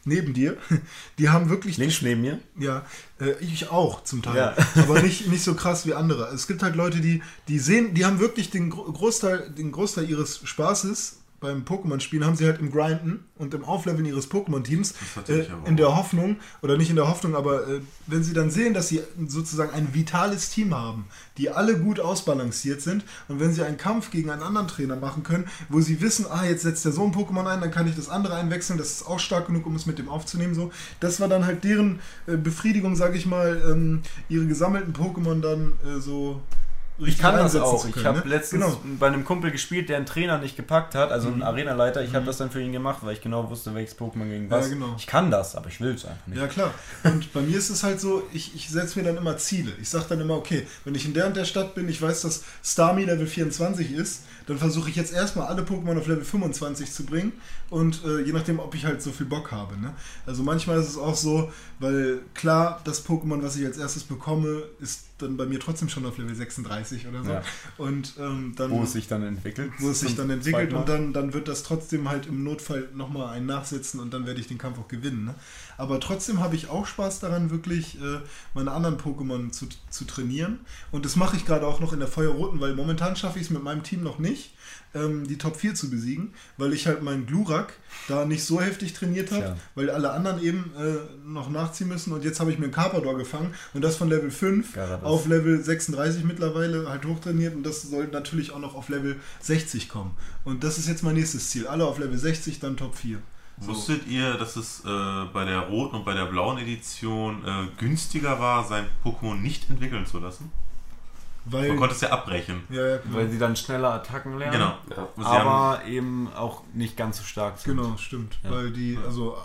neben dir, (laughs) die haben wirklich. Links neben mir? Ja, äh, ich auch zum Teil. Ja. (laughs) Aber nicht, nicht so krass wie andere. Es gibt halt Leute, die, die sehen, die haben wirklich den Gro- Großteil, den Großteil ihres Spaßes beim Pokémon-Spielen haben sie halt im Grinden und im Aufleveln ihres Pokémon-Teams äh, in der Hoffnung, oder nicht in der Hoffnung, aber äh, wenn sie dann sehen, dass sie sozusagen ein vitales Team haben, die alle gut ausbalanciert sind und wenn sie einen Kampf gegen einen anderen Trainer machen können, wo sie wissen, ah, jetzt setzt der so ein Pokémon ein, dann kann ich das andere einwechseln, das ist auch stark genug, um es mit dem aufzunehmen, so. Das war dann halt deren äh, Befriedigung, sage ich mal, ähm, ihre gesammelten Pokémon dann äh, so Ich kann das auch. zu Ich können, habe ne? letztens Genau. bei einem Kumpel gespielt, der einen Trainer nicht gepackt hat, also einen Arenaleiter. Ich habe das dann für ihn gemacht, weil ich genau wusste, welches Pokémon gegen was. Ja, genau. Ich kann das, aber ich will es einfach nicht. Ja, klar. Und bei mir ist es halt so, ich, ich setze mir dann immer Ziele. Ich sage dann immer, okay, wenn ich in der und der Stadt bin, ich weiß, dass Starmie Level 24 ist, dann versuche ich jetzt erstmal alle Pokémon auf Level 25 zu bringen und äh, je nachdem, ob ich halt so viel Bock habe. Ne? Also manchmal ist es auch so, weil klar, das Pokémon, was ich als erstes bekomme, ist dann bei mir trotzdem schon auf Level 36 oder so. Ja. Und ähm, dann Wo es sich dann entwickelt. wo es sich dann entwickelt und dann, dann wird das trotzdem halt im Notfall nochmal ein Nachsetzen und dann werde ich den Kampf auch gewinnen. Ne? Aber trotzdem habe ich auch Spaß daran, wirklich äh, meine anderen Pokémon zu, zu trainieren. Und das mache ich gerade auch noch in der Feuerroten, weil momentan schaffe ich es mit meinem Team noch nicht, ähm, die Top 4 zu besiegen, weil ich halt meinen Glurak da nicht so heftig trainiert habe, Tja. weil alle anderen eben äh, noch nachziehen müssen. Und jetzt habe ich mir einen Carpador gefangen und das von Level 5 Garados. auf Level 36 mittlerweile halt hochtrainiert und das soll natürlich auch noch auf Level 60 kommen. Und das ist jetzt mein nächstes Ziel. Alle auf Level 60, dann Top 4. Wusstet ihr, dass es äh, bei der roten und bei der blauen Edition äh, günstiger war, sein Pokémon nicht entwickeln zu lassen? Weil, Man konnte es ja abbrechen. ja, ja, genau. Weil sie dann schneller Attacken lernen. Genau. Ja. Sie haben, Aber eben auch nicht ganz so stark sind. Genau, stimmt. Ja. Weil die, also,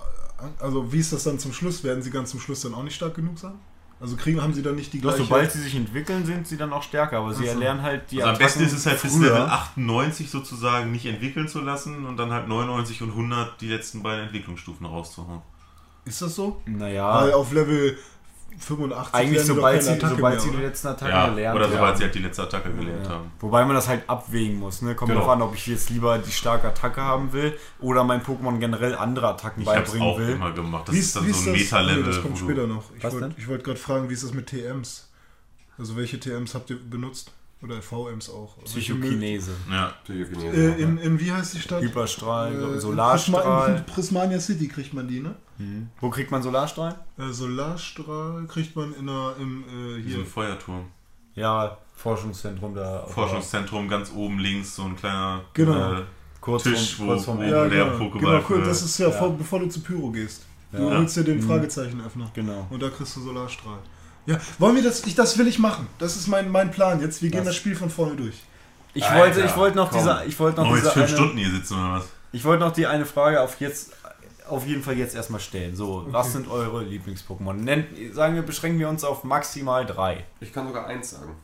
also wie ist das dann zum Schluss? Werden sie ganz zum Schluss dann auch nicht stark genug sein? Also kriegen, haben sie dann nicht die Doch, gleiche... sobald sie sich entwickeln, sind sie dann auch stärker, aber sie Ach so. erlernen halt die also am besten ist es halt bis. Level 98 sozusagen nicht entwickeln zu lassen und dann halt 99 und 100 die letzten beiden Entwicklungsstufen rauszuhauen. Ist das so? Naja, Weil auf Level 85 eigentlich sobald sie, Attacke sobald sie die letzten Attacken Ja, gelernt oder sobald haben. sie halt die letzte Attacke gelernt Ja. haben. Wobei man das halt abwägen muss. Ne? Kommt Genau. drauf an, ob ich jetzt lieber die starke Attacke haben will oder mein Pokémon generell andere Attacken Ich beibringen auch will. immer gemacht. Das Wie ist dann wie so ein Nee, Meta-Level. das kommt später noch. Ich wollte wollt gerade fragen, wie ist das mit TMs? Also welche TMs habt ihr benutzt? Oder VMs auch? Psychokinese. Ja. Psychokinese. Äh, in, in wie heißt die Stadt? Hyperstrahl, Äh, Solarstrahl. in Prismania City kriegt man die, ne? Wo kriegt man Solarstrahl? Äh, Solarstrahl kriegt man in der, im, äh, hier. Feuerturm. Ja, Forschungszentrum da. Forschungszentrum ganz oben links, so ein kleiner Genau. äh, kurz Tisch, vom, wo- kurz Ende. Ja, der genau. Pokéball genau, cool. Das ist ja, Ja. Vor, bevor du zu Pyro gehst. Du Ja. holst dir den Mhm. Fragezeichenöffner. Genau. Und da kriegst du Solarstrahl. Ja, wollen wir das? Ich, das will ich machen. Das ist mein, mein Plan jetzt. Wir gehen Was? das Spiel von vorne durch. Ich Alter, wollte, ich wollte noch komm. diese, ich wollte noch Wollen wir diese jetzt fünf eine, Stunden hier sitzen oder was? ich wollte noch die eine Frage auf jetzt, auf jeden Fall jetzt erstmal stellen. So, was sind eure Lieblings-Pokémon? Nennt, sagen wir, beschränken wir uns auf maximal drei. Ich kann sogar eins sagen.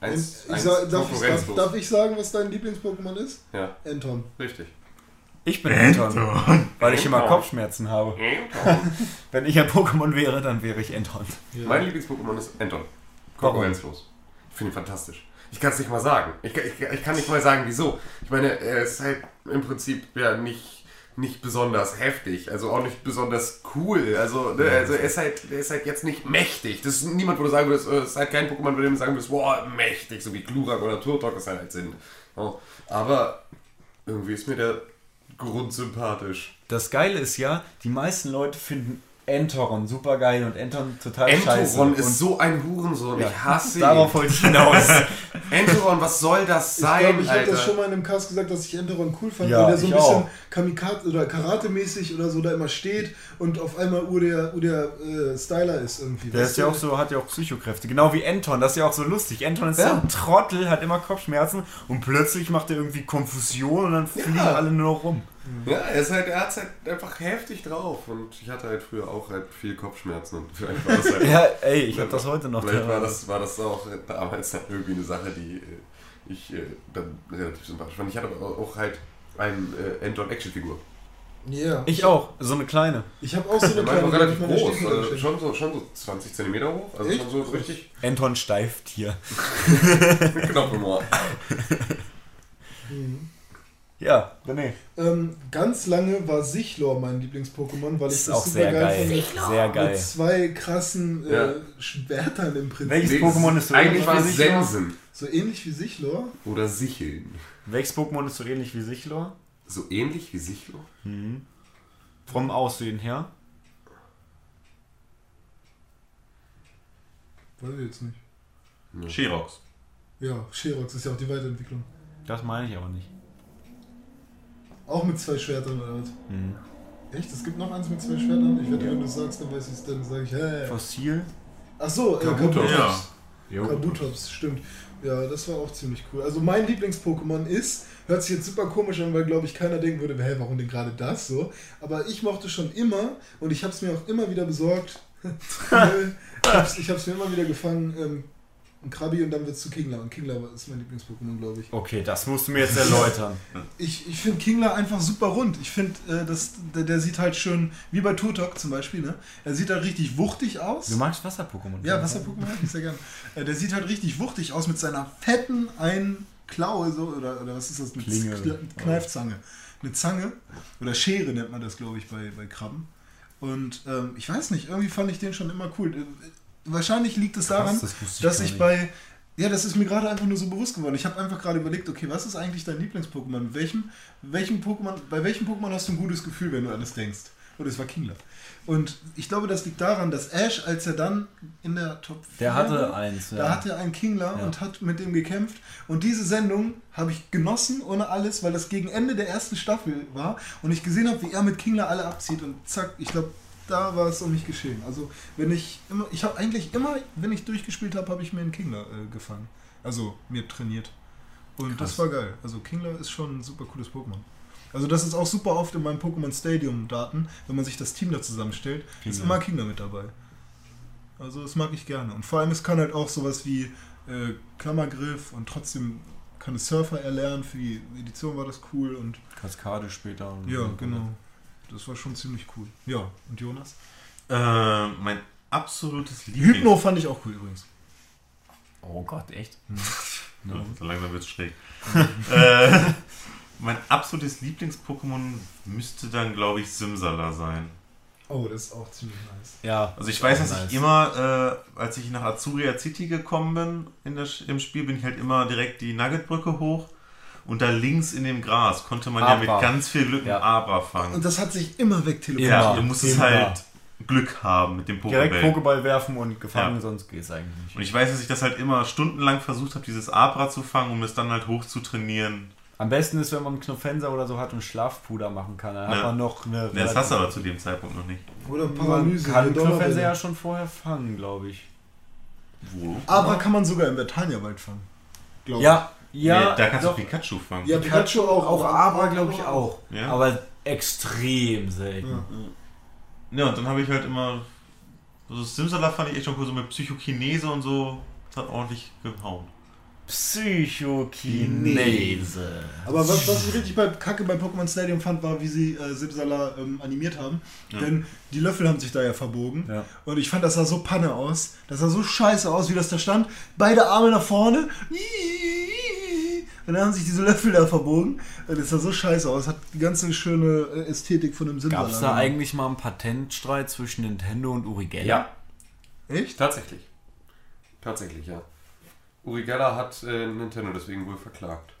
Eins, ich eins sag, darf, ich, darf, darf ich sagen, was dein Lieblings-Pokémon ist? Ja, Anton. richtig. Ich bin Anton, weil ich immer Kopfschmerzen habe. (laughs) Wenn ich ein Pokémon wäre, dann wäre ich Anton. Mein Lieblings-Pokémon ist Anton. Konkurrenzlos. Ich finde ihn fantastisch. Ich kann es nicht mal sagen. Ich, ich, ich kann nicht mal sagen, wieso. Ich meine, er ist halt im Prinzip ja nicht, nicht besonders heftig, also auch nicht besonders cool. Also, ne, also er, ist halt, er ist halt jetzt nicht mächtig. Das ist niemand, wo du sagen würdest, äh, es ist halt kein Pokémon, bei dem du sagen würdest, boah, mächtig, so wie Glurak oder Turtok es halt, halt sind. Ja. Aber irgendwie ist mir der grundsympathisch. Das Geile ist ja, die meisten Leute finden Entoron, super geil und Enton total scheiße. Entoron Und ist so ein Hurensohn. Ich hasse Darauf ihn. wollte ich hinaus. (laughs) Entoron, was soll das Ich sein, glaube, ich habe das schon mal in einem Cast gesagt, dass ich Enteron cool fand, Ja, weil der so ein ich bisschen. Kamikaze oder Karate-mäßig oder so da immer steht und auf einmal Ur der, Ur der äh, Styler ist irgendwie. Der ist ja du? auch so, hat ja auch Psychokräfte. Genau wie Anton, das ist ja auch so lustig. Anton ist Ja. so ein Trottel, hat immer Kopfschmerzen und plötzlich macht er irgendwie Konfusion und dann fliegen alle nur noch rum. Ja, er ist halt, er hat halt einfach heftig drauf. Und ich hatte halt früher auch halt viel Kopfschmerzen und (laughs) vielleicht war das halt. (laughs) Ja, ey, ich habe das heute noch. Vielleicht war das, war das auch damals dann irgendwie eine Sache, die äh, ich äh, dann relativ sympathisch fand. Ich hatte aber auch halt eine äh, Enton-Action-Figur. Ja. Ich auch, so eine kleine. Ich habe auch so eine (laughs) Der war kleine relativ groß, also schon, so, schon so 20 cm hoch, also Echt? schon so richtig Anton Steiftier. Knopfhumor. Ja, René. Ähm, ganz lange war Sichlor mein Lieblings-Pokémon, weil ich Das ist das auch super sehr geil geil. fand. Sehr Mit geil. zwei krassen äh, Ja. Schwertern im Prinzip. Welches Pokémon ist so ähnlich wie Sichlor? Sensen So ähnlich wie Sichlor. oder Sicheln. Welches Pokémon ist so ähnlich wie Sichlor? So ähnlich wie Sichlor? Vom Aussehen her. Weiß ich jetzt nicht. Sherox. Ja, Sherox ist ja auch die Weiterentwicklung. Das meine ich aber nicht. Auch mit zwei Schwertern oder was? Echt? Es gibt noch eins mit zwei Schwertern? Ich wette, wenn du es sagst, dann weiß ich es, dann sage ich, hä. Fossil? Ach so, äh, Kabutops. Kabutops. Ja. Kabutops, stimmt. Ja, das war auch ziemlich cool. Also mein Lieblings-Pokémon ist, hört sich jetzt super komisch an, weil glaube ich keiner denken würde, hä, warum denn gerade das so? Aber ich mochte schon immer und ich habe es mir auch immer wieder besorgt. (laughs) ich habe es mir immer wieder gefangen, ähm, ein Krabi und dann wird es zu Kingler. Und Kingler ist mein Lieblings-Pokémon, glaube ich. Okay, das musst du mir jetzt erläutern. (laughs) Ich, ich finde Kingler einfach super rund. Ich finde, äh, das- der, der sieht halt schön, wie bei Turtok zum Beispiel, ne? Er sieht halt richtig wuchtig aus. Du magst Wasser-Pokémon? Ja, Wasser-Pokémon mag ich sehr gern. Äh, der sieht halt richtig wuchtig aus mit seiner fetten einen Klaue, so, oder, oder was ist das? Mit Klinge. Kneifzange. Eine Zange. Oder Schere nennt man das, glaube ich, bei, bei Krabben. Und ähm, ich weiß nicht, irgendwie fand ich den schon immer cool. Wahrscheinlich liegt es daran, das wusste ich dass ich bei. Ja, das ist mir gerade einfach nur so bewusst geworden. Ich habe einfach gerade überlegt, okay, was ist eigentlich dein Lieblings-Pokémon? Welchem, welchem Pokémon, bei welchem Pokémon hast du ein gutes Gefühl, wenn du an das denkst? Und es war Kingler. Und ich glaube, das liegt daran, dass Ash, als er dann in der Top 4 Der hatte war, eins, da ja. hatte er einen Kingler Ja. und hat mit dem gekämpft. Und diese Sendung habe ich genossen ohne alles, weil das gegen Ende der ersten Staffel war und ich gesehen habe, wie er mit Kingler alle abzieht und zack, ich glaube, da war es um mich geschehen. Also wenn ich immer, ich habe eigentlich immer, wenn ich durchgespielt habe, habe ich mir einen Kingler äh, gefangen. Also mir trainiert. Und das war geil. Also Kingler ist schon ein super cooles Pokémon. Also das ist auch super oft in meinem Pokémon Stadium Daten, wenn man sich das Team da zusammenstellt, ist Kingler. immer Kingler mit dabei. Also das mag ich gerne. Und vor allem, es kann halt auch sowas wie äh, Klammergriff und trotzdem kann es Surfer erlernen. Für die Edition war das cool und Kaskade später. und ja, so. genau. Das war schon ziemlich cool. Ja, und Jonas? Äh, mein absolutes Lieblings... Hypno fand ich auch cool übrigens. Oh Gott, echt? (laughs) Ja, so langsam wird's schräg. (laughs) äh, mein absolutes Lieblings-Pokémon müsste dann, glaube ich, Simsala sein. Oh, das ist auch ziemlich nice. Ja. Also ich weiß, dass Nice. ich immer, äh, als ich nach Azuria City gekommen bin in der, im Spiel, bin ich halt immer direkt die Nuggetbrücke hoch und da links in dem Gras konnte man ja Abra. mit ganz viel Glück Ja. einen Abra fangen. Und das hat sich immer wegteleportiert. Ja, du musstest Immer. halt Glück haben mit dem Direkt Pokéball. Pokéball werfen und gefangen, Ja. sonst geht's eigentlich nicht. Und ich weiß, dass ich das halt immer stundenlang versucht habe, dieses Abra zu fangen, um es dann halt hoch zu trainieren. Am besten ist, wenn man Knofenser oder so hat und Schlafpuder machen kann. Dann hat Ja. man noch eine. Ne, das hast du aber zu dem Zeitpunkt noch nicht. Oder Man Paralyse. kann der Knofenser Donnerwelle. ja schon vorher fangen, glaube ich. Wo? Aber kann man sogar im Vertania-Wald fangen. Glaub Ja, ja. nee, da kannst doch. du Pikachu fangen. Ja, Pikachu auch. Auch Abra, glaube ich, auch. Ja. Aber extrem selten. Ja. Ja, und dann habe ich halt immer. Also Simsala fand ich echt schon cool, so mit Psychokinese und so. Das hat ordentlich gehauen. Psychokinese. Aber was, was ich richtig bei Kacke bei Pokémon Stadium fand, war, wie sie äh, Simsala ähm, animiert haben. Ja. Denn die Löffel haben sich da ja verbogen. Ja. Und ich fand, das sah so Panne aus. Das sah so scheiße aus, wie das da stand. Beide Arme nach vorne. Und dann haben sich diese Löffel da verbogen. Und das sah so scheiße aus. Hat die ganze schöne äh, Ästhetik von dem Simsala. Gab es da eigentlich mal einen Patentstreit zwischen Nintendo und Urigella? Ja, Echt? tatsächlich. Tatsächlich, ja. Uri Geller hat äh, Nintendo deswegen wohl verklagt.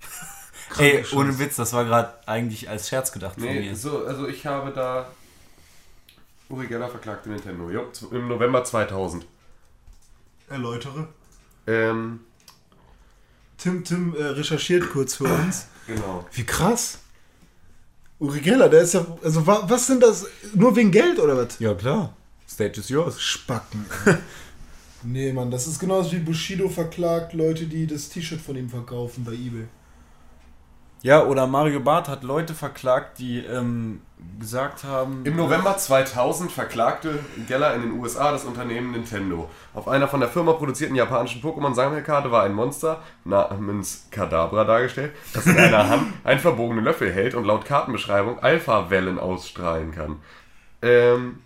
(laughs) Ey, ohne Witz, das war gerade eigentlich als Scherz gedacht von Nee, mir. so, also ich habe da Uri Geller verklagte Nintendo. Jo, im November 2000. Erläutere. Ähm, Tim, Tim äh, recherchiert kurz für uns. genau. Wie krass. Uri Geller, der ist ja. Also, wa, was sind das? Nur wegen Geld oder was? Ja, klar. Stage is yours. Spacken. (laughs) nee, Mann, das ist genauso wie Bushido verklagt Leute, die das T-Shirt von ihm verkaufen bei eBay. Ja, oder Mario Barth hat Leute verklagt, die ähm, gesagt haben. Im November 2000 verklagte Geller in den USA das Unternehmen Nintendo. Auf einer von der Firma produzierten japanischen Pokémon-Sammelkarte war ein Monster namens Kadabra dargestellt, das in einer Hand (laughs) einen verbogenen Löffel hält und laut Kartenbeschreibung Alpha-Wellen ausstrahlen kann. Ähm,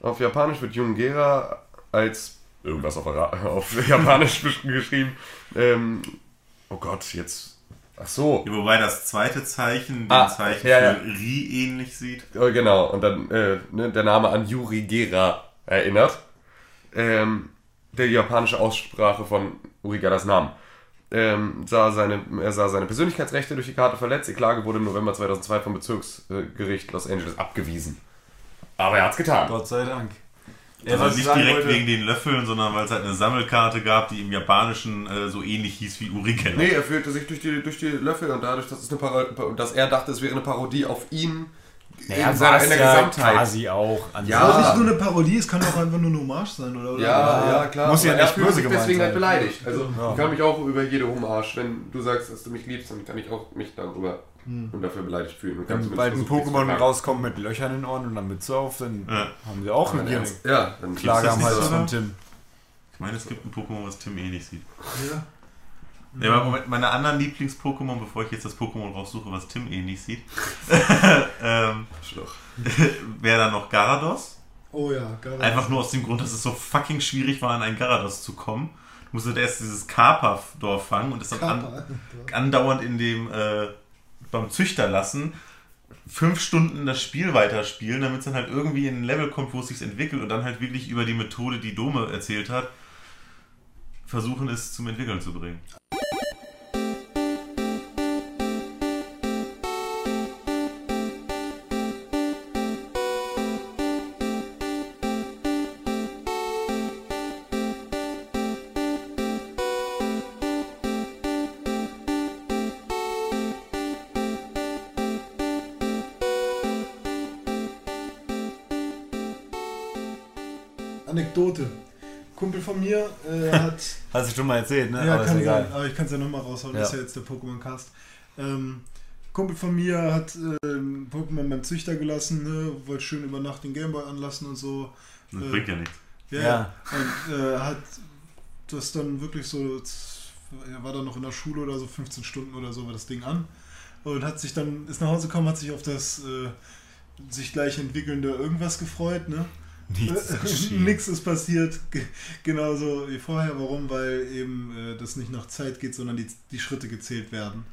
auf Japanisch wird Jungera als irgendwas auf, (laughs) auf Japanisch (laughs) geschrieben. Ähm, oh Gott, jetzt. Ach so. Ja, wobei das zweite Zeichen dem Ah, Zeichen ja, ja. für Ri ähnlich sieht. Oh, genau, und dann äh, ne, der Name an Yuri Gera erinnert. Ähm, der japanische Aussprache von Uri Geras Namen. Ähm, sah seine, er sah seine Persönlichkeitsrechte durch die Karte verletzt. Die Klage wurde im November 2002 vom Bezirksgericht Los Angeles abgewiesen. Aber er hat's getan. Gott sei Dank. Ja, Also nicht direkt wollte- wegen den Löffeln, sondern weil es halt eine Sammelkarte gab, die im Japanischen äh, so ähnlich hieß wie Uri Geller. Nee, er fühlte sich durch die, durch die Löffel und dadurch, dass, es eine Paro dass er dachte, es wäre eine Parodie auf ihn Naja, in, seiner, in der ja Gesamtheit. quasi auch. An Ja. Aber nicht nur eine Parodie, es kann auch einfach nur eine Hommage sein, oder? Ja, ja, klar. Muss ja er nicht fühlt böse sich gemeint deswegen halt beleidigt. Also Ja. ich kann mich auch über jede Hommage, wenn du sagst, dass du mich liebst, dann kann ich auch mich darüber und dafür beleidigt fühlen. Und Wenn bald ein Pokémon rauskommt mit Löchern in den Ohren und dann Mütze auf, dann Ja. haben sie auch eine. Ja, dann Klage das am nicht Hals von? Tim. Ich meine, es gibt ein Pokémon, was Tim ähnlich sieht. Ja. Ja, aber Moment, meine anderen Lieblings-Pokémon, bevor ich jetzt das Pokémon raussuche, was Tim ähnlich sieht, (laughs) ähm, (laughs) wäre dann noch Garados. Oh ja, geil. Einfach nur aus dem Grund, dass es so fucking schwierig war, an ein Garados zu kommen. Du musstest erst dieses Kappa-Dorf fangen und es dann an, andauernd in dem äh, beim Züchter lassen, fünf Stunden das Spiel weiterspielen, damit es dann halt irgendwie in ein Level kommt, wo es sich entwickelt und dann halt wirklich über die Methode, die Dome erzählt hat, versuchen es zum Entwickeln zu bringen. Hast du schon mal erzählt, ne? ja, Aber ist kann egal. sein, aber ich kann es ja nochmal raushauen, Ja. das ist ja jetzt der Pokémon-Cast. Ähm, Kumpel von mir hat ähm, Pokémon beim Züchter gelassen, ne? wollte schön über Nacht den Gameboy anlassen und so. Das Äh, bringt ja nichts. Ja, Ja. und äh, hat das dann wirklich so, er war dann noch in der Schule oder so, 15 Stunden oder so war das Ding an und hat sich dann, ist nach Hause gekommen, hat sich auf das äh, sich gleich entwickelnde irgendwas gefreut, ne? Nichts ist. Nichts ist passiert, Ge- genauso wie vorher. Warum? Weil eben äh, das nicht nach Zeit geht, sondern die, die Schritte gezählt werden.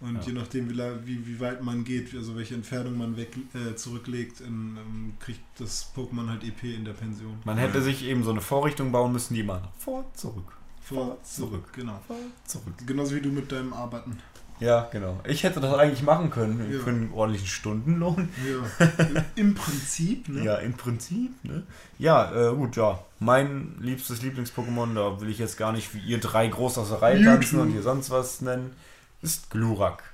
Und Ja. je nachdem, wie, wie, wie weit man geht, also welche Entfernung man weg, äh, zurücklegt, in, ähm, kriegt das Pokémon halt EP in der Pension. Man hätte sich eben so eine Vorrichtung bauen müssen, die nach vor, zurück, Vor, zurück. Genau. vor, zurück. Genauso wie du mit deinem Arbeiten. Ja, genau. Ich hätte das eigentlich machen können Ja. für einen ordentlichen Stundenlohn. Ja. (laughs) Im Prinzip, ne? Ja, im Prinzip, ne? Ja, äh, gut, ja. Mein liebstes Lieblings-Pokémon, da will ich jetzt gar nicht wie ihr drei groß aus der Reihe tanzen und hier sonst was nennen, ist Glurak.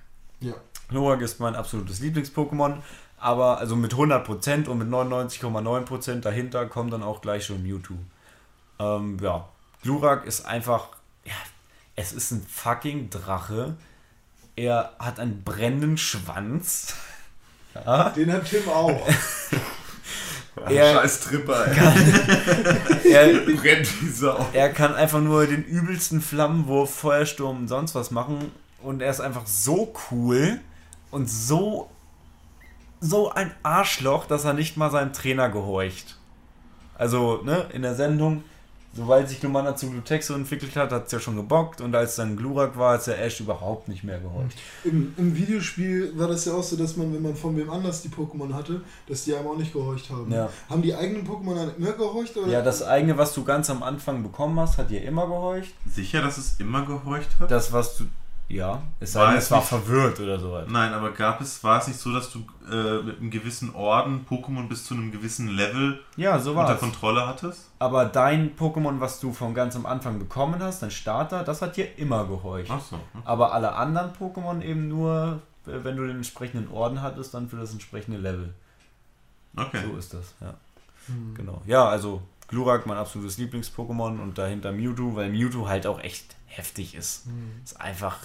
Ja. Glurak ist mein absolutes Lieblings-Pokémon, aber also mit 100% und mit 99,9% dahinter kommt dann auch gleich schon Mewtwo. Ähm, ja, Glurak ist einfach, ja, es ist ein fucking Drache. Er hat einen brennenden Schwanz. Ja. Den hat Tim auch. (laughs) Er- Scheiß Tripper, ey. (laughs) Er, Brennt die Sau. Er kann einfach nur den übelsten Flammenwurf, Feuersturm und sonst was machen. Und er ist einfach so cool und so, so ein Arschloch, dass er nicht mal seinem Trainer gehorcht. Also, ne, in der Sendung, sobald sich Glumanda zu Glutexo entwickelt hat, hat es ja schon gebockt. Und als dann Glurak war, hat der Ash überhaupt nicht mehr gehorcht. Im, Im Videospiel war das ja auch so, dass man, wenn man von wem anders die Pokémon hatte, dass die einem auch nicht gehorcht haben. Ja. Haben die eigenen Pokémon dann immer gehorcht? Oder? Ja, das eigene, was du ganz am Anfang bekommen hast, hat dir immer gehorcht. Sicher, dass es immer gehorcht hat? Das, was du. Ja, es War sei denn, es war nicht- verwirrt oder so. Nein, aber gab es, war es nicht so, dass du äh, mit einem gewissen Orden Pokémon bis zu einem gewissen Level Ja, so unter. Kontrolle hattest? Aber dein Pokémon, was du von ganz am Anfang bekommen hast, dein Starter, das hat dir immer gehorcht. Ach so. Aber alle anderen Pokémon eben nur, äh, wenn du den entsprechenden Orden hattest, dann für das entsprechende Level. Okay. So ist das, ja. Genau. Ja, also Glurak, mein absolutes Lieblings-Pokémon und dahinter Mewtwo, weil Mewtwo halt auch echt heftig ist. Ist einfach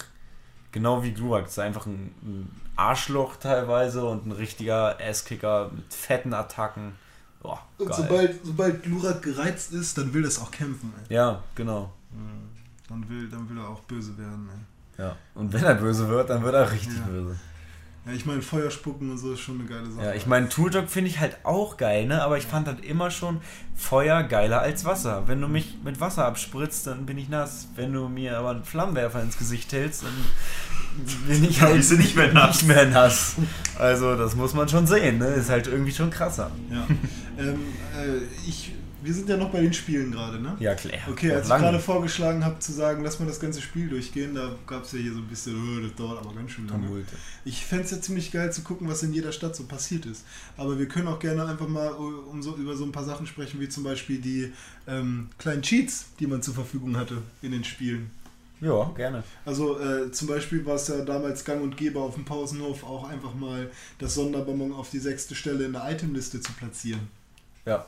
genau wie Glurak. Ist einfach ein, Arschloch teilweise und ein richtiger Asskicker mit fetten Attacken. Boah, Und sobald, sobald Glurak gereizt ist, dann will das auch kämpfen. Ey. Ja, genau. Dann, will, dann will er auch böse werden. Ey. Ja. Und wenn er böse wird, dann wird er richtig Ja. böse. Ja, ich meine, Feuer spucken und so ist schon eine geile Sache. Ja, ich meine, Turtok finde ich halt auch geil, ne? Aber ich fand halt immer schon Feuer geiler als Wasser. Wenn du mich mit Wasser abspritzt, dann bin ich nass. Wenn du mir aber einen Flammenwerfer ins Gesicht hältst, dann bin ich halt du nicht mehr nass. Nicht mehr nass. Also, das muss man schon sehen, ne? Ist halt irgendwie schon krasser. Ja. (laughs) ähm, äh, ich, wir sind ja noch bei den Spielen gerade, ne? Ja, klar. Okay, als ich gerade vorgeschlagen habe zu sagen, lass mal das ganze Spiel durchgehen, da gab es ja hier so ein bisschen, oh, das dauert aber ganz schön lange. Tumulte. Ich fände es ja ziemlich geil zu gucken, was in jeder Stadt so passiert ist. Aber wir können auch gerne einfach mal uh, um so, über so ein paar Sachen sprechen, wie zum Beispiel die ähm, kleinen Cheats, die man zur Verfügung hatte in den Spielen. Ja, gerne. Also äh, zum Beispiel war es ja damals gang und gäbe auf dem Pausenhof auch einfach mal das Sonderbonbon auf die sechste Stelle in der Itemliste zu platzieren. Ja.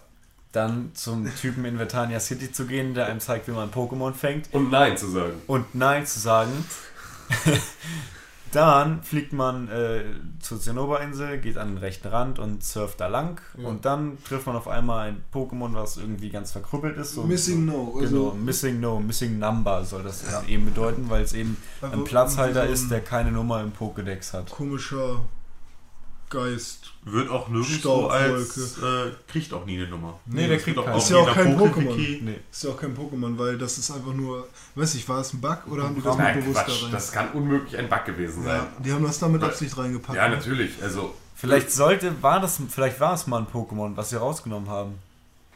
Dann zum Typen in Vertania City zu gehen, der einem zeigt, wie man Pokémon fängt. Und Nein zu sagen. und Nein zu sagen. (laughs) dann fliegt man äh, zur Zinnoberinsel, geht an den rechten Rand und surft da lang. Ja. Und dann trifft man auf einmal ein Pokémon, was irgendwie ganz verkrüppelt ist. So, Missing No. Genau, Also, Missing No, Missing Number soll das eben bedeuten, weil es eben Also ein Platzhalter so ist, der keine Nummer im Pokédex hat. komischer Geist. Wird auch nirgendwo als. Äh, kriegt auch nie eine Nummer. Nee, der Das kriegt wird keine. Ist ja auch kein Pokémon. Nee. Ist ja auch kein Pokémon, weil das ist einfach nur, weiß ich, war es ein Bug oder haben die das Nein, mit bewusst Quatsch, da rein? das kann unmöglich ein Bug gewesen sein. ja, die haben das da mit Absicht reingepackt. Ja, ne? natürlich. Also, Vielleicht sollte, war das, vielleicht war es mal ein Pokémon, was sie rausgenommen haben.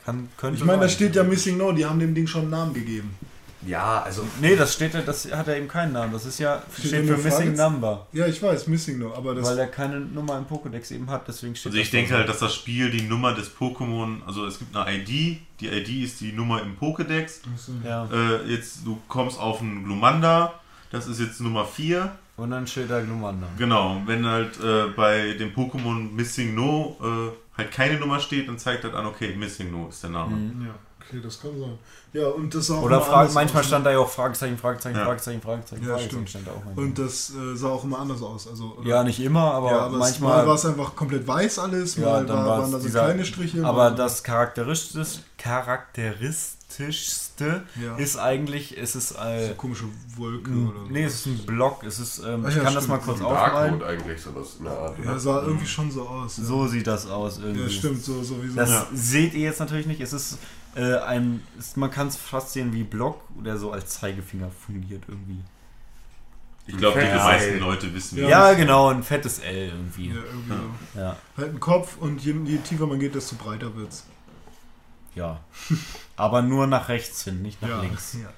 Kann, könnte Ich meine, da steht ja Missing No, die haben dem Ding schon einen Namen gegeben. Ja, also. Nee, das steht ja, das hat ja eben keinen Namen. Das ist ja, Steht steht, für Missing? Number. Ja, ich weiß, Missing No, aber das. Weil er keine Nummer im Pokédex eben hat, deswegen steht Also ich denke halt, dass das Spiel die Nummer des Pokémon, also es gibt eine ID, die ID ist die Nummer im Pokédex. Ja. Äh, jetzt, du kommst auf einen Glumanda, das ist jetzt Nummer 4. Und dann steht da Glumanda. Genau, wenn halt äh, bei dem Pokémon Missing No äh, halt keine Nummer steht, dann zeigt das an, okay, Missing No ist der Name. ja, okay, das kann sein. Ja, und das sah auch Oder Frage, manchmal aus, stand da ja auch Fragezeichen, Fragezeichen, Ja. Fragezeichen, Fragezeichen, Ja, Fragezeichen stimmt. stand da auch manchmal. Und das äh, sah auch immer anders aus. Also, oder- ja, nicht immer, aber, ja, aber manchmal. mal war es einfach komplett weiß alles, ja, mal dann war, war waren da so dieser, kleine Striche. Aber das charakteristisch, charakteristischste Ja. ist eigentlich, es ist so äh, komische Wolke oder so. nee, es ist ein Block. Es ist, ähm, Ach ich kann das mal stimmt. kurz Ein aufmalen. Barcode eigentlich, sowas in der Art. Ja, sah irgendwie schon so aus. Ja. So sieht das aus irgendwie. ja, stimmt, so, so wie so. Das Ja. seht ihr jetzt natürlich nicht. Es ist äh, ein, es, man kann es fast sehen wie Block, der so als Zeigefinger fungiert irgendwie. Ich glaube, die Ja. meisten Leute wissen, Ja. Ja, genau, ein fettes L irgendwie. Ja, irgendwie so. Ja, Halt ein Kopf und je, je tiefer man geht, desto breiter wird's. ja. Aber nur nach rechts hin, nicht nach links. Ja.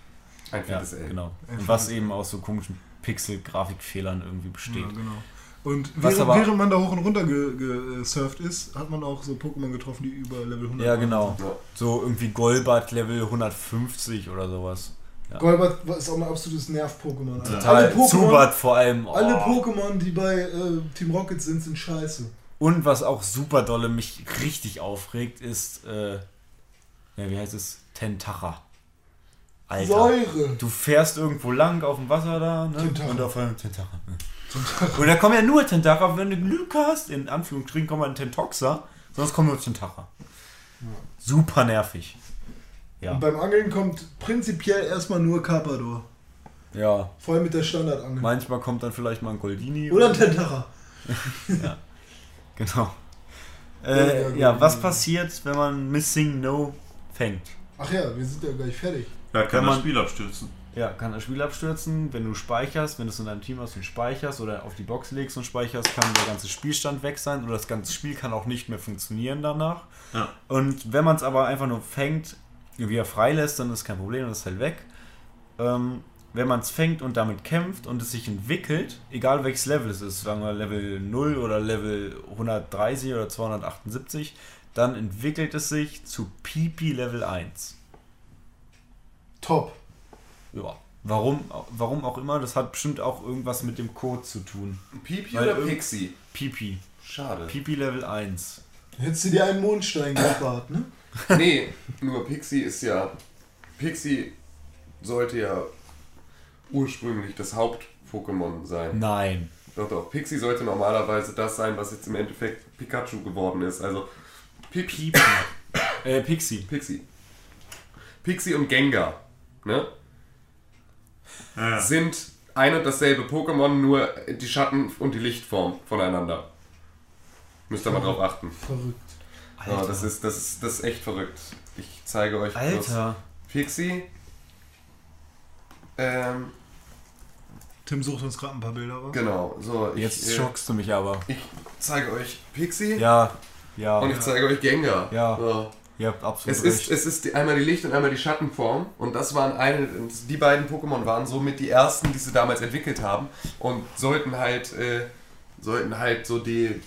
Ein Ja, fettes L. genau. Ein Und was fettes eben aus so komischen Pixel-Grafikfehlern irgendwie besteht. Ja, genau. Und Was während, aber- während man da hoch und runter ge- gesurft ist, hat man auch so Pokémon getroffen, die über Level 100 Ja, waren. genau. Ja. So irgendwie Golbat Level 150 oder sowas. Ja. Golbat ist auch mein absolutes Nerv-Pokémon. Total. Alle Pokémon, Zubat vor allem. Oh. alle Pokémon, die bei äh, Team Rocket sind, sind scheiße. Und was auch super dolle mich richtig aufregt, ist, äh, ja, wie heißt es? Tentacha. Alter. Säure. Du fährst irgendwo lang auf dem Wasser da, ne? Tentacha. Und auf einmal Tentacha. Und da kommen ja nur Tentacha, wenn du Glück hast. In Anführungsstrichen kommt ein Tentoxa, sonst kommen nur Tentacha. Super nervig. Ja. Und beim Angeln kommt prinzipiell erstmal nur Carpador. Ja. Vor allem mit der Standardangel. Manchmal kommt dann vielleicht mal ein Goldini. Oder ein Tentacha. (laughs) Genau. Ja, Äh, ja, ja, gut. was passiert, wenn man Missing No fängt? Ach ja, wir sind ja gleich fertig. Ja, kann Wenn das man- Spiel abstürzen. Ja, kann das Spiel abstürzen. Wenn du speicherst, wenn du es in deinem Team hast und speicherst oder auf die Box legst und speicherst, kann der ganze Spielstand weg sein oder das ganze Spiel kann auch nicht mehr funktionieren danach. Ja. Und wenn man es aber einfach nur fängt, wie er freilässt, dann ist kein Problem, das ist halt weg. Ähm, wenn man es fängt und damit kämpft und es sich entwickelt, egal welches Level es ist, sagen wir Level 0 oder Level 130 oder 278, dann entwickelt es sich zu Pipi Level 1. Top. Ja. Warum, warum auch immer, das hat bestimmt auch irgendwas mit dem Code zu tun. Pipi Weil oder Pixie? Pipi. Schade. Pipi Level 1. Hättest du dir einen Mondstein gespart, ne? (laughs) Nee, nur Pixie ist ja. Pixie sollte ja ursprünglich das Haupt-Pokémon sein. Nein. Doch, doch. Pixie sollte normalerweise das sein, was jetzt im Endeffekt Pikachu geworden ist. Also Pipi. Pipi. äh, Pixie. Pixie. Pixie und Gengar, ne? Ja. Sind ein und dasselbe Pokémon, nur die Schatten und die Lichtform voneinander. Müsst ihr mal drauf achten. Verrückt. Ja, das ist, das ist, das ist echt verrückt. Ich zeige euch Alter. Pixie. Ähm, Tim sucht uns gerade ein paar Bilder raus. genau, so. Ich, Jetzt äh, schockst du mich aber. ich zeige euch Pixie Ja. Ja. und ich zeige euch Gengar. Ja. So. Ihr habt absolut Es recht. ist, es ist die, einmal die Licht- und einmal die Schattenform. Und das waren eine, die beiden Pokémon waren somit die ersten, die sie damals entwickelt haben. Und sollten halt, äh, sollten halt so die,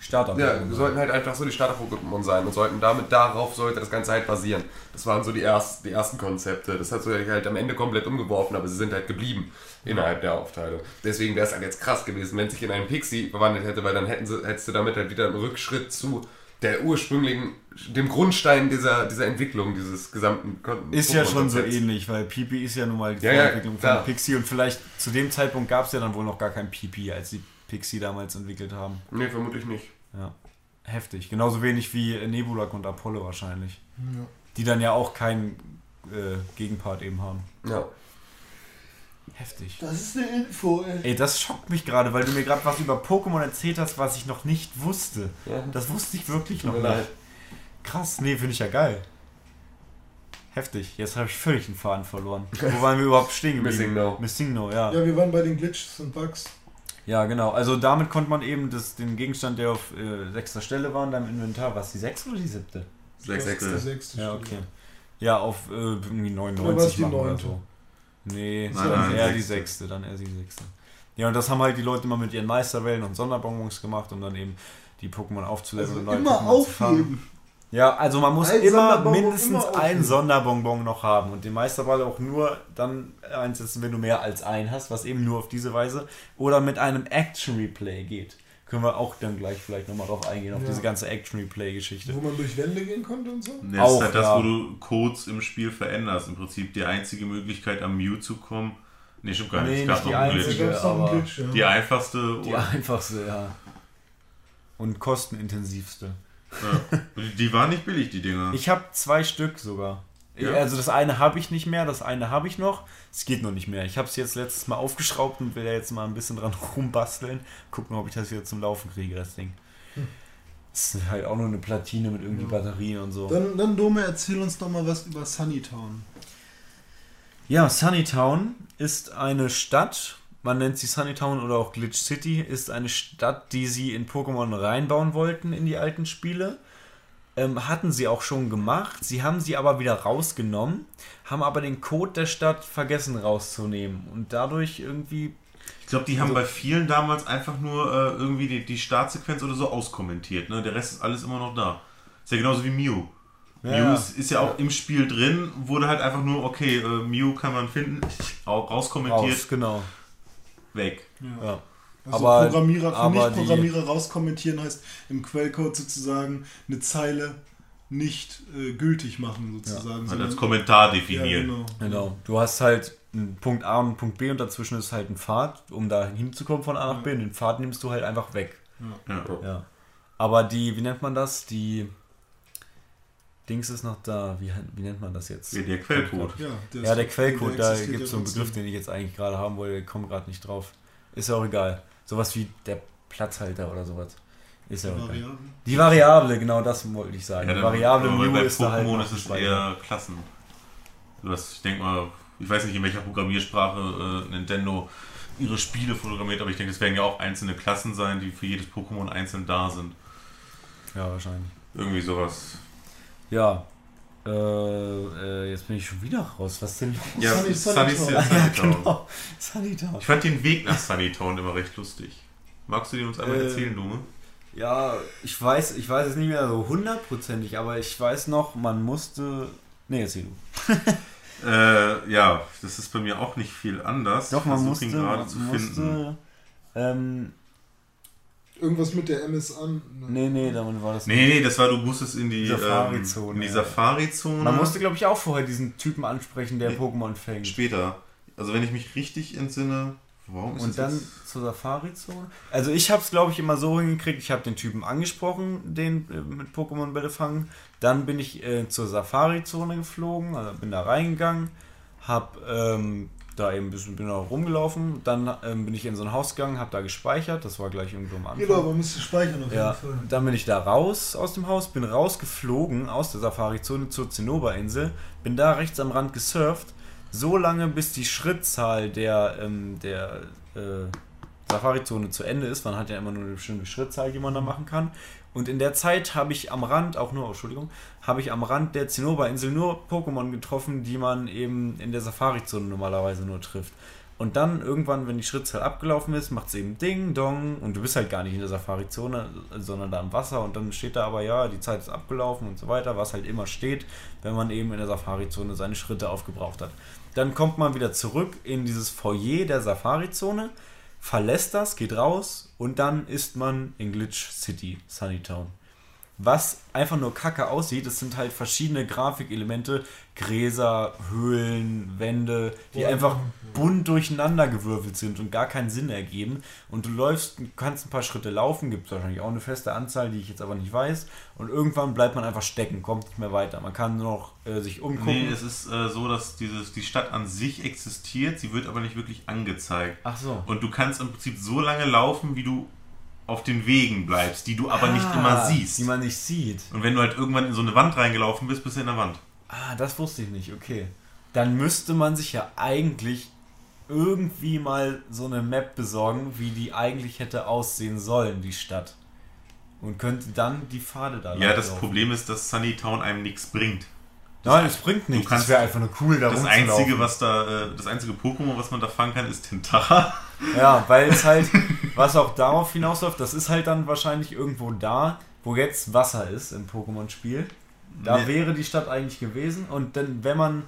Starter. ja, sollten halt einfach so die Starter-Pokémon sein. Und sollten damit, darauf sollte das Ganze halt basieren. Das waren so die ersten, die ersten Konzepte. Das hat so halt am Ende komplett umgeworfen, aber sie sind halt geblieben innerhalb der Aufteilung. Deswegen wäre es halt jetzt krass gewesen, wenn es sich in einen Pixie verwandelt hätte, weil dann hätten sie, hättest du damit halt wieder einen Rückschritt zu der ursprünglichen, dem Grundstein dieser, dieser Entwicklung, dieses gesamten Ist ja schon so ähnlich, weil Pipi ist ja nun mal die Ja, ja, Vorentwicklung klar. von Pixie und vielleicht zu dem Zeitpunkt gab es ja dann wohl noch gar kein Pipi, als die Pixie damals entwickelt haben. Nee, vermutlich nicht. Ja. Heftig. Genauso wenig wie Nebulak und Apollo wahrscheinlich. Ja. Die dann ja auch keinen äh, Gegenpart eben haben. Ja. Heftig. Das ist eine Info, ey. Ey, das schockt mich gerade, weil du mir gerade was über Pokémon erzählt hast, was ich noch nicht wusste. Ja. Das wusste ich wirklich noch nicht. leid. Krass, nee, finde ich ja geil. Heftig. Jetzt habe ich völlig den Faden verloren. Wo waren wir überhaupt stehen geblieben? Missing No. Missing No, ja. Ja, wir waren bei den Glitches und Bugs. Ja, genau. Also damit konnte man eben das, den Gegenstand, der auf äh, sechster Stelle war in deinem Inventar, was die sechste oder die siebte? Sechste. sechste Ja, Stelle. okay. Ja, auf äh, irgendwie Oder war's 99 die machen oder so. Nee, Nein, dann nein, eher die sechste. sechste, dann eher die sechste. Ja, und das haben halt die Leute immer mit ihren Meisterwellen und Sonderbonbons gemacht, um dann eben die Pokémon aufzuleveln Also und neue immer Pokémon aufheben. Ja, also man muss Ein immer mindestens immer einen Sonderbonbon noch haben und den Meisterball auch nur dann einsetzen, wenn du mehr als einen hast, was eben nur auf diese Weise oder mit einem Action Replay geht. Können wir auch dann gleich vielleicht nochmal drauf eingehen, auf Ja. diese ganze Action Replay Geschichte. Wo man durch Wände gehen konnte und so. Das Auch, ist halt das, ja. wo du Codes im Spiel veränderst. Im Prinzip die einzige Möglichkeit, am Mew zu kommen. Nee, stimmt gar nicht. Nee, es gab nicht die noch einen. Glitch. Glitch, ja. Die einfachste. Die einfachste, ja. Und kostenintensivste. ja. Die- Die waren nicht billig, die Dinger. Ich habe zwei Stück sogar. Ja? Also das eine habe ich nicht mehr, das eine habe ich noch. Es geht noch nicht mehr. Ich habe es jetzt letztes Mal aufgeschraubt und will da jetzt mal ein bisschen dran (laughs) rumbasteln. Gucken, ob ich das wieder zum Laufen kriege, das Ding. Das ist halt auch nur eine Platine mit irgendwie Batterien und so. Dann, dann Dome, erzähl uns doch mal was über Sunnytown. Ja, Sunnytown ist eine Stadt, man nennt sie Sunnytown oder auch Glitch City, ist eine Stadt, die sie in Pokémon reinbauen wollten in die alten Spiele. Ähm, hatten sie auch schon gemacht, sie haben sie aber wieder rausgenommen, haben aber den Code der Stadt vergessen rauszunehmen und dadurch irgendwie Ich glaube, die haben bei vielen damals einfach nur äh, irgendwie die, die Startsequenz oder so auskommentiert. Ne? Der Rest ist alles immer noch da. Ist ja genauso wie Mew. Ja. Mew ist, ist ja auch im Spiel drin, wurde halt einfach nur, okay, äh, Mew kann man finden, (laughs) auch rauskommentiert, raus, genau. weg. Ja. Also Aber- Programmierer für Nicht-Programmierer rauskommentieren heißt im Quellcode sozusagen eine Zeile nicht äh, gültig machen sozusagen. Hat sondern- als Kommentar ja, definiert. genau. Genau. Du hast halt einen Punkt A und einen Punkt B und dazwischen ist halt ein Pfad, um da hinzukommen von A nach B und den Pfad nimmst du halt einfach weg. Ja. Ja. Aber die, wie nennt man das? Die Dings ist noch da. Wie, wie nennt man das jetzt? Ja, der Quellcode. Ja, der, Ja, der Quellcode, da existiert gibt es so einen. Begriff, den ich jetzt eigentlich gerade haben wollte, ich komme gerade nicht drauf. Ist ja auch egal. Sowas wie der Platzhalter oder sowas. Ist ja auch egal. Variablen. Die Variable, genau das wollte ich sagen. Ja, die dann- Variable Mew bei ist da halt Pokémon noch ist es eher Klassen. Du hast, ich denke mal, ich weiß nicht, in welcher Programmiersprache äh, Nintendo ihre Spiele programmiert, aber ich denke, es werden ja auch einzelne Klassen sein, die für jedes Pokémon einzeln da sind. Ja, wahrscheinlich. Irgendwie sowas. Ja. Äh, äh, jetzt bin ich schon wieder raus. Was denn? Ja, Sunny- Sunny, Sunny Sunny, Town. Sunny Town. genau. Sunnytown. Ich fand den Weg nach Sunny Town immer recht lustig. Magst du den uns einmal Äh, erzählen, Dume? Ja, ich weiß, ich weiß es nicht mehr so hundertprozentig, aber ich weiß noch, man musste. Nee, erzähl du. (laughs) Äh, ja, das ist bei mir auch nicht viel anders. Doch, man musste. ihn gerade Man zu finden. musste ähm, Irgendwas mit der MS an. nee, nee, damit war das. Nee, nee, das war, du musstest in die Safari-Zone, Ähm, in die. Safari-Zone. Man musste, glaube ich, auch vorher diesen Typen ansprechen, der Nee. Pokémon fängt. Später. Also wenn ich mich richtig entsinne, warum ist Und dann jetzt? zur Safari-Zone. Also ich habe es, glaube ich, immer so hingekriegt, ich habe den Typen angesprochen, den äh, mit Pokémon Bälle fangen. Dann bin ich äh, zur Safari-Zone geflogen, also bin da reingegangen, habe ähm, da eben ein bisschen bin da rumgelaufen. Dann ähm, bin ich in so ein Haus gegangen, habe da gespeichert. Das war gleich irgendwo am Anfang. Genau, man müsste speichern auf jeden Ja, Fall. dann bin ich da raus aus dem Haus, bin rausgeflogen aus der Safari-Zone zur Zinnoberinsel, bin da rechts am Rand gesurft, so lange bis die Schrittzahl der, ähm, der äh, Safari-Zone zu Ende ist. Man hat ja immer nur eine bestimmte Schrittzahl, die man da machen kann. Und in der Zeit habe ich am Rand, auch nur, Entschuldigung, habe ich am Rand der Zinnoberinsel nur Pokémon getroffen, die man eben in der Safari-Zone normalerweise nur trifft. Und dann irgendwann, wenn die Schrittzahl abgelaufen ist, macht es eben Ding, Dong und du bist halt gar nicht in der Safari-Zone, sondern da im Wasser und dann steht da aber, ja, die Zeit ist abgelaufen und so weiter, was halt immer steht, wenn man eben in der Safari-Zone seine Schritte aufgebraucht hat. Dann kommt man wieder zurück in dieses Foyer der Safari-Zone, verlässt das, geht raus und dann ist man in Glitch City, Sunnytown. Was einfach nur kacke aussieht, es sind halt verschiedene Grafikelemente, Gräser, Höhlen, Wände, die Ja. einfach bunt durcheinander gewürfelt sind und gar keinen Sinn ergeben. Und du läufst, kannst ein paar Schritte laufen, gibt es wahrscheinlich auch eine feste Anzahl, die ich jetzt aber nicht weiß. Und irgendwann bleibt man einfach stecken, kommt nicht mehr weiter. Man kann nur noch äh, sich umgucken. Nee, es ist äh, so, dass dieses, die Stadt an sich existiert, sie wird aber nicht wirklich angezeigt. Ach so. Und du kannst im Prinzip so lange laufen, wie du auf den Wegen bleibst, die du aber nicht Ah, immer siehst. Die man nicht sieht. Und wenn du halt irgendwann in so eine Wand reingelaufen bist, bist du in der Wand. Ah, das wusste ich nicht, okay. Dann müsste man sich ja eigentlich irgendwie mal so eine Map besorgen, wie die eigentlich hätte aussehen sollen, die Stadt. Und könnte dann die Pfade da Ja, das langlaufen. Problem ist, dass Sunnytown einem nichts bringt. Nein, es bringt nichts. kannst- das wäre einfach nur cool, da Das einzige, was da, äh, das einzige Pokémon, was man da fangen kann, ist Tentara. (laughs) Ja, weil es halt, (laughs) was auch darauf hinausläuft, das ist halt dann wahrscheinlich irgendwo da, wo jetzt Wasser ist im Pokémon-Spiel. Da Nee. wäre die Stadt eigentlich gewesen. Und dann, wenn man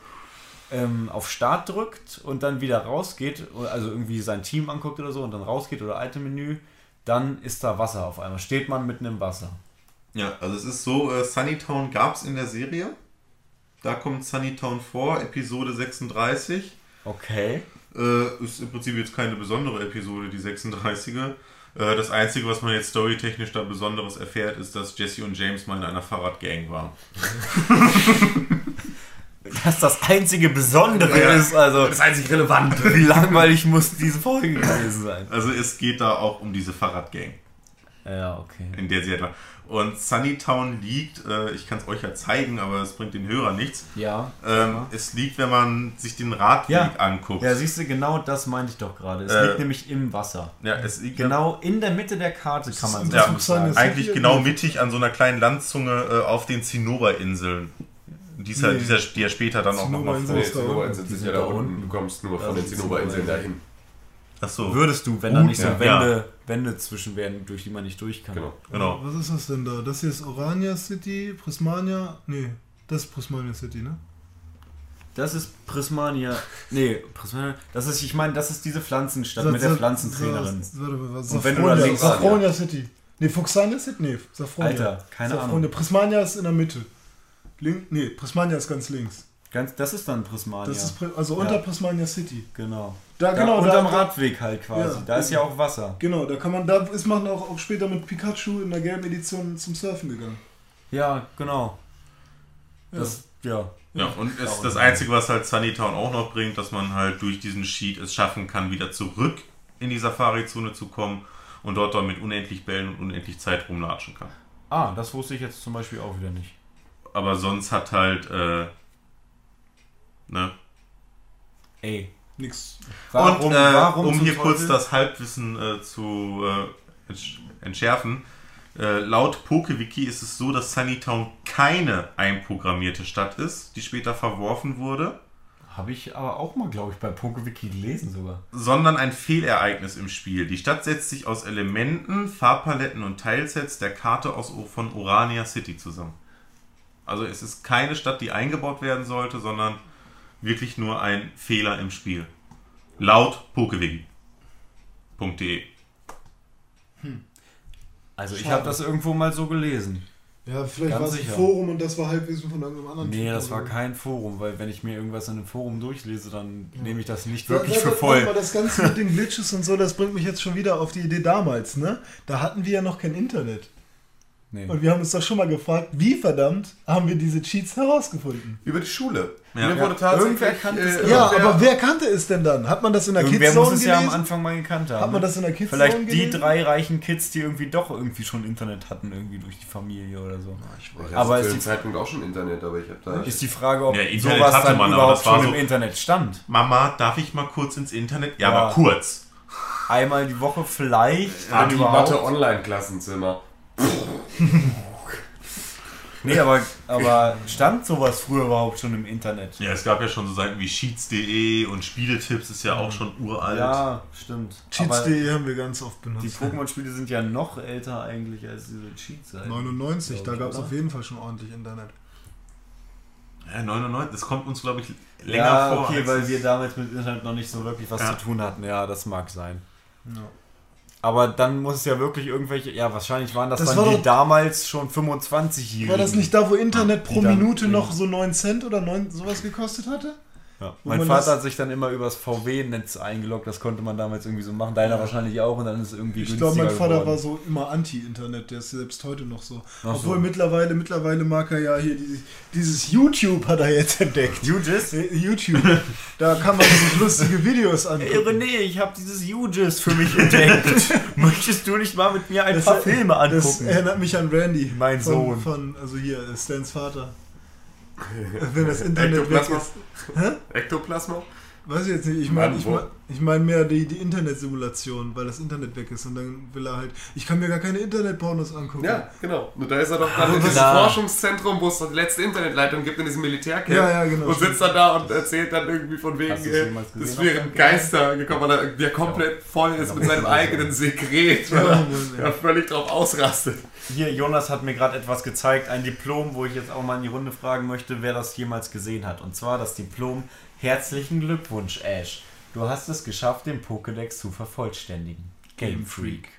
ähm, auf Start drückt und dann wieder rausgeht, also irgendwie sein Team anguckt oder so und dann rausgeht oder Item-Menü, dann ist da Wasser auf einmal. Steht man mitten im Wasser. Ja, also es ist so, äh, Sunnytown gab es in der Serie. Da kommt Sunnytown vor, Episode 36. Okay. Äh, ist im Prinzip jetzt keine besondere Episode, die 36er. Äh, das Einzige, was man jetzt storytechnisch da Besonderes erfährt, ist, dass Jesse und James mal in einer Fahrradgang waren. (laughs) Das das einzige Besondere Ja. ist, also Das einzig Relevante. wie langweilig muss diese Folge gewesen sein. Also es geht da auch um diese Fahrradgang, Ja, okay. in der sie etwa. Und Sunnytown liegt, äh, ich kann es euch ja zeigen, aber es bringt den Hörer nichts. Ja. Ähm, es liegt, wenn man sich den Radweg Ja. anguckt. Ja, siehst du, genau das meinte ich doch gerade. Es Äh, liegt nämlich im Wasser. Ja, es liegt Genau in der Mitte der Karte kann man Ja, sagen. eigentlich genau mittig an so einer kleinen Landzunge äh, auf den Zinnoberinseln. Dieser, Nee. dieser, die ja später dann auch nochmal vor. da Zinnoberinseln Die sind ja da unten. Du kommst nur von den Zinnoberinseln Zinnoberinseln. dahin. Achso, Würdest du, wenn da nicht so ja. Wände, Wände zwischen wären, durch die man nicht durch kann. Genau. genau. Was ist das denn da? Das hier ist Orania City, Prismania. Nee, das ist Prismania City, ne? Das ist Prismania. Nee, Prismania. Das ist, ich meine, das ist diese Pflanzenstadt Sa- mit der Pflanzentrainerin. Mal, was- Und wenn du Safronia, da links- Safronia City. Nee, Fuxania City? Nee, Safronia. Alter, keine Safronia. Ahnung. Prismania ist in der Mitte. Link, nee, Prismania ist ganz links. Ganz, das ist dann Prismania. Das ist also Ja. unter Prismania City. genau. Da, Da, genau, unterm da, Radweg halt quasi. Ja. da ist ja auch Wasser. Genau, da kann man, da ist man auch, auch später mit Pikachu in der gelben Edition zum Surfen gegangen. Ja, genau. Ja. Das, ja. Ja, und ist das Einzige, was halt Sunnytown auch noch bringt, dass man halt durch diesen Sheet es schaffen kann, wieder zurück in die Safari-Zone zu kommen und dort dann mit unendlich Bällen und unendlich Zeit rumlatschen kann. Ah, das wusste ich jetzt zum Beispiel auch wieder nicht. Aber sonst hat halt, äh, ne? Ey. Nix. Warum, und äh, warum um hier kurz Teufel? das Halbwissen äh, zu äh, entsch- entschärfen, Äh, laut PokeWiki ist es so, dass Sunnytown keine einprogrammierte Stadt ist, die später verworfen wurde, Habe ich aber auch mal, glaube ich, bei PokeWiki gelesen sogar. sondern ein Fehlereignis im Spiel. Die Stadt setzt sich aus Elementen, Farbpaletten und Teilsets der Karte aus, von Orania City zusammen. Also es ist keine Stadt, die eingebaut werden sollte, sondern wirklich nur ein Fehler im Spiel. Laut PokeWiki.de. Also ich habe das irgendwo mal so gelesen. Ja, vielleicht Ganz war es ein sicher. Forum und das war Halbwissen von irgendeinem anderen Nee, Typ das war kein Forum, weil wenn ich mir irgendwas in einem Forum durchlese, dann nehme ich das nicht Ja, wirklich ja, für voll. mal, das Ganze mit den Glitches und so, das bringt mich jetzt schon wieder auf die Idee damals, ne? Da hatten wir ja noch kein Internet. Nee. Und wir haben uns doch schon mal gefragt, wie verdammt haben wir diese Cheats herausgefunden? Über die Schule. Ja. Ja, wurde tatsächlich. irgendwer kannte es äh, Ja, aber wer kannte es denn dann? Hat man das in der Irgendwer Kidzone muss es ja am gelesen? Anfang mal gekannt haben. Hat man das in der Kidzone Vielleicht die gelesen? drei reichen Kids, die irgendwie doch irgendwie schon Internet hatten, irgendwie durch die Familie oder so. Ich hatte Aber zu ist dem die- Zeitpunkt auch schon Internet, aber ich habe da. Ist die Frage, ob Ja, Internet sowas hatte dann man, überhaupt das war schon so- im Internet stand. Mama, darf ich mal kurz ins Internet? Ja, Ja. aber kurz. Einmal die Woche vielleicht, Ah, die. Mathe-Online-Klassenzimmer. Nee, aber, aber stand sowas früher überhaupt schon im Internet? Ja, es gab ja schon so Seiten wie Sheets.de und Spieletipps ist ja auch schon uralt. Ja, stimmt. Cheats.de haben wir ganz oft die benutzt. Pokémon-Spiele sind ja noch älter eigentlich als diese Cheats-Seiten. 99, da glaub ich, gab es auf jeden Fall schon ordentlich Internet. Ja, 99, das kommt uns, glaube ich, länger ja, vor. okay, weil wir damals mit Internet noch nicht so wirklich was Ja. zu tun hatten. Ja, das mag sein. Ja. Aber dann muss es ja wirklich irgendwelche, ja, wahrscheinlich waren das, Das dann war die doch- damals schon 25-Jährigen. War das nicht da, wo Internet pro Minute noch so 9 Cent oder 9 sowas gekostet hatte? Ja. Mein Vater das- hat sich dann immer übers VW-Netz eingeloggt, das konnte man damals irgendwie so machen. Deiner wahrscheinlich auch und dann ist es irgendwie Ich glaube, mein Vater geworden. war so immer Anti-Internet, der ist selbst heute noch so. Ach so. Obwohl mittlerweile, mittlerweile mag er ja hier die, dieses YouTube hat er jetzt entdeckt. UGIS? Äh, YouTube. (laughs) da kann man sich lustige Videos angucken. René, ich habe dieses UGIS für mich entdeckt. (laughs) Möchtest du nicht mal mit mir ein paar Filme Das angucken? erinnert mich an Randy. Mein von, Sohn. Von, also hier, Stans Vater. (laughs) Wenn das Internet weg Ektoplasma? ist. Ektoplasma? Weiß ich jetzt nicht. Ich meine ich mein, ich mein mehr die, die Internetsimulation, weil das Internet weg ist. Und dann will er halt. Ich kann mir gar keine Internetpornos angucken. Ja, genau. Und da ist er doch dann in diesem. Forschungszentrum, wo es die letzte Internetleitung gibt in diesem Militärcamp. Ja, ja, genau, Und stimmt. sitzt dann da und erzählt dann irgendwie von wegen, äh, es wären Geister gekommen, weil er der komplett voll ist mit seinem eigenen Sekret, weil er ja, völlig drauf ausrastet. Hier, Jonas hat mir gerade etwas gezeigt, ein Diplom, wo ich jetzt auch mal in die Runde fragen möchte, wer das jemals gesehen hat. Und zwar das Diplom Herzlichen Glückwunsch, Ash. Du hast es geschafft, den Pokédex zu vervollständigen. Game Freak.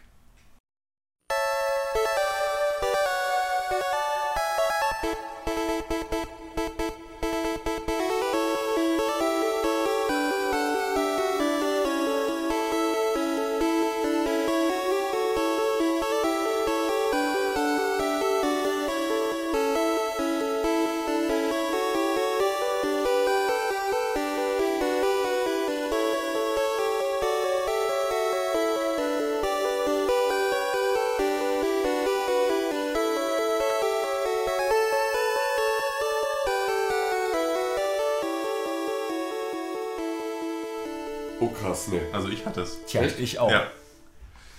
Krass, ne. Also ich hatte es. Tja, Echt? ich auch. Ja.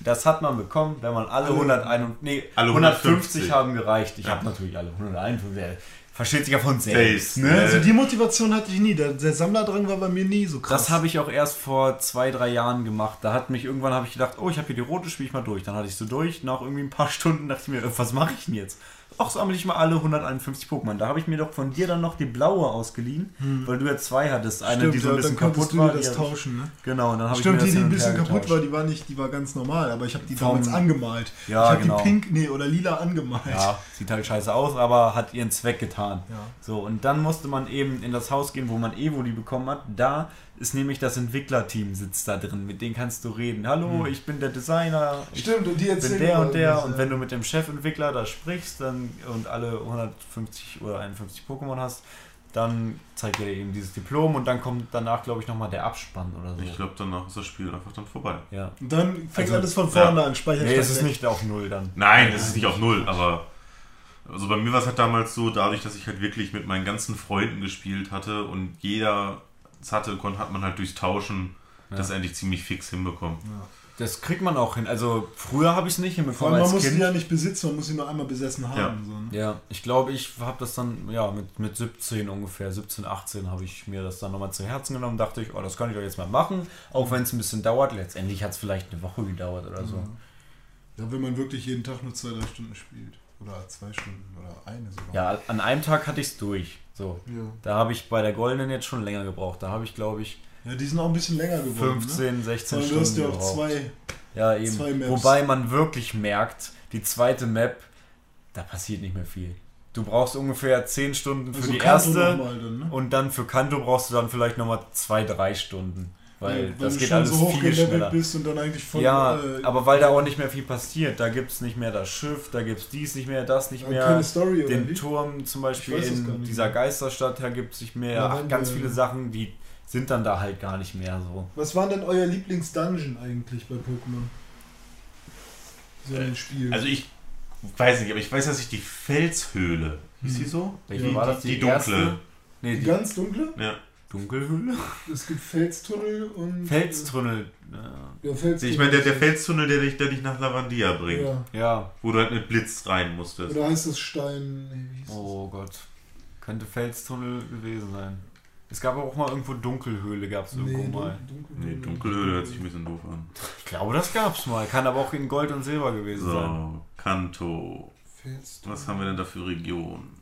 Das hat man bekommen, wenn man alle 101, nee, Alle 150 150 haben gereicht. Ich Ja. habe natürlich alle 151. der Versteht sich ja von Selbst. Ne? Also die Motivation hatte ich nie. Der, der Sammlerdrang war bei mir nie so krass. Das habe ich auch erst vor zwei, drei Jahren gemacht. Da hat mich irgendwann habe ich gedacht, oh, ich habe hier die rote, spiele ich mal durch. Dann hatte ich so durch. Nach irgendwie ein paar Stunden dachte ich mir, äh, was mache ich denn jetzt? Ach, sammle ich mal alle 151 Pokémon. Da habe ich mir doch von dir dann noch die blaue ausgeliehen, weil du ja zwei hattest. Eine, Stimmt, die so ein bisschen kaputt war. das die tauschen, ne? Genau, und dann habe ich Stimmt, mir die, das die hin ein bisschen kaputt getauscht. war, die war nicht, die war ganz normal, aber ich habe die Vom- damals angemalt. Ja, ich habe genau. die pink, nee, oder lila angemalt. Ja, sieht halt scheiße aus, aber hat ihren Zweck getan. Ja. So, und dann musste man eben in das Haus gehen, wo man Evoli bekommen hat. Da ist nämlich das Entwicklerteam sitzt da drin, mit denen kannst du reden. Hallo, ich bin der Designer. Ich Stimmt, und die bin erzählen der immer und der. Und wenn du mit dem Chefentwickler da sprichst dann, und alle 150 oder 51 Pokémon hast, dann zeigt er dir eben dieses Diplom und dann kommt danach, glaube ich, nochmal der Abspann oder so. Ich glaube, danach ist das Spiel einfach dann vorbei. ja. Und dann fängt Also, alles von vorne ja. an, Speicherstand Nee, es ist nicht auf Null dann. Nein, es ist nicht auf Null, aber also bei mir war es halt damals so, dadurch, dass ich halt wirklich mit meinen ganzen Freunden gespielt hatte und jeder es hatte, hat man halt durchs Tauschen das eigentlich ziemlich fix hinbekommen. Das kriegt man auch hin. Also früher habe ich es nicht hinbekommen allem, man als muss Kind. die ja nicht besitzen, man muss sie nur einmal besessen haben. Ja. So, ne? Ja, ich glaube, ich habe das dann, ja, mit, mit 17 ungefähr, 17, 18 habe ich mir das dann nochmal zu Herzen genommen. Dachte ich, oh, das kann ich doch jetzt mal machen, auch wenn es ein bisschen dauert. Letztendlich hat es vielleicht eine Woche gedauert oder so. Ja, wenn man wirklich jeden Tag nur zwei, drei Stunden spielt. Oder zwei Stunden oder eine sogar. Ja, an einem Tag hatte ich es durch. So. Ja. Da habe ich bei der Goldenen jetzt schon länger gebraucht. Da habe ich, glaube ich, Ja, die sind auch ein bisschen länger geworden. 15, ne? 16 Weil Stunden du hast ja auch zwei. Ja, eben. zwei Maps. Wobei man wirklich merkt, die zweite Map, da passiert nicht mehr viel. Du brauchst ungefähr 10 Stunden für Also die Kanto erste dann, ne? und dann für Kanto brauchst du dann vielleicht nochmal 2, 3 Stunden. Weil Ja, das du geht schon alles so hoch viel schneller. bist und dann eigentlich von. ja, äh, aber weil da auch nicht mehr viel passiert. Da gibt es nicht mehr das Schiff, da gibt es dies nicht mehr, das nicht äh, mehr. keine Story oder Den wie? Turm zum Beispiel in dieser. Geisterstadt, da gibt es nicht mehr. Ja, Ach, ganz wir- viele Sachen, die sind dann da halt gar nicht mehr so. Was war denn euer Lieblings-Dungeon eigentlich bei Pokémon? So ein Spiel. Also ich weiß nicht, aber ich weiß, dass ich die Felshöhle, hieß die so? Welche Die- war das? die dunkle. erste? Nee, die die ganz dunkle? Ja. Dunkelhöhle? Es gibt Felstunnel und. Felstunnel. Ja, Felstunnel. Ich meine, der, der Felstunnel, der dich, der dich nach Lavandia bringt. Ja. Ja. Wo du halt mit Blitz rein musstest. Oder heißt das Stein. Nee, wie hieß das? Oh Gott. Könnte Felstunnel gewesen sein. Es gab auch mal irgendwo Dunkelhöhle, gab es irgendwo Nee, mal. Dun- Nee, Dunkelhöhle hört sich ein bisschen doof an. Ich glaube, das gab's mal. Kann aber auch in Gold und Silber gewesen sein. So, Kanto. Felstunnel. Was haben wir denn da für Regionen?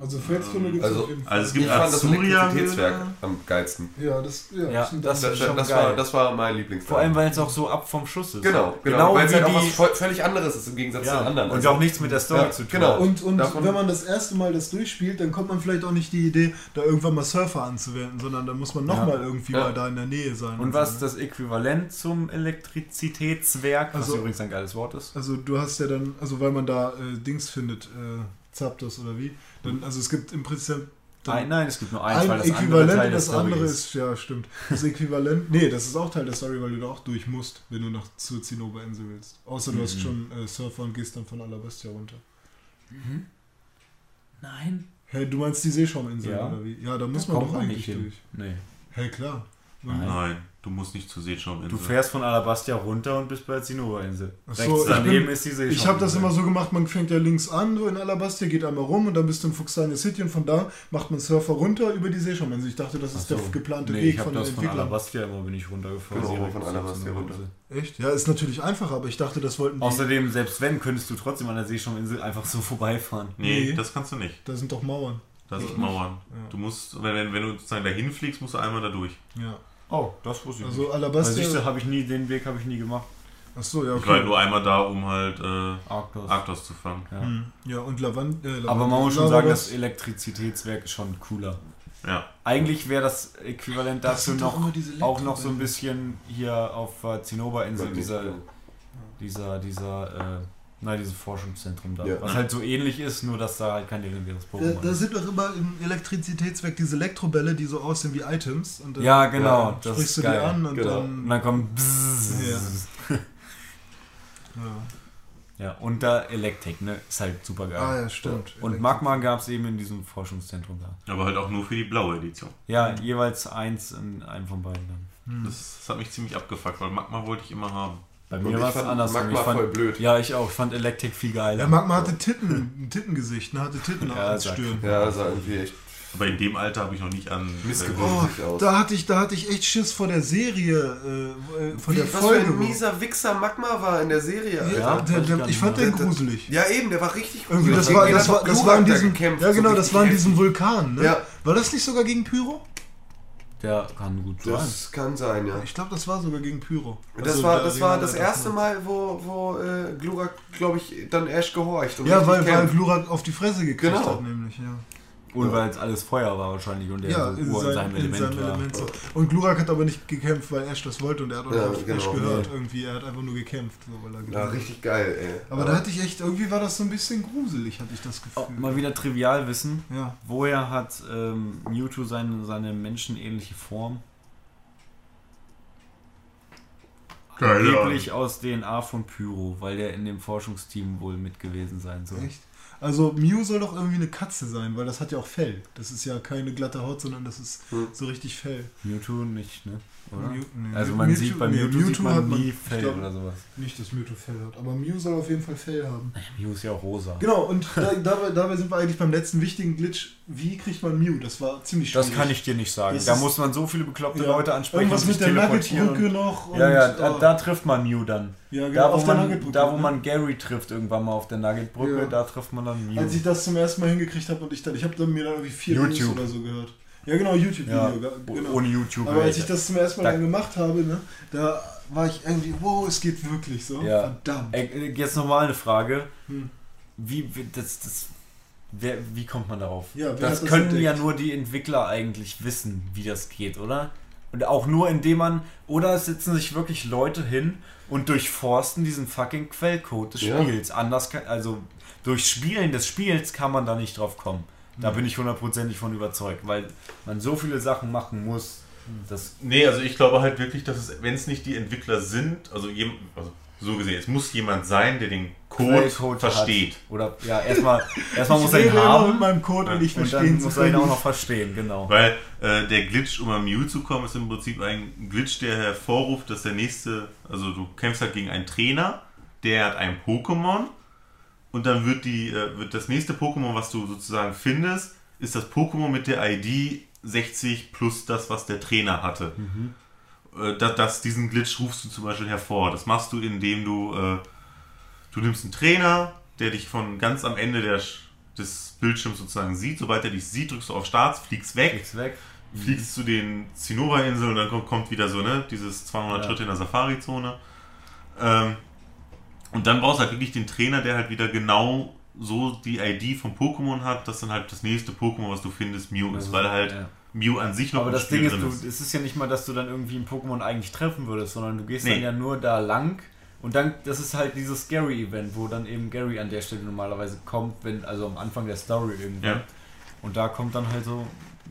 Also Felstunnel gibt es Also- auf jeden Fall. Also es gibt Ich fand das Azuria. Elektrizitätswerk am geilsten. ja, das, ja, Ja, ist ein das-. Das, schon das, geil. war, das war mein Lieblingsteil. Vor allem, weil es auch so ab vom Schuss ist. Genau, genau. weil es halt auch was völlig anderes ist im Gegensatz zu den ja, anderen. und Also- auch nichts mit der Story Ja, zu tun. genau. hat. Und, und Davon- wenn man das erste Mal das durchspielt, dann kommt man vielleicht auch nicht die Idee, da irgendwann mal Surfer anzuwenden, sondern dann muss man Ja. nochmal irgendwie Ja. mal da in der Nähe sein. Und so, was ne? das Äquivalent zum Elektrizitätswerk, was Also- übrigens ein geiles Wort ist. Also du hast ja dann, also weil man da äh, Dings findet, äh, Zapdos oder wie, dann, also es gibt im Prinzip dann Ein, nein, es gibt nur eins, ein weil das andere Äquivalent Teil und der das andere ist. ist, ja stimmt. Das Äquivalent, nee, das ist auch Teil der Story, weil du da auch durch musst, wenn du nach zur Zinnoberinsel willst. Außer du hast Mhm. schon äh, Surfer und gehst dann von Alabastia runter. Nein. Hä, du meinst die Seeschauminsel Ja. oder wie? Ja, da muss Da man doch eigentlich durch. Nee. Hä, klar. Man, Nein. Nein, du musst nicht zur Seeschauminsel. Du fährst von Alabastia runter und bist bei der Zinnoberinsel. So, Rechts ich daneben bin- ist die Seeschauinsel. Ich habe das immer so gemacht, man fängt ja links an, so in Alabastia, geht einmal rum und dann bist du in Fuxania City und von da macht man Surfer runter über die Seeschauminsel. Ich dachte, das ist so. der geplante nee, Weg ich hab von den das von Entwicklern. Alabastia immer bin ich runtergefahren. Genau, von Alabastia Zinnoberinsel. Echt? Ja, ist natürlich einfacher, aber ich dachte, das wollten die. Außerdem, selbst wenn, könntest du trotzdem an der Seeschauminsel einfach so (laughs) vorbeifahren. Nee, Nee. das kannst du nicht. da sind doch Mauern. Das Ja. sind Mauern. Ja. Du musst, wenn, wenn, wenn du sozusagen dahin fliegst, musst du einmal da durch. Ja. Oh, das wusste ich Also nicht. Siehst du, habe ich nie, den Weg habe ich nie gemacht. Achso, ja, Ich war okay. nur einmal da, um halt äh, Arktos. Arktos zu fangen. Ja. Hm. Ja, und Lavand. Äh, Lavand Aber man muss schon sagen, das Elektrizitätswerk ist schon cooler. Ja. Eigentlich wäre das Äquivalent Das dazu noch auch noch so ein bisschen hier auf der Zinnoberinsel, dieser, dieser, dieser, äh, na, dieses Forschungszentrum da. Ja. Was halt so ähnlich ist, nur dass da halt kein legendäres Da, Pokémon da ist. sind doch immer im Elektrizitätswerk diese Elektrobälle, die so aussehen wie Items. Und dann Ja, genau, Ja, das sprichst du geil. die an und Genau. Und dann. dann kommt Bzzz. Ja. Ja. (laughs) Ja, und da Elektrik, ne? Ist halt super geil. Ah ja, stimmt. Und Magma gab es eben in diesem Forschungszentrum da. Aber halt auch nur für die blaue Edition. Ja, jeweils eins in einem von beiden dann. Hm. Das, das hat mich ziemlich abgefuckt, weil Magma wollte ich immer haben. Bei mir war es andersrum. Magma ich fand, voll blöd. Ja, ich auch. Ich fand Elektrik viel geiler. Ja, Magma hatte Titten, (laughs) ein Tittengesicht, ne? Hatte Titten Ja, als Stirn. Ja, das sah irgendwie echt Aber in dem Alter habe ich noch nicht an. missgebildet Oh, sich aus. da hatte ich, da hatte ich echt Schiss vor der Serie, äh, äh, von Wie, der was Folge. für ein mieser Wichser Magma war in der Serie, Alter. ja, der, ich der, ich fand den gruselig. Ja, eben, der war richtig Irgendwie, gruselig. das war, das war, das war in diesem, ja genau, das war in diesem Vulkan, ne? Ja. War das nicht sogar gegen Pyro? Der kann gut sein. Das kann sein, ja. Ich glaube, das war sogar gegen Pyro. Das Also war der das, war das erste Mal, wo, wo äh, Glurak, glaube ich, dann Ash gehorcht. und Ja, weil, weil. Glurak auf die Fresse gekriegt Genau. hat, nämlich, ja. Und weil es alles Feuer war wahrscheinlich und der Ja, so in, in seinem in Element seinem war. Element so. Und Glurak hat aber nicht gekämpft, weil Ash das wollte und er hat auch Ja, nicht auf genau. Ash gehört Nee. irgendwie. Er hat einfach nur gekämpft, so, weil er Ja, richtig geil, ey. Aber da hatte ich echt, irgendwie war das so ein bisschen gruselig, hatte ich das Gefühl. Oh, mal wieder Trivialwissen. Ja. Woher hat ähm, Mewtwo seine, seine menschenähnliche Form? Keine Angeblich aus DNA von Pyro, weil der in dem Forschungsteam wohl mit gewesen sein soll. Echt? Also Mew soll doch irgendwie eine Katze sein, weil das hat ja auch Fell. Das ist ja keine glatte Haut, sondern das ist so richtig Fell. Mewtwo nicht, ne? Oder? Mew- nee, also man Mewtwo- sieht bei Mewtwo, Mewtwo sieht man hat man- nie Fell glaub- oder sowas. Nicht, dass Mewtwo Fell hat, aber Mew soll auf jeden Fall Fell haben. Mew ist ja auch rosa. Genau, und (laughs) da, dabei, dabei sind wir eigentlich beim letzten wichtigen Glitch. Wie kriegt man Mew? Das war ziemlich schwierig. Das kann ich dir nicht sagen. Das da muss man so viele bekloppte Ja, Leute ansprechen Irgendwas mit der. Nuggetbrücke noch. Und, Ja, ja, da, ah, da trifft man Mew dann. ja, genau, Da, wo auf der man, Nuggetbrücke. da, wo man Gary trifft, irgendwann mal auf der Nuggetbrücke, Ja. da trifft man dann Mew. Als ich das zum ersten Mal hingekriegt habe und ich dann, ich habe dann mir dann irgendwie vier YouTube. oder so gehört. Ja, genau, YouTube-Video. ja, genau. ohne YouTube. Aber als ich das zum ersten Mal Da- dann gemacht habe, ne, da war ich irgendwie, wow, es geht wirklich so. Ja. Verdammt. Äh, jetzt nochmal eine Frage. Hm. Wie, wie, das, das, wer, wie kommt man darauf? Ja, wer das das können entdeckt? ja nur die Entwickler eigentlich wissen, wie das geht, oder? Und auch nur indem man, oder es sitzen sich wirklich Leute hin und durchforsten diesen fucking Quellcode des Ja. Spiels. Anders kann, also durch Spielen des Spiels kann man da nicht drauf kommen. Da Hm. bin ich hundertprozentig von überzeugt, weil man so viele Sachen machen muss. Das, Nee, also ich glaube halt wirklich, dass es, wenn es nicht die Entwickler sind, also, jem, also so gesehen, es muss jemand sein, der den Code Quellcode versteht. Hat. Oder ja, erstmal, (laughs) erstmal muss er ihn haben. mit meinem Code und ich verstehe ihn muss er ihn auch noch verstehen, genau. Weil äh, der Glitch, um am Mew zu kommen, ist im Prinzip ein Glitch, der hervorruft, dass der nächste, also du kämpfst halt gegen einen Trainer, der hat ein Pokémon und dann wird die, äh, wird das nächste Pokémon, was du sozusagen findest, ist das Pokémon mit der ID 60 plus das, was der Trainer hatte. Äh, das, das, diesen Glitch rufst du zum Beispiel hervor. Das machst du, indem du, äh, du nimmst einen Trainer, der dich von ganz am Ende der, des Bildschirms sozusagen sieht. Sobald er dich sieht, drückst du auf Start, fliegst weg Nichts weg. fliegst zu den Zinnober-Inseln und dann kommt, kommt wieder so, ne, dieses 200 Ja. Schritte in der Safari-Zone. Ähm, und dann brauchst du halt wirklich den Trainer, der halt wieder genau so die ID vom Pokémon hat, dass dann halt das nächste Pokémon, was du findest, Mew ist, weil halt Ja. Mew an sich noch Aber im das Spiel Ding ist, du, es ist ja nicht mal, dass du dann irgendwie ein Pokémon eigentlich treffen würdest, sondern du gehst Nee. dann ja nur da lang und dann, das ist halt dieses Gary-Event, wo dann eben Gary an der Stelle normalerweise kommt, wenn, also am Anfang der Story irgendwann. Ja. Und da kommt dann halt so,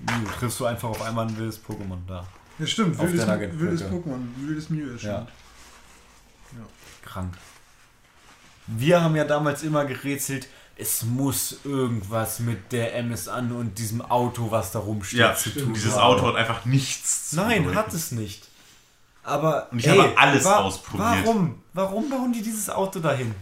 Mew, triffst du einfach auf einmal ein wildes Pokémon da. Ja, stimmt. Wildes, wildes Pokémon, wildes Mew erscheint. Ja. Krank. Wir haben ja damals immer gerätselt, es muss irgendwas mit der MSN und diesem Auto, was da rumsteht, Ja, zu tun Dieses haben. Auto hat einfach nichts zu Nein, bedeuten. hat es nicht. Aber Und ich habe alles ausprobiert. Warum? Warum bauen die dieses Auto dahin?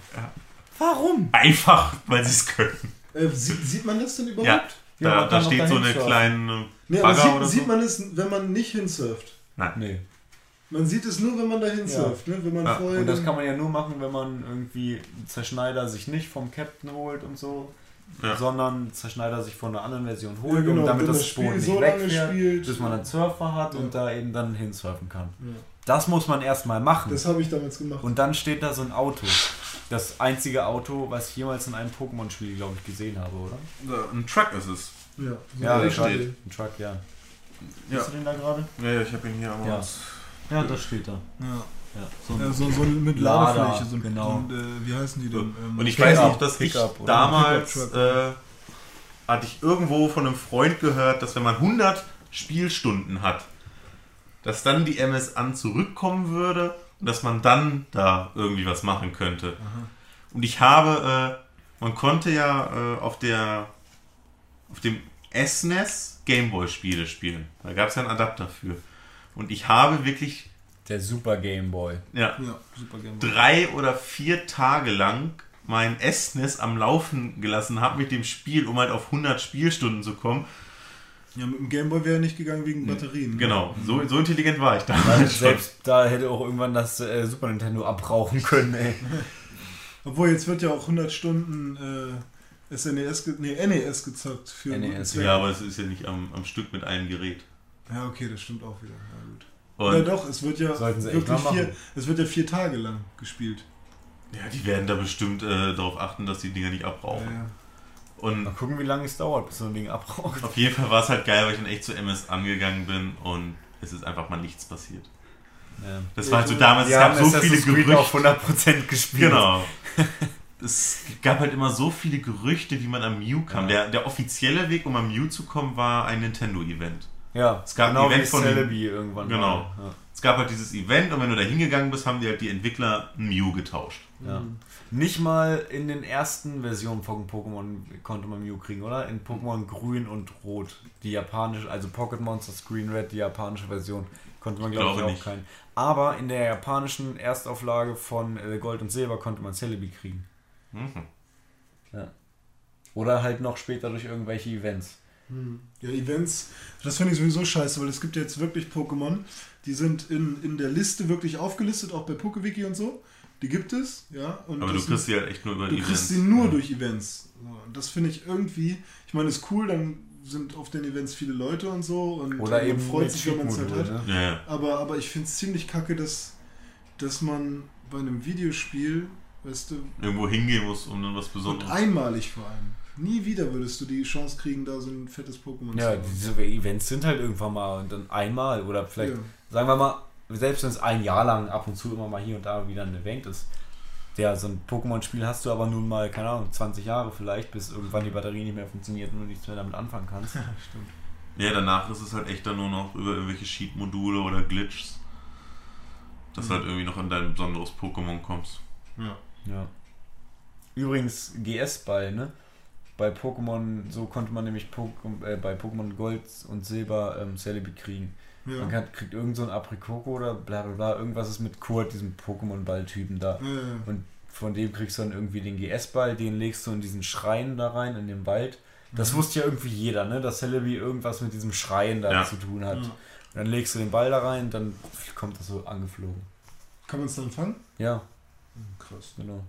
Warum? Einfach, weil sie es können. Äh, sieht, sieht man das denn überhaupt? Ja, Ja, da, da steht so eine surfen. kleine Nee, aber sieht, oder sieht so. man es, wenn man nicht hinsurft? Nee. Man sieht es nur, wenn man dahin surft, ne? Wenn man Ja, vorher Und das kann man ja nur machen, wenn man irgendwie Zerschneider sich nicht vom Captain holt und so, Ja. sondern Zerschneider sich von einer anderen Version Ja, holt genau, und damit wenn das das Spiel nicht so wegfährt, spielt. bis man einen Surfer hat Ja. und da eben dann hinsurfen kann. Ja. Das muss man erstmal machen. Das habe ich damals gemacht. Und dann steht da so ein Auto. Das einzige Auto, was ich jemals in einem Pokémon-Spiel, glaube ich, gesehen habe, oder? Ein Truck ist es. ja, so Ja, ein ein Truck, Spiel. ein Truck, ja. Ja. Siehst du den da gerade? Ja, ich habe ihn hier am Ja. Haus. Ja, das steht da. Ja. Ja, so ein Ja, so, so mit Ladefläche, so ein, genau. so ein, äh, wie heißen die denn? Ähm, Und ich weiß noch, dass ich damals äh, hatte ich irgendwo von einem Freund gehört, dass wenn man 100 Spielstunden hat, dass dann die MS an zurückkommen würde und dass man dann da irgendwie was machen könnte. Und ich habe, äh, man konnte ja äh, auf der auf dem SNES Gameboy-Spiele spielen. Da gab es ja einen Adapter für. Und ich habe wirklich Der Super Game Boy. ja, ja, super gerne. drei oder vier Tage lang mein SNES am Laufen gelassen habe mit dem Spiel, um halt auf 100 Spielstunden zu kommen. Ja, mit dem Gameboy wäre nicht gegangen wegen Batterien. ne? Genau, so, so intelligent war ich damals schon. selbst da hätte auch irgendwann das äh, Super Nintendo abrauchen können, ey. (laughs) Obwohl, jetzt wird ja auch 100 Stunden äh, SNES, ge nee, NES gezockt. Für NES. Ja, aber es ist ja nicht am, am Stück mit einem Gerät. Ja, okay, das stimmt auch wieder. Ja, gut. Und ja, doch, es wird ja wirklich vier, es wird ja vier Tage lang gespielt. ja, die werden da bestimmt äh, darauf achten, dass die Dinger nicht Ja, abbrauchen. ja. Und Mal gucken, wie lange es dauert, bis so ein Ding abraucht. auf jeden Fall war es halt geil, weil ich dann echt zu MS angegangen bin und es ist einfach mal nichts passiert. Ja. Das war halt so damals, es gab so viele Gerüchte. auf 100% gespielt. Genau. (laughs) es gab halt immer so viele Gerüchte, wie man am Mew kam. Ja. Der, der offizielle Weg, um am Mew zu kommen, war ein Nintendo-Event. Ja, Es gab ein genau Event wie von- Celebi irgendwann. Genau. Ja. Es gab halt dieses Event und wenn du da hingegangen bist, haben die halt die Entwickler ein Mew getauscht. Ja. Nicht mal in den ersten Versionen von Pokémon konnte man Mew kriegen, oder? In Pokémon Grün und Rot. Die japanische, also Pocket Monsters Green Red, die japanische Version, konnte man glaube ich auch nicht. keinen. Aber in der japanischen Erstauflage von äh, Gold und Silber konnte man Celebi kriegen. Mhm. Ja. Oder halt noch später durch irgendwelche Events. Ja, Events, das finde ich sowieso scheiße, weil es gibt jetzt wirklich Pokémon, die sind in, in der Liste wirklich aufgelistet, auch bei PokeWiki und so. Die gibt es, ja. Und Aber du kriegst sie halt echt nur über Du Events. kriegst sie nur durch Events. Und das finde ich irgendwie, ich meine, ist cool, dann sind auf den Events viele Leute und so und Oder man eben freut sich, wenn man es halt hat. ne? Ja, ja. Aber, aber ich finde es ziemlich kacke, dass, dass man bei einem Videospiel, weißt du, Irgendwo hingehen musst, um dann was und Besonderes. einmalig vor allem, nie wieder würdest du die Chance kriegen, da so ein fettes Pokémon Ja, zu haben. diese Events sind halt irgendwann mal und dann einmal oder vielleicht, Ja. sagen wir mal, selbst wenn es ein Jahr lang ab und zu immer mal hier und da wieder ein Event ist. Ja, so ein Pokémon-Spiel hast du aber nun mal, keine Ahnung, 20 Jahre vielleicht, bis irgendwann die Batterie nicht mehr funktioniert und du nichts mehr damit anfangen kannst. (laughs) Ja, danach ist es halt echt dann nur noch über irgendwelche Cheat-Module oder Glitches. Dass du halt irgendwie noch in dein besonderes Pokémon kommst. Ja. Ja. Übrigens, GS-Ball, ne? Bei Pokémon, so konnte man nämlich Pokémon, äh, bei Pokémon Gold und Silber ähm, Celebi kriegen. Ja. Man kann, kriegt irgend so ein Aprikoko oder bla bla bla, irgendwas ist mit Kurt, diesem Pokémon-Ball-Typen da. Ja, ja. Und von dem kriegst du dann irgendwie den GS-Ball, den legst du in diesen Schrein da rein, in den Wald. Das wusste ja irgendwie jeder, ne? Dass Celebi irgendwas mit diesem Schrein da Ja. zu tun hat. Ja. Und dann legst du den Ball da rein, dann kommt das so angeflogen. Kann man es dann fangen? Ja, Krass. genau.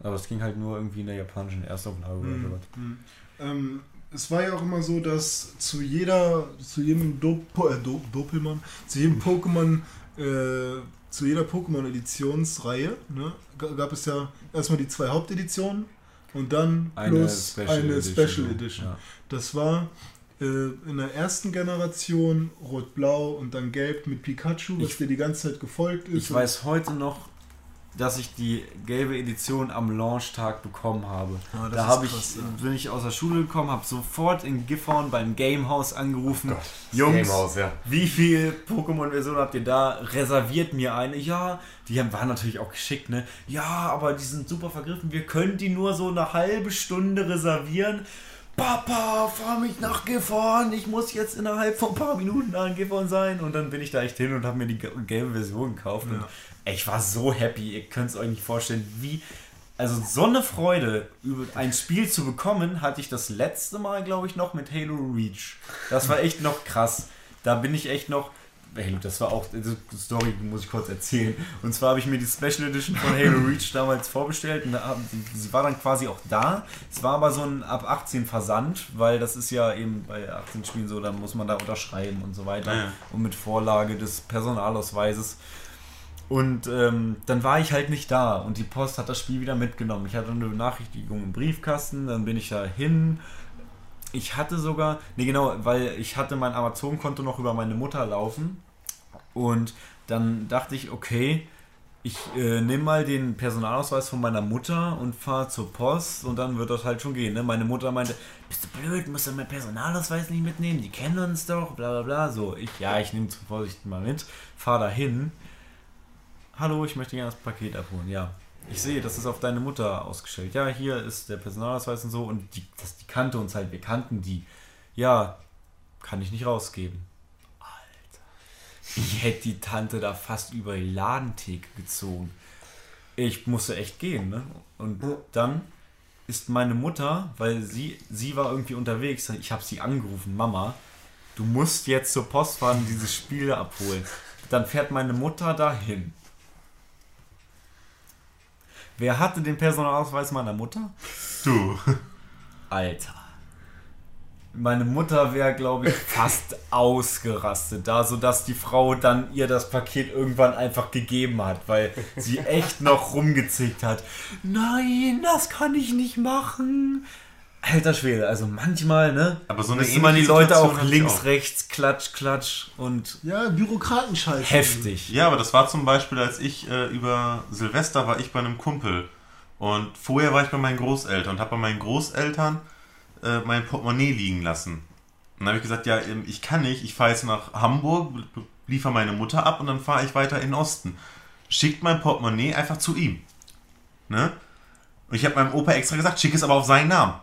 Aber das ging halt nur irgendwie in der japanischen Erstauflage oder Mhm. sowas. Mhm. Ähm, es war ja auch immer so, dass zu jeder, zu jedem Do äh, Do Doppelmann, zu jedem Pokémon, äh, zu jeder Pokémon-Editionsreihe, ne, ga- gab es ja erstmal die zwei Haupteditionen und dann plus eine Special Edition. Ja. Das war äh, in der ersten Generation Rot-Blau und dann Gelb mit Pikachu, was Ich- dir die ganze Zeit gefolgt ist. Ich weiß heute noch, dass ich die gelbe Edition am Launchtag bekommen habe. Ja, das da ist habe ich, krass, ja. bin ich aus der Schule gekommen, habe sofort in Gifhorn beim Gamehouse angerufen. Gott, das Jungs, Gamehouse, ja. wie viel Pokémon-Version habt ihr da? Reserviert mir eine. Ja, die haben- waren natürlich auch geschickt, ne? Ja, aber die sind super vergriffen. Wir können die nur so eine halbe Stunde reservieren. Papa, fahr mich nach Gifhorn. Ich muss jetzt innerhalb von ein paar Minuten da in Gifhorn sein. Und dann bin ich da echt hin und habe mir die ge- gelbe Version gekauft. Und ey, ich war so happy. Ihr könnt es euch nicht vorstellen, wie. Also so eine Freude, über ein Spiel zu bekommen, hatte ich das letzte Mal, glaube ich, noch mit Halo Reach. Das war echt noch krass. Da bin ich echt noch. Halo, das war auch. Die Story muss ich kurz erzählen. Und zwar habe ich mir die Special Edition von Halo Reach damals vorbestellt und da sie, war dann quasi auch da. Es war aber so ein ab 18 Versand, weil das ist ja eben bei 18 Spielen so, da muss man da unterschreiben und so weiter. Ja. Und mit Vorlage des Personalausweises. Und ähm, dann war ich halt nicht da und die Post hat das Spiel wieder mitgenommen. Ich hatte eine Benachrichtigung im Briefkasten, dann bin ich da hin. Ich hatte sogar, nee genau, weil ich hatte mein Amazon-Konto noch über meine Mutter laufen und dann dachte ich, okay, ich äh, nehme mal den Personalausweis von meiner Mutter und fahre zur Post und dann wird das halt schon gehen. Ne? Meine Mutter meinte, bist du blöd, musst du meinen Personalausweis nicht mitnehmen, die kennen uns doch, bla bla bla. So, ich, ja, ich nehme zur Vorsicht mal mit, fahre da hin. Hallo, ich möchte gerne das Paket abholen. Ja, ich sehe, das ist auf deine Mutter ausgestellt. Ja, hier ist der Personalausweis und so und die, das, die kannte uns halt, wir kannten die. Ja, kann ich nicht rausgeben. Alter, ich hätte die Tante da fast über die Ladentheke gezogen. Ich musste echt gehen, ne? Und dann ist meine Mutter, weil sie, sie war irgendwie unterwegs, ich habe sie angerufen, Mama, du musst jetzt zur Post fahren und dieses Spiel abholen. Dann fährt meine Mutter dahin. Wer hatte den Personalausweis meiner Mutter? Du. Alter. Meine Mutter wäre, glaube ich, fast ausgerastet da, sodass die Frau dann ihr das Paket irgendwann einfach gegeben hat, weil sie echt noch rumgezickt hat. Nein, das kann ich nicht machen. Alter Schwede, also manchmal, ne? Aber so eine müssen man die Leute auch links, auch. rechts, klatsch, klatsch und Ja, Bürokratenscheiß. heftig. Ja, aber das war zum Beispiel, als ich äh, über Silvester war ich bei einem Kumpel. Und vorher war ich bei meinen Großeltern und habe bei meinen Großeltern äh, mein Portemonnaie liegen lassen. dann habe ich gesagt, ja, ähm, ich kann nicht, ich fahre jetzt nach Hamburg, liefere meine Mutter ab und dann fahre ich weiter in den Osten. Schickt mein Portemonnaie einfach zu ihm. Ne? Und ich habe meinem Opa extra gesagt, schick es aber auf seinen Namen.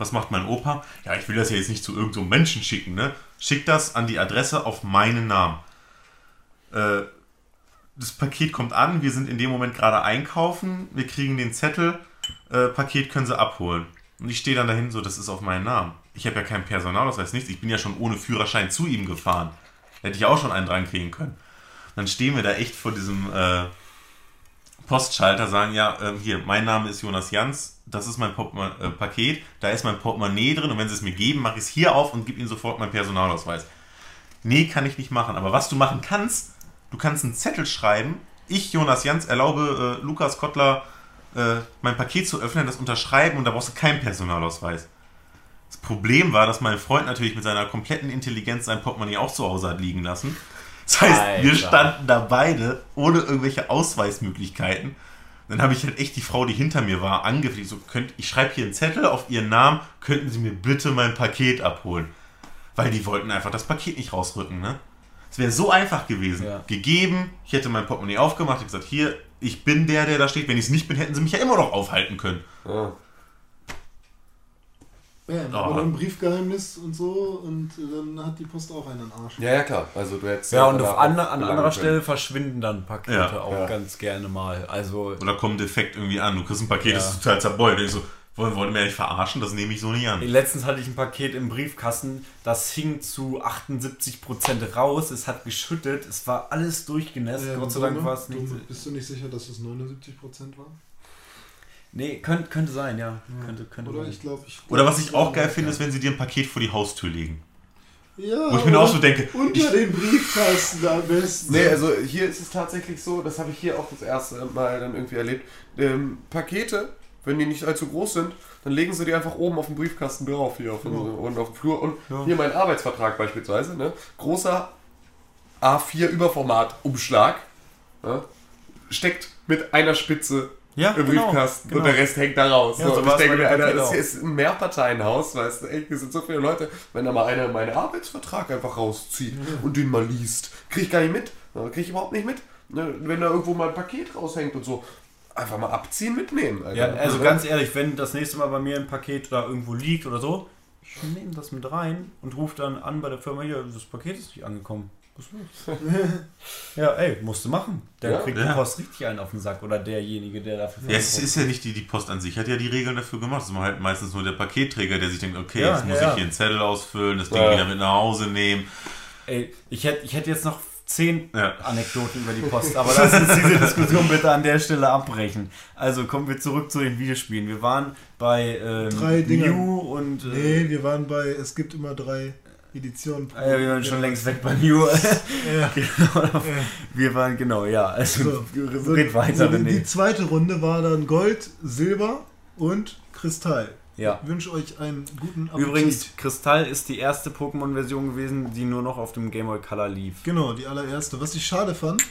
Was macht mein Opa? Ja, ich will das ja jetzt nicht zu irgendeinem so Menschen schicken, ne? Schick das an die Adresse auf meinen Namen. Äh, das Paket kommt an, wir sind in dem Moment gerade einkaufen, wir kriegen den Zettel, äh, Paket können Sie abholen. Und ich stehe dann dahin so, das ist auf meinen Namen. Ich habe ja keinen Personalausweis, nichts. Ich bin ja schon ohne Führerschein zu ihm gefahren. Hätte ich auch schon einen dran kriegen können. Dann stehen wir da echt vor diesem äh, Postschalter, sagen, ja, ähm, hier, mein Name ist Jonas Jans, das ist mein Portma äh, Paket, da ist mein Portemonnaie drin und wenn Sie es mir geben, mache ich es hier auf und gebe Ihnen sofort meinen Personalausweis. Nee, kann ich nicht machen. Aber was du machen kannst, du kannst einen Zettel schreiben, ich, Jonas Jans, erlaube äh, Lukas Kottler, äh, mein Paket zu öffnen, das unterschreiben und da brauchst du keinen Personalausweis. Das Problem war, dass mein Freund natürlich mit seiner kompletten Intelligenz sein Portemonnaie auch zu Hause hat liegen lassen. Das heißt, wir Alter. standen da beide ohne irgendwelche Ausweismöglichkeiten. Dann habe ich halt echt die Frau, die hinter mir war, angefleht. So, könnt, ich schreibe hier einen Zettel auf ihren Namen, könnten Sie mir bitte mein Paket abholen? Weil die wollten einfach das Paket nicht rausrücken, ne? Es wäre so einfach gewesen. Ja. Gegeben, ich hätte mein Portemonnaie aufgemacht, ich gesagt, hier, ich bin der, der da steht. Wenn ich es nicht bin, hätten sie mich ja immer noch aufhalten können. Ja. Ja, Oh. aber dann Briefgeheimnis und so und äh, dann hat die Post auch einen Arsch. ja, ja, klar. Also du hättest Ja, und da auf an, an anderer können. Stelle verschwinden dann Pakete Ja. auch Ja. ganz gerne mal. Also, Oder kommt defekt irgendwie an. Du kriegst ein Paket, Ja. das ist total zerbeult. Und ich so, wollen, wollen wir mich verarschen? Das nehme ich so nicht an. letztens hatte ich ein Paket im Briefkasten, das hing zu 78% raus, es hat geschüttet, es war alles durchgenässt. Gott sei Dank war es nicht. Du, bist du nicht sicher, dass es 79% war? Nee, könnte, könnte sein, ja. Könnte, könnte Oder sein. ich glaube, ich. Oder was ich auch geil finde, ist, wenn sie dir ein Paket vor die Haustür legen. Ja, Wo ich mir auch so denke, Unter ich, den Briefkasten am besten. Nee, also hier ist es tatsächlich so, das habe ich hier auch das erste Mal dann irgendwie erlebt. Ähm, Pakete, wenn die nicht allzu groß sind, dann legen sie die einfach oben auf den Briefkasten drauf, hier auf den, und auf dem Flur. Und hier mein Arbeitsvertrag beispielsweise, ne? großer A4 Überformat Umschlag, ne? steckt mit einer Spitze Ja, im genau, Briefkasten genau. und der Rest hängt da raus. Ja, so, ich denke mir, Alter, das hier ist ein Mehrparteienhaus, weißt du, hier sind so viele Leute, wenn da mal einer meinen Arbeitsvertrag einfach rauszieht und den mal liest, krieg ich gar nicht mit. Ja, Krieg ich überhaupt nicht mit. Ne, Wenn da irgendwo mal ein Paket raushängt und so, einfach mal abziehen, mitnehmen. Alter. Ja, also Ne? ganz ehrlich, wenn das nächste Mal bei mir ein Paket da irgendwo liegt oder so, ich nehme das mit rein und rufe dann an bei der Firma hier, das Paket ist nicht angekommen. Was ist los? (laughs) ja, ey, musst du machen. Der Ja. kriegt Ja. die Post richtig einen auf den Sack oder derjenige, der dafür ja, es ist ja nicht die, die Post an sich, hat ja die Regeln dafür gemacht. Es ist halt meistens nur der Paketträger, der sich denkt, okay, Ja, jetzt muss ja. ich hier einen Zettel ausfüllen, das Ding Ja. wieder mit nach Hause nehmen. Ey, ich hätte ich hätt jetzt noch zehn Ja. Anekdoten über die Post, aber lass uns diese Diskussion bitte an der Stelle abbrechen. Also kommen wir zurück zu den Videospielen. Wir waren bei ähm, Drei. Mew und äh, Nee, wir waren bei, es gibt immer drei Editionen. pro- äh, wir waren schon längst weg bei Mew. (laughs) Ja. genau, wir waren, genau, ja. Also, So, red weiter, so die, die zweite Runde war dann Gold, Silber und Kristall. Ja. Ich wünsche euch einen guten Appetit. Übrigens, Kristall ist die erste Pokémon-Version gewesen, die nur noch auf dem Game Boy Color lief. Genau, die allererste. Was ich schade fand,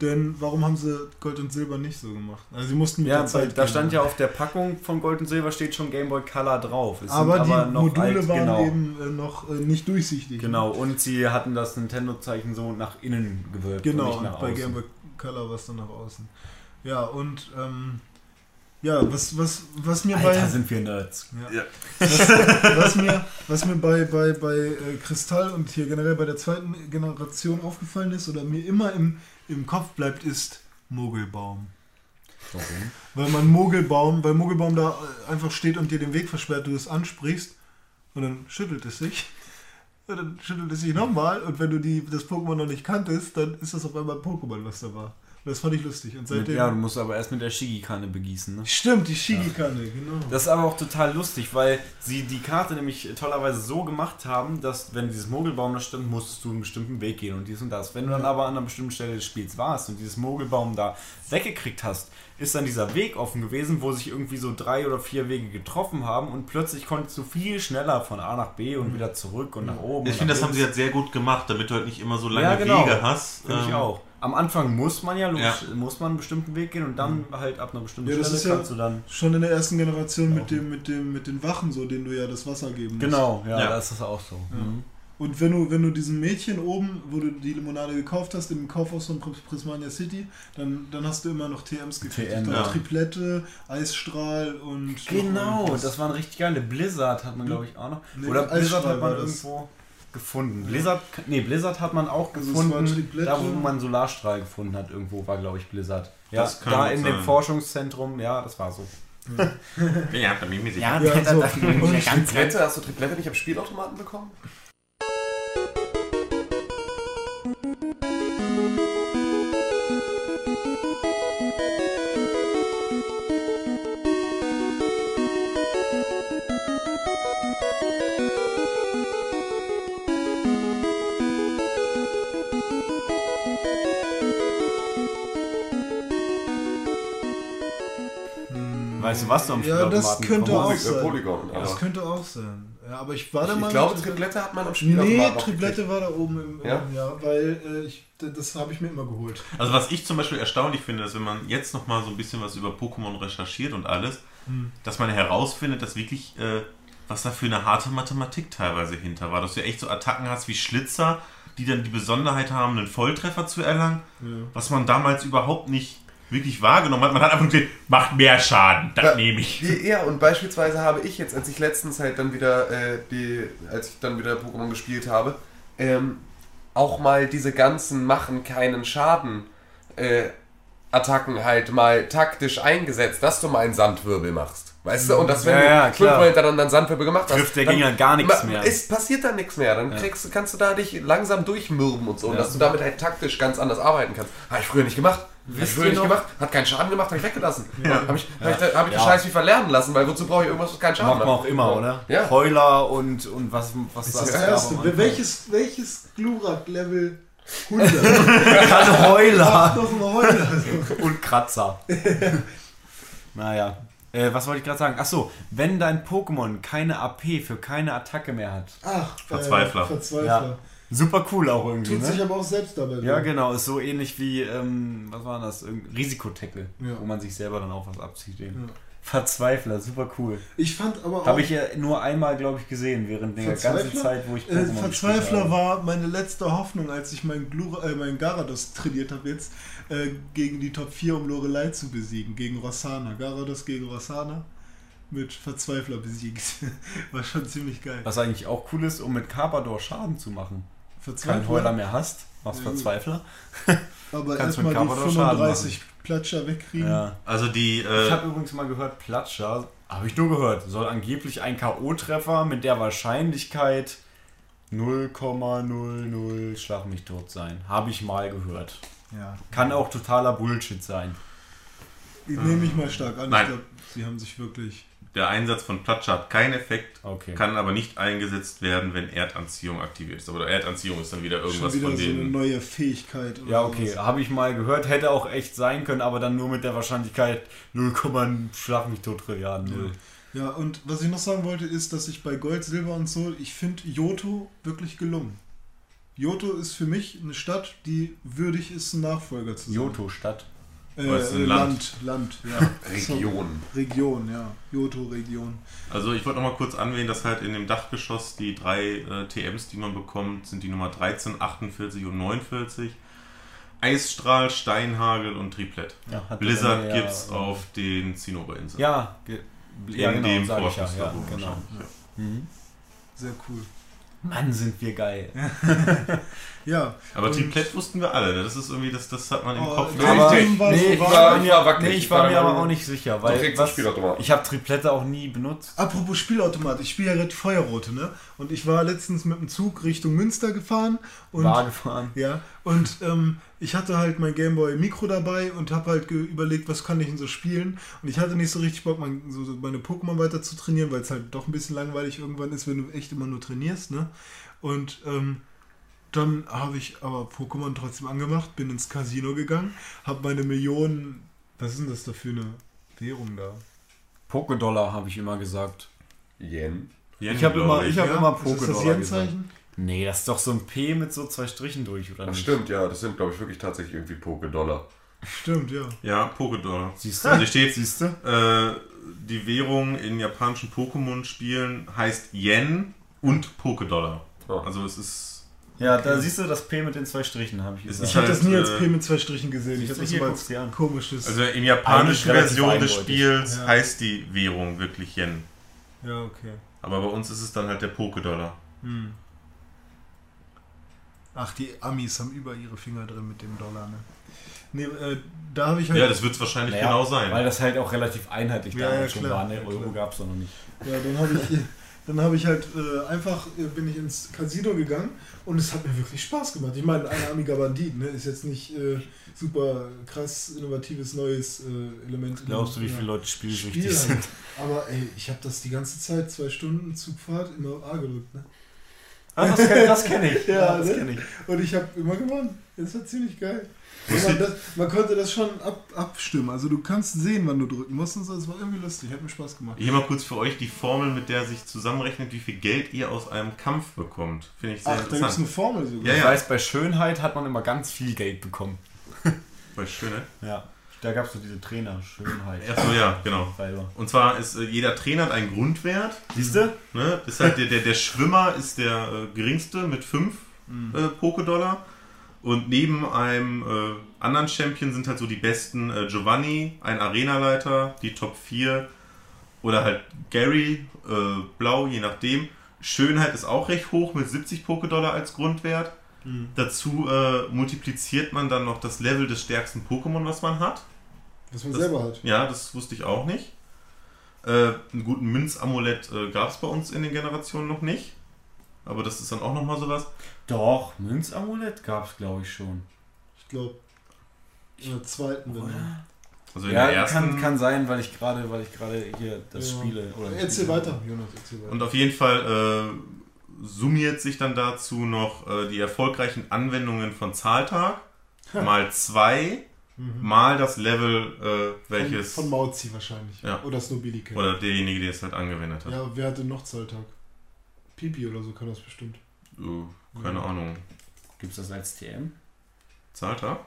denn warum haben sie Gold und Silber nicht so gemacht? Also sie mussten mit Ja, der Zeit da gehen. stand ja auf der Packung von Gold und Silber steht schon Game Boy Color drauf. Es sind aber, die noch Module alt- waren genau. eben äh, noch äh, nicht durchsichtig. Genau, und sie hatten das Nintendo-Zeichen so nach innen gewölbt und Genau, und nach bei außen. Game Boy Color war es dann nach außen. Ja, und ähm, ja, was, was, was mir bei Alter, sind wir Nerds. Ja. was mir, was mir bei, bei, bei äh, Kristall und hier generell bei der zweiten Generation aufgefallen ist oder mir immer im, im Kopf bleibt, ist Mogelbaum. Warum? Weil man Mogelbaum, weil Mogelbaum da einfach steht und dir den Weg versperrt, du es ansprichst und dann schüttelt es sich. Und dann schüttelt es sich nochmal und wenn du die, das Pokémon noch nicht kanntest, dann ist das auf einmal ein Pokémon, was da war. Und das fand ich lustig. Und Mit, seitdem. ja, du musst aber erst mit der Shigi-Kanne begießen, ne? Stimmt, die Shigi-Kanne, genau. Das ist aber auch total lustig, weil sie die Karte nämlich tollerweise so gemacht haben, dass wenn dieses Mogelbaum da stand, musstest du einen bestimmten Weg gehen und dies und das. Wenn du dann aber an einer bestimmten Stelle des Spiels warst und dieses Mogelbaum da weggekriegt hast, ist dann dieser Weg offen gewesen, wo sich irgendwie so drei oder vier Wege getroffen haben und plötzlich konntest du viel schneller von A nach B und wieder zurück und nach oben. Ich finde, das haben sie halt sehr gut gemacht, damit du halt nicht immer so lange Ja, genau. Wege hast. Finde ich Ähm, auch. Am Anfang muss man ja, logisch, Ja. muss man einen bestimmten Weg gehen und dann halt ab einer bestimmten Ja, das Stelle ist ja- kannst du dann. Schon in der ersten Generation mit dem, mit dem, mit den Wachen, so denen du ja das Wasser geben musst. Genau, ja, Ja. das ist auch so. Mhm. Und wenn du, wenn du diesem Mädchen oben, wo du die Limonade gekauft hast, im Kaufhaus von Pris- Prismania City, dann, dann hast du immer noch TMs gekriegt. TM, ja. Triplette, Eisstrahl und. Genau, das waren richtig geile. Blizzard hat man, glaube ich, auch noch. Nee, Oder Blizzard hat man irgendwo gefunden. Blizzard, nee, Blizzard hat man auch Also gefunden. Da, wo man Solarstrahl gefunden hat, irgendwo war, glaube ich, Blizzard. Ja, Das kann da in dem sein. Forschungszentrum, ja, das war so. Ja, da bin ich mir sicher. Ja, Ja, da- so. da- da- Und- ganz Triplette, hast du Triplette nicht am Spielautomaten bekommen? Weißt du, was du am Ja, das könnte auch Poly- sein. Polygon. Das Aber könnte auch sein. Ja, aber ich war da mal. ich glaube, Triplette hat man am Nee, Spielautomaten auch Triplette war da oben im, im Ja? ja? weil äh, ich, das habe ich mir immer geholt. Also was ich zum Beispiel erstaunlich finde, ist, wenn man jetzt noch mal so ein bisschen was über Pokémon recherchiert und alles, dass man herausfindet, dass wirklich, äh, was da für eine harte Mathematik teilweise hinter war. Dass du echt so Attacken hast wie Schlitzer, die dann die Besonderheit haben, einen Volltreffer zu erlangen, was man damals überhaupt nicht wirklich wahrgenommen hat. Man hat einfach gesehen, macht mehr Schaden, das Ja. nehme ich. Ja, und beispielsweise habe ich jetzt, als ich letztens halt dann wieder äh, die, als ich dann wieder Pokémon gespielt habe, ähm, auch mal diese ganzen machen keinen Schaden äh, Attacken halt mal taktisch eingesetzt, dass du mal einen Sandwirbel machst. Weißt du? Und dass wenn Ja, ja, du fünfmal hintereinander einen Sandwirbel gemacht hast, Trifft der dann Gegner gar nichts mehr. Es passiert dann nichts mehr. Dann kriegst, kannst du da dich langsam durchmürben und so. Und Ja. dass du damit halt taktisch ganz anders arbeiten kannst. Habe ich früher nicht gemacht. Wisst ihr nicht noch- gemacht. Hat keinen Schaden gemacht, habe ich weggelassen. Habe ich, hab ich, hab ich Ja. den Scheiß wie verlernen lassen, weil wozu brauche ich irgendwas, was keinen Schaden Macht man auch immer, oder? Ja. Heuler und, und was, was das Das erste, am Anfang. welches, welches Glurak-Level 100? (laughs) Kann Heuler Heuler. (laughs) und Kratzer. (laughs) naja. Äh, was wollte ich gerade sagen? Achso, wenn dein Pokémon keine AP für keine Attacke mehr hat. Ach, Verzweifler. Äh, Verzweifler. Super cool auch irgendwie, Tut sich ne? aber auch selbst dabei. Ja, weh. genau. Ist so ähnlich wie, ähm, was war das? Risikotackle, Ja. wo man sich selber dann auch was abzieht. eben. Ja. Verzweifler, super cool. Ich fand aber auch. Habe ich ja nur einmal, glaube ich, gesehen, während der ganzen? Zeit, wo ich Äh, Verzweifler war meine letzte Hoffnung, als ich meinen äh, meinen Garados trainiert habe jetzt, äh, gegen die Top 4, um Lorelei zu besiegen, gegen Rossana. Garados gegen Rossana mit Verzweifler besiegt. (laughs) war schon ziemlich geil. Was eigentlich auch cool ist, um mit Carpador Schaden zu machen. Kein Verzweifler, Heuler mehr hast, machst Ja. Verzweifler. aber (laughs) kannst erstmal mit die Carpador Schaden 35 Platscher wegkriegen. Ja. Also die, Ich äh, habe übrigens mal gehört, Platscher, habe ich nur gehört, soll angeblich ein K.O.-Treffer mit der Wahrscheinlichkeit 0,00 Schlag mich tot sein. Habe ich mal gehört. Ja. Kann auch totaler Bullshit sein. Nehme ich mal stark an. Nein. Ich glaube, sie haben sich wirklich. Der Einsatz von Platscher hat keinen Effekt, Okay. kann aber nicht eingesetzt werden, wenn Erdanziehung aktiviert ist. Aber Erdanziehung ist dann wieder Schon irgendwas wieder von so eine neue Fähigkeit. oder Ja, okay, habe ich mal gehört, hätte auch echt sein können, aber dann nur mit der Wahrscheinlichkeit 0, Schlag mich tot Trilliarden. Null. Ja, und was ich noch sagen wollte, ist, dass ich bei Gold, Silber und Soul, ich finde Johto wirklich gelungen. Johto ist für mich eine Stadt, die würdig ist, ein Nachfolger zu sein. Johto-Stadt. Äh, äh, Land? Land, Land, ja. (laughs) Region. So, Region, ja. Johto-Region. Also ich wollte noch mal kurz anwählen, dass halt in dem Dachgeschoss die drei äh, TMs, die man bekommt, sind die Nummer 13, 48 und 49. Eisstrahl, Steinhagel und Triplett. Ja, Blizzard ja, gibt's ja, auf den Zinnoberinseln. Ja, ge- ja in genau, dem sag ich ja, ja, Forschungslabor genau. ja. Mhm. Sehr cool. Mann, sind wir geil. (laughs) Ja. Aber und- Triplett wussten wir alle, ne? das ist irgendwie, das, das hat man im Oh, Kopf. nee, Aber- war nee, so ich war- mir, war wackelig. nee, ich war war mir aber auch nicht sicher, weil was, ich habe Triplette auch nie benutzt. Apropos Spielautomat, ich spiele ja gerade Feuerrote, ne? Und ich war letztens mit dem Zug Richtung Münster gefahren und War gefahren. Ja, und ähm, ich hatte halt mein Gameboy Mikro dabei und habe halt überlegt, was kann ich denn so spielen. Und ich hatte nicht so richtig Bock, mein, so, meine Pokémon weiter zu trainieren, weil es halt doch ein bisschen langweilig irgendwann ist, wenn du echt immer nur trainierst, ne? Und ähm, dann habe ich aber Pokémon trotzdem angemacht, bin ins Casino gegangen, habe meine Millionen Was ist denn das da für eine Währung da? Pokédollar habe ich immer gesagt. Yen. Yen, Ich habe immer, ich hab immer Ist das das Pokédollar gesagt. Yen-Zeichen? Nee, das ist doch so ein P mit so zwei Strichen durch, oder Ach, nicht? stimmt, ja, das sind, glaube ich, wirklich tatsächlich irgendwie Poké-Dollar. Stimmt, ja. Ja, Pokédollar. Siehst du? Also steht, Siehst du? äh, die Währung in japanischen Pokémon-Spielen heißt Yen und Pokédollar. Oh. Also es ist Ja, da siehst du das P mit den zwei Strichen, habe ich Es gesagt. Ich habe halt, das nie als äh, P mit zwei Strichen gesehen. Ich habe das hier, immer als komisches. Also in japanischen Version des. Spiels Ja. heißt die Währung wirklich Yen. ja, okay. Aber bei uns ist es dann halt der Pokédollar. Hm. Ach, die Amis haben über ihre Finger drin mit dem Dollar, ne? Nee, äh, da habe ich halt. Ja, das wird es wahrscheinlich Naja, genau sein. Weil das halt auch relativ einheitlich Ja, damals ja, schon klar. war. Ne? Ja, Euro gab es noch nicht. Ja, dann habe ich, dann habe ich halt äh, einfach äh, bin ich ins Casino gegangen und es hat mir wirklich Spaß gemacht. Ich meine, ein armiger Bandit, ne, ist jetzt nicht äh, super krass innovatives neues äh, Element. Glaubst du, wie Ja. viele Leute spielsüchtig Spiel sind? halt. Aber ey, ich habe das die ganze Zeit zwei Stunden Zugfahrt immer A gedrückt, ne? Ah, das kenne das kenn ich. Ja, das ne? kenne ich. Und ich habe immer gewonnen. Das war ziemlich geil. (laughs) Man, das, man konnte das schon ab, abstimmen. Also du kannst sehen, wann du drücken musst und so. Es war irgendwie lustig, hat mir Spaß gemacht. Hier mal kurz für euch die Formel, mit der sich zusammenrechnet, wie viel Geld ihr aus einem Kampf bekommt. Finde ich sehr Ach, da gibt es eine interessant. Formel sogar. Ja, Ich ja. weiß, bei Schönheit hat man immer ganz viel Geld bekommen. Voll schön, ne? Ja. Da gab es so diese Trainer, Schönheit. Achso, ja, genau. Und zwar ist äh, jeder Trainer hat einen Grundwert. Siehst du? Ne? Ist halt der, der, der Schwimmer ist der äh, geringste mit 5 äh, Pokédollar. Und neben einem äh, anderen Champion sind halt so die besten äh, Giovanni, ein Arenaleiter, die Top 4 oder halt Gary, äh, Blau, je nachdem. Schönheit ist auch recht hoch mit 70 Pokédollar als Grundwert. Dazu äh, multipliziert man dann noch das Level des stärksten Pokémon, was man hat. Was man Das- selber hat. Ja, das wusste ich auch nicht. Äh, einen guten Münzamulett äh, gab es bei uns in den Generationen noch nicht. Aber das ist dann auch nochmal sowas. Doch, Münzamulett gab es, glaube ich, schon. Ich glaube, in der zweiten Wende. Also in Ja, der ersten. kann, kann sein, weil ich gerade, weil ich gerade hier das Ja. spiele. Oder Erzähl weiter, Jonas, erzähl weiter. Und auf jeden Fall äh, summiert sich dann dazu noch äh, die erfolgreichen Anwendungen von Zahltag mal zwei mal das Level, äh, welches. Von, von Mauzi wahrscheinlich. Ja. Oder Snobilike. oder derjenige, der es halt angewendet hat. Ja, wer hatte noch Zahltag? Pipi oder so kann das bestimmt. Äh, keine Ahnung. Gibt es das als TM? Zahltag?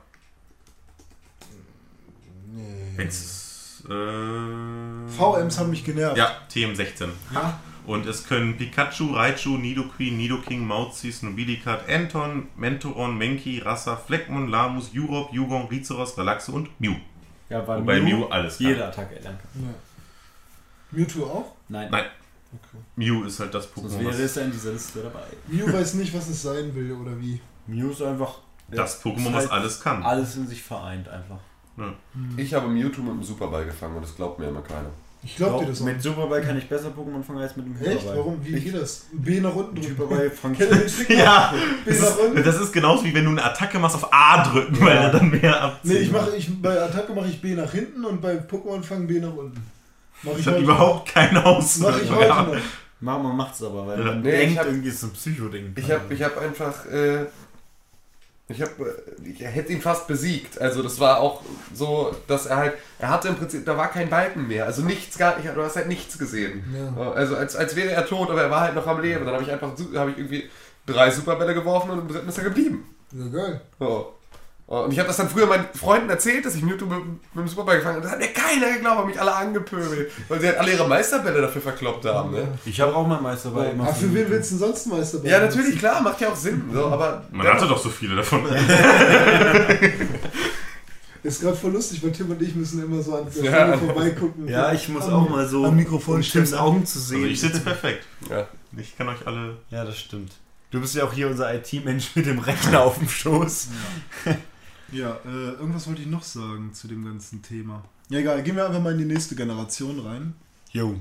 Nee. Wenn's, äh, VMs haben mich genervt. Ja, TM16. Ja. Und es können Pikachu, Raichu, Nidoqueen, Nidoking, Mauzi, Snobilikat, Anton, Mentoron, Menki, Rassa, Fleckmon, Lamus, Jurop, Yugon, Rizeros, Relaxe und Mew. Ja, weil Wobei Mew alles kann. jede Attacke erlernen kann. Ja. Mewtwo auch? Nein, Nein, Okay. Mew ist halt das sonst Pokémon, wäre was, es ja in dieser Liste dabei. Mew weiß nicht, was es sein will oder wie. Mew ist einfach das ja, Pokémon, ist was halt alles kann. alles in sich vereint einfach. Ich habe Mewtwo mit dem Superball gefangen und das glaubt mir immer keiner. Ich glaub dir das auch. mit Superball kann ich besser Pokémon fangen als mit dem Echt? Hyperball. Warum? Wie geht das? B nach unten drücken. Hyperball (laughs) fangt? Ja, B das nach unten? ist, das ist genauso wie wenn du eine Attacke machst auf A drücken, weil er dann mehr abzieht. Nee, ich mache, ich, bei Attacke mache ich B nach hinten und bei Pokémon fangen B nach unten. Mach ich das hat heute überhaupt keine. Auswirkung. Mach ich heute Ja. noch. Man macht's aber, weil Ja. man Nee, ich denkt, hab- irgendwie ist es ein Psycho-Ding. Ich habe ich hab einfach. Äh, ich habe. Ich hätte ihn fast besiegt. Also, das war auch so, dass er halt. Er hatte im Prinzip. Da war kein Balken mehr. Also, nichts gar nicht. Du hast halt nichts gesehen. Ja. Also, als, als wäre er tot, aber er war halt noch am Leben. Dann habe ich einfach. habe ich irgendwie drei Superbälle geworfen und im dritten ist er geblieben. Ja, geil. So. Und ich habe das dann früher meinen Freunden erzählt, dass ich Mewtwo mit, mit dem Superball gefangen habe. Das hat mir keiner geglaubt, haben mich alle angepöbelt. Weil sie halt alle ihre Meisterbälle dafür verkloppt haben. Ne? Ich habe auch mal Meisterball immer Aber für wen willst du denn sonst Meister Ja, natürlich, klar, macht ja auch Sinn. So, aber Man hatte doch so viele davon. (laughs) Ist gerade voll lustig, weil Tim und ich müssen immer so an der Ja. Stelle vorbeigucken. Ja, ich muss Am- auch mal so am Mikrofon um stehen. Tims Augen zu sehen. Also ich sitze perfekt. Ja. Ich kann euch alle. Ja, das stimmt. Du bist ja auch hier unser IT-Mensch mit dem Rechner auf dem Schoß. Ja, (laughs) äh, irgendwas wollte ich noch sagen zu dem ganzen Thema. Ja, egal, gehen wir einfach mal in die nächste Generation rein. Jo.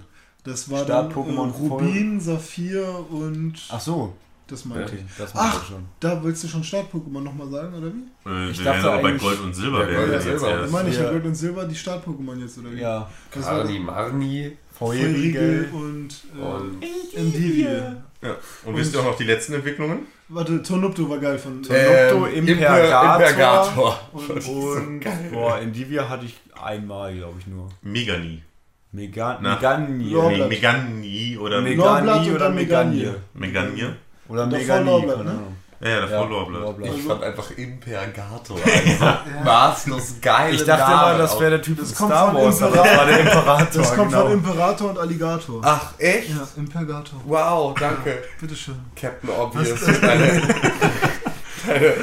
Das war Start dann äh, Pokémon Rubin, Saphir und Ach so. das meinte Okay, ich. das Ach. schon. Da willst du schon Start-Pokémon nochmal sagen, oder wie? Äh, Ich dachte aber bei Gold und Silber Ja, wir und jetzt Silber. Ich erst. meine, ich Ja. habe Gold und Silber die Start-Pokémon jetzt, oder wie? Ja. Das war Karni, Marni Feurigel. und, äh, und Endivie. Ja. Und wisst ihr auch noch die letzten Entwicklungen? Warte, Tonupto war geil von. Tonopto, Ähm, Impergator. Impergator. Und boah, Endivia hatte ich einmal, glaube ich, nur. Megani. Megan Na. Meganie. Lorblatt. Nee, Megani oder und oder. Meganie. Meganie. Oder Davor Ja, ja, davor Ja. Lorblatt. Ich fand einfach Impergator (laughs) einfach maßlos geil. Ich dachte immer, das wäre der Typ Das von kommt Star von Wars, aber Imperator. das war der Imperator. Das kommt genau. von Imperator und Alligator. Ach, echt? Ja, Impergator. Wow, danke. Bitteschön. Captain Obvious. (laughs) Deine, deine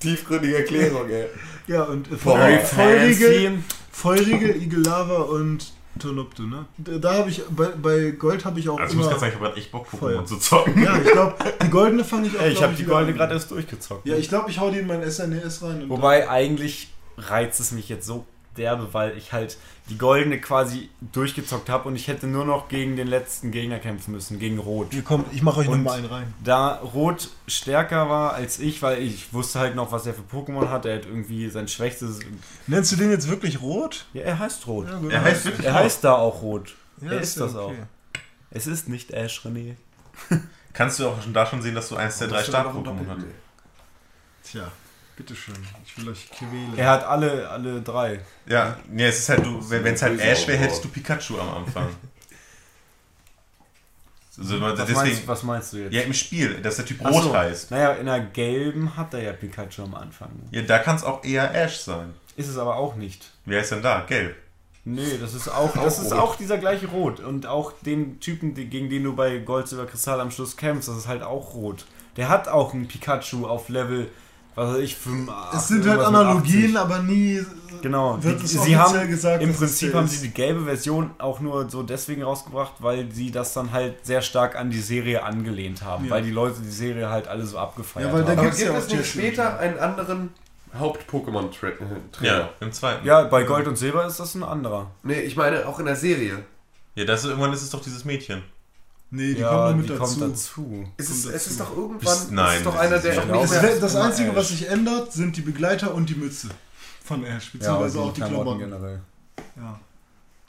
tiefgründige Erklärung, ey. Ja, und Boah. Feurige, feurige Igellava und Tonupto, ne? Da, da habe ich, bei, bei Gold habe ich auch Also ich muss ganz sagen, ich habe gerade echt Bock. Pokémon zu zocken. ja, ich glaube, die goldene fange ich auch, (laughs) Ey, ich habe die wieder Golde an. gerade erst durchgezockt. Ja, ich glaube, ich hau die in mein SNES rein. Und Wobei eigentlich reizt es mich jetzt so derbe, weil ich halt die Goldene quasi durchgezockt habe und ich hätte nur noch gegen den letzten Gegner kämpfen müssen, gegen Rot. Ihr kommt, ich mache euch nochmal einen rein. Da Rot stärker war als ich, weil ich wusste halt noch, was er für Pokémon hat. Er hat irgendwie sein schwächstes. Nennst du den jetzt wirklich rot? Ja, er heißt Rot. gut. Er heißt wirklich Er heißt da auch Rot. Ja, er ist ja das auch. okay. Es ist nicht Ash René. Kannst du auch schon da schon sehen, dass du eins der drei Stab-Pokémon hast? Tja, bitteschön. Ich will euch quälen. Er hat alle, alle drei. Ja, nee, es ist halt, du, wenn es halt Ash wäre, hättest du Pikachu am Anfang. (laughs) Also, Was, deswegen, meinst, was meinst du jetzt? ja, im Spiel, dass der Typ Ach Rot so. heißt. Naja, in der gelben hat er ja Pikachu am Anfang. Ja, da kann es auch eher Ash sein. Ist es aber auch nicht. Wer ist denn da? Gelb. Nee, das ist auch, das ist auch dieser gleiche Rot. Und auch den Typen, gegen den du bei Gold, Silber, Kristall am Schluss kämpfst, das ist halt auch Rot. Der hat auch einen Pikachu auf Level, was weiß ich, 5, es sind halt Analogien, aber nie. Genau, Wird die, es sie haben gesagt, im es Prinzip haben sie die gelbe Version auch nur so deswegen rausgebracht, weil sie das dann halt sehr stark an die Serie angelehnt haben, Ja. weil die Leute die Serie halt alle so abgefeiert Ja, weil da haben. Aber gibt ja es auch nicht später einen anderen Haupt-Pokémon-Trainer? Ja, im zweiten. Ja, bei Gold und Silber ist das ein anderer. Nee, ich meine auch in der Serie. Ja, das ist, irgendwann ist es doch dieses Mädchen. Nee, die ja, kommt noch mit die dazu. kommt dazu. Es ist, Kommt es ist dazu. doch irgendwann. Bis- nein, es ist doch das einer, der nicht auch nicht Das, das immer Einzige, was sich ändert, sind die Begleiter und die Mütze von Ash, beziehungsweise auch die Klamotten. generell. Ja.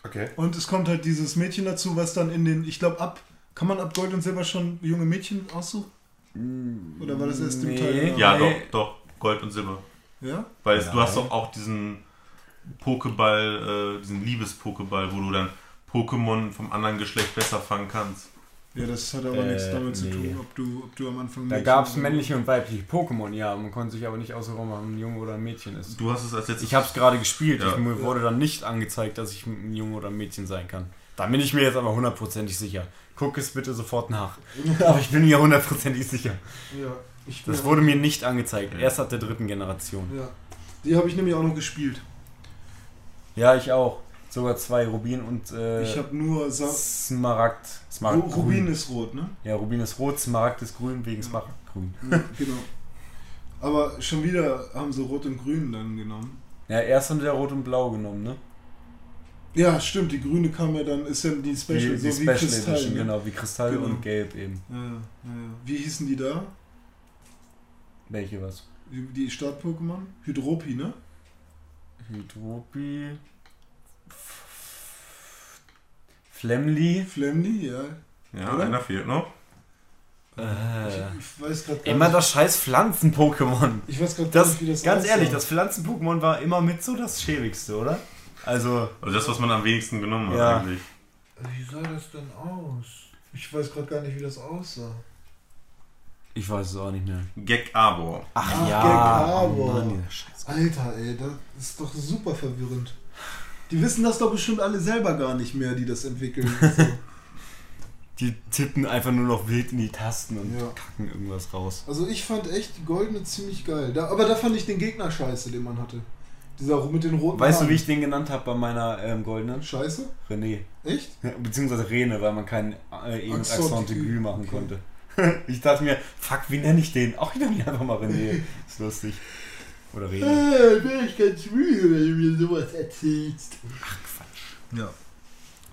Okay. Und es kommt halt dieses Mädchen dazu, was dann in den, ich glaube, ab, kann man ab Gold und Silber schon junge Mädchen aussuchen? Oder war das erst im Nee. Teil? danach? Ja, Nee. doch, doch. Gold und Silber. Ja? Weil es, du hast doch auch diesen Pokéball, äh, diesen Liebes-Pokéball, wo du dann Pokémon vom anderen Geschlecht besser fangen kannst. Ja, das hat aber Äh, nichts damit zu nee. tun, ob du, ob du am Anfang Da gab es männliche und weibliche Pokémon, ja. Man konnte sich aber nicht aussuchen, ob man ein Junge oder ein Mädchen ist. Du hast es als letztes. Ich habe es gerade gespielt. Ja. Ich, mir wurde dann nicht angezeigt, dass ich ein Junge oder ein Mädchen sein kann. Da bin ich mir jetzt aber hundertprozentig sicher. Guck es bitte sofort nach. Aber ich bin mir hundertprozentig sicher. Ja, ich Das wurde mir nicht angezeigt. Erst ab der dritten Generation. Ja. Die habe ich nämlich auch noch gespielt. Ja, ich auch. Sogar zwei Rubin und äh, ich habe nur Sa Smaragd. Ru Smaragd Rubin grün. ist rot, ne? Ja, Rubin ist rot, Smaragd ist grün wegen Smaragdgrün. Ja, genau. Aber schon wieder haben sie Rot und Grün dann genommen. Ja, erst haben sie ja rot und blau genommen, ne? Ja, stimmt, die grüne kam ja dann, ist ja die Special, die, die so wie Special Kristall. Edition, ne? genau, wie Kristall Genau. und Gelb eben. Ja, ja, ja. Wie hießen die da? Welche was? Die die Start-Pokémon? Hydropi, ne? Hydropi. Flemly. Flemly, ja. ja, oder? einer fehlt noch. Äh, Ich weiß gerade immer das scheiß Pflanzen-Pokémon. Ich weiß gerade gar Das, nicht, wie das ganz aussah. ehrlich, das Pflanzen-Pokémon war immer mit so das schäbigste, oder? Also, Also das, was man am wenigsten genommen hat Ja. eigentlich. Wie sah das denn aus? Ich weiß gerade gar nicht, wie das aussah. ich weiß es auch nicht mehr. Gek Arbor. Ach, Ach, ja, Gekabo. oh Mann. Alter, ey, das ist doch super verwirrend. Die wissen das doch bestimmt alle selber gar nicht mehr, die das entwickeln. (laughs) So. Die tippen einfach nur noch wild in die Tasten und Ja. kacken irgendwas raus. Also ich fand echt die goldene ziemlich geil. Da, aber da fand ich den Gegner scheiße, den man hatte. Dieser mit den roten Weißt du, Haaren. wie ich den genannt habe bei meiner ähm, goldenen? Scheiße? René. Echt? Beziehungsweise Rene, weil man kein äh, eben Accent aigu. machen Okay. konnte. (laughs) ich dachte mir, fuck, wie nenne ich den? Ach, ich nenne ihn einfach mal René. (laughs) Ist lustig. Oder Rene. Äh, wäre ich ganz müde, wenn du mir sowas erzählst. Ja.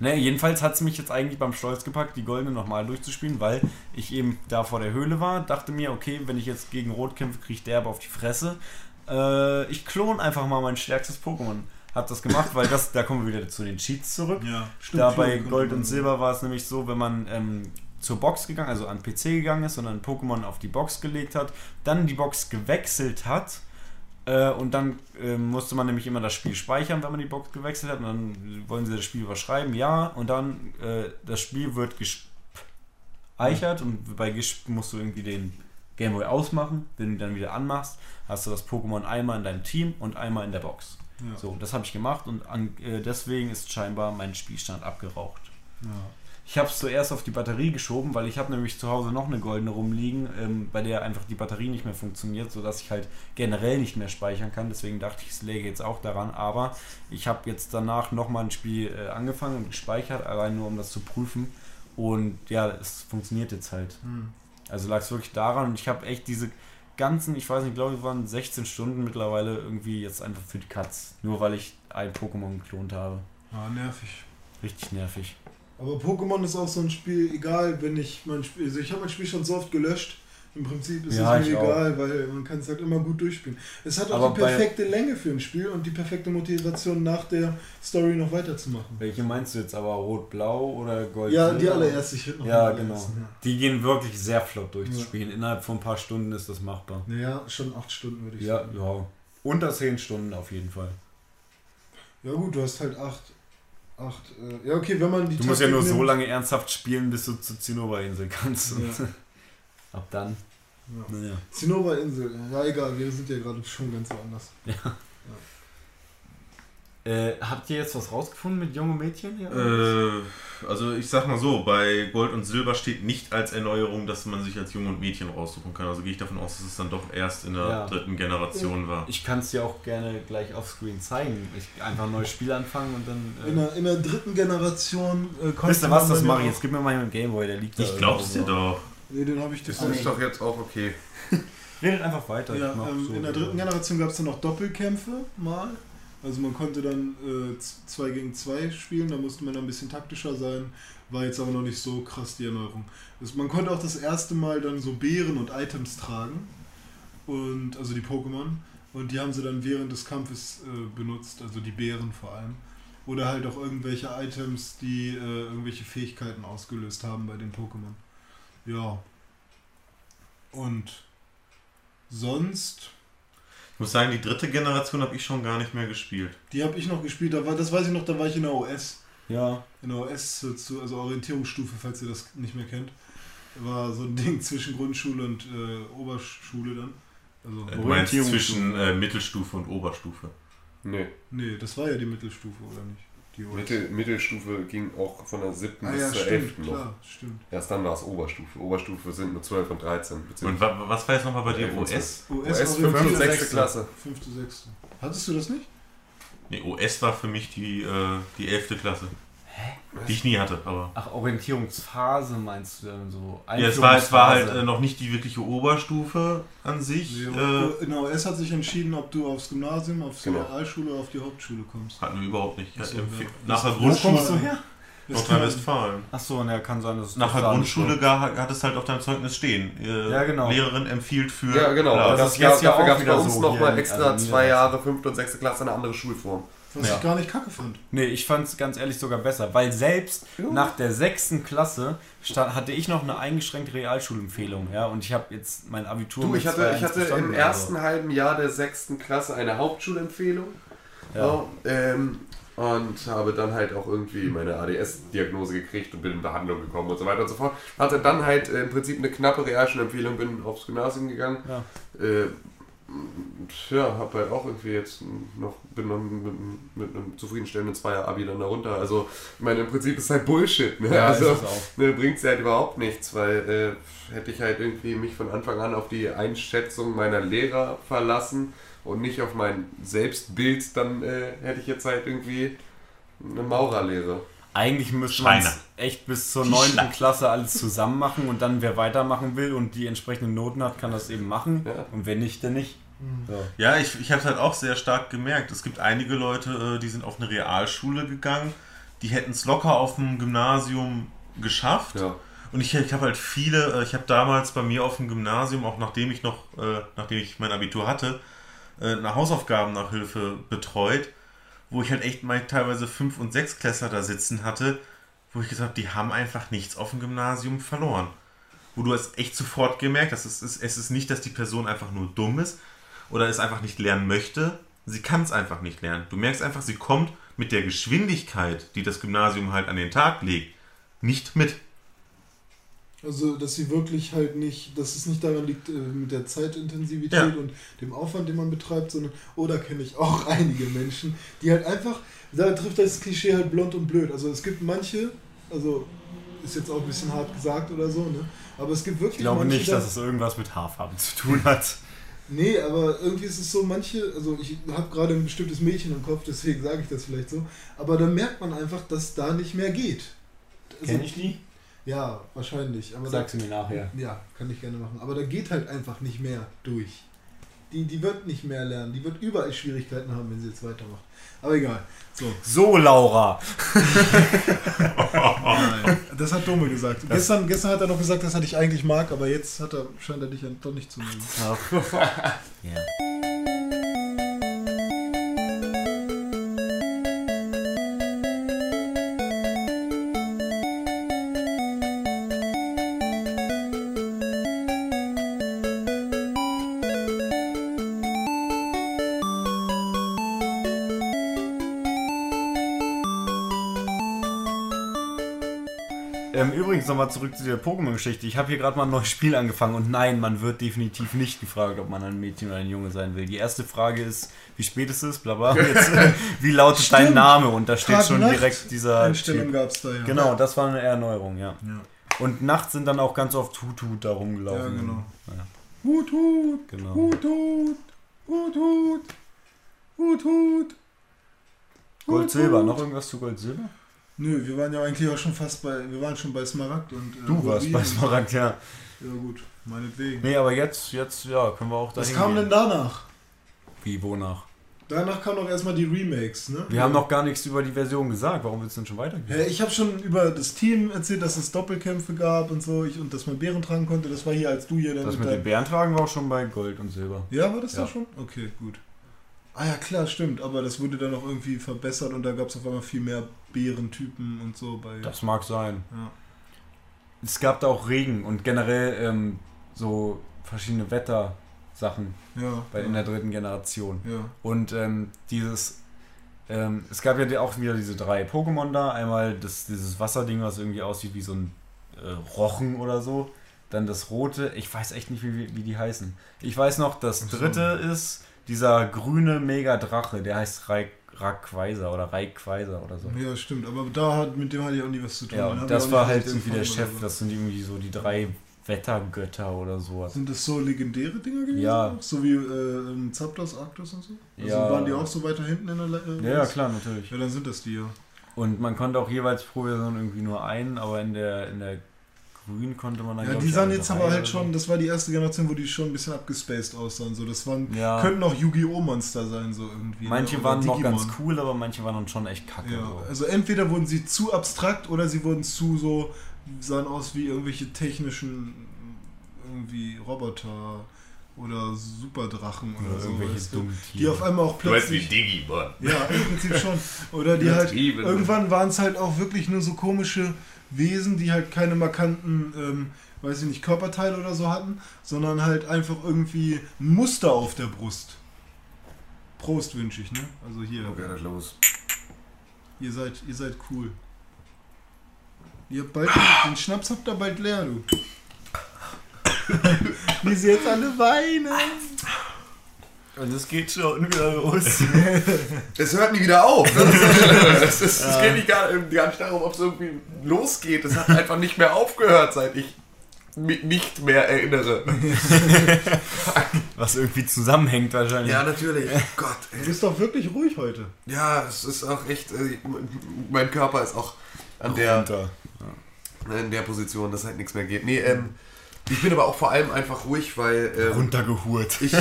Ne, jedenfalls hat es mich jetzt eigentlich beim Stolz gepackt, die goldene nochmal durchzuspielen, weil ich eben da vor der Höhle war, dachte mir, okay, wenn ich jetzt gegen Rot kämpfe, kriege ich derbe auf die Fresse. Äh, ich klon einfach mal mein stärkstes Pokémon. Hab das gemacht, weil das, da kommen wir wieder zu den Cheats zurück. Ja, stimmt. Da bei Flo, Gold und Silber war es nämlich so, wenn man ähm, zur Box gegangen, also an PC gegangen ist und dann Pokémon auf die Box gelegt hat, dann die Box gewechselt hat äh, und dann äh, musste man nämlich immer das Spiel speichern, wenn man die Box gewechselt hat und dann wollen sie das Spiel überschreiben, ja, und dann äh, das Spiel wird gespeichert und bei Gesp musst du irgendwie den Gameboy ausmachen, wenn du ihn dann wieder anmachst, hast du das Pokémon einmal in deinem Team und einmal in der Box. Ja. So, das habe ich gemacht und an, äh, deswegen ist scheinbar mein Spielstand abgeraucht. Ja. Ich habe es zuerst auf die Batterie geschoben, weil ich habe nämlich zu Hause noch eine goldene rumliegen, ähm, bei der einfach die Batterie nicht mehr funktioniert, sodass ich halt generell nicht mehr speichern kann. Deswegen dachte ich, es läge jetzt auch daran. Aber ich habe jetzt danach nochmal ein Spiel äh, angefangen und gespeichert, allein nur um das zu prüfen. Und ja, es funktioniert jetzt halt. Hm. Also lag es wirklich daran und ich habe echt diese ganzen, ich weiß nicht, glaube ich, waren 16 Stunden mittlerweile irgendwie jetzt einfach für die Katz. Nur weil ich ein Pokémon geklont habe. Ah, nervig. Richtig nervig. Aber Pokémon ist auch so ein Spiel, egal, wenn ich mein Spiel, also ich habe mein Spiel schon so oft gelöscht. Im Prinzip ist Ja, es mir auch. egal, weil man kann es halt immer gut durchspielen. Es hat auch Aber die perfekte Länge für ein Spiel und die perfekte Motivation nach der Story noch weiterzumachen. Welche meinst du jetzt aber? Rot-Blau oder Gold? Ja, die allererste. Ich hätte noch Ja, genau. allerersten, Die gehen wirklich sehr flott Ja. durchzuspielen. Innerhalb von ein paar Stunden ist das machbar. Ja. Naja, schon acht Stunden würde ich Ja, sagen. ja. Unter 10 Stunden auf jeden Fall. Ja gut, du hast halt acht. Acht äh, ja, okay, wenn man die Du musst ja nur so lange ernsthaft spielen, bis du zur Zinnoberinsel kannst. Ja. (laughs) ab dann. Ja. Naja. Zinnoberinsel. Ja, egal, wir sind ja gerade schon ganz woanders. Äh, habt ihr jetzt was rausgefunden mit junge Mädchen hier? Äh, also ich sag mal so, bei Gold und Silber steht nicht als Erneuerung, dass man sich als Junge und Mädchen raussuchen kann. Also gehe ich davon aus, dass es dann doch erst in der Ja. dritten Generation war. ich kann es dir auch gerne gleich offscreen zeigen. Ich einfach ein neues Spiel anfangen und dann. In Äh, der, in der dritten Generation äh, konnte wisst ihr was, das mache ich jetzt. Gib mir mal meinen Gameboy, der liegt da. Ich glaub's dir doch. Nee, den habe ich Das das ist doch jetzt auch okay. (laughs) Redet einfach weiter. Ja, ähm, so. in der dritten Generation gab es dann noch Doppelkämpfe mal. Also man konnte dann 2 gegen 2 spielen, da musste man dann ein bisschen taktischer sein. War jetzt aber noch nicht so krass die Erneuerung. Also man konnte auch das erste Mal dann so Beeren und Items tragen. Und also die Pokémon. Und die haben sie dann während des Kampfes äh, benutzt, also die Beeren vor allem. Oder halt auch irgendwelche Items, die äh, irgendwelche Fähigkeiten ausgelöst haben bei den Pokémon. Ja. Und sonst. Ich muss sagen, die dritte Generation habe ich schon gar nicht mehr gespielt. Die habe ich noch gespielt, da war, das weiß ich noch, da war ich in der OS. Ja, In der OS, so zu- also Orientierungsstufe, falls ihr das nicht mehr kennt. War so ein (laughs) Ding zwischen Grundschule und äh, Oberschule dann. Also, Äh, Du meinst Orientierungsstufe. zwischen äh, Mittelstufe und Oberstufe. Nee, nee, das war ja die Mittelstufe, oder nicht? Mittel, Mittelstufe ging auch von der 7. ah bis ja, zur stimmt, 11. noch. klar, stimmt. Erst dann war es Oberstufe. Oberstufe sind nur 12 und 13. Und was war jetzt nochmal bei dir? OS? OS, OS 5. und Orientierung- 6. Klasse. Fünfte, sechste. Hattest du das nicht? Nee, OS war für mich die, äh, die 11. Klasse. Die ich nie hatte, aber. Ach, Orientierungsphase meinst du dann so? Ja, es war, es war halt äh, noch nicht die wirkliche Oberstufe an sich. Nee, Äh, in der OS hat sich entschieden, ob du aufs Gymnasium, aufs Genau. Realschule oder auf die Hauptschule kommst. hatten wir überhaupt nicht. So, ja. Nach der Wo Wo Grundschule, kommst du her? Das Nordrhein-Westfalen. Ach so, na, kann sein, dass es Nach der Grundschule gar, hat es halt auf deinem Zeugnis stehen. Äh, Ja, genau. Lehrerin empfiehlt für. Ja, genau. Das das ist jetzt ja auch es bei wieder uns so nochmal extra also zwei. Jahre, 5. und 6. Klasse, eine andere Schulform. Was Ja. ich gar nicht kacke fand. Nee, ich fand es ganz ehrlich sogar besser, weil selbst Ja. nach der sechsten Klasse hatte ich noch eine eingeschränkte Realschulempfehlung, ja, und ich habe jetzt mein Abitur Du, ich hatte, 2,1 ich hatte im ersten halben Jahr der 6. Klasse eine Hauptschulempfehlung. also, Ja, ähm, und habe dann halt auch irgendwie meine ADS-Diagnose gekriegt und bin in Behandlung gekommen und so weiter und so fort. Hatte dann halt äh, im Prinzip eine knappe Realschulempfehlung, bin aufs Gymnasium gegangen. Ja. Äh, ja, habe halt auch irgendwie jetzt noch, bin noch mit, mit einem zufriedenstellenden Zweier-Abi dann darunter. Also, ich meine, im Prinzip ist es halt Bullshit. Ne? Ja, also, ne, bringt es halt überhaupt nichts, weil äh, hätte ich halt irgendwie mich von Anfang an auf die Einschätzung meiner Lehrer verlassen und nicht auf mein Selbstbild, dann äh, hätte ich jetzt halt irgendwie eine Maurerlehre. Eigentlich müsste man echt bis zur Die 9. Schla- Klasse alles zusammen machen und dann, wer weitermachen will und die entsprechenden Noten hat, kann das eben machen. Ja. Und wenn nicht, dann nicht. Ja, ich, ich habe es halt auch sehr stark gemerkt. Es gibt einige Leute, äh, die sind auf eine Realschule gegangen, die hätten es locker auf dem Gymnasium geschafft. Ja. Und ich, ich habe halt viele, äh, ich habe damals bei mir auf dem Gymnasium, auch nachdem ich noch, äh, nachdem ich mein Abitur hatte, eine Hausaufgabennachhilfe betreut, wo ich halt echt mal teilweise Fünf- und Sechsklässler da sitzen hatte, wo wo ich gesagt habe, die haben einfach nichts auf dem Gymnasium verloren. Wo du hast echt sofort gemerkt, dass es ist, es ist nicht, dass die Person einfach nur dumm ist oder es einfach nicht lernen möchte. Sie kann es einfach nicht lernen. Du merkst einfach, sie kommt mit der Geschwindigkeit, die das Gymnasium halt an den Tag legt, nicht mit. Also, dass sie wirklich halt nicht, dass es nicht daran liegt äh, mit der Zeitintensivität Ja. und dem Aufwand, den man betreibt, sondern, oh, da kenne ich auch (laughs) einige Menschen, die halt einfach, da trifft das Klischee halt blond und blöd. Also es gibt manche, also ist jetzt auch ein bisschen hart gesagt oder so, ne? Aber es gibt wirklich Ich glaube manche, nicht, da- dass es irgendwas mit Haarfarben zu tun hat. Nee, aber irgendwie ist es so, manche, also ich habe gerade ein bestimmtes Mädchen im Kopf, deswegen sage ich das vielleicht so, aber da merkt man einfach, dass da nicht mehr geht. Also, die? Ja, wahrscheinlich. Aber Sag's mir nachher. Da, ja, kann ich gerne machen. Aber da geht halt einfach nicht mehr durch. Die, die wird nicht mehr lernen. Die wird überall Schwierigkeiten haben, wenn sie jetzt weitermacht. Aber egal. So. So, Laura. Nein, (laughs) das hat Dome gesagt. Gestern, gestern hat er noch gesagt, dass er dich eigentlich mag, aber jetzt hat er, scheint er dich ja doch nicht zu mögen. Ja. (laughs) nochmal zurück zu der Pokémon-Geschichte. Ich habe hier gerade mal ein neues Spiel angefangen und nein, man wird definitiv nicht gefragt, ob man ein Mädchen oder ein Junge sein will. Die erste Frage ist, wie spät ist es, bla bla. (laughs) Jetzt, äh, wie lautet dein Stimmt. Name? Und da steht Tag- schon Nacht- direkt dieser Einstellung gab es da ja. Genau, das war eine Erneuerung, ja. Ja, Und nachts sind dann auch ganz oft Hut-Hut da rumgelaufen. ja genau. Ja, Hut, Hut, genau. Hut, Hut, Hut, Hut, Hut, Hut. Gold, Silber. Noch irgendwas zu Gold, Silber? Nö, wir waren ja eigentlich auch schon fast bei, wir waren schon bei Smaragd und äh, Du warst bei Smaragd, ja. Ja gut, meinetwegen. Nee, aber jetzt, jetzt, ja, können wir auch Was dahin kam denn danach? Wie, wonach? Danach kamen doch erstmal die Remakes, ne? Wir haben noch gar nichts über die Version gesagt. Warum willst du denn schon weitergehen? Ja, ich habe schon über das Team erzählt, dass es Doppelkämpfe gab und so ich, und dass man Bären tragen konnte. Das war hier, als du hier dann Das mit deinem- den Bärentragen war auch schon bei Gold und Silber. Ja, war das Ja. da schon? Okay, gut. Ah ja, klar, stimmt. Aber das wurde dann noch irgendwie verbessert und da gab es auf einmal viel mehr Bärentypen und so bei. Das mag sein. ja. Es gab da auch Regen und generell ähm, so verschiedene Wettersachen Ja. bei, ja. in der dritten Generation. ja. Und ähm, dieses, ähm, es gab ja auch wieder diese drei Pokémon da. Einmal das, dieses Wasserding, was irgendwie aussieht wie so ein äh, Rochen oder so. Dann das rote, ich weiß echt nicht, wie, wie, die heißen. Ich weiß noch, das Ach so. dritte ist dieser grüne Mega-Drache, der heißt Raik- oder Rayquaza oder so. Ja, stimmt. Aber da hat, mit dem hatte ich auch nie was zu tun. Ja, und das war halt irgendwie der Chef, oder das sind irgendwie so die drei Wettergötter oder sowas. Sind das so legendäre Dinger gewesen? Ja. So wie äh, Zapdos, Arctos und so? Also Ja. waren die auch so weiter hinten in der Le äh, Ja, ja, klar, natürlich. Ja, dann sind das die ja. Und man konnte auch jeweils pro Version irgendwie nur einen, aber in der, in der grün konnte man dann Ja, die sahen jetzt aber halt schon, das war die erste Generation, wo die schon ein bisschen abgespaced aussahen. So, das waren, Ja. könnten auch Yu-Gi-Oh! Monster sein, so irgendwie. ne? Manche Oder waren noch Digimon. ganz cool, aber manche waren dann schon echt kacke. Ja, so. also entweder wurden sie zu abstrakt oder sie wurden zu so, sahen aus wie irgendwelche technischen irgendwie Roboter oder Superdrachen oder, Oder so. irgendwelche weißt du? Die auf einmal auch Du weißt wie plötzlich. Digimon. Ja, im Prinzip schon. Oder die halt. Irgendwann waren es halt auch wirklich nur so komische Wesen, die halt keine markanten, ähm, weiß ich nicht, Körperteile oder so hatten, sondern halt einfach irgendwie ein Muster auf der Brust. Prost wünsche ich, ne? Also hier. Okay, das los. Ihr seid, ihr seid cool. Ihr habt bald, den Schnaps habt ihr bald leer, du. (laughs) Wie sie jetzt alle weinen. Und es geht schon wieder los. (laughs) Es hört nie wieder auf. Ne? (laughs) es, ist, es geht nicht gar, gar nicht darum, ob es irgendwie losgeht. Es hat einfach nicht mehr aufgehört, seit ich mich nicht mehr erinnere. Was irgendwie zusammenhängt wahrscheinlich. Ja, natürlich. Gott, Du ey. bist doch wirklich ruhig heute. Ja, es ist auch echt. äh, Mein Körper ist auch an der, Runter. in der Position, dass halt nichts mehr geht. Nee, ähm, ich bin aber auch vor allem einfach ruhig, weil. Ähm, Runtergehurt. ich Im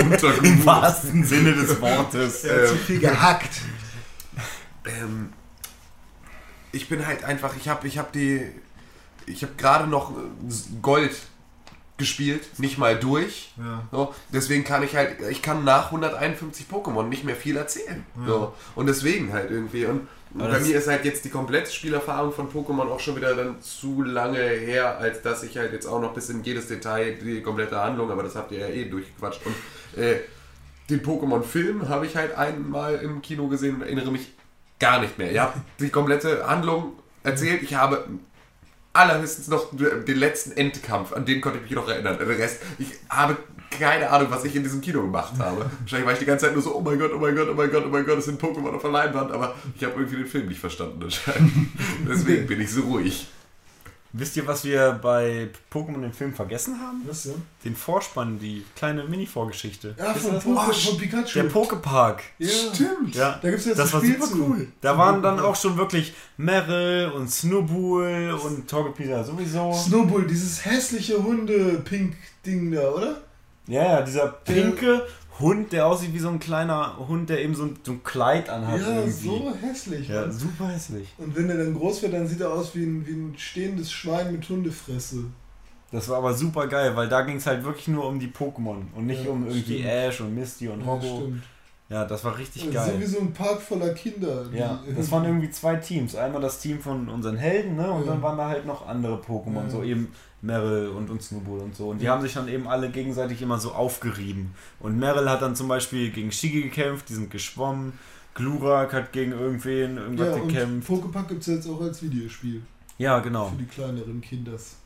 runtergeholt. wahrsten Sinne des Wortes. Hat zu viel gehackt. Ähm, ich bin halt einfach, ich habe ich hab die, ich habe gerade noch äh, Gold gespielt, nicht mal durch. Ja. So, deswegen kann ich halt, ich kann nach 151 Pokémon nicht mehr viel erzählen. So, und deswegen halt irgendwie. Und Aber bei mir ist halt jetzt die komplette Spielerfahrung von Pokémon auch schon wieder dann zu lange her, als dass ich halt jetzt auch noch bis in jedes Detail die komplette Handlung, aber das habt ihr ja eh durchgequatscht. Und äh, den Pokémon-Film habe ich halt einmal im Kino gesehen und erinnere mich gar nicht mehr. Ihr habt (laughs) die komplette Handlung erzählt. Ich habe allerhöchstens noch den letzten Endkampf, an den konnte ich mich noch erinnern. Den Rest, ich habe keine Ahnung, was ich in diesem Kino gemacht habe. Wahrscheinlich war ich die ganze Zeit nur so, oh mein Gott, oh mein Gott, oh mein Gott, oh mein Gott, es sind Pokémon auf der Leinwand, aber ich habe irgendwie den Film nicht verstanden anscheinend. (laughs) Deswegen bin ich so ruhig. Wisst ihr, was wir bei Pokémon im Film vergessen haben? Was denn? Den Vorspann, die kleine Mini-Vorgeschichte. Ja, von, das Poke, von Pikachu. Der Pokepark. ja. Stimmt. Ja, Da gibt's jetzt das war Spiel super zu. cool. Da waren dann auch schon wirklich Meryl und Snowball und Togepi sowieso. Snowball, dieses hässliche Hunde-Pink-Ding da, oder? Ja, ja, dieser pinke Hund, der aussieht wie so ein kleiner Hund, der eben so ein, so ein Kleid anhat ja, irgendwie. so hässlich. Ja, Mann. super hässlich. Und wenn er dann groß wird, dann sieht er aus wie ein, wie ein stehendes Schwein mit Hundefresse. Das war aber super geil, weil da ging es halt wirklich nur um die Pokémon und nicht Ja, um irgendwie stimmt. Ash und Misty und Ja, Robo. stimmt. Ja, das war richtig Das ist so wie geil. so ein Park voller Kinder. Ja, das waren irgendwie zwei Teams. Einmal das Team von unseren Helden, ne? Und Ja. dann waren da halt noch andere Pokémon, Ja. so eben Meryl und, und Snowball und so. Und die Ja. haben sich dann eben alle gegenseitig immer so aufgerieben. Und Meryl hat dann zum Beispiel gegen Shigi gekämpft, die sind geschwommen. Glurak hat gegen irgendwen irgendwas Ja, gekämpft. Poképack gibt es jetzt auch als Videospiel. Ja, genau. Für die kleineren Kinders.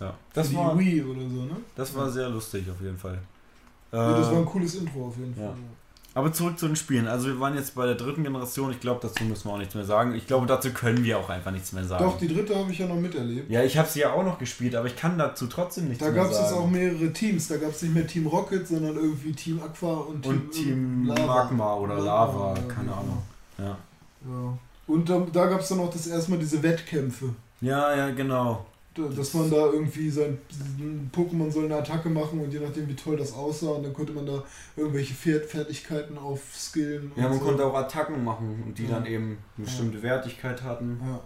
Ja. Für Das, die war, Wii oder so, ne? das war sehr lustig auf jeden Fall. Ja, das Äh, war ein cooles Intro auf jeden ja. Fall. Aber zurück zu den Spielen. Also wir waren jetzt bei der dritten Generation. Ich glaube, dazu müssen wir auch nichts mehr sagen. Ich glaube, dazu können wir auch einfach nichts mehr sagen. Doch, die dritte habe ich ja noch miterlebt. ja, ich habe sie ja auch noch gespielt, aber ich kann dazu trotzdem nichts Da mehr gab es sagen. jetzt auch mehrere Teams. Da gab es nicht mehr Team Rocket, sondern irgendwie Team Aqua und Team, Und Team Lava. Magma oder Lava, ja, keine genau. Ahnung. Ja. Ja. Und da, da gab es dann auch das erstmal diese Wettkämpfe. ja, ja, genau. Da- Dass man da irgendwie sein ein Pokémon soll eine Attacke machen und je nachdem wie toll das aussah, und dann konnte man da irgendwelche Fer- Fertigkeiten aufskillen. Ja, man so. konnte auch Attacken machen und die Ja. dann eben eine bestimmte Wertigkeit hatten. Ja.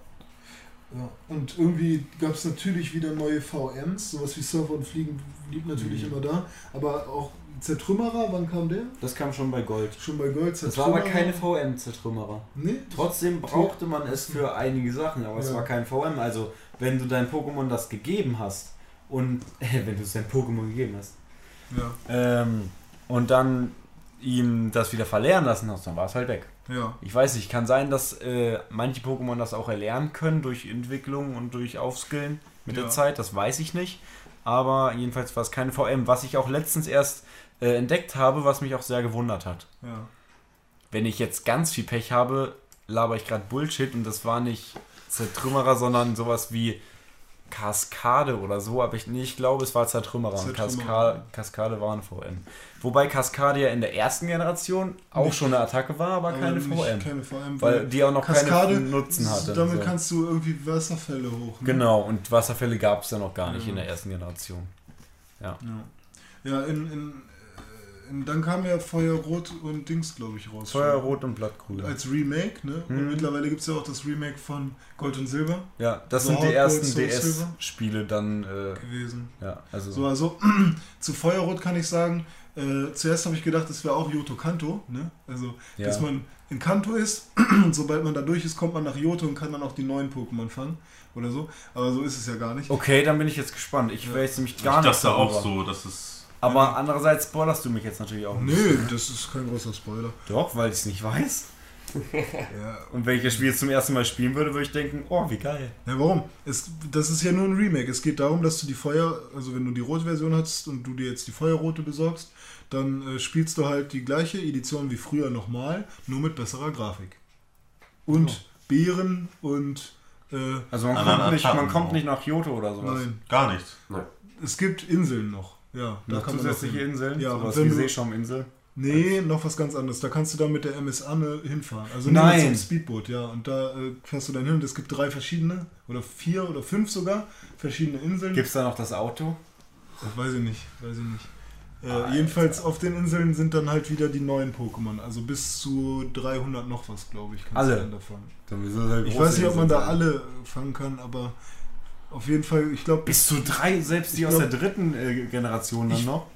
Ja. Und irgendwie gab es natürlich wieder neue VMs, sowas wie Surfer und Fliegen blieb natürlich Mhm. immer da. Aber auch Zertrümmerer, wann kam der? Das kam schon bei Gold. Schon bei Gold Das war aber keine VM-Zertrümmerer. Nee? Trotzdem brauchte man es für einige Sachen, aber es Ja. war kein VM. Also, wenn du dein Pokémon das gegeben hast und (laughs) wenn du es dein Pokémon gegeben hast Ja. ähm, und dann ihm das wieder verlernen lassen hast, dann war es halt weg. Ja. Ich weiß nicht, kann sein, dass äh, manche Pokémon das auch erlernen können durch Entwicklung und durch Aufskillen mit Ja. der Zeit, das weiß ich nicht. Aber jedenfalls war es keine VM, was ich auch letztens erst äh, entdeckt habe, was mich auch sehr gewundert hat. Ja. Wenn ich jetzt ganz viel Pech habe, laber ich gerade Bullshit und das war nicht Zertrümmerer, sondern sowas wie Kaskade oder so, aber ich, nee, ich glaube, es war Zertrümmerer. Und Zertrümmerer. Kaska Kaskade war ein VM. Wobei Kaskade ja in der ersten Generation auch Nicht- schon eine Attacke war, aber, keine nicht VM. Keine VM. Weil die auch noch Kaskade, keine Nutzen hatte. Damit so. kannst du irgendwie Wasserfälle hoch. Ne? Genau, und Wasserfälle gab es ja noch gar nicht Ja. in der ersten Generation. Ja, ja in, in, dann kam ja Feuerrot und Dings, glaube ich, raus. Feuerrot und Blattgrün. Als Remake, ne? Und Mhm. mittlerweile gibt es ja auch das Remake von Gold und Silber Ja, das So sind die ersten? DS-Spiele dann. Äh, gewesen. ja, also. So, also (clears throat) zu Feuerrot kann ich sagen, äh, zuerst habe ich gedacht, das wäre auch Yoto Kanto, ne? Also, ja. dass man in Kanto ist und (clears throat) sobald man da durch ist, kommt man nach Yoto und kann dann auch die neuen Pokémon fangen oder so. Aber so ist es ja gar nicht. Okay, dann bin ich jetzt gespannt. Ich Ja. weiß nämlich Ich gar nicht. dachte auch so, dass es. Aber andererseits spoilerst du mich jetzt natürlich auch nicht. Nö, das ist kein großer Spoiler. Doch, weil ich es nicht weiß. Ja, Und wenn ich das Spiel jetzt zum ersten Mal spielen würde, würde ich denken, oh, wie geil. Ja, warum? Es, das ist ja nur ein Remake. Es geht darum, dass du die Feuer, also wenn du die rote Version hast und du dir jetzt die Feuerrote besorgst, dann äh, spielst du halt die gleiche Edition wie früher nochmal, nur mit besserer Grafik. Und Oh. Beeren und äh, Also man, kommt nicht, man kommt nicht nach Kyoto oder sowas. nein, Gar nichts. es gibt Inseln noch. Ja, da Noch kann man zusätzliche hin. Inseln, Ja, sowas wie Seeschauminsel. Nee, noch was ganz anderes. Da kannst du dann mit der MS Anne hinfahren. Also Nein. mit so einem Speedboot, ja. Und da äh, fährst du dann hin und es gibt drei verschiedene, oder vier oder fünf sogar, verschiedene Inseln. Gibt es da noch das Auto? Das weiß ich nicht, weiß ich nicht. Äh, jedenfalls auf den Inseln sind dann halt wieder die neuen Pokémon. Also bis zu 300 noch was, glaube ich. kannst Alle? du dann da fangen. Dann halt Ich weiß nicht, ob man da alle fangen kann, aber Auf jeden Fall, ich glaube, Bis zu drei, selbst die aus glaub- der dritten äh, Generation dann Ich- noch.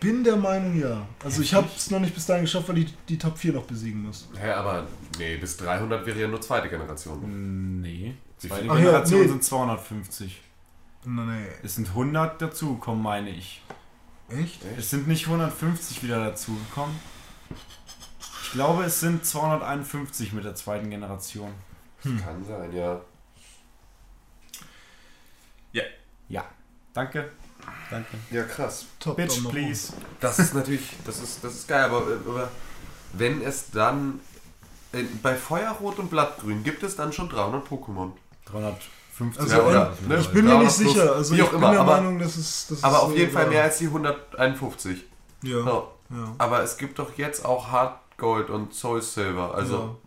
bin der Meinung, ja. Also ich habe es noch nicht bis dahin geschafft, weil ich die Top 4 noch besiegen muss. Hä, aber nee, bis 300 wäre ja nur zweite Generation. Nee. Wie Zweite? Ach ja, Generation nee. sind 250. Nee. Es sind 100 dazugekommen, meine ich. Echt? Es sind nicht 150 wieder dazugekommen. Ich glaube, es sind 251 mit der zweiten Generation. Kann sein, ja. Ja. Danke. Danke. Ja, krass. Top. Bitch, please. Das ist natürlich, das ist, das ist geil, aber, aber wenn es dann äh, bei Feuerrot und Blattgrün gibt es dann schon 300 Pokémon. Also, 350. Ja, oder, oben. ne? Ich bin mir 300 nicht sicher. Also wie ich auch bin immer, der aber- Meinung, dass es. Das Aber ist auf so, jeden Fall mehr als die 151. Ja. Ja. ja. Aber es gibt doch jetzt auch Hard Gold und Soul Silver. Also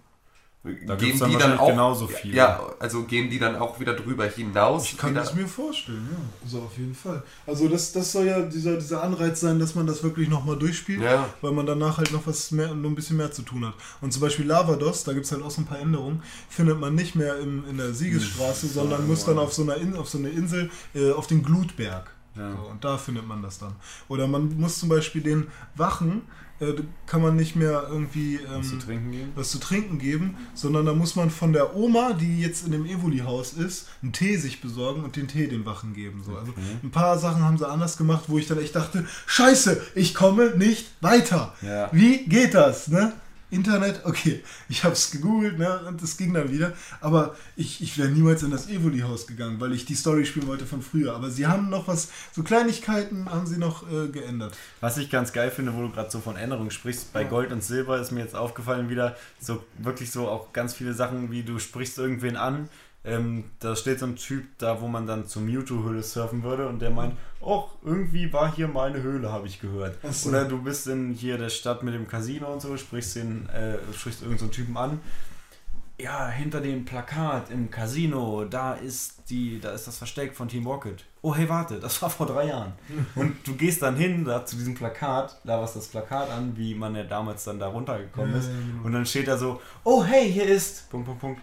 Da gehen dann die dann auch genauso viele. Ja, also gehen die dann auch wieder drüber hinaus. Ich kann wieder, das mir vorstellen, ja. Also auf jeden Fall. Also das, das soll ja dieser, dieser Anreiz sein, dass man das wirklich nochmal durchspielt, Ja. weil man danach halt noch was mehr, noch ein bisschen mehr zu tun hat. Und zum Beispiel Lavados, da gibt es halt auch so ein paar Änderungen, findet man nicht mehr im, in der Siegesstraße, sondern muss dann auf so einer In, auf so eine Insel, äh, auf den Glutberg. Ja. So, und da findet man das dann. Oder man muss zum Beispiel den Wachen, äh, kann man nicht mehr irgendwie ähm, Was zu trinken geben? was zu trinken geben, sondern da muss man von der Oma, die jetzt in dem Evoli-Haus ist, einen Tee sich besorgen und den Tee den Wachen geben. So. Also ein paar Sachen haben sie anders gemacht, wo ich dann echt dachte, scheiße, ich komme nicht weiter. Ja. Wie geht das? Ne? Internet, okay, ich habe es gegoogelt ne, und es ging dann wieder. Aber ich, ich wäre niemals in das Evoli-Haus gegangen, weil ich die Story spielen wollte von früher. Aber sie haben noch was, so Kleinigkeiten haben sie noch äh, geändert. Was ich ganz geil finde, wo du gerade so von Änderungen sprichst, bei Gold und Silber ist mir jetzt aufgefallen wieder, so wirklich so auch ganz viele Sachen, wie du sprichst irgendwen an. Ähm, da steht so ein Typ da, wo man dann zur Mewtwo-Höhle surfen würde und der meint, oh, irgendwie war hier meine Höhle, habe ich gehört. So. Oder du bist in hier der Stadt mit dem Casino und so, sprichst den, äh, sprichst irgendeinen so einen Typen an. Ja, hinter dem Plakat im Casino, da ist die, da ist das Versteck von Team Rocket. Oh hey, warte, das war vor drei Jahren. (laughs) Und du gehst dann hin da zu diesem Plakat, da was das Plakat an, wie man ja damals dann da runtergekommen ist. genau. Und dann steht da so, oh hey, hier ist Punkt, Punkt, Punkt,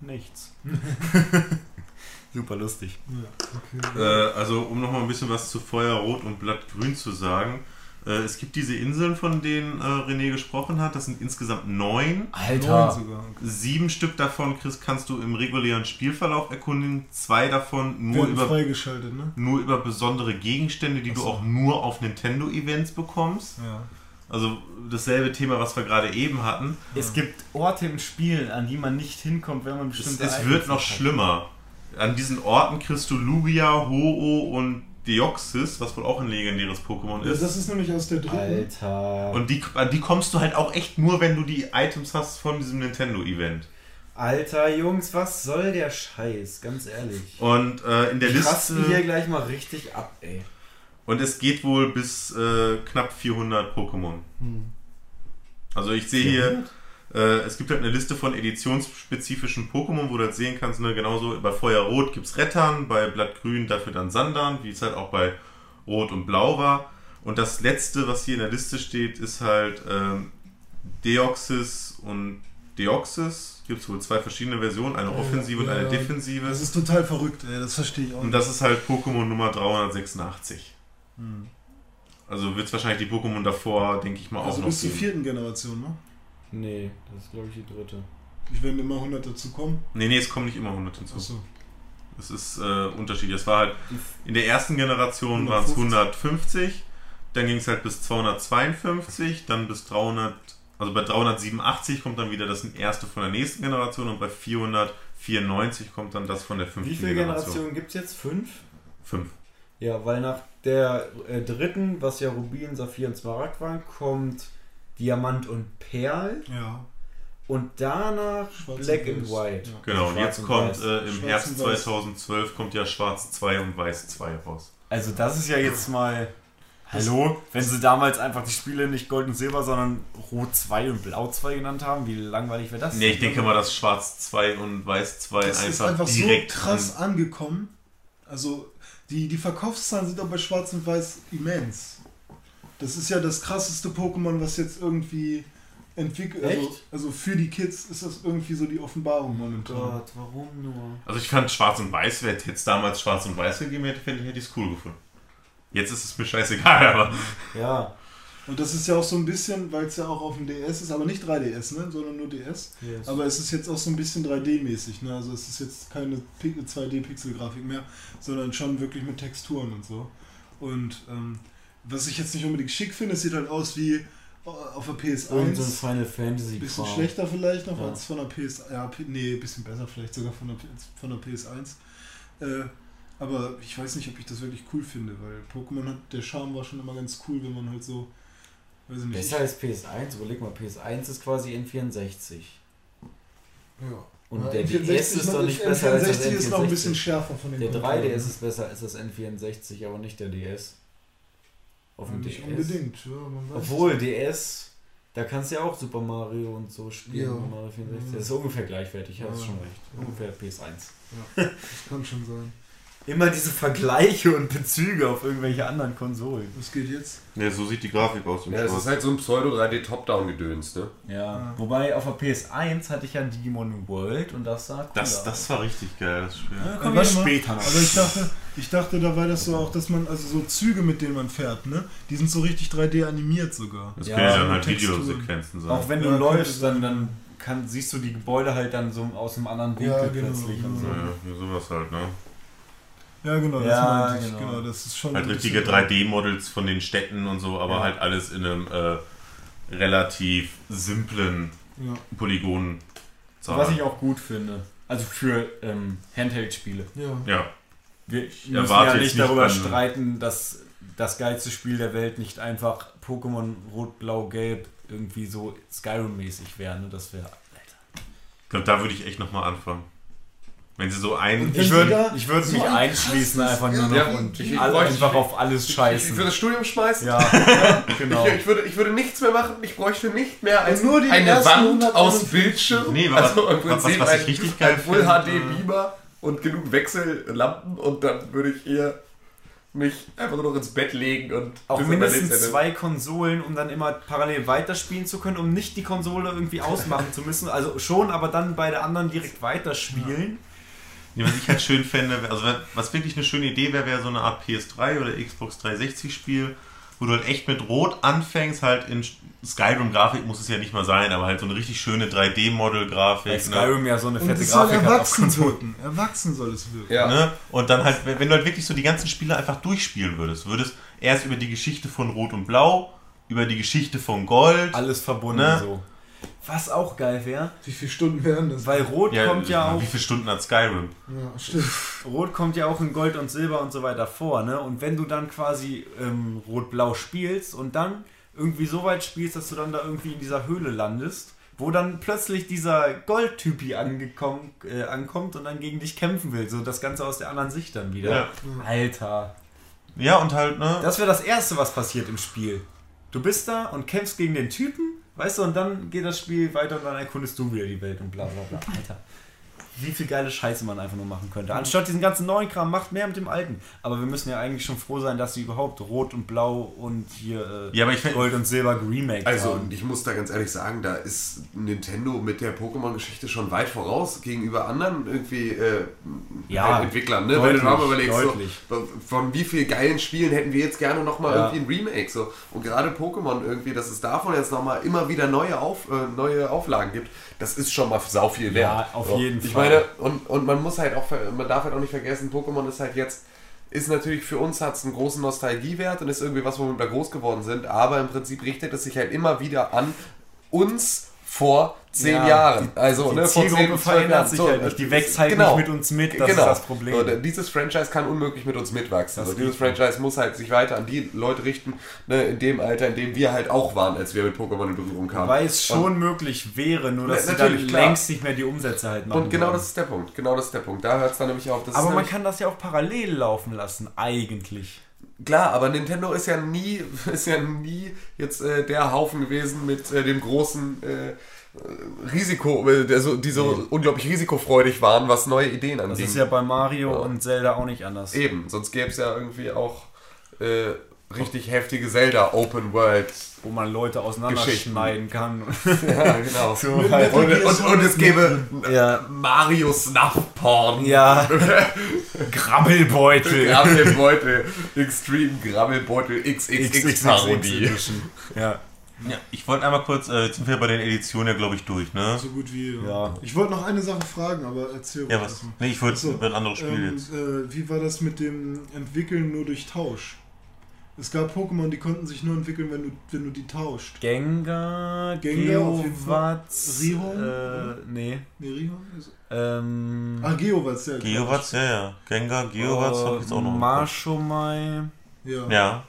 nichts. (laughs) Super lustig. Ja, okay. Äh, also, um nochmal ein bisschen was zu Feuerrot und Blattgrün zu sagen. Äh, es gibt diese Inseln, von denen äh, René gesprochen hat. Das sind insgesamt neun. Neun sogar. Okay. Sieben Stück davon Chris, kannst du im regulären Spielverlauf erkundigen. Zwei davon nur über, freigeschaltet, ne? nur über besondere Gegenstände, die Ach du auch nur auf Nintendo-Events bekommst. Ja. Also dasselbe Thema, was wir gerade eben hatten. Es gibt Orte im Spiel, an die man nicht hinkommt, wenn man Es, bestimmte es Items wird noch hat. schlimmer. An diesen Orten kriegst du Lugia, Ho-Oh und Deoxys, was wohl auch ein legendäres Pokémon ist. das ist nämlich aus der dritten. Alter. Und die, an die kommst du halt auch echt nur, wenn du die Items hast von diesem Nintendo-Event. Alter, Jungs, was soll der Scheiß? Ganz ehrlich. Und äh, in der Ich raste Liste. hier gleich mal richtig ab, ey. Und es geht wohl bis äh, knapp 400 Pokémon. Hm. Also ich sehe hier, äh, es gibt halt eine Liste von editionsspezifischen Pokémon, wo du halt sehen kannst, ne, genauso bei Feuerrot gibt es Rettern, bei Blattgrün dafür dann Sandern, wie es halt auch bei Rot und Blau war. Und das letzte, was hier in der Liste steht, ist halt ähm, Deoxys und Deoxys. Gibt es wohl zwei verschiedene Versionen, eine Ja, offensive und ja, eine ja. defensive. Das ist total verrückt, ey. Das verstehe ich auch Und nicht. das ist halt Pokémon Nummer 386. Hm. Also wird es wahrscheinlich die Pokémon davor, denke ich mal, Also auch noch bis zur vierten Generation, ne? Nee, das ist glaube ich die dritte. Ich werden immer 100 dazu kommen. Nee, nee, es kommen nicht immer 100 hinzu. Achso. Es ist äh, unterschiedlich. Es war halt, in der ersten Generation waren es 150. 150, dann ging es halt bis 252, dann bis 300, also bei 387 kommt dann wieder das erste von der nächsten Generation und bei 494 kommt dann das von der fünften Wie viele Generation. Generationen gibt es jetzt? Fünf? Fünf. Ja, weil nach der äh, dritten, was ja Rubin, Saphir und Smaragd waren, kommt Diamant und Perl Ja. und danach Schwarz Black und and. White. Ja. Genau, und Schwarz jetzt und kommt äh, im Schwarz Herbst und Weiß. 2012 kommt ja Schwarz 2 und Weiß 2 raus. Also das ist ja jetzt mal... Hallo? Wenn sie damals einfach die Spiele nicht Gold und Silber, sondern Rot 2 und Blau 2 genannt haben, wie langweilig wäre das? Nee, ich denke mal, dass Schwarz 2 und Weiß 2 Das einfach, ist einfach so direkt krass angekommen. Also, die, die Verkaufszahlen sind auch bei Schwarz und Weiß immens. Das ist ja das krasseste Pokémon, was jetzt irgendwie entwickelt. Also, Echt? also für die Kids ist das irgendwie so die Offenbarung momentan. Gott, warum nur? Also ich fand Schwarz und Weiß, wer jetzt damals Schwarz und Weiß gegeben hätte, fände ich, hätte ich es cool gefunden. Jetzt ist es mir scheißegal, (laughs) aber Ja. Und das ist ja auch so ein bisschen, weil es ja auch auf dem DS ist, aber nicht 3DS, ne, sondern nur DS. Yes. Aber es ist jetzt auch so ein bisschen 3D-mäßig, ne? Also es ist jetzt keine Pi- 2D-Pixel-Grafik mehr, sondern schon wirklich mit Texturen und so. Und ähm, was ich jetzt nicht unbedingt schick finde, es sieht halt aus wie äh, auf der PS1. Und so ein Final Fantasy bisschen Kram. schlechter vielleicht noch Ja. als von der PS. Ja, P- nee, bisschen besser vielleicht sogar von der, von der PS1. Äh, aber ich weiß nicht, ob ich das wirklich cool finde, weil Pokémon hat, der Charme war schon immer ganz cool, wenn man halt so. Besser als PS1, überleg mal, PS1 ist quasi N64. Ja. Und Ja, der N64 DS ist doch nicht besser als das N64 ist noch ein bisschen N64. schärfer von den Der Kontrollen. 3DS ist besser als das N64, aber nicht der DS. Auf dem nicht DS. unbedingt, ja, man weiß Obwohl, DS, da kannst du ja auch Super Mario und so spielen. Ja. Mario 64. Ja. Das ist ungefähr gleichwertig, hast Ja. schon recht. Ungefähr PS1. Das kann schon sein. Immer diese Vergleiche und Bezüge auf irgendwelche anderen Konsolen. Was geht jetzt? ja, so sieht die Grafik aus. im Ja, es Schwarz. ist halt so ein Pseudo-3D-Top-Down-Gedöns, ne? Ja. Wobei auf der PS1 hatte ich ja Digimon World und das sah cool das, aus. das war richtig geil, das Spiel. Ja, warte mal, später noch. Aber ich dachte, ich dachte, da war das so auch, dass man, also so Züge, mit denen man fährt, ne? Die sind so richtig 3D animiert sogar. Das Ja, können ja dann halt. Videosequenzen sein. Auch wenn du Ja, läufst, dann, dann kann, siehst du die Gebäude halt dann so aus einem anderen Winkel Ja, genau, plötzlich und so. ja, sowas halt, ne? Ja, genau, das Ja, meinte ich. genau. Genau, das ist schon Halt richtige bisschen- 3D-Models von den Städten und so, aber Ja. halt alles in einem äh, relativ simplen Ja. Polygon. Was ich auch gut finde. Also für ähm, Handheld-Spiele. Ja. Ja, Wir müssen ja nicht nicht darüber streiten, dass das geilste Spiel der Welt nicht einfach Pokémon Rot, Blau, Gelb irgendwie so Skyrim-mäßig wäre. Ne? Das wäre. ich glaube, da würde ich echt nochmal anfangen. Wenn sie so ein. Ich würde ich würd so mich ein einschließen, einfach nur noch Ja, und ich- ich all, bräuchte- einfach auf alles Ich, ich scheißen. würde das Studium schmeißen. (laughs) Ja, genau. Ich, ich, würde, ich würde nichts mehr machen. Ich bräuchte nicht mehr als nur die eine Wand 151. aus Bildschirm. Nee, was- also im was- Prinzip was ich ein, richtig geil Full HD Beamer und genug Wechsellampen und dann würde ich eher mich einfach nur noch ins Bett legen und Auch mindestens zwei Konsolen, um dann immer parallel weiterspielen zu können, um nicht die Konsole irgendwie ausmachen zu müssen. Also schon, aber dann bei der anderen direkt weiterspielen. Nee, was ich halt schön fände, also was wirklich eine schöne Idee wäre, wäre so eine Art PS3 oder Xbox 360 Spiel, wo du halt echt mit Rot anfängst, halt in Skyrim-Grafik muss es ja nicht mal sein, aber halt so eine richtig schöne 3D-Model-Grafik. Weil Skyrim ja so eine fette soll Grafik hat auf erwachsen Konsolen. wirken. Erwachsen soll es wirken. Ja. Ne? Und dann halt, wenn du halt wirklich so die ganzen Spiele einfach durchspielen würdest, würdest erst über die Geschichte von Rot und Blau, über die Geschichte von Gold. Alles verbunden Ne? so. Was auch geil wäre, Wie viele Stunden wären das? weil Rot kommt ja auch Wie viele Stunden hat Skyrim? Ja, stimmt. Rot kommt ja auch in Gold und Silber und so weiter vor, ne? Und wenn du dann quasi ähm, Rot-Blau spielst und dann irgendwie so weit spielst, dass du dann da irgendwie in dieser Höhle landest, wo dann plötzlich dieser Goldtypi äh, ankommt und dann gegen dich kämpfen will, so das Ganze aus der anderen Sicht dann wieder. Ja. Alter. Ja, und halt, ne? Das wäre das Erste, was passiert im Spiel. Du bist da und kämpfst gegen den Typen, weißt du, und dann geht das Spiel weiter und dann erkundest du wieder die Welt und bla bla bla. Alter. Wie viel geile Scheiße man einfach nur machen könnte. Anstatt diesen ganzen neuen Kram, macht mehr mit dem alten. Aber wir müssen ja eigentlich schon froh sein, dass sie überhaupt Rot und Blau und hier äh, Ja, aber ich find- Gold und Silber geremaked Also, haben. ich muss da ganz ehrlich sagen, da ist Nintendo mit der Pokémon-Geschichte schon weit voraus gegenüber anderen irgendwie äh, Ja, Entwicklern. Ne? Wenn deutlich, du mal überlegst, so, von wie vielen geilen Spielen hätten wir jetzt gerne nochmal Ja. irgendwie ein Remake. So. Und gerade Pokémon irgendwie, dass es davon jetzt nochmal immer wieder neue, Auf, äh, neue Auflagen gibt, das ist schon mal sau viel wert. Ja, auf so. jeden ich Fall. meine, und, und man muss halt auch, man darf halt auch nicht vergessen, Pokémon ist halt jetzt ist natürlich für uns hat es einen großen Nostalgiewert und ist irgendwie was, womit wir groß geworden sind, aber im Prinzip richtet es sich halt immer wieder an uns vor zehn Ja, Jahren. Also, die ne, vor Zielgruppe 10, 12 verändert sich So, halt nicht. Die wächst halt genau. nicht mit uns mit, das genau. ist das Problem. So, dieses Franchise kann unmöglich mit uns mitwachsen. Das So, dieses. Franchise muss halt sich weiter an die Leute richten, ne, in dem Alter, in dem wir halt auch waren, als wir mit Pokémon in Berührung kamen. Weil es schon Und- möglich wäre, nur dass Na, sie dann natürlich, klar. längst nicht mehr die Umsätze halt machen. Und genau würden. das ist der Punkt. Genau das ist der Punkt. Da hört es dann nämlich auf. Das Aber man kann das ja auch parallel laufen lassen, eigentlich. Klar, aber Nintendo ist ja nie, (laughs) ist ja nie jetzt äh, der Haufen gewesen mit äh, dem großen äh, Risiko, äh, der so, die so unglaublich risikofreudig waren, was neue Ideen Das anging. ist ja bei Mario Ja. und Zelda auch nicht anders. Eben, sonst gäbe es ja irgendwie auch äh, richtig heftige Zelda Open World. Wo man Leute auseinanderschneiden kann. (laughs) Ja, genau. so halt. Und, und, und es gäbe Ja. Mario Snuff Porn. Ja. (laughs) Grabbelbeutel. Grabbelbeutel, Extreme Grabbelbeutel XXX Parodie. Edition. Ja. Ja, ich wollte einmal kurz, äh, jetzt sind wir bei den Editionen ja, glaube ich, durch, ne? So gut wie. Ja. Ich wollte noch eine Sache fragen, aber erzähl Ja, was? Nee, ich wollte über ein anderes Spiel Ähm, jetzt. äh, wie war das mit dem Entwickeln nur durch Tausch? Es gab Pokémon, die konnten sich nur entwickeln, wenn du, wenn du die tauscht. Gengar, Gengar auf jeden Fall. Geowatz. Rihorn, Äh, nee. Nee, Rihorn? Ist- Ähm. Ah, Geowatz, ja. Geowatz, ja, ja. Gengar, Geowatz hab ich jetzt auch noch. Marschomai. Ja. Ja,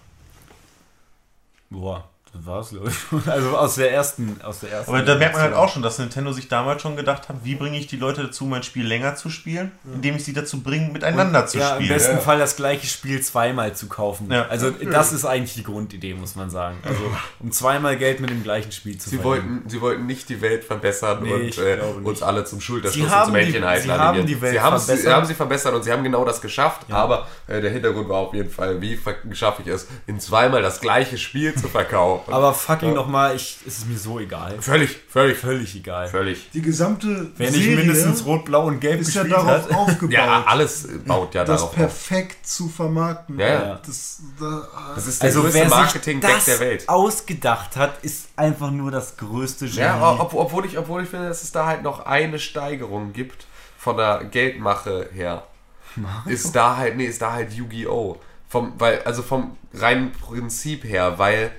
Boah, das war's, glaube ich. (laughs) Also aus der ersten. Aus der ersten aber da merkt man halt auch schon, dass Nintendo sich damals schon gedacht hat, wie bringe ich die Leute dazu, mein Spiel länger zu spielen, indem ich sie dazu bringe, miteinander zu ja, im spielen. besten Ja. Fall das gleiche Spiel zweimal zu kaufen. Ja. Also das ist eigentlich die Grundidee, muss man sagen. Also (laughs) um zweimal Geld mit dem gleichen Spiel zu Sie verdienen. wollten, sie wollten nicht die Welt verbessern Nee, und äh, uns alle zum Schulterschluss und zum die- Mädchenhalten sie haben die Welt sie haben, sie, verbessert. sie haben sie verbessert und sie haben genau das geschafft, aber äh, der Hintergrund war auf jeden Fall, wie schaffe ich es, in zweimal das gleiche Spiel zu verkaufen. Aber fucking Ja. nochmal, ich, es ist mir so egal. völlig, völlig, Völlig egal. völlig. Die gesamte Wer nicht Serie mindestens Rot, Blau und Gelb ist ja darauf hat. aufgebaut, Ja, alles baut ja das darauf auf. perfekt zu vermarkten. Ja, ja. Das, da, Das ist der Also größte wer sich Marketing-Gag das der Welt. ausgedacht hat, ist einfach nur das größte Genie. Ja, ob, obwohl, ich, obwohl ich finde, dass es da halt noch eine Steigerung gibt von der Geldmache her. Ist da halt, nee, ist da halt Yu-Gi-Oh! Vom, weil, also vom reinen Prinzip her, weil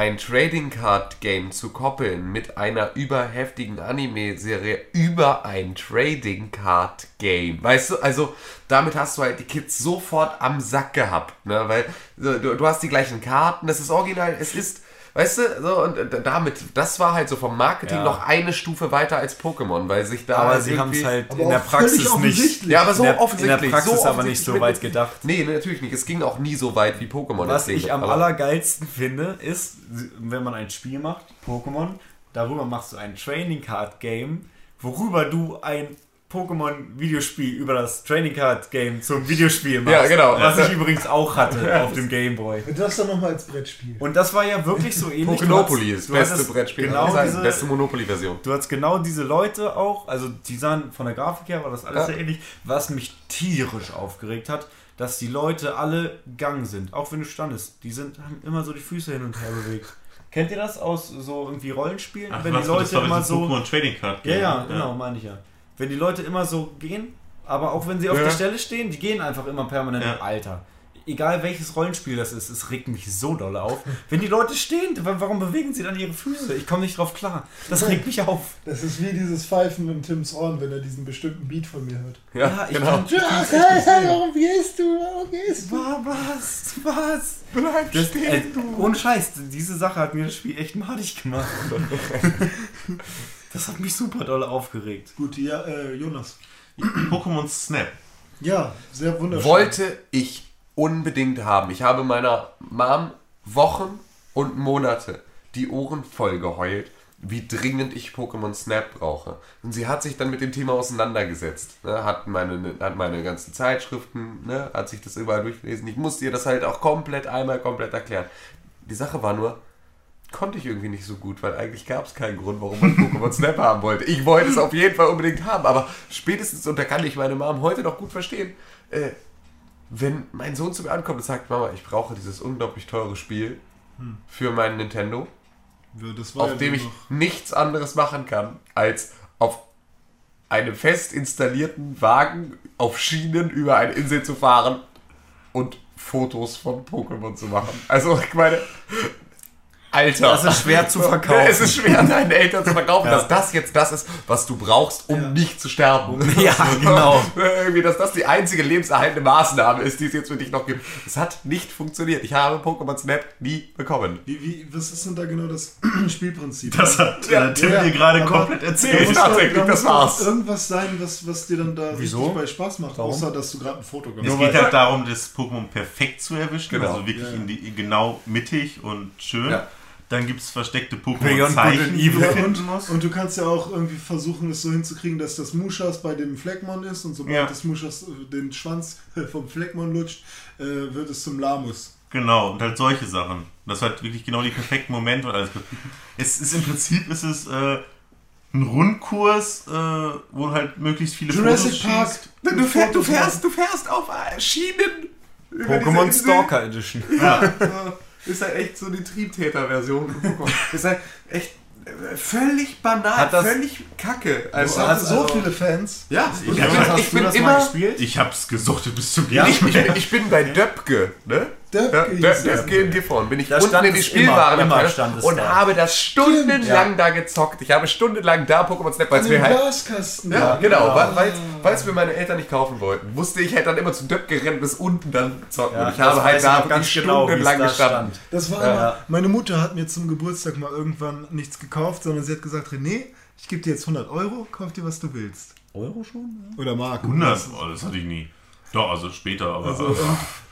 ein Trading Card Game zu koppeln mit einer überheftigen Anime-Serie über ein Trading Card Game. Weißt du, also damit hast du halt die Kids sofort am Sack gehabt, ne? Weil du, du hast die gleichen Karten, das ist original, es ist, weißt du, so und damit, das war halt so vom Marketing Ja. noch eine Stufe weiter als Pokémon, weil sich da aber halt sie haben es halt in der Praxis nicht. ja, aber so in der, in offensichtlich. der Praxis so aber nicht so weit gedacht. Nee, nee, natürlich nicht. Es ging auch nie so weit wie Pokémon. Was ich am aber- allergeilsten finde, ist, wenn man ein Spiel macht, Pokémon, darüber machst du ein Training Card Game, worüber du ein Pokémon-Videospiel über das Training Card Game zum Videospiel machst. Ja, genau. Was ich übrigens auch hatte (laughs) auf dem Game Boy. das dann nochmal als Brettspiel. Und das war ja wirklich so ähnlich. Pokénopoly Du ist hattest- das beste hattest Brettspiel. Genau das diese, die beste Monopoly-Version. Du hast genau diese Leute auch, also die sahen von der Grafik her war das alles Ja. sehr ähnlich, was mich tierisch aufgeregt hat, dass die Leute alle Gang sind, auch wenn du standest. Die sind, haben immer so die Füße hin und her bewegt. Kennt ihr das aus so irgendwie Rollenspielen? Ach, wenn was, die das Leute war bei immer so. Pokémon Trading Card Ja, ja, genau, meine ich ja. Wenn die Leute immer so gehen, aber auch wenn sie auf Ja. der Stelle stehen, die gehen einfach immer permanent Ja. Alter. Egal welches Rollenspiel das ist, es regt mich so doll auf. Wenn die Leute stehen, wa- warum bewegen sie dann ihre Füße? Ich komme nicht drauf klar. Das regt mich auf. Das ist wie dieses Pfeifen in Tims Ohren, wenn er diesen bestimmten Beat von mir hört. Ja, Ja, ich genau. kann- warum gehst du? Warum gehst Wa- Was? Was? Bleib Das, äh, ohne Scheiß, diese Sache hat mir das Spiel echt madig gemacht. (laughs) Das hat mich super doll aufgeregt. Gut, ja, äh, Jonas. Pokémon Snap. Ja, sehr wunderschön. Wollte ich unbedingt haben. Ich habe meiner Mom Wochen und Monate die Ohren voll geheult, wie dringend ich Pokémon Snap brauche. Und sie hat sich dann mit dem Thema auseinandergesetzt. Ne? Hat, meine, hat meine ganzen Zeitschriften, ne? hat sich das überall durchgelesen. Ich musste ihr das halt auch komplett einmal komplett erklären. Die Sache war nur, konnte ich irgendwie nicht so gut, weil eigentlich gab es keinen Grund, warum man Pokémon Snap haben wollte. Ich wollte es auf jeden Fall unbedingt haben, aber spätestens, und da kann ich meine Mom heute noch gut verstehen, äh, wenn mein Sohn zu mir ankommt und sagt, Mama, ich brauche dieses unglaublich teure Spiel für meinen Nintendo, Ja, auf ja dem ich nichts anderes machen kann, als auf einem fest installierten Wagen auf Schienen über eine Insel zu fahren und Fotos von Pokémon zu machen. Also, ich meine, Alter. Das ist schwer zu verkaufen. Es ist schwer, deinen Eltern zu verkaufen, Ja. dass das jetzt das ist, was du brauchst, um Ja. nicht zu sterben. Ja, genau. (laughs) Irgendwie, dass das die einzige lebenserhaltende Maßnahme ist, die es jetzt für dich noch gibt. Es hat nicht funktioniert. Ich habe Pokémon Snap nie bekommen. Wie, wie, was ist denn da genau das (clears throat) Spielprinzip? Das hat Ja, äh, Tim ja, dir gerade komplett Da erzählt. muss tatsächlich, doch- da das war's. irgendwas sein, was, was dir dann da Wieso? richtig bei Spaß macht, Warum? außer dass du gerade ein Foto gemacht Es hast. geht halt darum, das Pokémon perfekt zu erwischen, Genau. also wirklich Ja, ja. in die, genau mittig und schön. Dann gibt es versteckte Pokémon-Zeichen, die du finden und, musst. und du kannst ja auch irgendwie versuchen, es so hinzukriegen, dass das Muschas bei dem Fleckmon ist und sobald Ja. das Muschas äh, den Schwanz vom Fleckmon lutscht, äh, wird es zum Lamus. Genau, und halt solche Sachen. Das hat wirklich genau die perfekten Momente und alles. Es ist im Prinzip ist es äh, ein Rundkurs, äh, wo halt möglichst viele Jurassic Fotos Park. schießt. Du, du, fährst, du, fährst, du fährst auf äh, Schienen. Pokémon Stalker Edition. Ja, ist halt echt so die Triebtäter-Version. (laughs) Ist halt echt äh, völlig banal, das- völlig kacke. Also, so also- viele Fans. ja, Ich ich, bin, hast ich bin immer... gespielt? Ich hab's gesuchtet bis zum Ja? Ich ich bin bei Döpke, ne? Döpke Ja, hieß Dö- es. Döpke in Gifhorn. Bin ich Da unten in die es Spielwaren immer, immer und da. habe das stundenlang Ja. da gezockt. Ich habe stundenlang da Pokémon Snap, weil es mir halt... Glaskasten. Ja, genau, weil weil es mir meine Eltern nicht kaufen wollten. Musste ich halt dann immer zu Döpke rennen, bis unten dann zocken. Ja, und ich habe das halt da wirklich genau, stundenlang da gestanden. stand. Das war Ja, immer, ja. meine Mutter hat mir zum Geburtstag mal irgendwann nichts gekauft, sondern sie hat gesagt, René, ich gebe dir jetzt 100 Euro, kauf dir, was du willst. Euro schon? Oder Mark. 100, oh, das hatte ich nie. Doch, also später, aber. Also,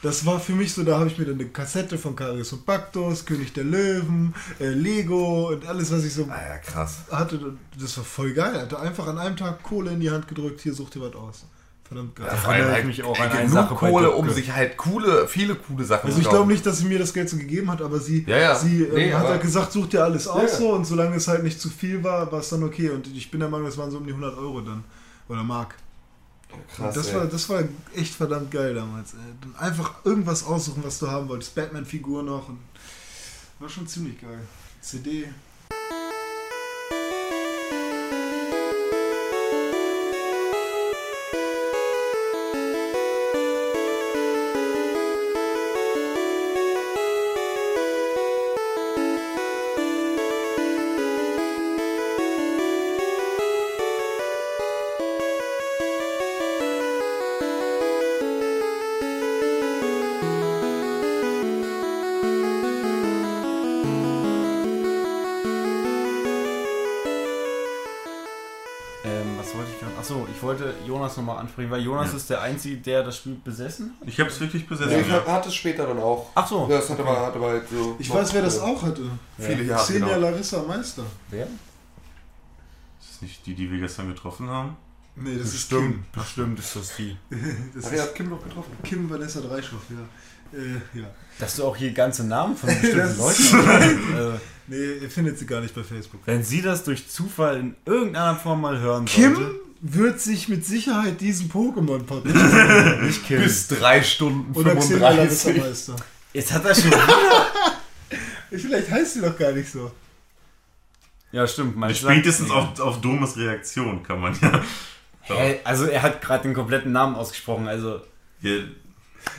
das war für mich so, da habe ich mir dann eine Kassette von Karius und Baktos, König der Löwen, äh, Lego und alles, was ich so Ah ja, krass. hatte. Das war voll geil. Er hatte einfach an einem Tag Kohle in die Hand gedrückt, hier such dir was aus. Verdammt geil. Vor allem halt ich mich auch an eine genug Sache Kohle, um sich halt coole, viele coole Sachen Also ich zu glaube nicht, dass sie mir das Geld so gegeben hat, aber sie, Ja, ja. sie ähm, Nee, hat halt gesagt, such dir alles aus Ja. so und solange es halt nicht zu viel war, war es dann okay. Und ich bin der Meinung, das waren so um die 100 Euro dann. Oder Mark. Krass, das, ey. war, das war echt verdammt geil damals. Ey. Einfach irgendwas aussuchen, was du haben wolltest. Batman-Figur noch. Und war schon ziemlich geil. CD. Jonas nochmal ansprechen, weil Jonas Ja. ist der Einzige, der das Spiel besessen hat. ich hab's wirklich besessen. Nee, ich ja. hatte es später dann auch. Ach so. Ja, das hatte aber, hatte aber halt so. Ich weiß, wer das äh, auch hatte. Viele Jahre. Xenia Genau. Larissa Meister. Wer? Ist das nicht die, die wir gestern getroffen haben? Nee, das Bestimmt, bestimmt ist das die. ist (laughs) Kim. Das Ach, ist habt Kim noch getroffen. Kim Vanessa Dreischoff, ja. Äh, ja. Dass du auch hier ganze Namen von (laughs) bestimmten Leuten ist- hast. Also, Nee, ihr findet sie gar nicht bei Facebook. Wenn sie das durch Zufall in irgendeiner Form mal hören Kim sollte. Wird sich mit Sicherheit diesen Pokémon-Podcast (laughs) Nicht Kim. Bis drei Stunden oder Xenia Larissa 35. Meister. Jetzt hat er schon wieder. (laughs) Vielleicht heißt sie doch gar nicht so. Ja, stimmt. Mein Spätestens auf, auf Domes Reaktion kann man ja. Hä? Also, er hat gerade den kompletten Namen ausgesprochen. Also, Hier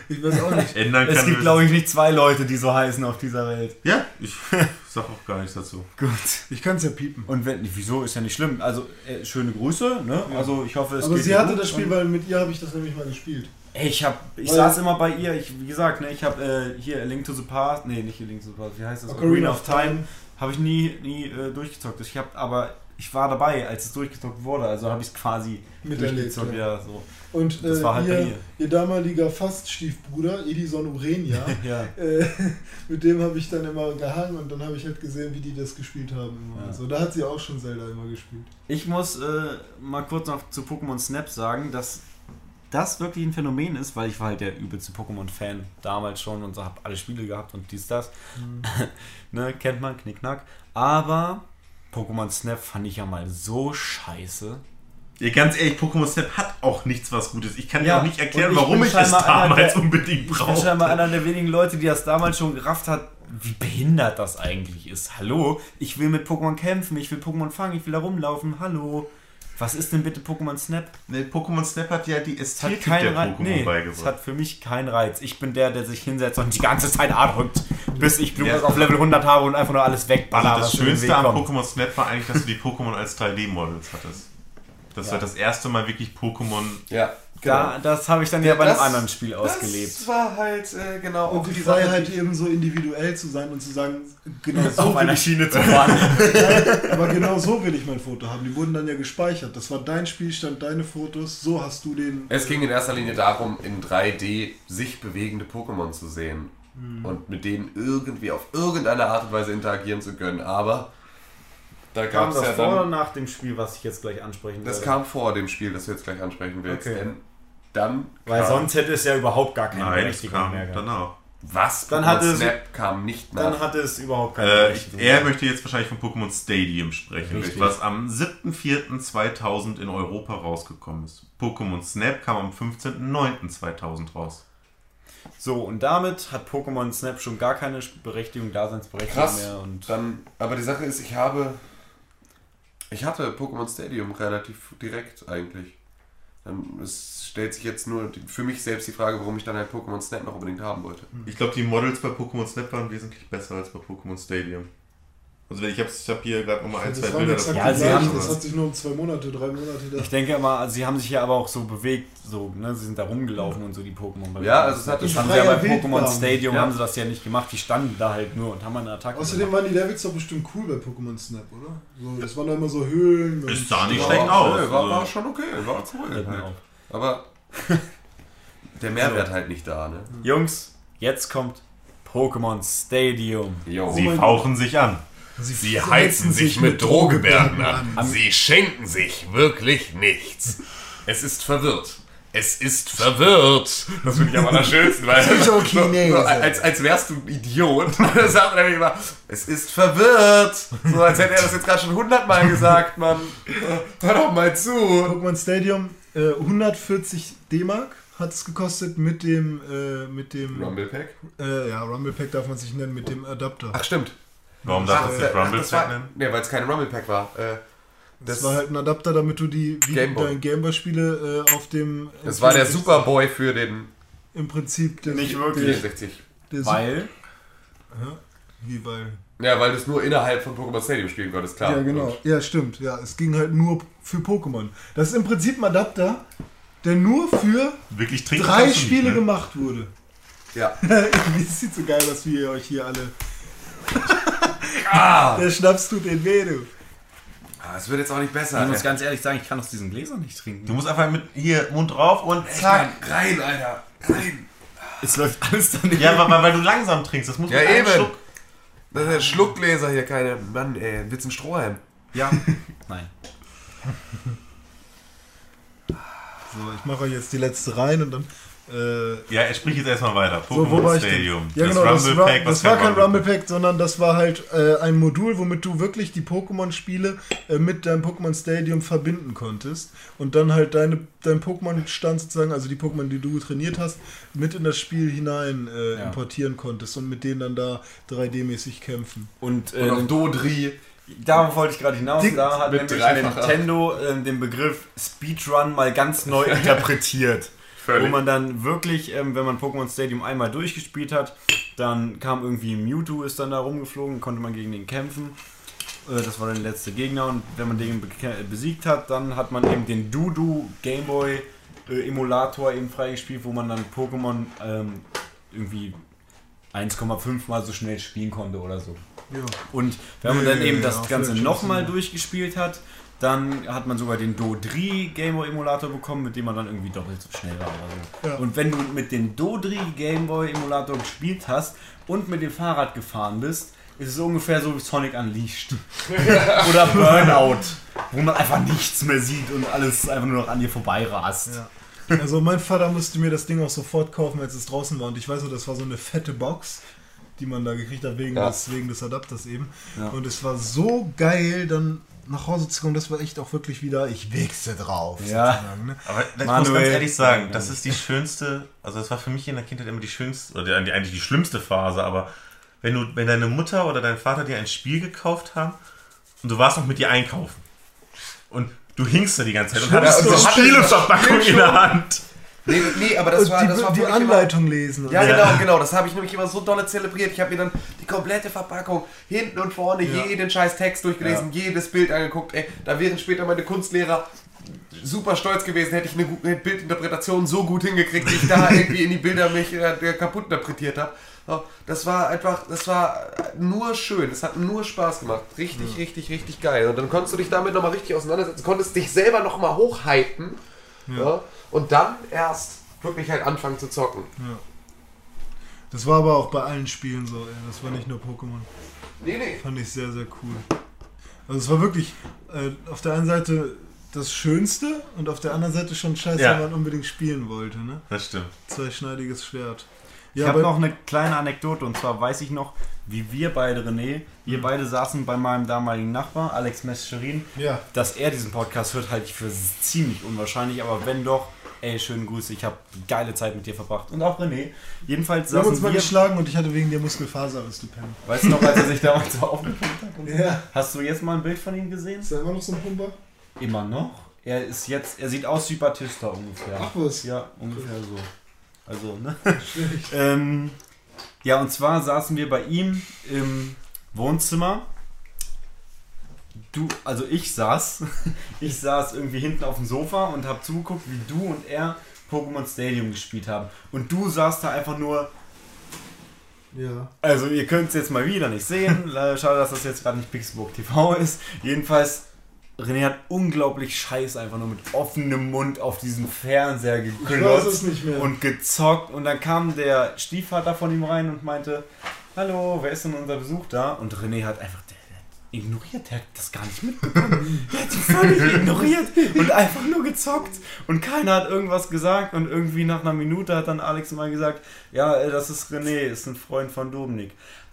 Ich weiß auch nicht. (laughs) ändern es kann. gibt, glaube ich, nicht zwei Leute, die so heißen auf dieser Welt. Ja, (laughs) ich sag auch gar nichts dazu. Gut. Ich kann es ja piepen. Und wenn, wieso ist ja nicht schlimm. Also, äh, schöne Grüße, ne? Also, ich hoffe, es Aber geht sie hatte gut das Spiel, und- weil mit ihr habe ich das nämlich mal gespielt. Ey, ich hab, ich Weil- saß immer bei ihr, ich, wie gesagt, ne, ich habe äh, hier A Link to the Past, nee, nicht A Link to the Past, wie heißt das? Ocarina of Time. Habe ich nie, nie äh, durchgezockt. Ich habe, aber ich war dabei, als es durchgezockt wurde, also habe ich es quasi Miterlebt, durchgezockt, ja. ja, so. Und Das äh, war halt ihr, ihr. damaliger Fast-Stiefbruder, Edison Urenia, (laughs) Ja. äh, mit dem habe ich dann immer gehangen und dann habe ich halt gesehen, wie die das gespielt haben. Immer. Ja. Also, da hat sie auch schon Zelda immer gespielt. Ich muss äh, mal kurz noch zu Pokémon Snap sagen, dass das wirklich ein Phänomen ist, weil ich war halt der übelste Pokémon-Fan damals schon und so habe alle Spiele gehabt und dies, das. (laughs) ne, kennt man, Knickknack. Aber Pokémon Snap fand ich ja mal so scheiße. Ja, ganz ehrlich, Pokémon Snap hat auch nichts was Gutes. Ich kann Ja, dir auch nicht erklären, ich warum ich es damals der- unbedingt Ich bin scheinbar einer der wenigen Leute, die das damals schon gerafft hat, wie behindert das eigentlich ist. Hallo, ich will mit Pokémon kämpfen, ich will Pokémon fangen, ich will da rumlaufen. Hallo. Was ist denn bitte Pokémon Snap? Nee, Pokémon Snap hat ja die Es hat Ästhetik keinen der Reiz. Pokémon Nee, es beigebracht. hat für mich keinen Reiz. Ich bin der, der sich hinsetzt und die ganze Zeit A drückt, bis ich Blumen Ja. auf Level 100 habe und einfach nur alles wegballer, Also das Schönste am. Pokémon Snap war eigentlich, dass du die Pokémon als 3D-Models hattest. Das Ja. war das erste Mal wirklich Pokémon. Ja, Da, das habe ich dann ja bei einem anderen Spiel ausgelebt. Das war halt äh, genau auch Und die die Sache, Freiheit eben so individuell zu sein und zu sagen, genau (laughs) so, Auf einer ich, Schiene (laughs) zu fahren. aber genau so will ich mein Foto haben. Die wurden dann ja gespeichert. Das war dein Spielstand, deine Fotos. So hast du den. Es ging in erster Linie darum, in 3D sich bewegende Pokémon zu sehen und mit denen irgendwie auf irgendeine Art und Weise interagieren zu können. Aber da Kam das ja vor oder nach dem Spiel, was ich jetzt gleich ansprechen Das werde? kam vor dem Spiel, das du jetzt gleich ansprechen willst. Okay. Denn dann Weil kam- sonst hätte es ja überhaupt gar keine Nein, das Berechtigung kam mehr gehabt. danach. Was? Dann Pokémon hat es- Snap kam nicht nach. Dann hatte es überhaupt keine Äh, ich, Berechtigung. er möchte jetzt wahrscheinlich von Pokémon Stadium sprechen, Richtig. was am 7.4.2000 in Europa rausgekommen ist. Pokémon Snap kam am 15.09.2000 raus. So, und damit hat Pokémon Snap schon gar keine Berechtigung, Daseinsberechtigung Krass. mehr. Und Dann, aber die Sache ist, ich habe. Ich hatte Pokémon Stadium relativ direkt eigentlich. Es stellt sich jetzt nur für mich selbst die Frage, warum ich dann halt Pokémon Snap noch unbedingt haben wollte. Ich glaube, die Models bei Pokémon Snap waren wesentlich besser als bei Pokémon Stadium. Also ich habe ich hab hier gerade nochmal ein, Das zwei Bilder Ja, sie haben- Das hat sich nur um zwei Monate, drei Monate da. ich denke immer, sie haben sich ja aber auch so bewegt, so, ne? Sie sind da rumgelaufen und so, die Pokémon. bei Ja, also es hat- das haben sie ja bei Pokémon. Stadium Ja. haben sie das ja nicht gemacht, die standen da halt nur und haben eine Attacke Außerdem gemacht. waren die Levels doch bestimmt cool bei Pokémon Snap, oder? So, das waren doch immer so Höhlen. Ist da nicht schlecht aus. nö, War, Also- war schon okay, war cool. Halt. Aber (laughs) der Mehrwert halt nicht da, ne? Jungs, jetzt kommt Pokémon Stadium. Jo. Sie mein fauchen sich an. Sie heizen sich mit Drohgebärden an. Sie schenken sich wirklich nichts. Es ist verwirrt. Es ist verwirrt. Das finde ich am allerschönsten, weil. (laughs) So, als, als wärst du ein Idiot. (laughs) Das sagt man nämlich immer, es ist verwirrt. So als hätte er das jetzt gerade schon hundertmal gesagt, Mann. Hör doch mal zu. Pokémon Stadium äh, 140 D-Mark hat es gekostet mit dem äh, mit dem Rumble Pack? Äh, ja Rumble Pack darf man sich nennen mit dem Adapter. Ach, stimmt. Warum darf das äh, nicht Rumble das Pack nennen? Nee, weil es kein Rumble Pack war. Äh, das, war halt ein Adapter, damit du die wie deine Gameboy-Spiele äh, auf dem. das war der Superboy für den Im Prinzip der, Nicht wirklich. 64. Der, der Weil, Wie weil. Ja, weil du es nur innerhalb von Pokémon Stadium spielen konntest, klar. Ja, genau. Ja, stimmt. Ja, es ging halt nur für Pokémon. Das ist im Prinzip ein Adapter, der nur für Wirklich drei Spiele nicht, ne? gemacht wurde. Ja. Es sieht so geil aus, wie ihr euch hier alle. (laughs) Der Schnaps tut den weh, du. Ah, Es wird jetzt auch nicht besser. ich muss ganz ehrlich sagen, ich kann aus diesen Gläsern nicht trinken. Du musst einfach mit hier Mund drauf und zack. Mann, rein, Alter. Rein. Es läuft alles daneben. Ja, weil, weil du langsam trinkst. Das muss Ja, eben. Schluck- Das ist der Schluckgläser hier, keine. Mann, ey, Witz ein Strohhalm. ja. (laughs) Nein. So, ich mache euch jetzt die letzte rein und dann. Äh, Ja, er spricht jetzt erstmal weiter. so, Pokémon wo war ich? Stadium. Ja, genau, das, Rumble war, Pack, das war kein Rumble Pack, sondern das war halt äh, ein Modul, womit du wirklich die Pokémon-Spiele äh, mit deinem Pokémon Stadium verbinden konntest und dann halt deine, dein Pokémon-Stand sozusagen, also die Pokémon, die du trainiert hast, mit in das Spiel hinein äh, Ja. importieren konntest und mit denen dann da 3D-mäßig kämpfen. Und, äh, Und auf Dodri. Darauf wollte ich gerade hinaus. Dick Da hat nämlich. Nintendo ähm, den Begriff Speedrun mal ganz neu (laughs) interpretiert. Wo man dann wirklich, ähm, wenn man Pokémon Stadium einmal durchgespielt hat, dann kam irgendwie Mewtwo, ist dann da rumgeflogen, konnte man gegen den kämpfen. Äh, das war dann der letzte Gegner und wenn man den besiegt hat, dann hat man eben den Dudu Gameboy äh, Emulator eben freigespielt, wo man dann Pokémon ähm, irgendwie 1,5 mal so schnell spielen konnte oder so. Ja. Und wenn man dann eben ja, das Ganze nochmal durchgespielt hat, dann hat man sogar den Dodri Gameboy Emulator bekommen, mit dem man dann irgendwie doppelt so schnell war oder so. Ja. Und wenn du mit dem Dodri Gameboy Emulator gespielt hast und mit dem Fahrrad gefahren bist, ist es ungefähr so wie Sonic Unleashed. (laughs) oder Burnout, wo man einfach nichts mehr sieht und alles einfach nur noch an dir vorbeirast. Ja. Also mein Vater musste mir das Ding auch sofort kaufen, als es draußen war. Und ich weiß noch, das war so eine fette Box, die man da gekriegt hat wegen, Ja. des, wegen des Adapters eben. Ja. Und es war so geil, dann nach Hause zu kommen. Das war echt auch wirklich wieder, ich wichse drauf. Ja. sozusagen, Ne? Aber ich muss Manuel. ganz ehrlich sagen, Ja, das ja. ist die schönste, also das war für mich in der Kindheit immer die schönste, oder die- eigentlich die schlimmste Phase, aber wenn du, wenn deine Mutter oder dein Vater dir ein Spiel gekauft haben und du warst noch mit dir einkaufen und du hingst da die ganze Zeit und hattest und so das in der Hand. Nee, nee, aber das Und war, die, das war die mich immer- Anleitung lesen. Ja, so. genau, genau. Das habe ich nämlich immer so dolle zelebriert. Ich habe mir dann die komplette Verpackung hinten und vorne Ja. jeden scheiß Text durchgelesen, jedes Bild angeguckt. Ey, da wären später meine Kunstlehrer super stolz gewesen, hätte ich eine gute Bildinterpretation so gut hingekriegt, wie ich da (laughs) irgendwie in die Bilder mich äh, kaputt interpretiert habe. Das war einfach, das war nur schön. Es hat nur Spaß gemacht. Richtig, richtig, richtig geil. Und dann konntest du dich damit nochmal richtig auseinandersetzen, konntest dich selber nochmal hochhypen. Ja. Und dann erst wirklich halt anfangen zu zocken. Das war aber auch bei allen Spielen so. Ey. Das war nicht nur Pokémon. Nee, nee. Fand ich sehr, sehr cool. Also es war wirklich äh, auf der einen Seite das Schönste und auf der anderen Seite schon scheiße, Ja. wenn man unbedingt spielen wollte. Ne? Das stimmt. Zweischneidiges Schwert. Ich Ja, habe aber- noch eine kleine Anekdote und zwar weiß ich noch, wie wir beide, René, wir beide saßen bei meinem damaligen Nachbar, Alex Mescherin. Ja. Dass er diesen Podcast hört, halte ich für ziemlich unwahrscheinlich, aber wenn doch, ey, schönen Grüße, ich habe geile Zeit mit dir verbracht. Und auch René. Jedenfalls Wir haben uns mal geschlagen und ich hatte wegen dir Muskelfaserriss, du Penner. weißt du noch, als er sich damals so aufgepumpt hat? Und? (laughs) Ja. Hast du jetzt mal ein Bild von ihm gesehen? Ist da immer noch so ein Pumper? Immer noch. Er ist jetzt, er sieht aus wie Batista ungefähr. Ach was. Ja, ungefähr so. Also, ne? Schlecht. (laughs) ähm, ja, und zwar saßen wir bei ihm im Wohnzimmer. Du, also ich saß, (laughs) ich saß irgendwie hinten auf dem Sofa und habe zugeguckt, wie du und er Pokémon Stadium gespielt haben. Und du saßt da einfach nur, Ja. also ihr könnt es jetzt mal wieder nicht sehen. (laughs) Schade, dass das jetzt gerade nicht Pixelbook TV ist. Jedenfalls, René hat unglaublich scheiß einfach nur mit offenem Mund auf diesen Fernseher geklotzt es nicht mehr. und gezockt. Und dann kam der Stiefvater von ihm rein und meinte, hallo, wer ist denn unser Besuch da? Und René hat einfach, ignoriert, der hat das gar nicht mitbekommen. der hat ihn (laughs) völlig ignoriert und einfach nur gezockt. Und keiner hat irgendwas gesagt. Und irgendwie nach einer Minute hat dann Alex mal gesagt, ja, äh, das ist René, ist ein Freund von Dominik.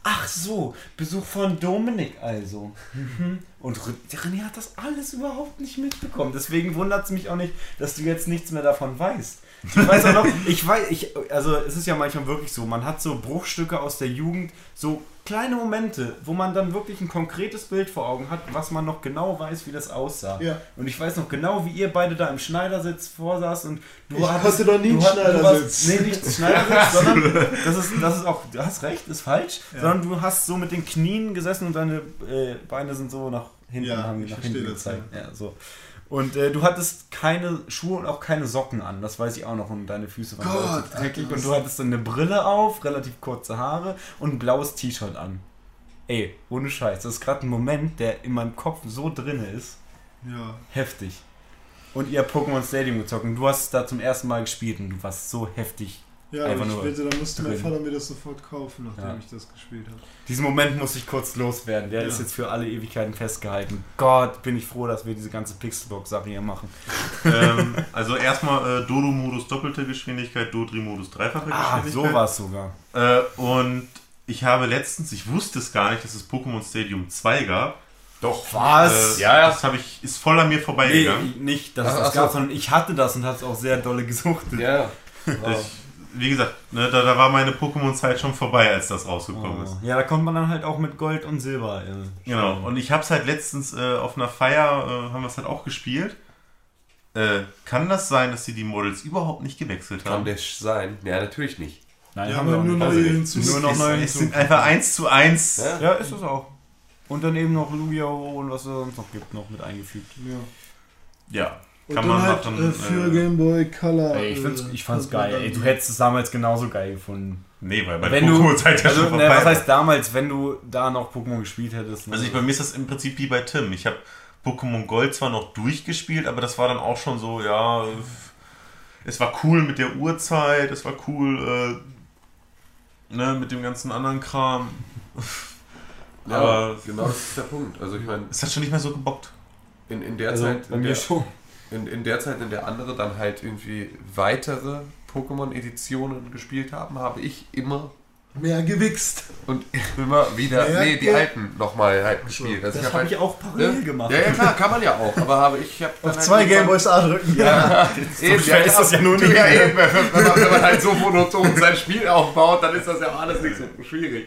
Ach so, Besuch von Dominik also. Mhm. Und René hat das alles überhaupt nicht mitbekommen. Deswegen wundert es mich auch nicht, dass du jetzt nichts mehr davon weißt. Ich weiß auch noch, ich weiß, ich, also es ist ja manchmal wirklich so, man hat so Bruchstücke aus der Jugend, so kleine Momente, wo man dann wirklich ein konkretes Bild vor Augen hat, was man noch genau weiß, wie das aussah. Ja. Und ich weiß noch genau, wie ihr beide da im Schneidersitz vorsaß und du Ich hatte noch nie einen Schneidersitz. warst- Nee, nicht Schneidersitz, sondern das ist, das ist auch, du hast recht, ist falsch, sondern du hast so mit den Knien gesessen und deine äh, Beine sind so nach hinten, Ja, haben nach hinten gezeigt. Ja. so. Und äh, du hattest keine Schuhe und auch keine Socken an, das weiß ich auch noch, und deine Füße waren Gott, dreckig und du hattest dann eine Brille auf, relativ kurze Haare und ein blaues T-Shirt an. Ey, ohne Scheiß, das ist gerade ein Moment, der in meinem Kopf so drin ist. Ja. Heftig. Und ihr habt Pokémon Stadium gezockt und du hast da zum ersten Mal gespielt und du warst so heftig. Ja, Einfach aber ich nur wette, da musste mein. Vater mir das sofort kaufen, nachdem Ja. ich das gespielt habe. Diesen Moment muss ich kurz loswerden. Der Ja. ist jetzt für alle Ewigkeiten festgehalten. Gott, bin ich froh, dass wir diese ganze Pixelbox-Sache hier machen. (laughs) ähm, also erstmal äh, Dodo-Modus doppelte Geschwindigkeit, Dodri-Modus dreifache Ah, Geschwindigkeit. so war es sogar. Äh, und ich habe letztens, ich wusste es gar nicht, dass es Pokémon Stadium 2 gab. Doch. Was? Äh, Ja, ja. Das habe ich, ist voll an mir Nee, vorbeigegangen. nicht, dass Ach, es ach das so. gab, sondern ich hatte das und habe es auch sehr dolle gesuchtet. Ja. (laughs) Ich, wie gesagt, ne, da, da war meine Pokémon-Zeit schon vorbei, als das rausgekommen ist. Oh. Ja, da kommt man dann halt auch mit Gold und Silber. Äh, Genau. Und ich habe es halt letztens äh, auf einer Feier, äh, haben wir es halt auch gespielt. Äh, kann das sein, dass sie die Models überhaupt nicht gewechselt Kann haben? das sein? Ja, natürlich nicht. Nein, Wir haben wir ja nur nicht. neue Also, hinzu. Nur noch es, neue es sind hinzu. einfach 1 zu 1. Ja. Ja, ist es auch. Und dann eben noch Lugia-Ho und was es sonst noch gibt, noch mit eingefügt. Ja. Ja. Und Kann dann man halt machen. äh, für äh, Game Boy Color. Ey, ich, find's, äh, ich fand's geil. Ey, dann- du hättest es damals genauso geil gefunden. nee, weil bei Wenn du, Pokémon-Zeit ja also, schon ne, vorbei was heißt damals, wenn du da noch Pokémon gespielt hättest? ne? Also ich, bei mir ist das im Prinzip wie bei Tim. Ich habe Pokémon Gold zwar noch durchgespielt, aber das war dann auch schon so, ja, es war cool mit der Uhrzeit, es war cool äh, ne, mit dem ganzen anderen Kram. (laughs) Ja, Aber- genau das ist der Punkt. Also ich meine, Es hat schon nicht mehr so gebockt. in, in der also, Zeit, bei in mir der, schon. In, in der Zeit, in der andere dann halt irgendwie weitere Pokémon-Editionen gespielt haben, habe ich immer Mehr gewichst. und (laughs) immer wieder, Ja, nee, die ja. alten nochmal halt gespielt. Also Das hab habe halt, ich auch parallel gemacht. Ja, ja, klar, kann man ja auch. Aber habe ich habe Auf zwei Gameboys A drücken. Ja, (laughs) Eben, schwer ist das ja nur nicht. Ja, eben, wenn, man, wenn man halt so monoton sein Spiel aufbaut, dann ist das ja alles nicht so schwierig.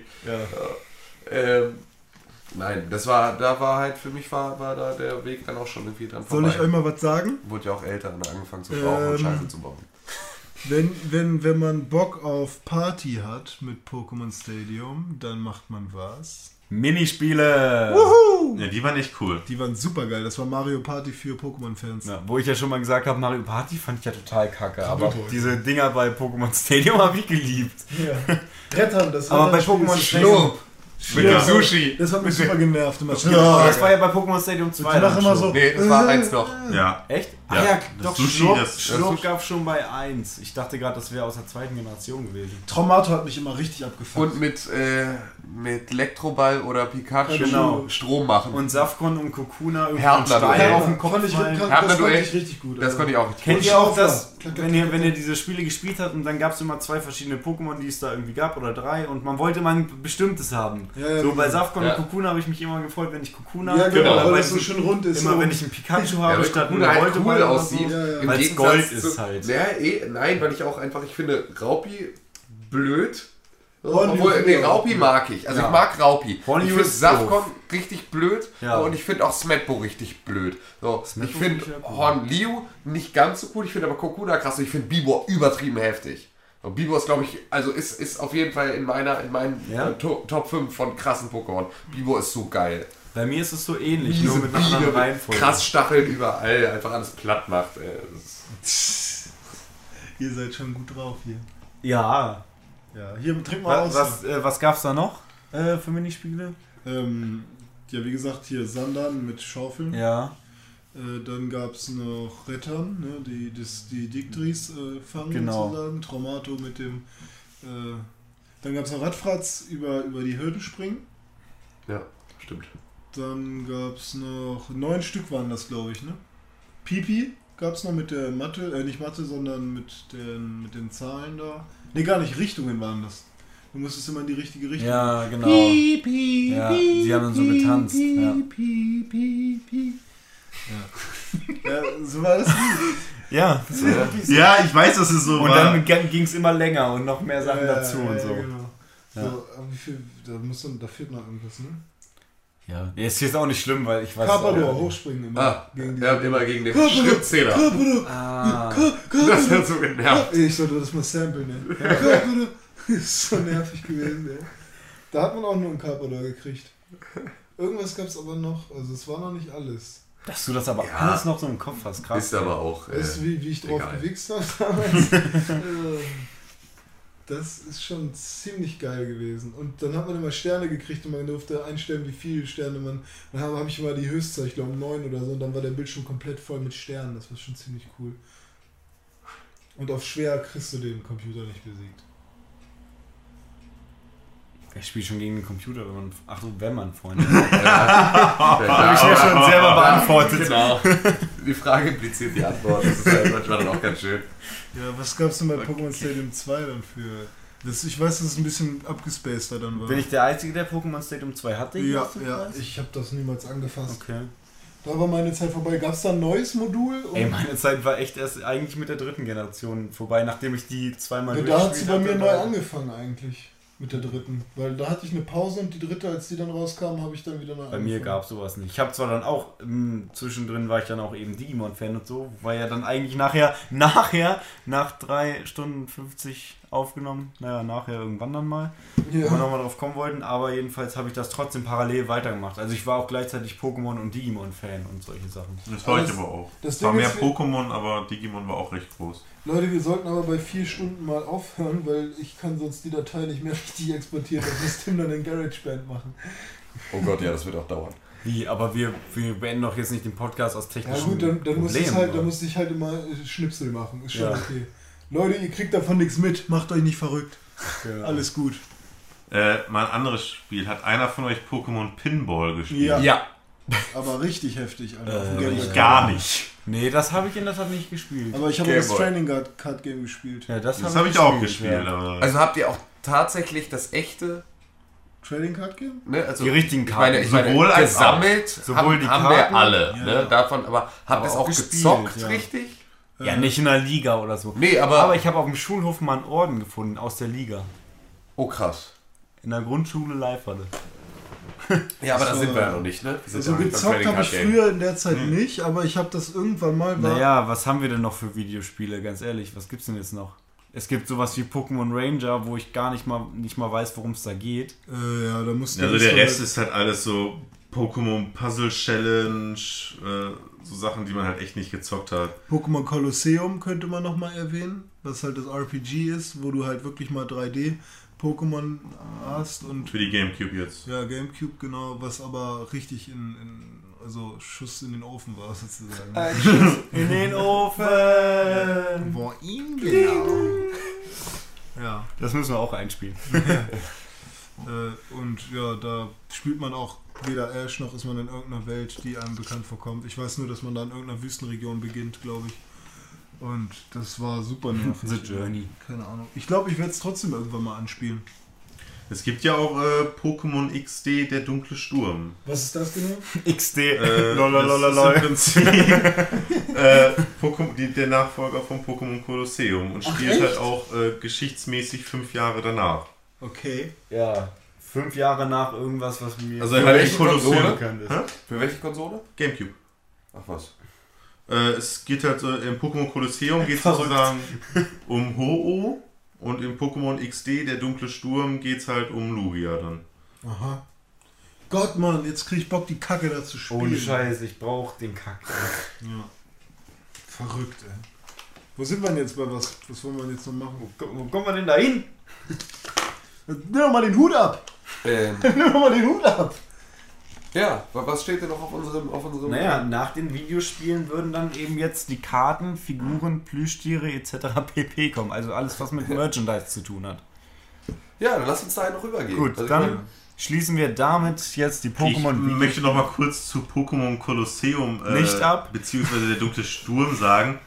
Ähm, nein, das war, da war halt, für mich war, war da der Weg dann auch schon irgendwie dran Soll vorbei. ich euch mal was sagen? Wurde ja auch älter und angefangen zu rauchen und Ähm, Scheiße zu bauen. Wenn, wenn, wenn man Bock auf Party hat mit Pokémon Stadium, dann macht man was. Minispiele. Ja, die waren echt cool. Die waren super geil. Das war Mario Party für Pokémon-Fans. Ja, wo ich ja schon mal gesagt habe, Mario Party fand ich ja total kacke. Aber Kaputt. diese Dinger bei Pokémon Stadium (laughs) habe ich geliebt. Ja. Rettern, das Aber bei Pokémon Stadium. Mit Ja, dem Sushi. Das hat mich super genervt. Immer. Ja, das war ja bei Pokémon Stadium 2. Ich mach immer so. Nee, das war eins noch. Ja. Echt? Ja, Ah ja, das doch, Sushi, Schlurp, das- Schlurp das- gab schon bei 1. Ich dachte gerade, das wäre aus der zweiten Generation gewesen. Traumato hat mich immer richtig abgefuckt. Und mit, äh, mit Elektroball oder Pikachu Genau. Strom machen. Und Safkon und Kokuna irgendwie Stein auf den Kopf fand ich, kann, das fand ich richtig gut. das also. konnte ich auch richtig Kennt Und ihr auch das, wenn ihr, wenn ihr diese Spiele gespielt habt und dann gab es immer zwei verschiedene Pokémon, die es da irgendwie gab oder drei und man wollte mal ein bestimmtes haben. Ja, ja, so bei genau. Safkon Ja. und Kokuna habe ich mich immer gefreut, wenn ich Kokuna Ja, genau, oder weil das so schön rund ist. immer so. wenn ich einen Pikachu Ja, habe weil statt Kokuna halt cool oder aussieht. So. Ja, ja. Im Weil's Gegensatz Gold ist halt. Eh, nein, weil ich auch einfach, ich finde Raupi blöd. Obwohl, nee. Raupi mag ich. Also Ja. ich mag Raupi. Hornliu ich finde Safcon richtig blöd Ja. und ich finde auch Smetbo richtig blöd. So, Smetbo ich find finde cool. Hornliu nicht ganz so cool, ich finde aber Kokuna krass und ich finde Bibor übertrieben heftig. So, Bibor ist, glaube ich, also ist, ist auf jeden Fall in meiner, in meinen Ja? äh, To- Top 5 von krassen Pokémon. Bibor ist so geil. Bei mir ist es so ähnlich, Diese nur mit einer anderen Reihenfolge. krass Stacheln überall, einfach alles platt macht. Ihr seid schon gut drauf hier. Ja. Ja, hier trink mal Was, aus. was, äh, was gab's da noch äh, für Minispiele? Ähm, ja, wie gesagt, hier Sandern mit Schaufeln. Ja. Äh, dann gab es noch Rettern, ne, die das, die Dictris äh, fangen Genau. sozusagen. Traumato mit dem. Äh, dann gab es noch Radfratz über, über die Hürden springen. Ja, stimmt. Dann gab es noch. Neun Stück waren das, glaube ich, ne? Pipi gab es noch mit der Mathe, äh, nicht Mathe, sondern mit den, mit den Zahlen da. Ne, gar nicht, Richtungen waren das. Du musstest immer in die richtige Richtung. Ja, genau. Piep, piep, Ja, piep, die haben dann so piep, getanzt, ja. piep, piep, piep, piep. Ja. (laughs) ja, so war das. Ja. Ja, ich weiß, dass es so Und war. dann ging es immer länger und noch mehr Sachen Ja, dazu ja, und ja, so. Genau. Ja. So, aber wie viel, da, muss dann, da fehlt noch irgendwas, ne? Ja. Ist jetzt auch nicht schlimm, weil ich weiß. Nicht. hochspringen immer. Ah, gegen die ja, immer gegen den Schrittzähler. Carpador, Ah. Das hat so genervt. Ich sollte das mal samplen, ne? Carpador. Das ist so nervig gewesen, ey. Da hat man auch nur einen Carpador gekriegt. Irgendwas gab es aber noch, also es war noch nicht alles. Dass du das aber Ja. alles noch so im Kopf hast, krass. Ist aber auch. Äh, du, wie, wie ich drauf egal. gewichst habe damals? (laughs) Das ist schon ziemlich geil gewesen. Und dann hat man immer Sterne gekriegt und man durfte einstellen, wie viele Sterne man. Dann habe hab ich immer die Höchstzahl, ich glaube neun oder so, und dann war der Bildschirm komplett voll mit Sternen. Das war schon ziemlich cool. Und auf schwer kriegst du den Computer nicht besiegt. Wer spielt schon gegen den Computer, wenn man. Ach so, wenn man Freunde (laughs) hat. Habe ich mir schon selber beantwortet. Genau. Die Frage impliziert die Antwort. Das ist halt manchmal dann auch ganz schön. Ja, was gab es denn bei Pokémon Stadium 2 dann für. Das, ich weiß, dass es ein bisschen abgespaceder dann war. Bin ich der Einzige, der Pokémon Stadium 2 hatte? ja, ja, ich habe das niemals angefasst. Okay. Da war meine Zeit vorbei. Gab es da ein neues Modul? Ey, meine Zeit war echt erst eigentlich mit der dritten Generation vorbei, nachdem ich die zweimal Ja, da hat sie durchgespielt bei mir neu angefangen eigentlich. Mit der dritten. Weil da hatte ich eine Pause und die dritte, als die dann rauskam, habe ich dann wieder neu Bei mir gab es sowas nicht. Ich habe zwar dann auch, ähm, zwischendrin war ich dann auch eben Digimon-Fan und so, war ja dann eigentlich nachher, (laughs) nachher, nach 3 Stunden 50 aufgenommen, naja, nachher irgendwann dann mal, wo wir Ja. nochmal drauf kommen wollten, aber jedenfalls habe ich das trotzdem parallel weitergemacht. Also ich war auch gleichzeitig Pokémon und Digimon-Fan und solche Sachen. Das war ich Das- aber auch. das Es war Ding mehr Pokémon, aber Digimon war auch recht groß. Leute, wir sollten aber bei vier Stunden mal aufhören, weil ich kann sonst die Datei nicht mehr (laughs) richtig exportieren. Das muss Tim dann in GarageBand machen. Oh Gott, ja, das wird auch dauern. Wie, aber wir, wir beenden doch jetzt nicht den Podcast aus Ja technischen gut, dann, dann, muss ich Problemen. halt, dann muss ich halt immer Schnipsel machen. Ist schon Ja. okay. Leute, ihr kriegt davon nichts mit. Macht euch nicht verrückt. Ja. Alles gut. Äh, mal ein anderes Spiel. Hat einer von euch Pokémon Pinball gespielt? Ja. Ja. Aber richtig heftig, Alter. Äh, gar nicht. Nee, das habe ich in der Tat nicht gespielt. Aber ich habe das. Training Card, Card Game gespielt. ja, das Das habe ich auch gespielt, ja. aber. Also habt ihr auch tatsächlich das echte, Trading Card Game? ne? Also, Die richtigen ich meine, ich meine Sowohl als gesammelt Sowohl haben, die haben Karten- wir alle, Ja, ne? ja. Davon, aber habt ihr es auch auch gespielt, gezockt, ja. richtig? Ja, nicht in der Liga oder so. Nee, aber. Aber ich habe auf dem Schulhof mal einen Orden gefunden aus der Liga. oh krass. In der Grundschule Leifhalle. (laughs) Ja, aber da So. sind wir ja noch nicht, ne? Wir sind Also gezockt habe ich früher in der Zeit nicht, aber ich habe das irgendwann mal. Naja, was haben wir denn noch für Videospiele? Ganz ehrlich, was gibt's denn jetzt noch? Es gibt sowas wie Pokémon Ranger, wo ich gar nicht mal, nicht mal weiß, worum es da geht. Äh, ja, da musste Also das der halt- Rest ist halt alles so Pokémon Puzzle Challenge, äh, so Sachen, die man halt echt nicht gezockt hat. Pokémon Colosseum könnte man noch mal erwähnen, was halt das RPG ist, wo du halt wirklich mal 3D Pokémon hast und Für die Gamecube jetzt. ja, Gamecube genau, was aber richtig in, in also Schuss in den Ofen war sozusagen. In den Ofen! Boah, ihm genau. (laughs) Ja. Das müssen wir auch einspielen. (laughs) Äh, und ja, da spielt man auch weder Ash noch ist man in irgendeiner Welt, die einem bekannt vorkommt. Ich weiß nur, dass man da in irgendeiner Wüstenregion beginnt, glaube ich. Und das war super (laughs) nervig. The Journey. Keine Ahnung. Ich glaube, ich werde es trotzdem irgendwann mal anspielen. Es gibt ja auch äh, Pokémon XD, der dunkle Sturm. Was ist das genau? (laughs) XD. Äh, (laughs) Lololololol. im Prinzip äh, Pokémon- die, der Nachfolger von Pokémon Colosseum und Ach, spielt echt? halt auch äh, geschichtsmäßig fünf Jahre danach. Okay. Ja, fünf Jahre nach irgendwas, was mir Also Für welche Kolosseum. Konsole? bekannt ist. Hä? Für welche Konsole? Gamecube. Ach was. Äh, es geht halt äh, im Pokémon Colosseum geht Verrückt. sozusagen um Ho-Oh und im Pokémon XD, der dunkle Sturm, geht es halt um Lugia dann. Aha. Gott, Mann, jetzt krieg ich Bock, die Kacke da zu spielen. Ohne Scheiß, ich brauch den Kack. Ja. Verrückt, ey. Wo sind wir denn jetzt bei was? Was wollen wir jetzt noch machen? Wo, wo kommen wir denn da hin? Nimm doch mal den Hut ab! Ähm, (laughs) Nimm doch mal den Hut ab! ja, wa- was steht denn noch auf unserem... Auf unserem Naja, nach den Videospielen würden dann eben jetzt die Karten, Figuren, Plüschtiere etc. pp. kommen. Also alles, was mit Merchandise zu tun hat. Ja, dann lass uns da noch rübergehen. Gut, Also ich dann meine, schließen wir damit jetzt die Ich Pokémon möchte noch mal kurz zu Pokémon Colosseum äh, Nicht ab. beziehungsweise der dunkle Sturm sagen,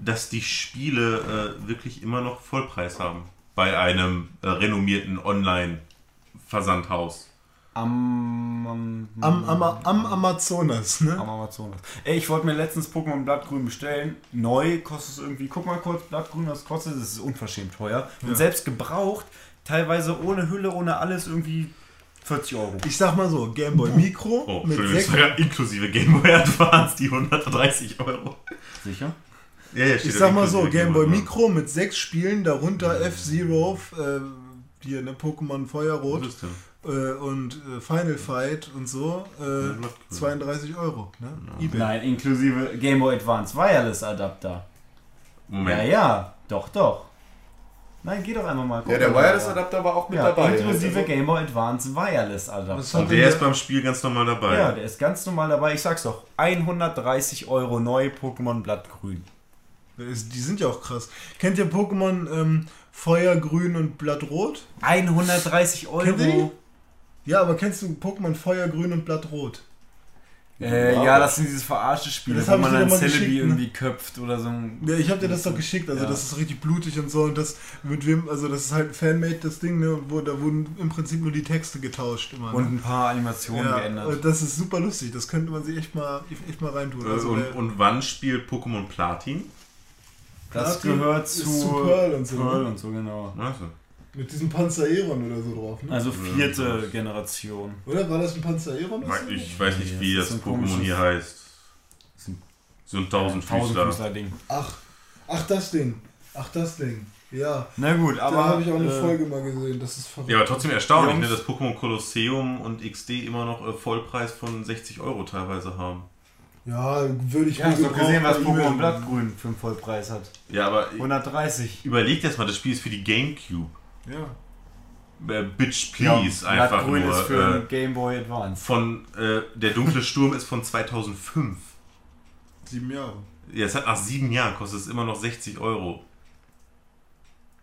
dass die Spiele äh, wirklich immer noch Vollpreis haben bei einem äh, renommierten Online-Versandhaus. am, am, Am, am, am Amazonas, ne? am Amazonas. Ey, ich wollte mir letztens Pokémon Blattgrün bestellen. Neu kostet es irgendwie, guck mal kurz, Blattgrün, was kostet es? ist unverschämt teuer. Und Ja. selbst gebraucht, teilweise ohne Hülle, ohne alles, irgendwie 40 Euro. Ich sag mal so, Gameboy Micro Oh, mit Entschuldigung, sechs, das war ja inklusive Game Boy Advance, die 130 Euro. Sicher? Ja, ja, ich sag mal so, Gameboy Boy Micro mit sechs Spielen, darunter F-Zero, äh, hier, ne, Pokémon Feuerrot äh, und äh, Final Fight und so, äh, Blattgrün. 32 Euro, ne? Ebay. Nein, inklusive Game Boy Advance Wireless Adapter. Moment. Ja, ja, doch, doch. Nein, geh doch einmal mal. ja, der gucken. Wireless-Adapter war auch mit Ja, dabei. inklusive Also- Game Boy Advance Wireless Adapter. Und der ist beim Spiel ganz normal dabei. Ja, der ist ganz normal dabei. Ich sag's doch, 130 Euro neu Pokémon Blattgrün. Die sind ja auch krass. Kennt ihr Pokémon ähm, Feuer, Grün und Blattrot? 130 Kennt ihr Euro. Ja, aber kennst du Pokémon Feuer, Grün und Blattrot? Äh, Ja, ja, das sind diese verarsche Spiele, Das wo hab ich man dann Celebi ne? irgendwie köpft oder so. ein- Ja, ich habe dir das doch geschickt, also Ja. das ist richtig blutig und so und das mit wem, also das ist halt ein Fanmade das Ding, ne, und wo da wurden im Prinzip nur die Texte getauscht immer. Und ne? ein paar Animationen ja, geändert. und das ist super lustig, das könnte man sich echt mal echt mal reintun. Äh, Also und, und wann spielt Pokémon Platin? Das Platin gehört zu, zu Pearl und so, Pearl ne? und so, genau. Also, mit diesem Panzereron oder so drauf, ne? Also vierte Generation. Oder war das ein Panzereron? ich weiß nicht, wie Nee, das das Pokémon hier heißt. ist ein So ein Tausendfüßler. Tausendfüßler-Ding. Ach, ach das Ding, ach das Ding, ja. Na gut, aber. da habe ich auch eine äh, Folge mal gesehen, das ist verrückt. Ja, aber trotzdem erstaunlich, ne, dass Pokémon Colosseum und XD immer noch äh, Vollpreis von 60 Euro teilweise haben. Ja, würde ich Ja, hast du gebraucht gesehen, was Pokémon Blattgrün für einen Vollpreis hat? Ja, aber 130. überleg das mal, das Spiel ist für die Gamecube. Ja. Äh, Bitch, please, einfach Blattgrün nur. ist für äh, einen Game Boy Advance. von äh, Der dunkle Sturm ist von 2005. Sieben Jahre. Ja, es hat nach sieben Jahren kostet es immer noch 60 Euro.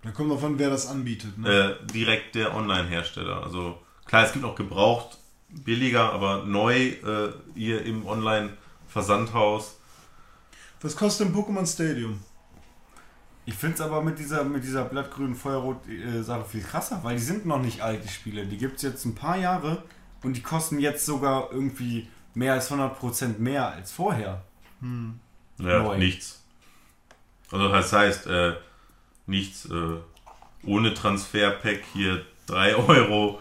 Da kommt davon, wer das anbietet. Ne? Äh, direkt der Online-Hersteller. Also klar, es gibt auch gebraucht billiger, aber neu äh, hier im Online-Versandhaus. Was kostet ein Pokémon Stadium? Ich finde es aber mit dieser, mit dieser blattgrünen Feuerrot-Sache viel krasser, weil die sind noch nicht alt, die Spiele. Die gibt es jetzt ein paar Jahre und die kosten jetzt sogar irgendwie mehr als 100% mehr als vorher. Ja, Neu. nichts. Also das heißt, äh, nichts äh, ohne Transferpack hier 3 Euro.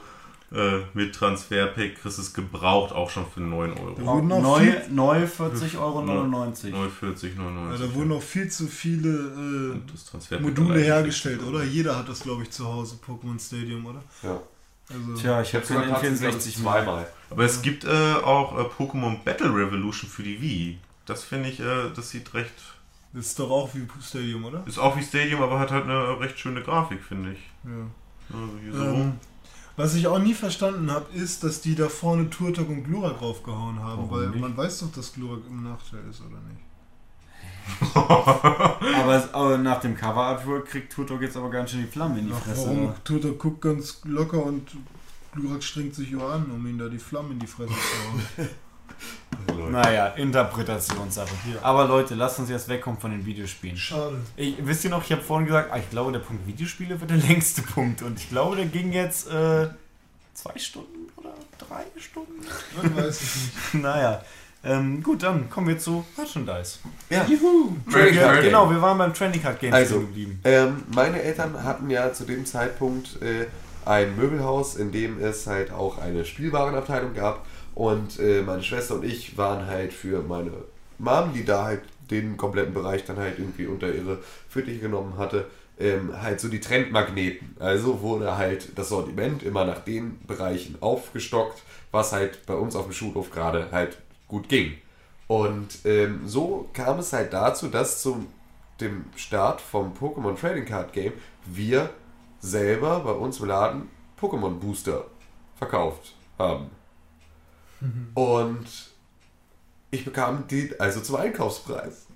Äh, mit Transferpack kriegst du es gebraucht auch schon für 9 Da Euro. wurden noch Neu, viel, neu 40,99 Euro. Neu 49, ja, 99. da wurden noch viel zu viele äh, Module hergestellt, oder? Jeder hat das, glaube ich, zu Hause, Pokémon Stadium, oder? Ja. Also, Tja, ich habe sogar den tatsächlich, glaub ich, N64 zweimal. Aber es gibt äh, auch äh, Pokémon Battle Revolution für die Wii. Das finde ich, äh, das sieht recht. das ist doch auch wie Stadium, oder? Ist auch wie Stadium, aber hat halt eine recht schöne Grafik, finde ich. Ja. Also hier so. Ähm, was ich auch nie verstanden habe, ist, dass die da vorne Turtok und Glurak draufgehauen haben, Warum weil nicht? man weiß doch, dass Glurak im Nachteil ist, oder nicht? (laughs) aber, es- aber nach dem Cover-Artwork kriegt Turtok jetzt aber ganz schön die Flammen in die Ach, Fresse. warum? Turtok guckt ganz locker und Glurak strengt sich ja an, um ihn da die Flammen in die Fresse zu hauen. (laughs) Naja, Interpretationssache. Aber Leute, lasst uns jetzt wegkommen von den Videospielen. Schade. Ich, wisst ihr noch, ich habe vorhin gesagt, ah, ich glaube, der Punkt Videospiele wird der (laughs) längste Punkt. Und ich glaube, der ging jetzt äh, zwei Stunden oder drei Stunden. Man weiß es nicht. (laughs) naja, ähm, gut, dann kommen wir zu Merchandise. Ja. Juhu! Trading Ja, Card Game. genau, wir waren beim Trending Card Game Also, geblieben. Ähm, meine Eltern hatten ja zu dem Zeitpunkt äh, ein Möbelhaus, in dem es halt auch eine Spielwarenabteilung gab. Und äh, meine Schwester und ich waren halt für meine Mom, die da halt den kompletten Bereich dann halt irgendwie unter ihre Fittiche genommen hatte, ähm, halt so die Trendmagneten. Also wurde halt das Sortiment immer nach den Bereichen aufgestockt, was halt bei uns auf dem Schulhof gerade halt gut ging. Und ähm, so kam es halt dazu, dass zum dem Start vom Pokémon Trading Card Game wir selber bei uns im Laden Pokémon Booster verkauft haben. Und ich bekam die also zum Einkaufspreis.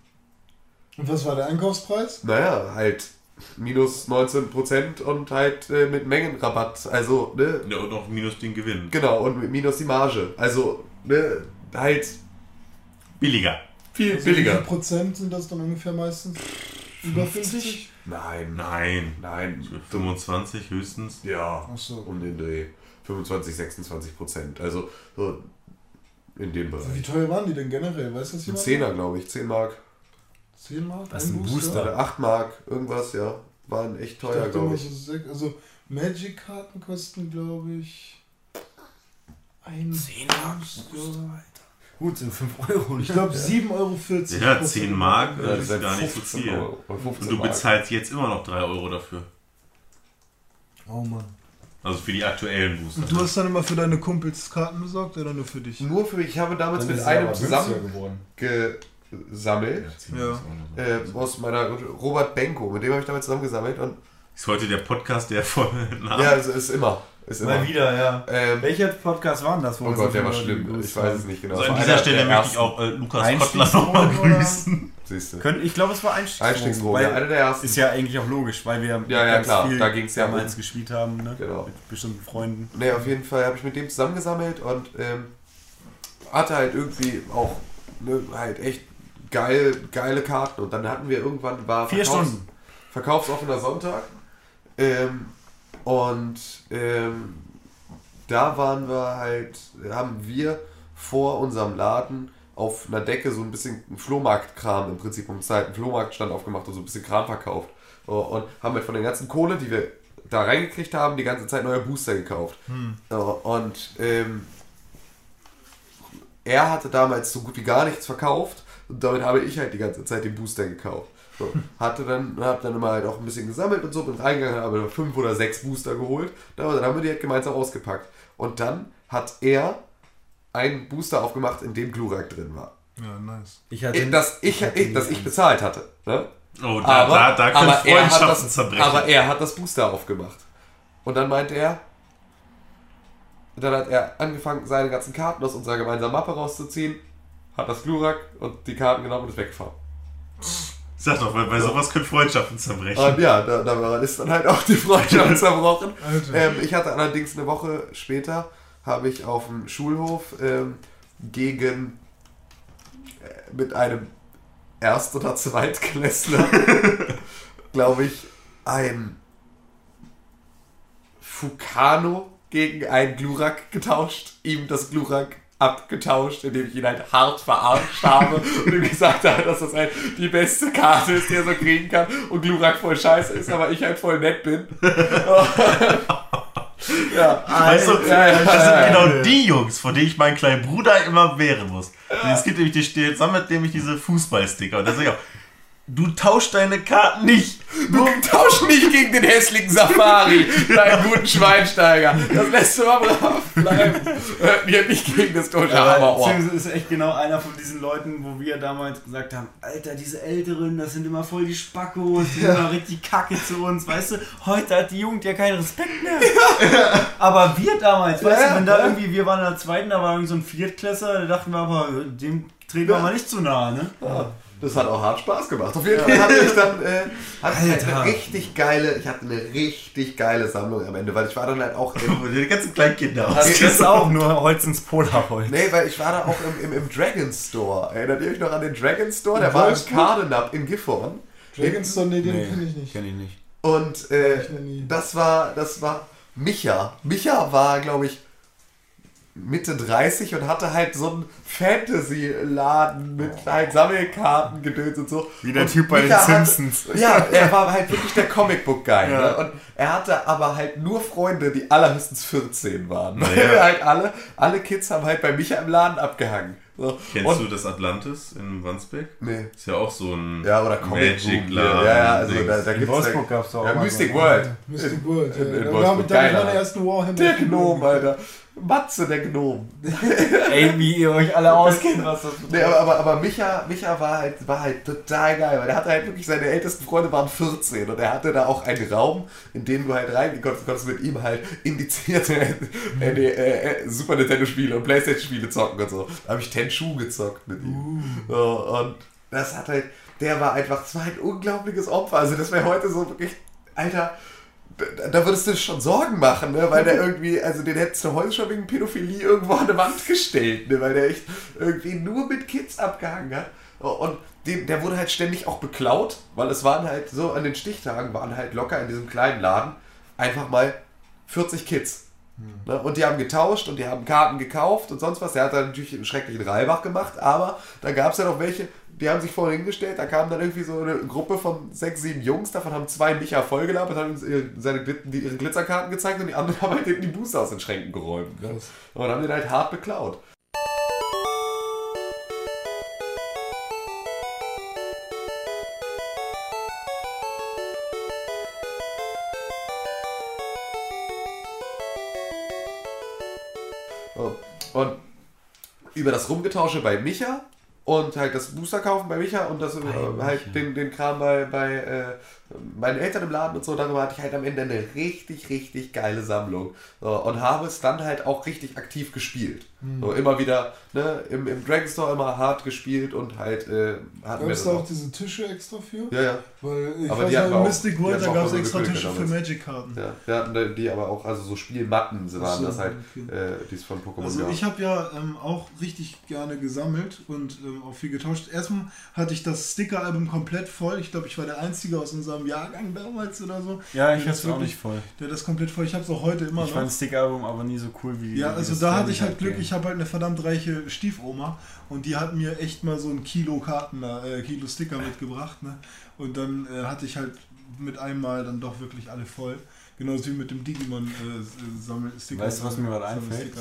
Und was war der Einkaufspreis? Naja, halt minus 19% und halt äh, mit Mengenrabatt. Also, ne? Ja, und noch minus den Gewinn. Genau, und mit minus die Marge. Also, ne? Halt Billiger. viel Also Wie viel billiger. Prozent sind das dann ungefähr meistens? Über 50? Nein, Nein. nein. 25 höchstens. Ja, Ach so. um den Dreh. 25, 26 Prozent. Also so in dem Wie Bereich. teuer waren die denn generell? Weiß das Ein jemand? Zehner, glaube ich. 10 Mark 10 Mark? Was, ein Booster? oder 8 Mark, irgendwas, ja. Waren echt teuer, glaube ich. so Also Magic-Karten kosten, glaube ich, ein 10 Mark? Booster. Gut, sind 5 Euro. Ich glaube 7,40 Euro. Ja, kostet 10 ein Mark, äh, ist gar nicht so 15 viel. Euro, oder 15 Und du bezahlst jetzt immer noch 3 Euro dafür. Oh Mann. Also für die aktuellen Booster. Und du hast dann immer für deine Kumpels Karten besorgt oder nur für dich? Nur für mich, ich habe damals mit einem zusammen geworden. gesammelt. Ja. Äh, aus meiner Robert Benko, mit dem habe ich damals zusammen gesammelt und Ist heute der Podcast, der voll (laughs) ja, es ist immer. Ist immer. Mal wieder, ja. Ähm, Welcher Podcast war denn das? wo oh Gott, der war schlimm. Ich weiß es nicht genau. Also an dieser Stelle möchte ich auch äh, Lukas Kottler nochmal grüßen. Siehst du. Ich glaube, es war Einstiegsdrogen. Einstiegsdrogen, ja, einer der ersten. Ist ja eigentlich auch logisch, weil wir Ja, ja, klar, viel da ging's ja um- gespielt haben, ne? Genau. Mit bestimmten Freunden. Ne, auf jeden Fall habe ich mit dem zusammengesammelt und ähm, hatte halt irgendwie auch ne, halt echt geil, geile Karten. Und dann hatten wir irgendwann war Vier Stunden. verkaufsoffener Sonntag. Ähm, und ähm, da waren wir halt, haben wir vor unserem Laden auf einer Decke so ein bisschen Flohmarktkram im Prinzip um Zeit, einen Flohmarktstand aufgemacht und so ein bisschen Kram verkauft. Und haben halt von der ganzen Kohle, die wir da reingekriegt haben, die ganze Zeit neue Booster gekauft. Oh, Und ähm, er hatte damals so gut wie gar nichts verkauft und damit habe ich halt die ganze Zeit den Booster gekauft. So, (laughs) hatte dann, hab dann immer halt auch ein bisschen gesammelt und so, bin reingegangen, habe fünf oder sechs Booster geholt. Dann haben wir die halt gemeinsam ausgepackt. Und dann hat er einen Booster aufgemacht, in dem Glurak drin war. Ja, nice. Ich hatte Ich, das ich, ich, nie das ich bezahlt hatte. Ne? Oh, da, da, da können aber, er hat Freundschaften das, zerbrechen. aber er hat das Booster aufgemacht. Und dann meinte er, dann hat er angefangen, seine ganzen Karten aus unserer gemeinsamen Mappe rauszuziehen, hat das Glurak und die Karten genommen und ist weggefahren. Sag doch, weil bei sowas können Freundschaften zerbrechen. Und ja, da, daran ist dann halt auch die Freundschaft (laughs) zerbrochen. Alter. Ähm, ich hatte allerdings eine Woche später, habe ich auf dem Schulhof ähm, gegen äh, mit einem Erst- oder Zweitklässler, (laughs) glaube ich, ein Fukano gegen einen Glurak getauscht, ihm das Glurak abgetauscht, indem ich ihn halt hart verarscht habe und ihm gesagt habe, dass das halt die beste Karte ist, die er so kriegen kann und Glurak voll scheiße ist, aber ich halt voll nett bin. (laughs) ja, Weißt du, das sind genau die Jungs, vor denen ich meinen kleinen Bruder immer wehren muss. Es gibt nämlich, die steht, sammelt nämlich diese Fußballsticker. Und da ich auch, du tauschst deine Karten nicht. Du tausch nicht gegen den hässlichen Safari, deinen guten Schweinsteiger. Das lässt du mal brav bleiben. Hört mir nicht gegen das deutsche Hammerohr. Tim ist echt genau einer von diesen Leuten, wo wir damals gesagt haben, Alter, diese Älteren, das sind immer voll die Spackos, die sind immer richtig kacke zu uns, weißt du? Heute hat die Jugend ja keinen Respekt mehr. Aber wir damals, weißt Ja, du, wenn da ja. irgendwie, wir waren in der zweiten, da war irgendwie so ein Viertklässler, da dachten wir aber, dem treten wir mal nicht zu nahe, ne? Das hat auch hart Spaß gemacht. Auf jeden Fall hatte ich dann äh, hatte halt eine richtig geile, ich hatte eine richtig geile Sammlung am Ende, weil ich war dann halt auch im, (laughs) Die ganzen kleinen Kinder aus. Das ist auch nur Holz ins Polarholz. Nee, weil ich war da auch im, im, im Dragon Store. Erinnert ihr euch noch an den Dragon Store? Der war im? Cardenab in Gifhorn. Dragon's Store, nee, den Nee, kenne ich nicht. Kenn ich nicht. Und äh, das war, das war Micha. Micha war, glaube ich, Mitte 30 und hatte halt so einen Fantasy-Laden mit halt Sammelkarten gedöns und so. Wie der und Typ bei den Micha Simpsons. Ja, er war halt wirklich der Comicbook-Guy. Ja. Ne? Und er hatte aber halt nur Freunde, die allerhöchstens 14 waren. Naja. (laughs) halt alle, alle Kids haben halt bei Micha im Laden abgehangen. So. Kennst und, du das Atlantis in Wandsbek? Nee. Ist ja auch so ein Ja, oder Magic. Laden. Ja, ja, also da, da In Wolfsburg ja, gab's doch auch ja, mal Mystic. World. Mystic World. in- in ja. Da Wolfsburg. habe ich dann ersten Warhammer. Der Gnom, Alter. Matze, der Gnom. (laughs) Ey, wie ihr euch alle auskennt, was das Nee, aber, aber, aber Micha, Micha war, halt, war halt total geil, weil der hatte halt wirklich, seine ältesten Freunde waren 14 und er hatte da auch einen Raum, in den du halt reingehen konntest, du konntest mit ihm halt indizierte (laughs) äh, äh, äh, Super Nintendo-Spiele und Playstation-Spiele zocken und so. Da habe ich Tenchu gezockt mit ihm. So, und das hat halt, der war einfach, das war ein unglaubliches Opfer. Also das wäre heute so wirklich, Alter, da, würdest du dir schon Sorgen machen, ne? weil der irgendwie, also den hättest du heute schon wegen Pädophilie irgendwo an eine Wand gestellt, ne? weil der echt irgendwie nur mit Kids abgehangen hat. Und den, der wurde halt ständig auch beklaut, weil es waren halt so, an den Stichtagen waren halt locker in diesem kleinen Laden einfach mal 40 Kids. Ne? Und die haben getauscht und die haben Karten gekauft und sonst was. Der hat dann natürlich einen schrecklichen Reibach gemacht, aber da gab es ja noch welche, die haben sich vorhin hingestellt, da kam dann irgendwie so eine Gruppe von sechs, sieben Jungs, davon haben zwei Micha vollgelabert, haben uns ihre, seine, die, ihre Glitzerkarten gezeigt und die anderen haben halt hinten die Booster aus den Schränken geräumt. Ne? Und haben den halt hart beklaut. Und über das Rumgetausche bei Micha und halt das Booster kaufen bei Micha und das äh, halt den, den Kram bei, bei äh, meinen Eltern im Laden und so, darüber hatte ich halt am Ende eine richtig, richtig geile Sammlung. So, und habe es dann halt auch richtig aktiv gespielt. So immer wieder ne, im, im Dragon Store immer hart gespielt und halt äh, hatten Gab es da auch diese Tische extra für? Ja, ja. Weil ich Aber weiß auch- Mystic World, da gab es extra Tische für. Magic-Karten. Ja, wir hatten die aber auch, also so Spielmatten waren so, das halt, okay. äh, die es von Pokémon Also gab. ich habe ja ähm, auch richtig gerne gesammelt und ähm, auch viel getauscht. Erstmal hatte ich das Sticker-Album komplett voll. Ich glaube, ich war der Einzige aus unserem Jahrgang damals oder so. Ja, ich hab's auch nicht voll. Der das komplett voll. Ich habe es auch heute immer Ich noch. fand das Stick-Album aber nie so cool wie Ja, also da hatte ich halt Glück, Game. ich habe halt eine verdammt reiche Stiefoma und die hat mir echt mal so ein Kilo Karten, äh, Kilo Sticker mitgebracht, ne? Und dann äh, hatte ich halt mit einmal dann doch wirklich alle voll. Genauso wie mit dem Digimon äh, Sammelsticker. Weißt du, was mir gerade einfällt?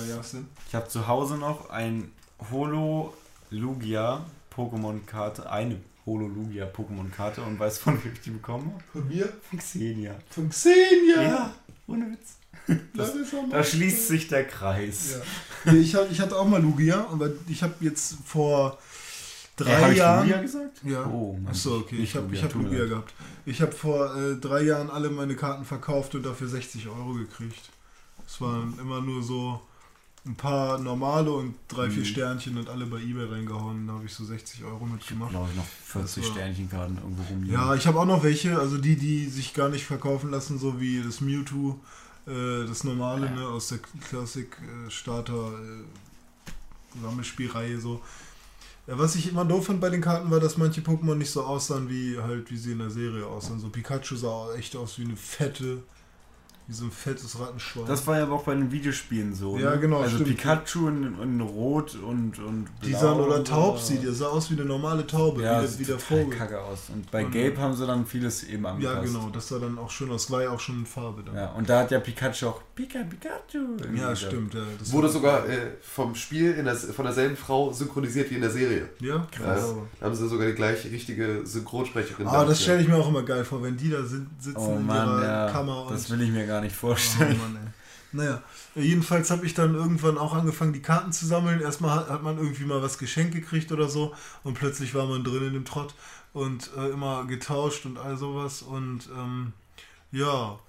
Ich habe zu Hause noch ein Holo Lugia Pokémon-Karte, eine Holo Lugia Pokémon-Karte und weißt von wem ich die bekommen habe? Von mir? Von Xenia. Von Xenia! Ja, ohne Witz. das mal Da schließt sich der Kreis. Ja. Nee, ich, ich hatte auch mal Lugia, aber ich habe jetzt vor drei ich Jahren. Lugia gesagt? Ja. Oh, Mann. Achso, okay. Ich habe Lugia, hab Lugia gehabt. Ich habe vor äh, drei Jahren alle meine Karten verkauft und dafür 60 Euro gekriegt. Es waren immer nur so ein paar normale und drei, Mhm. vier Sternchen und alle bei Ebay reingehauen. Da habe ich so 60 Euro mitgemacht. glaube ich noch 40 Das war- Sternchenkarten irgendwo rumliegen. Ja, ich habe auch noch welche, also die, die sich gar nicht verkaufen lassen, so wie das Mewtwo, äh, das normale, ne, aus der Classic äh, Starter äh, Sammelspielreihe so. Ja, was ich immer doof fand bei den Karten war, dass manche Pokémon nicht so aussahen, wie halt wie sie in der Serie aussahen. So Pikachu sah echt aus wie eine fette, wie so ein fettes Rattenschwein. Das war ja aber auch bei den Videospielen so. Ja, ne? genau, Also stimmt. Pikachu in, in Rot und, und die Blau sahen oder taub sieht, der sah aus wie eine normale Taube, Ja, wie, das der, wie der Vogel. kacke aus. Und bei Und- Gelb haben sie dann vieles eben angepasst. Ja, genau, das sah dann auch schön aus. War ja auch schon in Farbe dann. Ja, und da hat ja Pikachu auch Pika Pikachu. Ja, stimmt. Ja, das Wurde sogar äh, vom Spiel in der, von derselben Frau synchronisiert wie in der Serie. Ja, Krass. krass. Da haben sie sogar die gleiche richtige Synchronsprecherin. Ah, das stelle ich mir auch immer geil vor, wenn die da sind, sitzen Oh in Mann, ihrer ja. Kammer und. Das will ich mir gar nicht oh, vorstellen. Mann, ey. Naja, jedenfalls habe ich dann irgendwann auch angefangen, die Karten zu sammeln. Erstmal hat, hat man irgendwie mal was geschenkt gekriegt oder so und plötzlich war man drin in dem Trott und äh, immer getauscht und all sowas und ähm, ja,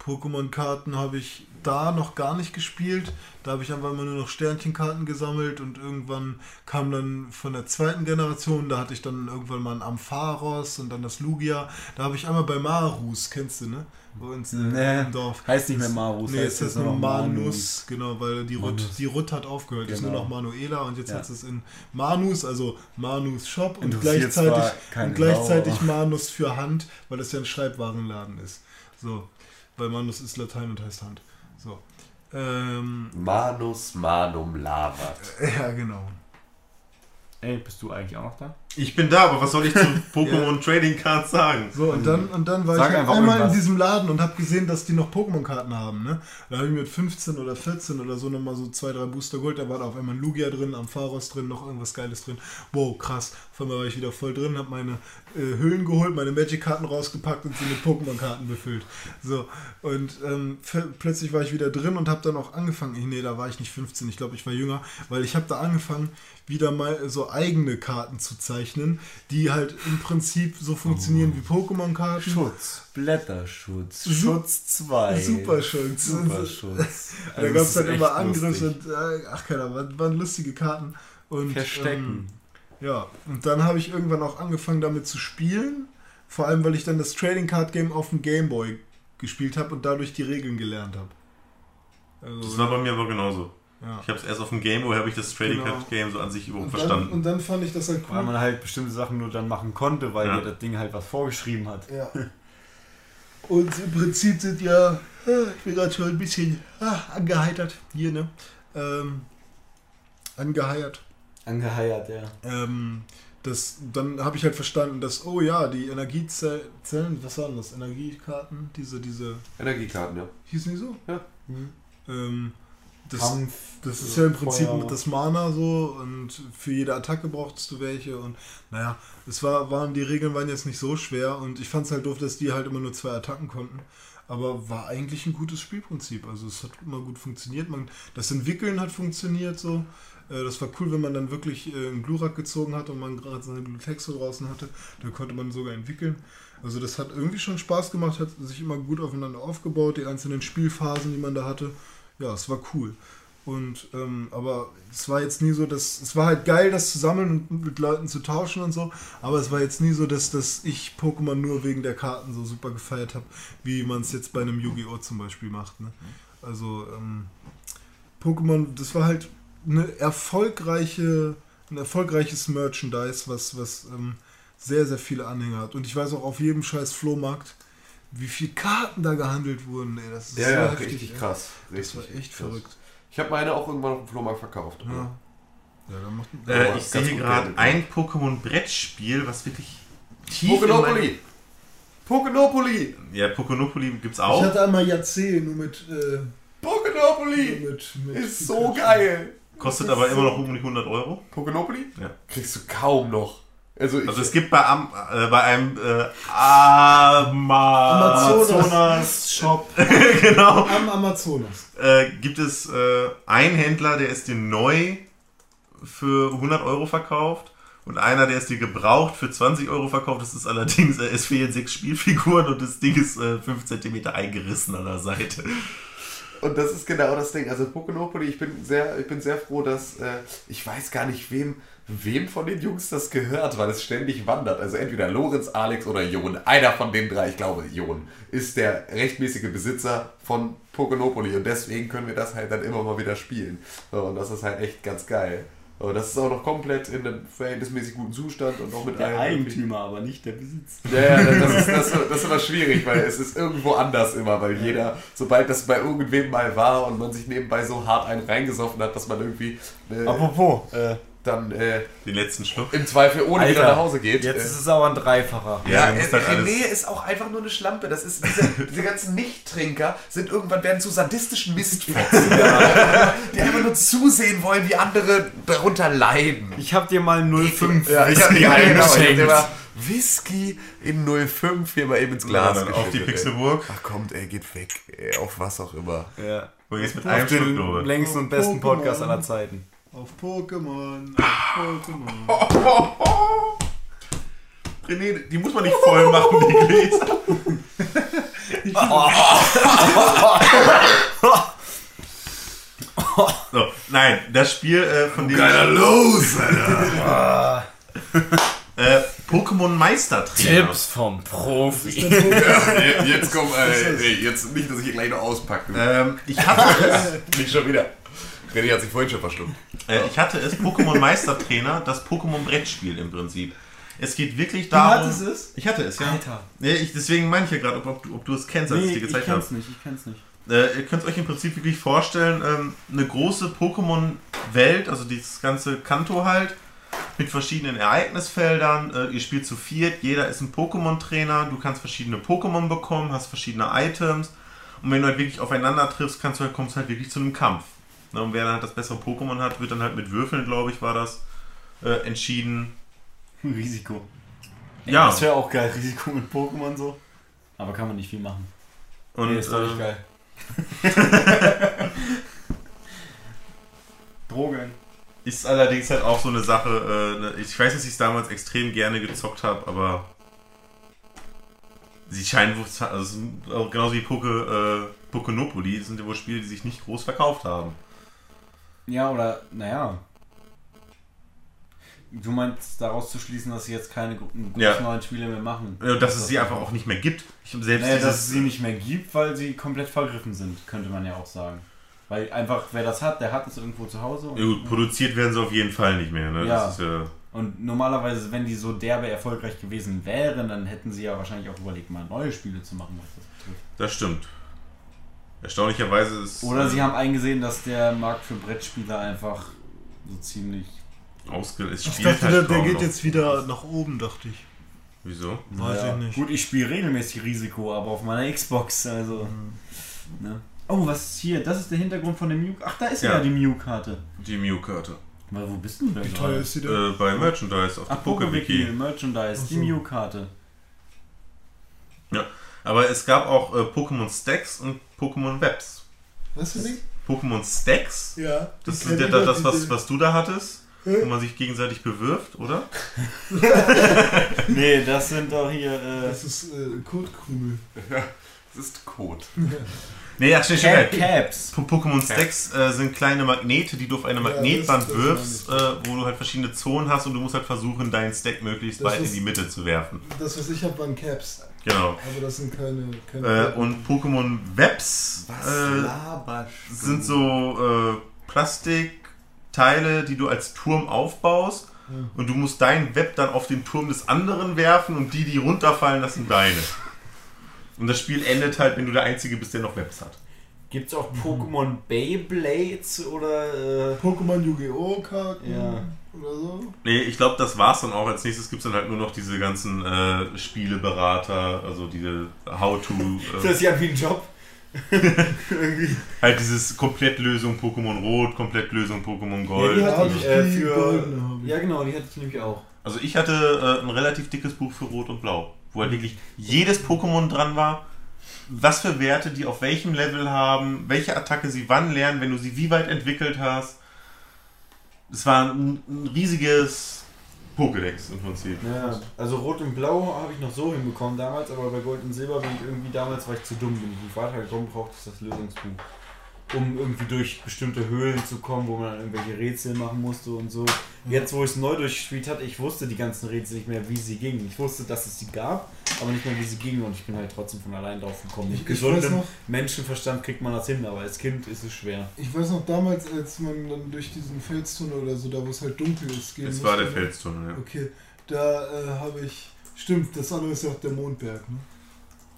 Pokémon-Karten habe ich da noch gar nicht gespielt. Da habe ich einfach immer nur noch Sternchenkarten gesammelt und irgendwann kam dann von der zweiten Generation, da hatte ich dann irgendwann mal ein Ampharos und dann das Lugia. Da habe ich einmal bei Marus, kennst du, ne? Bei uns äh, Nee, im Dorf. heißt nicht mehr Marus, Nee, heißt jetzt jetzt ist nur Manus, Manus. genau, weil die Rut, Manus. die Rut hat aufgehört. Ist nur Genau. noch Manuela und jetzt Ja. hat es in Manus, also Manus Shop und gleichzeitig, und gleichzeitig Manus für Hand, weil das ja ein Schreibwarenladen ist. So, weil Manus ist Latein und heißt Hand. So. Ähm, Manus manum lavat. (laughs) ja, genau. Ey, bist du eigentlich auch noch da? Ich bin da, aber was soll ich zu (laughs) Pokémon Trading Cards sagen? So, und dann, und dann war Sag ich halt einfach einmal irgendwas. in diesem Laden und habe gesehen, dass die noch Pokémon-Karten haben. Ne? Da habe ich mit 15 oder 14 oder so nochmal so zwei, drei Booster geholt. Da war da auf einmal ein Lugia drin, Ampharos drin, noch irgendwas Geiles drin. Wow, krass. Auf einmal war ich wieder voll drin, habe meine äh, Hüllen geholt, meine Magic-Karten rausgepackt und sie mit Pokémon-Karten befüllt. So, und ähm, plötzlich war ich wieder drin und habe dann auch angefangen, ich, nee, da war ich nicht 15, ich glaube, ich war jünger, weil ich habe da angefangen, wieder mal so eigene Karten zu zeichnen, die halt im Prinzip so funktionieren wie Pokémon-Karten. Schutz, Blätterschutz, Su- Schutz 2. Superschutz. Superschutz. (laughs) Da gab es halt immer Angriff und äh, ach keine Ahnung, waren, waren lustige Karten. Und, Verstecken. Ähm, ja, und dann habe ich irgendwann auch angefangen damit zu spielen. Vor allem, weil ich dann das Trading Card Game auf dem Game Boy gespielt habe und dadurch die Regeln gelernt habe. Also, Das war bei mir aber genauso. Ja. Ich habe es erst auf dem Game Boy, habe ich das Trading Genau. Card Game so an sich überhaupt und, dann, verstanden. und dann fand ich das halt Weil cool. man halt bestimmte Sachen nur dann machen konnte, weil Ja. dir das Ding halt was vorgeschrieben hat. Ja. Und im Prinzip sind ja, äh, ich bin gerade schon ein bisschen ah, angeheitert hier, ne? Ähm, angeheiert. Angeheiert, ja. Ähm, das, dann habe ich halt verstanden, dass, oh ja, die Energiezellen, was waren das? Energiekarten? Diese, diese, Energiekarten, ja. hießen die so? Ja. Ähm, das, Kampf, das ist ja im Prinzip Feuer. das Mana so und für jede Attacke brauchtest du welche und naja, es war, waren, die Regeln waren jetzt nicht so schwer und ich fand es halt doof, dass die halt immer nur zwei Attacken konnten. Aber war eigentlich ein gutes Spielprinzip. Also es hat immer gut funktioniert. Man, das Entwickeln hat funktioniert so. Äh, Das war cool, wenn man dann wirklich äh, einen Glurak gezogen hat und man gerade seine Glutexo draußen hatte. Da konnte man sogar entwickeln. Also das hat irgendwie schon Spaß gemacht, hat sich immer gut aufeinander aufgebaut, die einzelnen Spielphasen, die man da hatte. Ja, es war cool. Und ähm, aber es war jetzt nie so, dass es war halt geil, das zu sammeln und mit Leuten zu tauschen und so. Aber es war jetzt nie so, dass, dass ich Pokémon nur wegen der Karten so super gefeiert habe, wie man es jetzt bei einem Yu-Gi-Oh! zum Beispiel macht. Ne? Also ähm, Pokémon, das war halt eine erfolgreiche, ein erfolgreiches Merchandise, was, was ähm, sehr, sehr viele Anhänger hat. Und ich weiß auch auf jedem scheiß Flohmarkt, wie viele Karten da gehandelt wurden. Ey, das ist Ja, so ja, heftig, richtig ey. krass. Das Richtig, war echt krass. verrückt. Ich habe meine auch irgendwann auf dem Flohmarkt verkauft. Ja. Ja, da macht, Äh, Ja, ich sehe gerade Geld. ein Pokémon-Brettspiel, was wirklich tief Pokénopoly! Pokénopoly! Ja, Pokénopoly gibt's ich auch. hatte einmal Jahrzehnt nur mit, äh, Pokénopoly! nur mit, mit Ist so geil! Kostet aber immer noch um die 100 Euro. Pokénopoly? Ja. Kriegst du kaum noch. Also, ich, Also es gibt bei, Am, äh, bei einem äh, Ama Amazonas. Shop. (laughs) genau, Am Amazonas. äh, gibt es äh, einen Händler, der ist dir neu für 100 Euro verkauft und einer, der ist dir gebraucht für 20 Euro verkauft. Das ist allerdings, äh, es fehlen sechs Spielfiguren und das Ding ist äh, 5 cm eingerissen an der Seite. Und das ist genau das Ding. Also Pokénopoly, ich bin sehr, ich bin sehr froh, dass äh, ich weiß gar nicht, wem, wem von den Jungs das gehört, weil es ständig wandert. Also entweder Lorenz, Alex oder Jon. Einer von den drei, ich glaube Jon, ist der rechtmäßige Besitzer von Pokénopoly und deswegen können wir das halt dann immer mal wieder spielen. Und das ist halt echt ganz geil. Und das ist auch noch komplett in einem verhältnismäßig guten Zustand und auch mit Der allen Eigentümer, aber nicht der Besitz. ja, ja, das ist, das, das ist immer schwierig, weil es ist irgendwo anders immer, weil jeder, sobald das bei irgendwem mal war und man sich nebenbei so hart einen reingesoffen hat, dass man irgendwie äh, Apropos, äh, dann äh, Den letzten Schluck. im Zweifel ohne wieder nach Hause geht. Jetzt äh, ist es aber ein Dreifacher. Ja, ja, äh, halt René ist auch einfach nur eine Schlampe. Das ist diese, (laughs) diese ganzen Nicht-Trinker sind irgendwann werden zu sadistischen Mistfotzen, (laughs) die einfach nur zusehen wollen, wie andere darunter leiden. Ich hab dir mal 05 Ja, ich habe Whisky ja, genau, ich hab eingeschenkt. dir mal Whisky in 05 hier mal eben ins Glas Ja, auf die. Pixelburg. Ach kommt, ey, geht weg. Ey, auf was auch immer. Ja. Und jetzt mit einem Auf Schluck den längsten und besten Podcast aller Zeiten. Auf Pokémon. Auf Pokémon. (laughs) René, die muss man nicht voll machen, die Gläser. (laughs) So, nein, das Spiel äh, von dem Geiler los, (laughs) Alter. äh, Pokémon Meistertrainer. Tipps vom Profi. Ja, jetzt komm, äh, ey, jetzt nicht, dass ich hier gleich noch auspacke. Ähm, ich hatte es, Nicht schon wieder. René hat sich vorhin schon verschluckt. äh, ich hatte es Pokémon Meistertrainer, das Pokémon Brettspiel im Prinzip. Es geht wirklich darum. hattest es? Ich hatte es, ja. Alter. Nee, ich, deswegen meine ich ja gerade, ob, ob, du- ob du es kennst, als ich dir gezeigt habe. nicht, ich kenn's nicht. Äh, ihr könnt euch im Prinzip wirklich vorstellen, ähm, eine große Pokémon-Welt, also dieses ganze Kanto halt, mit verschiedenen Ereignisfeldern. Äh, ihr spielt zu viert, jeder ist ein Pokémon-Trainer, du kannst verschiedene Pokémon bekommen, hast verschiedene Items. Und wenn du halt wirklich aufeinander triffst, kannst du halt, kommst du halt wirklich zu einem Kampf. Ne, und wer dann halt das bessere Pokémon hat, wird dann halt mit Würfeln, glaube ich, war das, äh, entschieden. (laughs) Risiko. Ey, Ja. Das wäre auch geil, Risiko mit Pokémon so. Aber kann man nicht viel machen. Und, Nee, ist doch nicht äh, geil. (laughs) Drogen. Ist allerdings halt auch so eine Sache, äh, ne, ich weiß, dass ich es damals extrem gerne gezockt habe, aber sie scheinen also genauso wie Poke, äh, Pokénopoly, das sind ja wohl Spiele, die sich nicht groß verkauft haben. Ja, oder, naja. Du meinst daraus zu schließen, dass sie jetzt keine gro- großen Ja. neuen Spiele mehr machen. Ja, dass es sie einfach auch nicht mehr gibt. Ich selbst Naja, dass es sie nicht mehr gibt, weil sie komplett vergriffen sind, könnte man ja auch sagen. Weil einfach, wer das hat, der hat es irgendwo zu Hause. Und, ja, gut, produziert werden sie auf jeden Fall nicht mehr. Ne? Ja. Ist, ja, und normalerweise, wenn die so derbe erfolgreich gewesen wären, dann hätten sie ja wahrscheinlich auch überlegt, mal neue Spiele zu machen, was das betrifft. das stimmt. Erstaunlicherweise ist Oder sie äh, haben eingesehen, dass der Markt für Brettspieler einfach so ziemlich. ausge es Ich dachte, halt der, der geht noch. jetzt wieder nach oben, dachte ich. Wieso? Weiß ich nicht. Gut, ich spiele regelmäßig Risiko, aber auf meiner Xbox, also. Ne? Oh, was ist hier? Das ist der Hintergrund von dem Mew. Ach, da ist ja, Ja. die Mew-Karte. Die Mew-Karte. Weil wo bist du denn? Wie gerade? teuer ist die denn? Äh, bei Merchandise auf der Ach, Pokewiki, PokeWiki. Merchandise, Ach die so. Mew-Karte. Ja, aber es gab auch äh, Pokémon Stacks und Pokémon Webs. Was für Ding? Pokémon Stacks, Ja. das ist ja ich das, was, was du da hattest, wo man sich gegenseitig bewirft, oder? (laughs) nee, das sind doch hier. Äh, Das ist äh, Kotkrümel. Das ist Code. Nee, ja, schnell, Cap schnell. Caps. Po- Pokémon Stacks äh, sind kleine Magnete, die du auf eine Ja, Magnetband das wirfst, äh, wo du halt verschiedene Zonen hast und du musst halt versuchen, deinen Stack möglichst Das weit in ist- die Mitte zu werfen. Das, was ich habe, waren Caps. Genau. Aber das sind keine. keine Äh, und Pokémon Webs äh, sind so äh, Plastikteile, die du als Turm aufbaust. Ja. Und du musst dein Web dann auf den Turm des anderen werfen und die, die runterfallen, das sind deine. Und das Spiel endet halt, wenn du der Einzige bist, der noch Webs hat. Gibt's auch Pokémon Beyblades oder. Äh, Pokémon Yu-Gi-Oh! Karten Ja. Oder so. Nee, ich glaube, das war's dann auch. Als nächstes gibt es dann halt nur noch diese ganzen äh, Spieleberater, also diese How-To. (laughs) Äh, das ist ja wie ein Job. (laughs) Irgendwie. halt dieses Komplettlösung Pokémon Rot, Komplettlösung Pokémon Gold. Ja, die hatte habe ich, äh, für-. Ja, genau, die hatte ich nämlich auch. Also ich hatte äh, ein relativ dickes Buch für Rot und Blau, wo halt wirklich jedes Pokémon dran war, was für Werte die auf welchem Level haben, welche Attacke sie wann lernen, wenn du sie wie weit entwickelt hast. Es war ein, ein riesiges Pokédex im Prinzip. Ja, also Rot und Blau habe ich noch so hinbekommen damals, aber bei Gold und Silber bin ich irgendwie damals, war ich zu dumm, bin ich nicht weitergekommen, brauchte ich das Lösungsbuch. Um irgendwie durch bestimmte Höhlen zu kommen, wo man dann irgendwelche Rätsel machen musste und so. Jetzt, wo ich es neu durchgespielt hatte, ich wusste die ganzen Rätsel nicht mehr, wie sie gingen. Ich wusste, dass es sie gab, aber nicht mehr, wie sie gingen und ich bin halt trotzdem von allein drauf gekommen. Mit gesundem noch- Menschenverstand kriegt man das hin, aber als Kind ist es schwer. Ich weiß noch damals, als man dann durch diesen Felstunnel oder so, da wo es halt dunkel ist, gehen Es war der musste. Felstunnel, ja. Okay, da äh, habe ich. Stimmt, das andere ist ja auch der Mondberg, ne?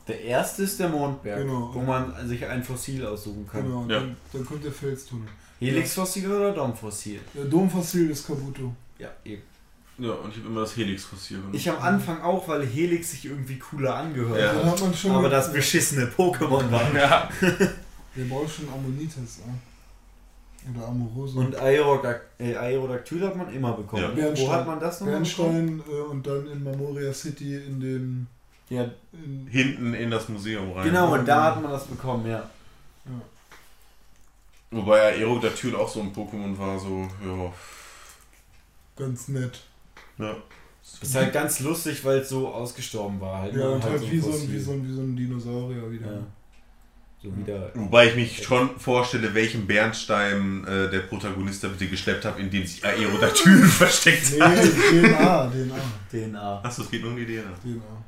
Der erste ist der Mondberg, Genau. wo man sich ein Fossil aussuchen kann. Genau, und Ja. dann, dann kommt der Felstunnel. Helixfossil oder Domfossil? Der Domfossil ist Kabuto. Ja, eben. Ja, und ich habe immer das Helix-Fossil genommen. Ich am Anfang auch, weil Helix sich irgendwie cooler angehört Ja. hat. Dann hat man schon. Aber das beschissene Pokémon war. Ja. (laughs) Der braucht schon Ammonitas, ah. Oder Amoroso. Und äh, Aerodactyl hat man immer bekommen. Ja. Bernstein. Wo hat man das nochmal bekommen? Bernstein äh, und dann in Memoria City in dem. Ja, In, Hinten in das Museum rein. genau, und da hat man das bekommen, ja. Wobei Aerodactyl auch so ein Pokémon war, so, ja. ganz nett. ja. Das ist halt ganz lustig, weil es so ausgestorben war. Halt, Ja, und halt wie so, ein, wie, so ein, wie so ein Dinosaurier wieder. Ja. So wieder. Wobei ich mich schon vorstelle, welchen Bernstein äh, der Protagonist da bitte geschleppt hat, in dem sich Aerodactyl (laughs) versteckt Nee, hat. DNA, DNA, DNA. Achso, es geht nur um die DNA. DNA.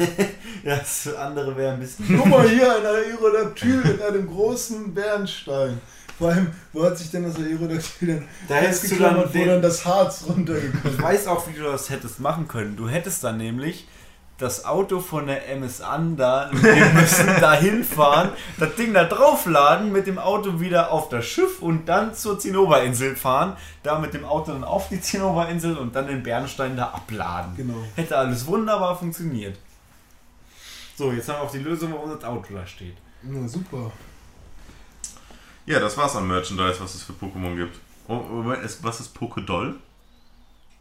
(laughs) Ja, das andere wäre ein bisschen. Guck mal hier, ein Aerodactyl mit einem großen Bernstein. Vor allem, wo hat sich denn das Aerodactyl denn Da hättest du festgeklammert, dann wo den- dann das Harz runtergekommen Ich weiß auch, wie du das hättest machen können. Du hättest dann nämlich das Auto von der MS an da, müssen (laughs) da hinfahren, das Ding da draufladen, mit dem Auto wieder auf das Schiff und dann zur Zinnoberinsel fahren, da mit dem Auto dann auf die Zinnoberinsel und dann den Bernstein da abladen. Genau. Hätte alles wunderbar funktioniert. So, jetzt haben wir auch die Lösung, warum das Auto da steht. Na super. Ja, das war's an Merchandise, was es für Pokémon gibt. Oh, Moment, es- was ist Pokédoll?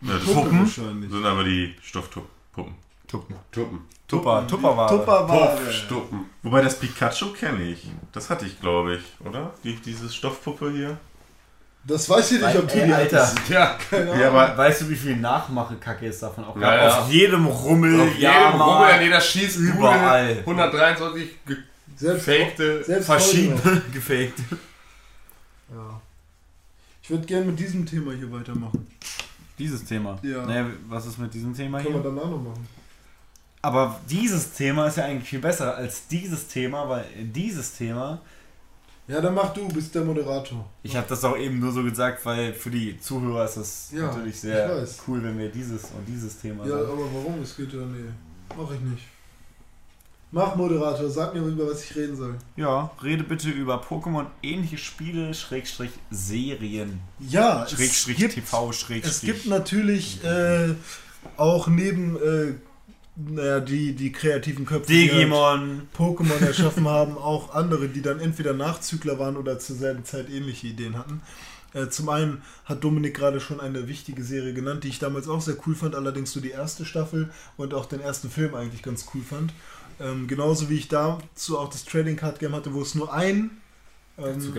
Ja, das Puppen wahrscheinlich. sind aber die Stoffpuppen. Tuppen. Tuppen. Tupper, Tupperware. Tupperware. Stuppen. Wobei das Pikachu kenne ich. Das hatte ich, glaube ich, oder? Die, diese Stoffpuppe hier. Das weiß ich nicht, ob du Ey, die Alter. Ja, Keine Ahnung. Ja, aber Weißt du, wie viel Nachmache-Kacke es davon auch gab? Ja, ja. Auf jedem Rummel, auf jedem Jahrmarkt, Rummel, an jeder Schießbude, überall. 123 Selbst, gefakte. selbst verschiedene (laughs) gefaked. noch. Ja. Ich würde gerne mit diesem Thema hier weitermachen. Dieses Thema. Ja. Naja, was ist mit diesem Thema Können wir hier? danach noch machen. Aber dieses Thema ist ja eigentlich viel besser als dieses Thema, weil dieses Thema, Ja, dann mach du, bist der Moderator. ich habe das auch eben nur so gesagt, weil für die Zuhörer ist das Ja, natürlich ich sehr cool, wenn wir dieses und dieses Thema Ja, sagen. aber warum? Es geht ja, nee. Mach ich nicht. Mach Moderator, sag mir, über was ich reden soll. Ja, rede bitte über Pokémon ähnliche Spiele, Schrägstrich Serien, Ja, Schrägstrich TV, Schrägstrich. es gibt natürlich äh, auch neben äh, naja, die, die kreativen Köpfe, die halt Digimon, Pokémon (laughs) erschaffen haben, auch andere, die dann entweder Nachzügler waren oder zur selben Zeit ähnliche Ideen hatten. Äh, zum einen hat Dominik gerade schon eine wichtige Serie genannt, die ich damals auch sehr cool fand, allerdings so die erste Staffel und auch den ersten Film eigentlich ganz cool fand. Ähm, genauso wie ich dazu auch das Trading Card Game hatte, wo es nur ein ähm,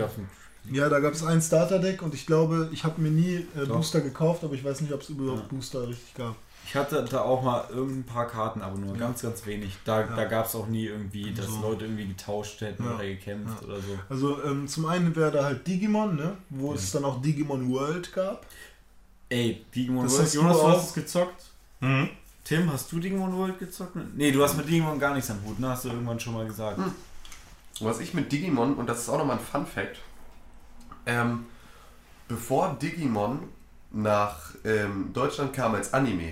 ja, da gab es ein Starter-Deck und ich glaube, ich habe mir nie äh. Booster gekauft, aber ich weiß nicht, ob es überhaupt Ja. Booster richtig gab. Ich hatte da auch mal irgendein paar Karten, aber nur ganz, ganz wenig. Da, Ja. da gab es auch nie irgendwie, dass So. Leute irgendwie getauscht hätten Ja. oder gekämpft Ja. oder so. Also ähm, zum einen wäre da halt Digimon, ne? wo es dann auch Digimon World gab. Ey, Digimon Das World, hast du Jonas, du hast es gezockt? Mhm. Tim, hast du Digimon World gezockt? Nee, du hast mit Digimon gar nichts am Hut, ne? Hast du irgendwann schon mal gesagt. Hm. Was ich mit Digimon, und das ist auch nochmal ein Fun Fact, ähm, bevor Digimon nach ähm, Deutschland kam als Anime,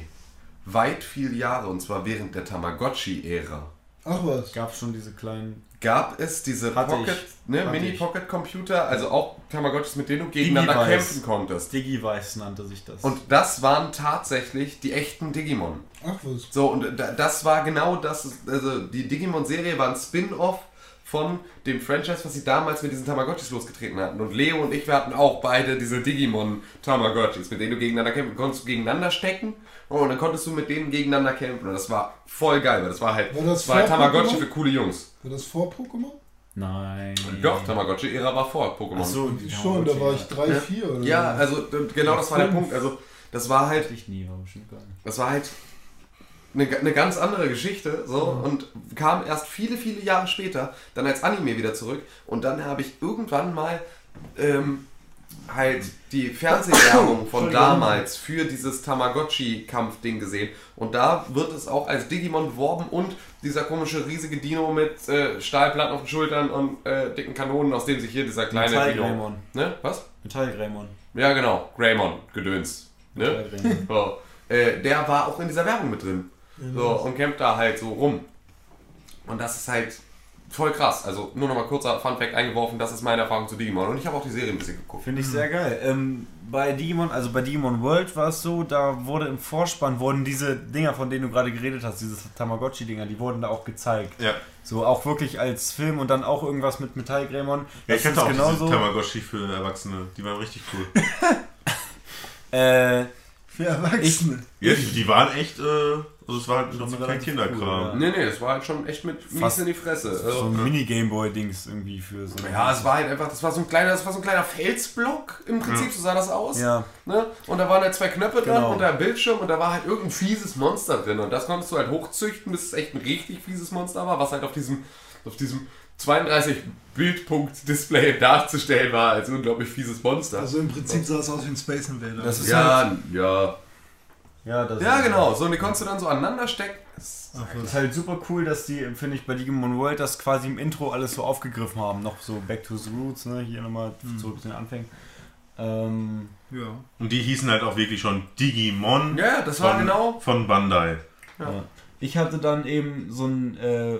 weit viele Jahre, und zwar während der Tamagotchi-Ära, Ach was. Gab schon diese kleinen. gab es diese Pocket, ich. ne. Mini-Pocket-Computer, also auch Tamagotchis, mit denen du gegeneinander Digivice. kämpfen konntest. Digivice nannte sich das. Und das waren tatsächlich die echten Digimon. Ach was. So, und da- das war genau das, also die Digimon-Serie war ein Spin-off von dem Franchise, was sie damals mit diesen Tamagotchis losgetreten hatten. Und Leo und ich, wir hatten auch beide diese Digimon-Tamagotchis, mit denen du gegeneinander kämpfen konntest. Du gegeneinander stecken und dann konntest du mit denen gegeneinander kämpfen. Und das war voll geil, weil das war halt War das zwei vor Tamagotchi für coole Jungs. War das vor Pokémon? Nein. Doch, Tamagotchi-Ära war vor Pokémon. Ach so, die Schon, da war ich 3, 4 oder Ja, so. also genau das war der. Punkt. Also das war halt ich nie, war bestimmt geil. Das war halt eine, eine ganz andere Geschichte so und kam erst viele, viele Jahre später dann als Anime wieder zurück und dann habe ich irgendwann mal ähm, halt die Fernsehwerbung von damals für dieses Tamagotchi-Kampfding gesehen und da wird es auch als Digimon beworben und dieser komische riesige Dino mit äh, Stahlplatten auf den Schultern und äh, dicken Kanonen, aus dem sich hier dieser kleine Metall Dino... Greymon. Ne? Was? Metall Greymon. Ja genau, Greymon, Gedöns. Ne? Metall Greymon. (laughs) So, äh, der war auch in dieser Werbung mit drin. So, und kämpft da halt so rum. Und das ist halt voll krass. Also nur nochmal kurzer Funfact eingeworfen, das ist meine Erfahrung zu Digimon. Und ich habe auch die Serie ein bisschen geguckt. Finde ich sehr geil. Ähm, bei Digimon, also bei Digimon World war es so, da wurde im Vorspann wurden diese Dinger, von denen du gerade geredet hast, diese Tamagotchi-Dinger, die wurden da auch gezeigt. Ja. So auch wirklich als Film und dann auch irgendwas mit Metallgrämern. Ja, ich Das hatte auch diese Tamagotchi für Erwachsene. Die waren richtig cool. (laughs) Äh, Für Erwachsene. ja, die, die waren echt äh, Also es war halt Prinzip kein Kinderkram. cool, ja. Nee, nee, es war halt schon echt mit mies Fast in die Fresse. So Also, ein Mini-Gameboy-Dings irgendwie für so. ja, es war halt einfach, das war so ein kleiner, das war so ein kleiner Felsblock im Prinzip, so sah das aus. Ja. Ne? Und da waren halt zwei Knöpfe dran Genau. und da ein Bildschirm und da war halt irgendein fieses Monster drin. Und das konntest du halt hochzüchten, bis es echt ein richtig fieses Monster war, was halt auf diesem, auf diesem 32 Bildpunkt Display (laughs) darzustellen war als unglaublich fieses Monster. Also im Prinzip sah es aus wie ein Space Invader. Das ist halt, ja, ja. ja, das Ja, ist, genau. So, und die konntest du dann so aneinander stecken. Das- Ach, Das ist halt super cool, dass die, finde ich, bei Digimon World das quasi im Intro alles so aufgegriffen haben. Noch so Back to the Roots, ne? Hier nochmal zurück zu den Anfängen. Ähm, ja. Und die hießen halt auch wirklich schon Digimon Ja, ja, das war von, genau. von Bandai. ja. Ich hatte dann eben so ein, äh,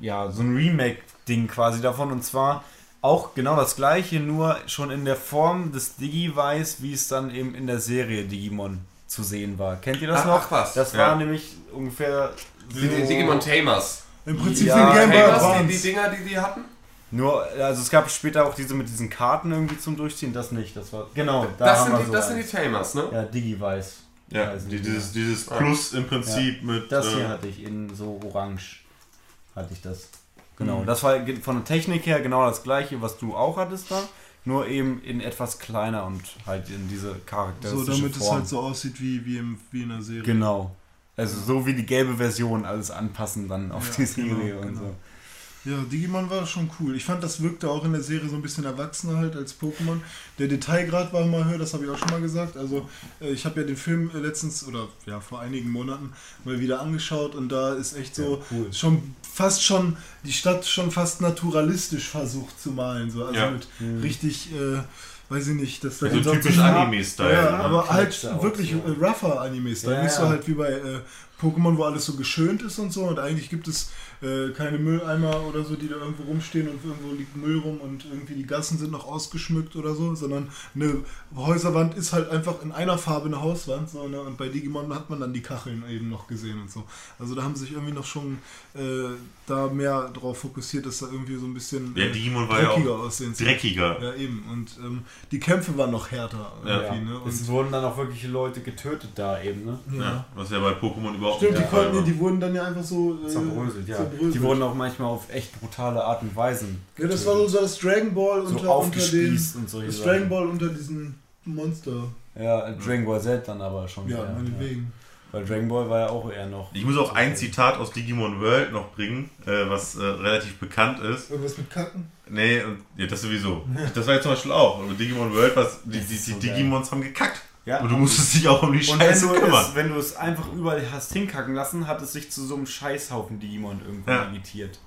ja, so ein Remake-Ding quasi davon und zwar auch genau das gleiche, nur schon in der Form des Digivice, wie es dann eben in der Serie Digimon zu sehen war. Kennt ihr das Ach, noch? ach was. Das Ja. war nämlich ungefähr Die, die Digimon Tamers. Im Prinzip Ja, Game Boy Tamers, die, die Advance. Dinger, die die hatten. Nur, also es gab später auch diese mit diesen Karten irgendwie zum Durchziehen, das nicht. Das war genau. Da Das, haben sind wir die, so das sind die Tamers, ne? Ja, Digivice. Ja, Also die, die- dieses, dieses Plus im Prinzip mit. Das äh, hier hatte ich in so orange. Hatte ich das. Genau. Mhm. Das war von der Technik her genau das gleiche, was du auch hattest da. Nur eben in etwas kleiner und halt in diese So, charakteristische damit es Form. halt so aussieht wie, wie, im, wie in der Serie. Genau. Also so wie die gelbe Version alles anpassen dann auf Ja, die Serie genau, und genau. so. Ja, Digimon war schon cool. Ich fand, das wirkte auch in der Serie so ein bisschen erwachsener halt als Pokémon. Der Detailgrad war mal höher, das habe ich auch schon mal gesagt. Also äh, ich habe ja den Film äh, letztens oder ja vor einigen Monaten mal wieder angeschaut und da ist echt so cool. schon fast schon die Stadt schon fast naturalistisch versucht zu malen. So. Also Ja. mit richtig, äh, weiß ich nicht, dass da Also typisch Anime-Style. ja, ne? aber halt wirklich so. äh, rougher Anime-Style. Ja, Nicht so ja. halt wie bei äh, Pokémon, wo alles so geschönt ist und so. Und eigentlich gibt es äh, keine Mülleimer oder so, die da irgendwo rumstehen und irgendwo liegt Müll rum und irgendwie die Gassen sind noch ausgeschmückt oder so, sondern eine Häuserwand ist halt einfach in einer Farbe eine Hauswand. So, ne? Und bei Digimon hat man dann die Kacheln eben noch gesehen und so. Also da haben sie sich irgendwie noch schon äh, da mehr drauf fokussiert, dass da irgendwie so ein bisschen Ja, äh, Digimon war ja dreckiger auch aussehen. soll. dreckiger. Ja, eben. Und ähm, die Kämpfe waren noch härter. Ja. Irgendwie, ne? Und Es wurden dann auch wirklich Leute getötet da eben, ne? Ja. Was ja bei Pokémon überhaupt Stimmt, nicht die der Fall konnten, die wurden dann ja einfach so äh, Zerbröselt, ja. zerbröselt. Die wurden auch manchmal auf echt brutale Art und Weisen. ja, das war so das Dragon Ball so unter, unter den, aufgespießt und so. das Dragon Ball unter diesen Monster. Ja, Dragon Ball Z dann aber schon. Ja, meinetwegen. Weil Dragon Ball war ja auch eher noch. Ich muss auch ein Zitat aus Digimon World noch bringen, äh, was äh, relativ bekannt ist. Irgendwas mit Kacken? Nee, und, ja, das sowieso. Das war jetzt zum Beispiel auch. Aber Digimon World, was, die, die, die so. Digimons haben gekackt. Ja, Und du musstest dich auch um die Und wenn Scheiße du, kümmern. es, wenn du es einfach überall hast hinkacken lassen, hat es sich zu so einem Scheißhaufen Digimon irgendwann Ja. imitiert.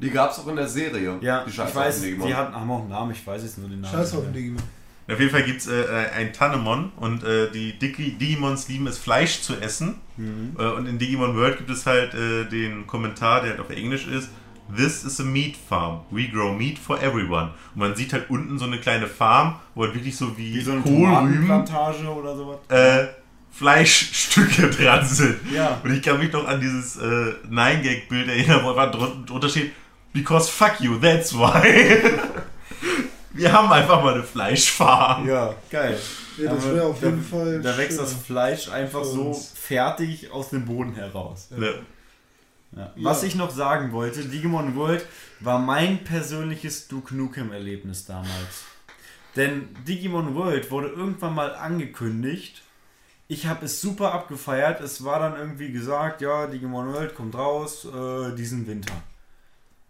Die gab es auch in der Serie. Ja, die ich Scheißhaufen weiß, Digimon. die hatten, haben auch einen Namen, ich weiß jetzt nur den Namen. Scheißhaufen Digimon. Auf jeden Fall gibt es äh, ein Tanemon und äh, die Digi Digimons lieben es, Fleisch zu essen. Äh, und in Digimon World gibt es halt äh, den Kommentar, der halt auf Englisch ist. This is a meat farm. We grow meat for everyone. Und man sieht halt unten so eine kleine Farm, wo halt wirklich so wie, Wie so eine Kohlrüben Tomatenplantage oder sowas. äh, Fleischstücke (laughs) dran sind. Ja. Und ich kann mich noch an dieses äh, Nine-Gag-Bild erinnern, wo einfach drun- drunter steht, because fuck you, that's why. (laughs) Wir haben einfach mal eine Fleischfarm. Ja, geil. Ja, das wäre auf da, jeden Fall. Da wächst schöner. das Fleisch einfach so fertig aus dem Boden heraus. Ne? Ja. Was ich noch sagen wollte, Digimon World war mein persönliches Duke Nukem Erlebnis damals. Denn Digimon World wurde irgendwann mal angekündigt. Ich habe es super abgefeiert. Es war dann irgendwie gesagt, ja, Digimon World kommt raus äh, diesen Winter.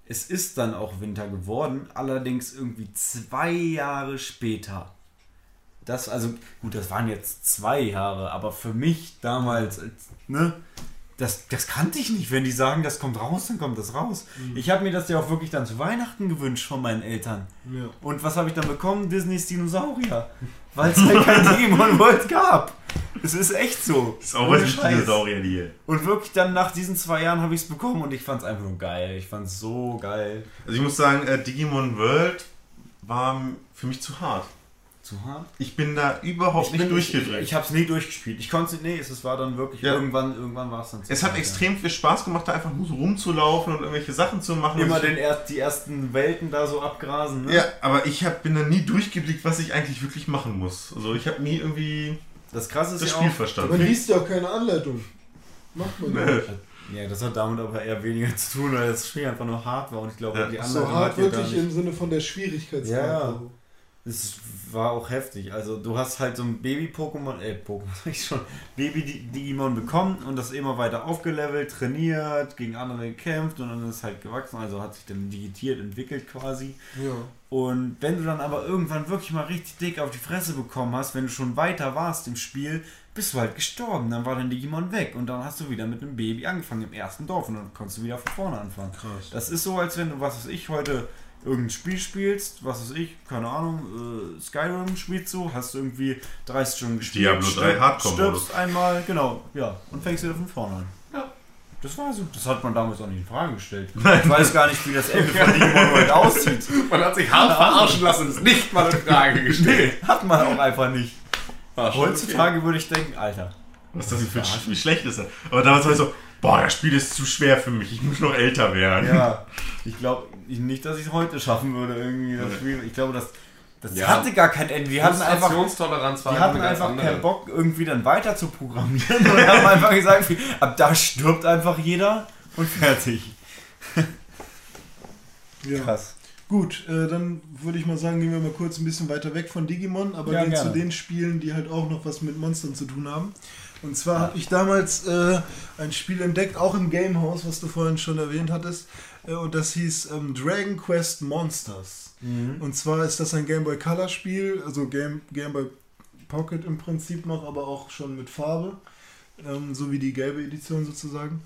Es ist dann auch Winter geworden, allerdings irgendwie zwei Jahre später. Das, also, gut, das waren jetzt zwei Jahre, aber für mich damals, als, ne, das, das kannte ich nicht. Wenn die sagen, das kommt raus, dann kommt das raus. Ich habe mir das ja auch wirklich dann zu Weihnachten gewünscht von meinen Eltern. Ja. Und was habe ich dann bekommen? Disneys Dinosaurier. Weil es halt kein (laughs) Digimon World gab. Es ist echt so. Ist auch Scheiß. Dinosauriern hier. Und wirklich dann nach diesen zwei Jahren habe ich es bekommen und ich fand es einfach nur geil. Ich fand es so geil. Also ich muss sagen, äh, Digimon World war für mich zu hart. Zu hart? Ich bin da überhaupt nicht bin- durchgedreht. Ich, ich habe es nie durchgespielt. Ich konnte es, nee, es es war dann wirklich, Ja. irgendwann, irgendwann war es dann es hat hart, ja. extrem viel Spaß gemacht, da einfach nur so rumzulaufen und irgendwelche Sachen zu machen. Immer ich- den erst, die ersten Welten da so abgrasen. Ne? Ja, aber ich hab, bin da nie durchgeblickt, was ich eigentlich wirklich machen muss. Also ich habe nie irgendwie Das krasse ist das ja Spiel auch, verstanden. Man liest ja auch keine Anleitung. Macht man ja nicht. Ja, das hat damit aber eher weniger zu tun, weil das Spiel einfach nur hart war und ich glaube, Ja. die So anderen hart ja da wirklich nicht- im Sinne von der Schwierigkeitsgrad. Ja, ja. Also, Es war auch heftig. Also du hast halt so ein Baby-Pokémon, äh, Pokémon (laughs) sag ich schon, Baby-Digimon bekommen und das immer weiter aufgelevelt, trainiert, gegen andere gekämpft und dann ist es halt gewachsen, also hat sich dann digitiert, entwickelt quasi. Ja. Und wenn du dann aber irgendwann wirklich mal richtig dick auf die Fresse bekommen hast, wenn du schon weiter warst im Spiel, bist du halt gestorben. Dann war dein Digimon weg und dann hast du wieder mit einem Baby angefangen im ersten Dorf und dann konntest du wieder von vorne anfangen. Krass. Das ist so, als wenn du, was weiß ich, heute irgendein Spiel spielst, was weiß ich, keine Ahnung, äh, Skyrim spielst du, hast irgendwie 30 Stunden gespielt, Diablo 3 stirb- Hardcore-Modus. stirbst einmal, genau, ja, und fängst wieder von vorne an. Ja. Das war so. Das hat man damals auch nicht in Frage gestellt. (laughs) Ich weiß gar nicht, wie das Ende von Digimon World (laughs) aussieht. Man hat sich hart verarschen lassen, ist nicht mal in Frage gestellt. Nee, hat man auch einfach nicht. Heutzutage würde ich denken, Alter. Was ist das für ein Sch- wie schlecht ist das? Aber damals war ich so, boah, das Spiel ist zu schwer für mich, ich muss noch älter werden. Ja, ich glaube nicht, dass ich es heute schaffen würde, irgendwie das Spiel. Ich glaube, das, das Ja. hatte gar kein Ende. Die hatten einfach, die hatten einfach keinen Bock, irgendwie dann weiter zu programmieren (laughs) und haben einfach gesagt, wie- ab da stirbt einfach jeder und fertig. (laughs) Ja. Krass. Gut, äh, dann würde ich mal sagen, gehen wir mal kurz ein bisschen weiter weg von Digimon, aber Ja, gehen gerne. zu den Spielen, die halt auch noch was mit Monstern zu tun haben. Und zwar habe ich damals äh, ein Spiel entdeckt, auch im Gamehouse, was du vorhin schon erwähnt hattest. Äh, und das hieß ähm, Dragon Quest Monsters. Und zwar ist das ein Game Boy Color Spiel, also Game, Game Boy Pocket im Prinzip noch, aber auch schon mit Farbe. Ähm, so wie die gelbe Edition sozusagen.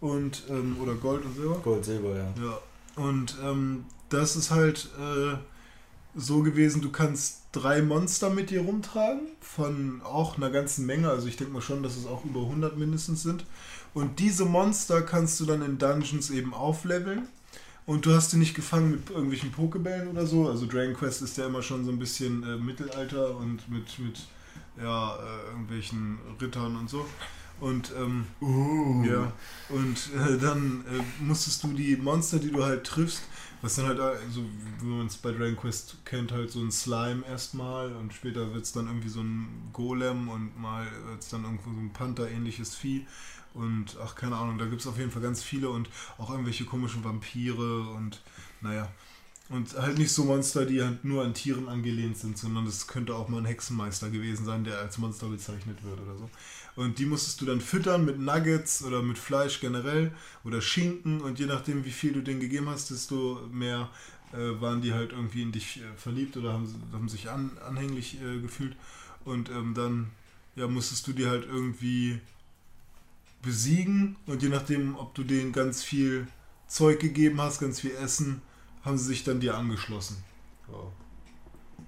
Und, ähm, oder Gold und Silber. Gold, Silber, ja. Ja, und ähm, das ist halt äh, so gewesen, du kannst drei Monster mit dir rumtragen, von auch einer ganzen Menge, also ich denke mal schon, dass es auch über 100 mindestens sind. Und diese Monster kannst du dann in Dungeons eben aufleveln. Und du hast die nicht gefangen mit irgendwelchen Pokebällen oder so. Also Dragon Quest ist ja immer schon so ein bisschen äh, Mittelalter und mit, mit ja, äh, irgendwelchen Rittern und so. Und ähm, ja, und äh, dann äh, musstest du die Monster, die du halt triffst, was dann halt, also wie man es bei Dragon Quest kennt, halt so ein Slime erstmal und später wird es dann irgendwie so ein Golem und mal wird es dann irgendwo so ein Panther-ähnliches Vieh. Und ach, keine Ahnung, da gibt es auf jeden Fall ganz viele und auch irgendwelche komischen Vampire und naja. Und halt nicht so Monster, die halt nur an Tieren angelehnt sind, sondern das könnte auch mal ein Hexenmeister gewesen sein, der als Monster bezeichnet wird oder so. Und die musstest du dann füttern mit Nuggets oder mit Fleisch generell oder Schinken und je nachdem, wie viel du denen gegeben hast, desto mehr äh, waren die halt irgendwie in dich äh, verliebt oder haben, haben sich an, anhänglich äh, gefühlt. Und ähm, dann ja, musstest du die halt irgendwie besiegen und je nachdem, ob du denen ganz viel Zeug gegeben hast, ganz viel Essen, haben sie sich dann dir angeschlossen.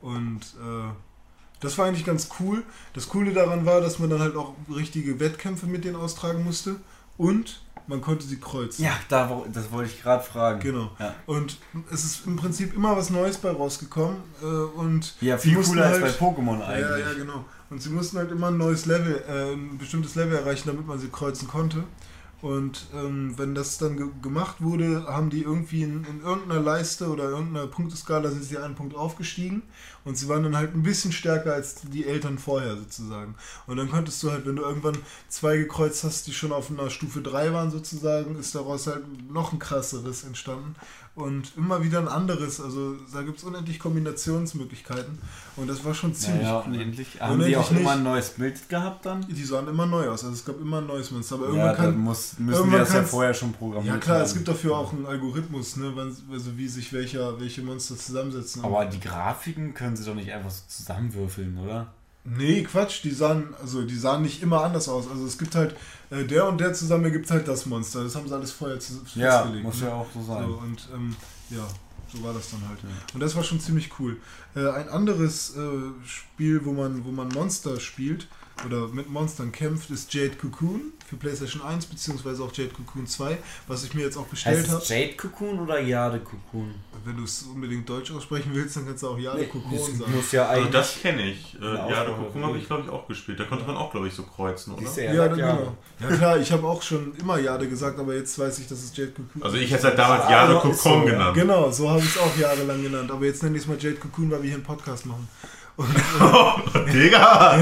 Und äh, das war eigentlich ganz cool. Das Coole daran war, dass man dann halt auch richtige Wettkämpfe mit denen austragen musste und man konnte sie kreuzen. Ja, da, das wollte ich gerade fragen. Genau. Ja. Und es ist im Prinzip immer was Neues bei rausgekommen. Äh, und Ja, sie viel mussten cooler als halt- bei Pokémon ja, eigentlich. ja, genau. Und sie mussten halt immer ein neues Level, äh, ein bestimmtes Level erreichen, damit man sie kreuzen konnte. Und ähm, wenn das dann ge gemacht wurde, haben die irgendwie in, in irgendeiner Leiste oder irgendeiner Punkteskala sind sie einen Punkt aufgestiegen und sie waren dann halt ein bisschen stärker als die Eltern vorher sozusagen. Und dann konntest du halt, wenn du irgendwann zwei gekreuzt hast, die schon auf einer Stufe 3 waren sozusagen, ist daraus halt noch ein krasseres entstanden. Und immer wieder ein anderes, also da gibt es unendlich Kombinationsmöglichkeiten. Und das war schon ziemlich Naja, cool. unendlich. Haben Unendlich die auch immer nicht. ein neues Bild gehabt dann? Die sahen immer neu aus, also es gab immer ein neues Monster. Aber Ja, irgendwann dann kann. muss, müssen die irgendwann das ja vorher schon programmiert Ja klar, haben. es gibt dafür auch einen Algorithmus, ne, also wie sich welcher, welche Monster zusammensetzen. Aber die Grafiken können sie doch nicht einfach so zusammenwürfeln, oder? Nee, Quatsch, die sahen, also die sahen nicht immer anders aus. Also es gibt halt, äh, der und der zusammen ergibt halt das Monster. Das haben sie alles vorher zu, Ja, festgelegt. muss ne? ja auch so sein. So, und ähm, ja, so war das dann halt. Und das war schon ziemlich cool. Äh, ein anderes äh, Spiel, wo man, wo man Monster spielt oder mit Monstern kämpft, ist Jade Cocoon für PlayStation 1 beziehungsweise auch Jade Cocoon 2, was ich mir jetzt auch bestellt habe. es Jade Cocoon oder Jade Cocoon? Wenn du es unbedingt deutsch aussprechen willst, dann kannst du auch Jade Cocoon das sagen. muss ja Also das kenne ich. Äh, Eine ja, der Aussprache. Kokon habe ich glaube ich auch gespielt. Da konnte man auch glaube ich so kreuzen, oder? Er Ja, ja. genau. Ja klar, ich habe auch schon immer Jade gesagt, aber jetzt weiß ich, dass es Jade Cocoon Also ich hätte es halt damals Ah, Jade ist so, genannt. Genau, so habe ich es auch jahrelang genannt. Aber jetzt nenne ich es mal Jade Cocoon, weil wir hier einen Podcast machen. (laughs) Digga!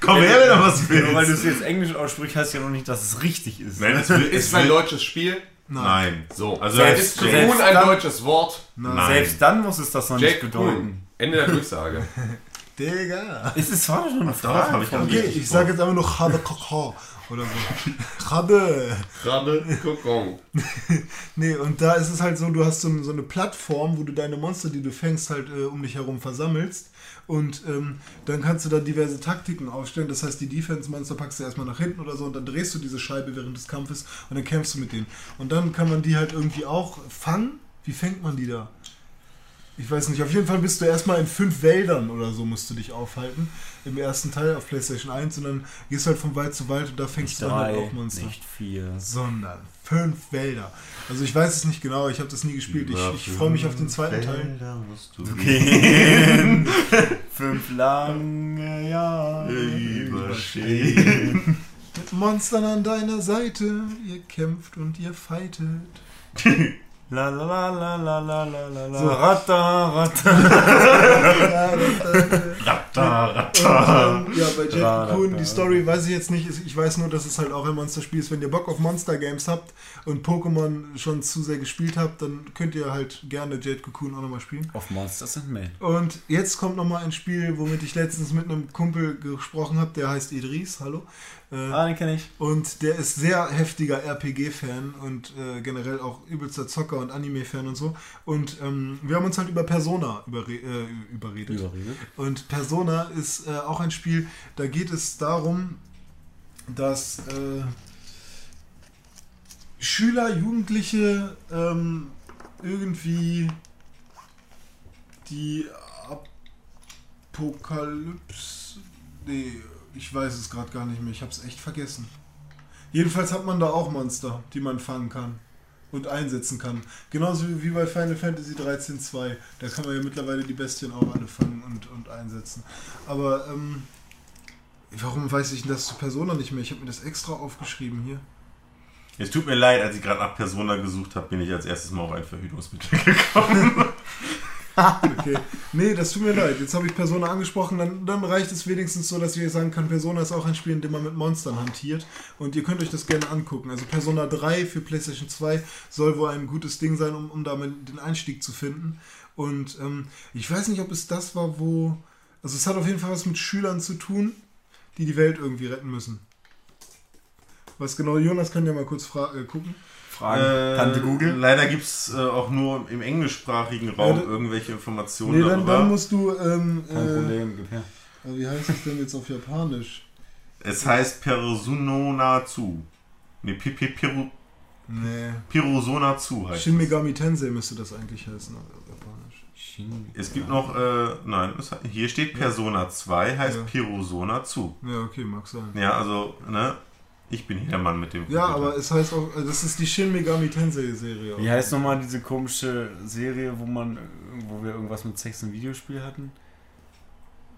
Komm her, wenn du was Nur weil du willst! es jetzt Englisch aussprichst, heißt ja noch nicht, dass es richtig ist. Nein, es will, Ist es ein deutsches Spiel? Nein. So. Also Selbst ist Cocoon ein deutsches Wort? Nein. Selbst dann muss es das noch nicht Jake bedeuten. Cocoon. Ende der Durchsage. (laughs) Digga. Ist es war doch schon eine Frage. ich doch Okay, ich sage jetzt einfach nur Chade Kaka oder so. Chade. Krabbe, Kokon. (laughs) Nee, und da ist es halt so, du hast so, so eine Plattform, wo du deine Monster, die du fängst, halt äh, um dich herum versammelst. Und ähm, dann kannst du da diverse Taktiken aufstellen. Das heißt, die Defense-Monster packst du erstmal nach hinten oder so und dann drehst du diese Scheibe während des Kampfes und dann kämpfst du mit denen. Und dann kann man die halt irgendwie auch fangen. Wie fängt man die da? Ich weiß nicht, auf jeden Fall bist du erstmal in fünf Wäldern oder so musst du dich aufhalten. Im ersten Teil auf PlayStation 1 und dann gehst du halt von Wald zu Wald und da fängst Nicht du dann halt drei, auch Monster nicht vier. sondern fünf Wälder. Also ich weiß es nicht genau, ich habe das nie gespielt. Ich, ich freue mich auf den zweiten Teil. Du Gehen (laughs) fünf lange Jahre überstehen. Mit Monstern an deiner Seite, ihr kämpft und ihr fightet. (laughs) La la la la la la la la la. So. Ratta, ratta. (laughs) Ratta, ratta. und, ähm, ja, bei Jet da. die Story weiß ich jetzt nicht. Ich weiß nur, dass es halt auch ein Monsterspiel ist. Wenn ihr Bock auf Monster Games habt und Pokémon schon zu sehr gespielt habt, dann könnt ihr halt gerne Jet Cocoon auch nochmal spielen. Auf Monsters and Men. Und jetzt kommt nochmal ein Spiel, womit ich letztens mit einem Kumpel gesprochen habe, der heißt Idris, hallo. Äh, Ah, den kenne ich. Und der ist sehr heftiger RPG-Fan und äh, generell auch übelster Zocker und Anime-Fan und so. Und ähm, wir haben uns halt über Persona überre äh, überredet. Überredet. Und Persona ist äh, auch ein Spiel, da geht es darum, dass äh, Schüler, Jugendliche ähm, irgendwie die Apokalypse. Nee, ich weiß es gerade gar nicht mehr. Ich habe es echt vergessen. Jedenfalls hat man da auch Monster, die man fangen kann und einsetzen kann. Genauso wie- wie bei Final Fantasy 13 2. Da kann man ja mittlerweile die Bestien auch alle fangen und, und einsetzen. Aber ähm, warum weiß ich denn das zu Persona nicht mehr? Ich habe mir das extra aufgeschrieben hier. Es tut mir leid, als ich gerade nach Persona gesucht habe, bin ich als erstes mal auf ein Verhütungsmittel (laughs) gekommen. (laughs) Okay. Nee, das tut mir leid. Jetzt habe ich Persona angesprochen. Dann, dann reicht es wenigstens so, dass euch sagen kann, Persona ist auch ein Spiel, in dem man mit Monstern hantiert. Und ihr könnt euch das gerne angucken. Also Persona 3 für PlayStation 2 soll wohl ein gutes Ding sein, um, um damit den Einstieg zu finden. Und ähm, ich weiß nicht, ob es das war, wo... Also es hat auf jeden Fall was mit Schülern zu tun, die die Welt irgendwie retten müssen. Was genau, Jonas kann ja mal kurz äh, gucken. Fragen. Äh, Tante Google. Leider gibt es äh, auch nur im englischsprachigen Raum Ja, da- irgendwelche Informationen Nee, dann, darüber. dann musst du... Ähm, Kein äh, Problem, gib her. wie heißt es denn jetzt auf Japanisch? es heißt Personatsu. Ne, Pi- Pi- Piru- Nee. Pirosonatsu heißt Shin. Megami Tensei müsste das eigentlich heißen auf Japanisch. Es gibt noch, äh, nein, hier steht Persona 2, heißt Ja. Pirosonatsu. Ja, okay, mag sein. Ja, also, ne, ich bin hier der Mann mit dem Ja, Computer. aber es heißt auch, äh, das ist die Shin Megami Tensei Serie. Wie heißt nochmal diese komische Serie, wo man, wo wir irgendwas mit Sex im Videospiel hatten?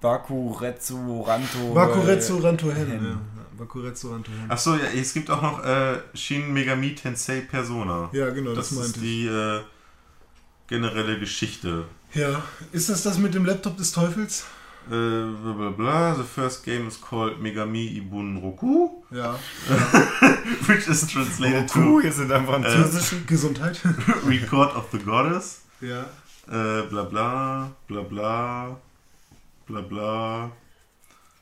Bakuretsu Ranto. Bakuretsu Ranto Hen. Hen. Ja. ja, Bakuretsu Ranto Hen. Achso, ja, es gibt auch noch äh, Shin Megami Tensei Persona. Ja, genau, das, das meinte ist ich. die äh, generelle Geschichte. Ja, ist das das mit dem Laptop des Teufels? Äh, bla bla bla. The first game is called Megami Ibun Roku, Ja. (laughs) which is translated Kuh, to hier sind am Französischen. Gesundheit. (laughs) Record of the Goddess. ja. Äh, bla bla, bla bla, bla bla.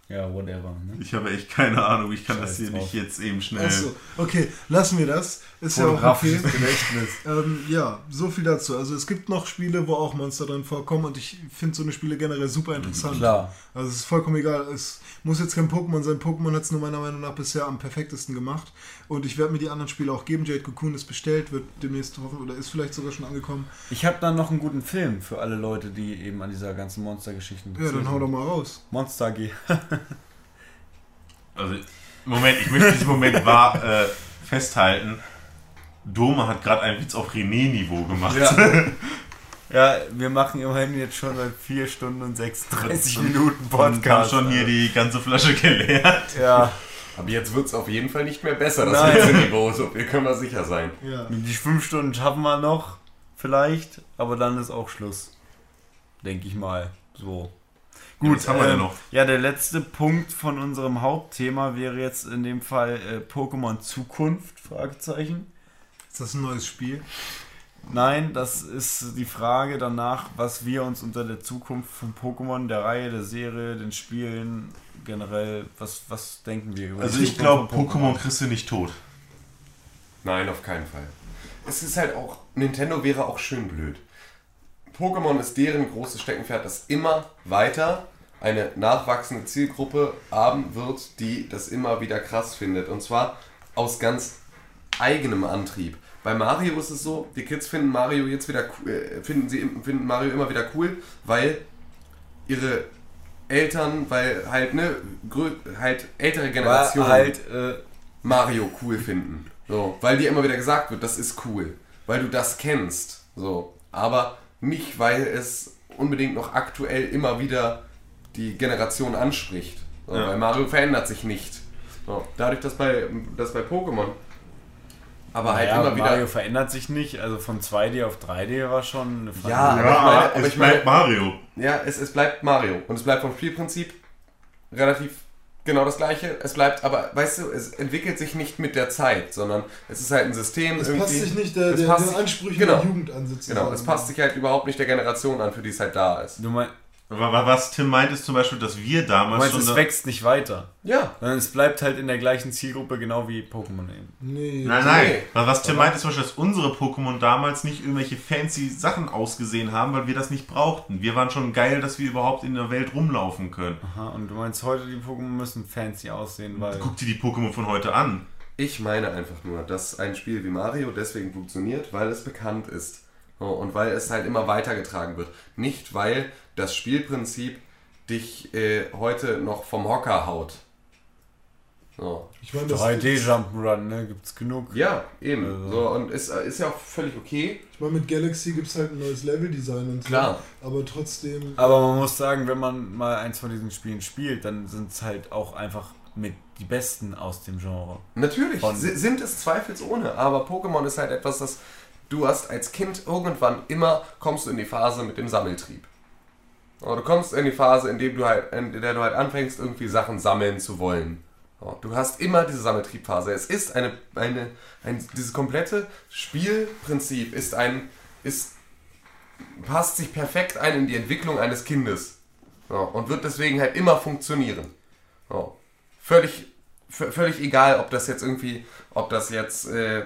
Ja, whatever. Ne? Ich habe echt keine Ahnung, ich kann das Scheiß hier drauf. nicht jetzt eben schnell. Achso, okay, lassen wir das. Ist ja auch okay. Gedächtnis. (laughs) Ähm, ja, so viel dazu. Also es gibt noch Spiele, wo auch Monster drin vorkommen und ich finde so eine Spiele generell super interessant. Klar. Also es ist vollkommen egal. Es muss jetzt kein Pokémon sein. Pokémon hat es nur meiner Meinung nach bisher am perfektesten gemacht. Und ich werde mir die anderen Spiele auch geben. Jade Cocoon ist bestellt, wird demnächst hoffen oder ist vielleicht sogar schon angekommen. Ich habe dann noch einen guten Film für alle Leute, die eben an dieser ganzen Monstergeschichte Ja, dann hau doch mal raus. Monster G. Also, Moment, ich möchte diesen Moment wahr äh, festhalten. Dome hat gerade einen Witz auf René-Niveau gemacht. Ja. (laughs) ja, wir machen immerhin jetzt schon seit 4 Stunden und 36 Minuten Und haben Podcast. schon hier die ganze Flasche geleert. Ja, Aber jetzt wird es auf jeden Fall nicht mehr besser, das Nein. Hitzeniveau, so viel können wir sicher sein. Ja. die 5 Stunden schaffen wir noch, vielleicht, aber dann ist auch Schluss. Denke ich mal. So. Gut, was haben wir denn ähm, noch? Ja, der letzte Punkt von unserem Hauptthema wäre jetzt in dem Fall äh, Pokémon Zukunft, Fragezeichen. Ist das ein neues Spiel? Nein, das ist die Frage danach, was wir uns unter der Zukunft von Pokémon, der Reihe, der Serie, den Spielen generell, was, was denken wir über Also ich glaube, Pokémon kriegst du nicht tot. Nein, auf keinen Fall. Es ist halt auch, Nintendo wäre auch schön blöd. Pokémon ist deren großes Steckenpferd, das immer weiter eine nachwachsende Zielgruppe haben wird, die das immer wieder krass findet. Und zwar aus ganz eigenem Antrieb. Bei Mario ist es so, die Kids finden Mario jetzt wieder cool- äh, finden sie finden Mario immer wieder cool, weil ihre Eltern, weil halt ne halt ältere Generationen halt, äh, Mario cool finden. So, weil dir immer wieder gesagt wird, das ist cool. Weil du das kennst. So. Aber nicht, weil es unbedingt noch aktuell immer wieder die Generation anspricht. So, Ja. Weil Mario verändert sich nicht. So. Dadurch, dass bei, dass bei Pokémon aber halt ja, immer wieder. Mario verändert sich nicht, also von 2D auf 3D war schon eine Ver- Ja, aber Ja, ich meine, aber es ich meine, bleibt Mario. ja, es, es bleibt Mario. Und es bleibt vom Spielprinzip relativ genau das gleiche. Es bleibt aber, weißt du, es entwickelt sich nicht mit der Zeit, sondern es ist halt ein System. Es irgendwie. passt sich nicht der, Es der, passt den Ansprüchen genau. der Jugend an, sozusagen. Genau, es passt sich halt überhaupt nicht der Generation an, für die es halt da ist. Du meinst, Aber was Tim meint, ist zum Beispiel, dass wir du damals meinst schon... es wächst nicht weiter, Ja, sondern es bleibt halt in der gleichen Zielgruppe, genau wie Pokémon eben. Nee. Nein, nein. Nee. Weil Was Tim meint, ist zum Beispiel, dass unsere Pokémon damals nicht irgendwelche fancy Sachen ausgesehen haben, weil wir das nicht brauchten. Wir waren schon geil, dass wir überhaupt in der Welt rumlaufen können. Aha, und du meinst heute, die Pokémon müssen fancy aussehen, weil... Guck dir die Pokémon von heute an. ich meine einfach nur, dass ein Spiel wie Mario deswegen funktioniert, weil es bekannt ist. Und weil es halt immer weitergetragen wird. Nicht, weil das Spielprinzip dich äh, heute noch vom Hocker haut. So. Ich meine, das, 3D Jump'n'Run, ne, gibt's genug. Ja, eben. Also. So, und ist, äh, ist ja auch völlig okay. ich meine, mit Galaxy gibt es halt ein neues Leveldesign und so. Klar. Aber trotzdem. Aber man muss sagen, wenn man mal eins von diesen Spielen spielt, dann sind es halt auch einfach mit die besten aus dem Genre. Natürlich, Von- si- sind es zweifelsohne, aber Pokémon ist halt etwas, das du hast als Kind irgendwann immer kommst du in die Phase mit dem Sammeltrieb. Du kommst in die Phase, in, dem du halt, in der du halt anfängst, irgendwie Sachen sammeln zu wollen. Du hast immer diese Sammeltriebphase. Es ist eine, eine, ein, dieses komplette Spielprinzip ist ein, ist, passt sich perfekt ein in die Entwicklung eines Kindes. Und wird deswegen halt immer funktionieren. Völlig, völlig egal, ob das jetzt irgendwie, ob das jetzt äh,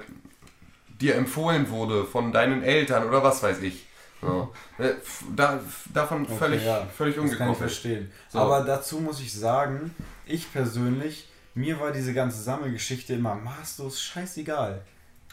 dir empfohlen wurde von deinen Eltern oder was weiß ich. So. Äh, da, davon völlig, ja, völlig Das kann ich ungekoppelt. verstehen. So. Aber dazu muss ich sagen, ich persönlich, mir war diese ganze Sammelgeschichte immer maßlos scheißegal.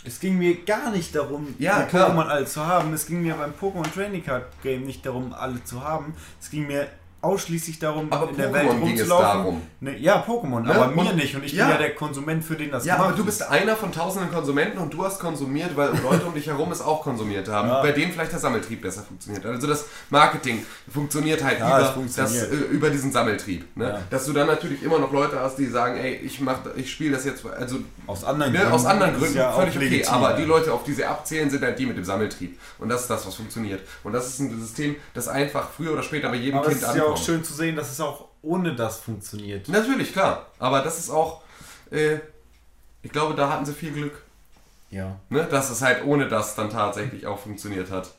Es ging mir gar nicht darum, Ja. Pokémon alle zu haben. Es ging mir beim Pokémon Training Card Game nicht darum, alle zu haben. Es ging mir ausschließlich darum, Aber in der Pokémon Welt ging es rumzulaufen. darum. Ne, ja, Pokémon, Ne? aber mir Und- nicht. Und ich ja. bin ja der Konsument, für den das Ja, aber du ist. bist einer von tausenden Konsumenten und du hast konsumiert, weil Leute um dich herum es auch konsumiert haben. Ja. Bei denen vielleicht der Sammeltrieb besser funktioniert. Also das Marketing funktioniert halt Ja, über, funktioniert. Das, äh, über diesen Sammeltrieb. Ne? Dass du dann natürlich immer noch Leute hast, die sagen, ey, ich mach, ich spiele das jetzt, also Aus anderen ne, aus anderen ist Gründen völlig okay. legitim, aber die Leute, auf die sie abzählen, sind halt die mit dem Sammeltrieb. Und das ist das, was funktioniert. Und das ist ein System, das einfach früher oder später bei jedem Aber Kind ist ja auch ankommt. schön zu sehen, dass es auch ohne das funktioniert. Natürlich, klar. Aber das ist auch, äh, ich glaube, da hatten sie viel Glück. Ja. Ne? Dass es halt ohne das dann tatsächlich auch funktioniert hat.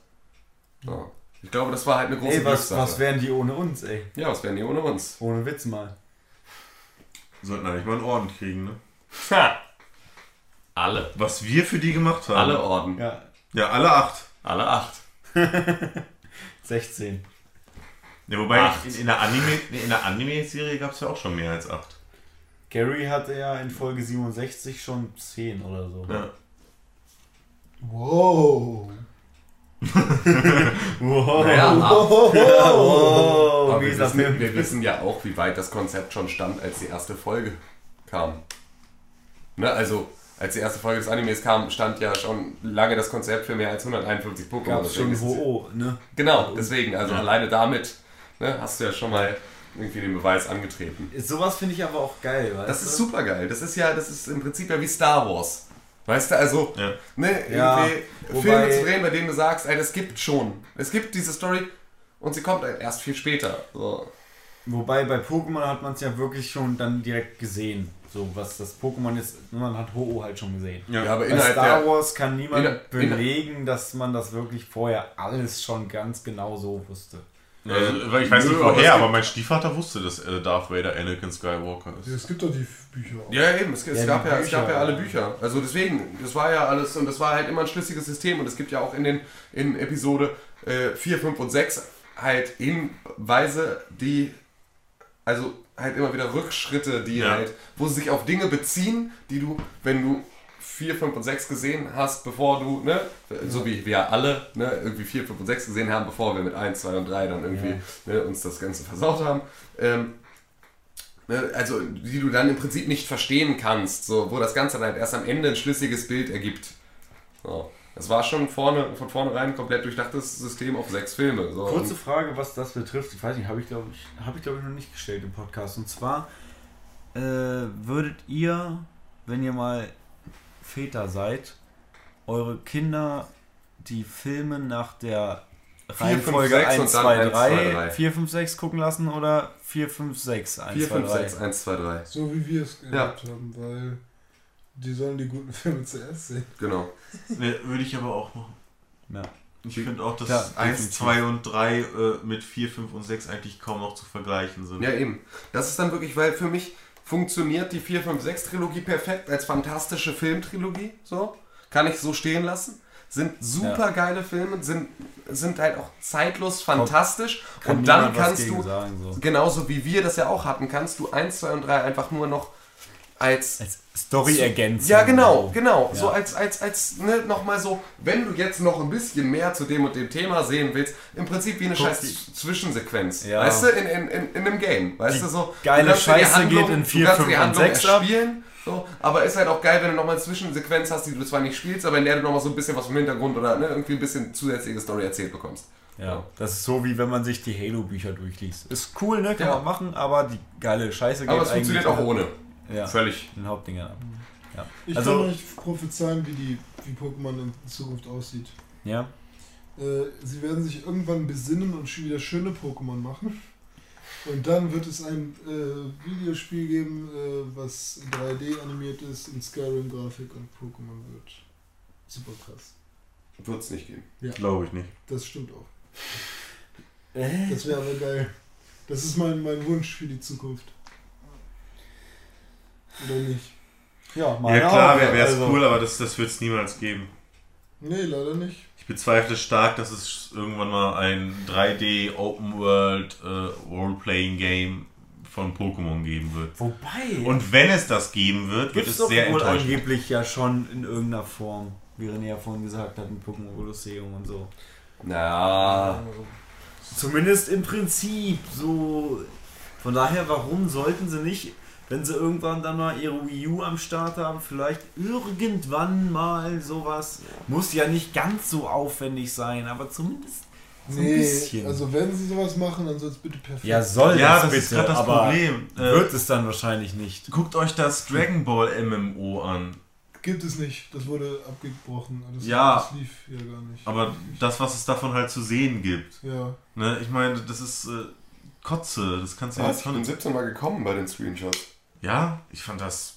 Ja. Ich glaube, das war halt eine große Ey, was, was wären die ohne uns, ey? ja, was wären die ohne uns? Ohne Witz mal. Sollten eigentlich mal einen Orden kriegen, ne? Ha. Alle. Was wir für die gemacht haben. Alle Orden. Ja, Ja, alle acht. Alle acht. (laughs) 16. Ja, wobei Acht. in, in der Anime, nee, in der Anime-Serie gab es ja auch schon mehr als acht. Gary hatte ja in Folge 67 schon 10 oder so. Ja. Wow. (laughs) Wow. Naja, (laughs) ab- Oh, aber wir wissen, wir wissen ja auch, wie weit das Konzept schon stand, als die erste Folge kam. Ne? Also, als die erste Folge des Animes kam, stand ja schon lange das Konzept für mehr als 151 Pokémon. Gab's Deswegen schon Ho-Oh, ne? Genau, deswegen, also alleine damit ne, hast du ja schon mal irgendwie den Beweis angetreten. Sowas finde ich aber auch geil, weißt Das du? ist super geil. Das ist ja, das ist im Prinzip ja wie Star Wars. Weißt du, also, Ja. ne, Ja, irgendwie wobei- Filme zu drehen, bei denen du sagst, ey, das gibt schon. Es gibt diese Story und sie kommt halt erst viel später. So. Wobei bei Pokémon hat man es ja wirklich schon dann direkt gesehen. So, was das Pokémon ist, man hat Ho-Oh halt schon gesehen. Ja, Ja, aber Bei innerhalb Star der, Wars kann niemand inner- belegen, dass man das wirklich vorher alles schon ganz genau so wusste. Also, weil ich weiß Nö, nicht aber woher, gibt- aber mein Stiefvater wusste, dass äh, Darth Vader Anakin Skywalker Ja, ist. es gibt doch die Bücher auch. Ja, eben, es, es, Ja, gab ja, es gab Bücher, ja alle ja. Bücher. Also deswegen, das war ja alles und das war halt immer ein schlüssiges System und es gibt ja auch in den in Episode äh, 4, 5 und 6 halt Hinweise, die also halt immer wieder Rückschritte, die Ja. halt, wo sie sich auf Dinge beziehen, die du, wenn du 4, 5 und 6 gesehen hast, bevor du, ne, so wie wir alle, ne, irgendwie 4, 5 und 6 gesehen haben, bevor wir mit 1, 2 und 3 dann irgendwie ne, uns das Ganze versaut haben. Ähm, Ne, also die du dann im Prinzip nicht verstehen kannst, so, wo das Ganze dann halt erst am Ende ein schlüssiges Bild ergibt. So. Das war schon vorne, von vornherein ein komplett durchdachtes System auf sechs Filme. So. Kurze Frage, was das betrifft. Ich weiß nicht, habe ich glaube ich, habe ich glaube ich noch nicht gestellt im Podcast. Und zwar äh, würdet ihr, wenn ihr mal Väter seid, eure Kinder die Filme nach der fünf, Reihenfolge sechs 1, und dann 2, 1, 2, 3, 3. 4, 5, 6 gucken lassen oder 4, 5, 6, 1, 4, 2, 5, 3? 6, 1, 2, 3. So wie wir es gehabt haben, weil die sollen die guten Filme zuerst sehen. Genau. Würde ich aber auch machen. Ja. Ich finde auch, dass Ja, 1, definitiv. 2 und 3 äh, mit 4, 5 und 6 eigentlich kaum noch zu vergleichen sind. Ja, eben. Das ist dann wirklich, weil für mich funktioniert die 4, 5, 6 Trilogie perfekt als fantastische Filmtrilogie. So. Kann ich so stehen lassen. Sind super geile Filme, sind, sind halt auch zeitlos fantastisch. Kann und dann kannst du, sagen, so. genauso wie wir das ja auch hatten, kannst du 1, 2 und 3 einfach nur noch als Als Story ergänzen. ja, genau, genau. Ja. So als, als, als, ne, nochmal so, wenn du jetzt noch ein bisschen mehr zu dem und dem Thema sehen willst, im Prinzip wie eine scheiß Z- Zwischensequenz. Ja. Weißt du, in, in, in, in einem Game. Weißt Die du, so. geile du Scheiße Handlung- geht in du 4, kannst 5 die und Handlung 6 ab. erspielen, so, aber ist halt auch geil, wenn du nochmal eine Zwischensequenz hast, die du zwar nicht spielst, aber in der du nochmal so ein bisschen was vom Hintergrund oder ne, irgendwie ein bisschen zusätzliche Story erzählt bekommst. Ja, das ist so wie wenn man sich die Halo-Bücher durchliest. Ist cool, ne? Kann Ja. man machen, aber die geile Scheiße geht Aber es funktioniert auch ohne. Ja, Völlig. den Hauptdingern ab. Ja. Ich Also- kann euch prophezeien, wie, die, wie Pokémon in Zukunft aussieht. ja. Äh, sie werden sich irgendwann besinnen und schon wieder schöne Pokémon machen. Und dann wird es ein äh, Videospiel geben, äh, was 3D animiert ist, in Skyrim-Grafik und Pokémon wird. Super krass. Wird es nicht gehen. Glaube ich nicht. Das stimmt auch. Äh? Das wäre aber geil. Das ist mein, mein Wunsch für die Zukunft. Oder nicht? Ja, Ja meine klar, auch, wäre es also- cool, aber das, das wird es niemals geben. Nee, leider nicht. Ich bezweifle stark, dass es irgendwann mal ein 3D Open World äh, Role-Playing Game von Pokémon geben wird. Wobei, Und wenn es das geben wird, wird es sehr wohl angeblich ja schon in irgendeiner Form, wie René ja vorhin gesagt hat, mit Pokémon Colosseum und so. Na, Zumindest im Prinzip so. Von daher, warum sollten sie nicht, wenn sie irgendwann dann mal ihre Wii U am Start haben, vielleicht irgendwann mal sowas. Muss ja nicht ganz so aufwendig sein, aber zumindest so ein Nee, bisschen. also wenn sie sowas machen, dann soll es bitte perfekt ja, soll Ja, das, das bitte, ist gerade das Problem. Äh, wird es dann wahrscheinlich nicht. Guckt euch das Dragon Ball MMO an. Gibt es nicht. Das wurde abgebrochen. Das, Ja. das lief ja gar nicht. Aber das, was es davon halt zu sehen gibt. Ja. Ne, ich meine, das ist äh, Kotze. Das kannst du was? jetzt Ich bin schon. 17 Mal gekommen bei den Screenshots. Ja, ich fand das.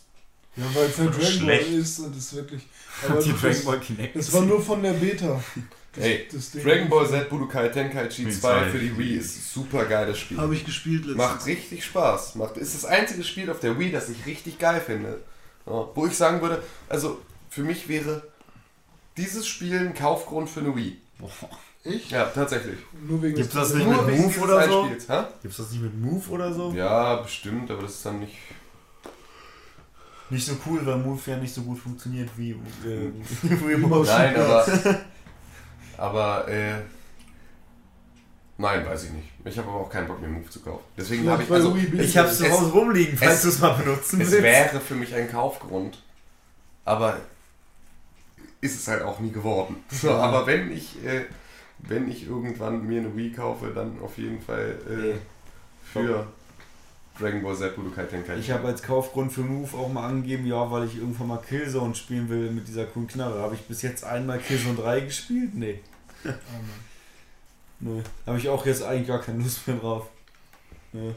Ja, weil es halt Dragon Schlecht. Ball ist und es wirklich. (laughs) Aber Die das, Dragon Ball Kinect. das war nur von der Beta. (laughs) Das, Ey, das Ding. Dragon Ball Z Budokai Tenkaichi Wie 2 zwei. für die Wii ist ein super geiles Spiel. Habe ich gespielt letztens. Macht richtig Spaß. Macht, ist das einzige Spiel auf der Wii, das ich richtig geil finde. Ja, wo ich sagen würde, also für mich wäre dieses Spiel ein Kaufgrund für eine Wii. Ich? Ja, tatsächlich. Nur wegen Gibt's des das nicht Nur mit wegen- Move oder so? Gibt's das nicht mit Move oder so? Ja, bestimmt, aber das ist dann nicht. Nicht so cool, weil Move ja nicht so gut funktioniert wie äh, (laughs) Remote. Nein, aber. (laughs) aber, äh. Nein, weiß ich nicht. Ich habe aber auch keinen Bock mehr Move zu kaufen. Deswegen habe ich. Also, Ich du- hab's zu Es- Hause rumliegen, falls es- du es mal benutzen es willst. wäre für mich ein Kaufgrund. Aber ist es halt auch nie geworden. (laughs) So, aber wenn ich, äh, wenn ich irgendwann mir eine Wii kaufe, dann auf jeden Fall äh, für Dragon Ball Z Budokai Tenkaichi. Ich habe als Kaufgrund für Move auch mal angegeben, ja, weil ich irgendwann mal Killzone spielen will mit dieser coolen Knarre. Habe ich bis jetzt einmal Killzone 3 gespielt? Nee. Ah, Mann. Nee. Habe ich auch jetzt eigentlich gar keine Lust mehr drauf. Nee.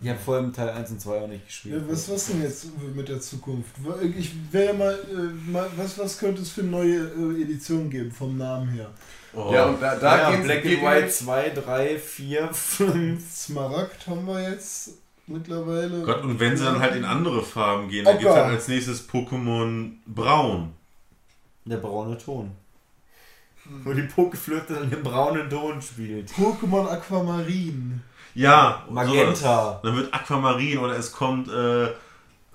Ich habe vor allem Teil 1 und 2 auch nicht Ja, gespielt. was, was denn jetzt mit der Zukunft? Ich wäre mal, äh, mal was, was könnte es für neue äh, Editionen geben vom Namen her? Oh. Ja, und da, da ja, Black and White jetzt- 2, 3, 4, 5. Smaragd haben wir jetzt mittlerweile. Gott, und wenn sie dann halt in andere Farben gehen, dann gibt es halt als nächstes Pokémon Braun. Der braune Ton. Wo die Pokeflöte dann den braunen Ton spielt. Pokémon Aquamarin. Ja, Magenta. sowas. Dann wird Aquamarin oder es kommt äh,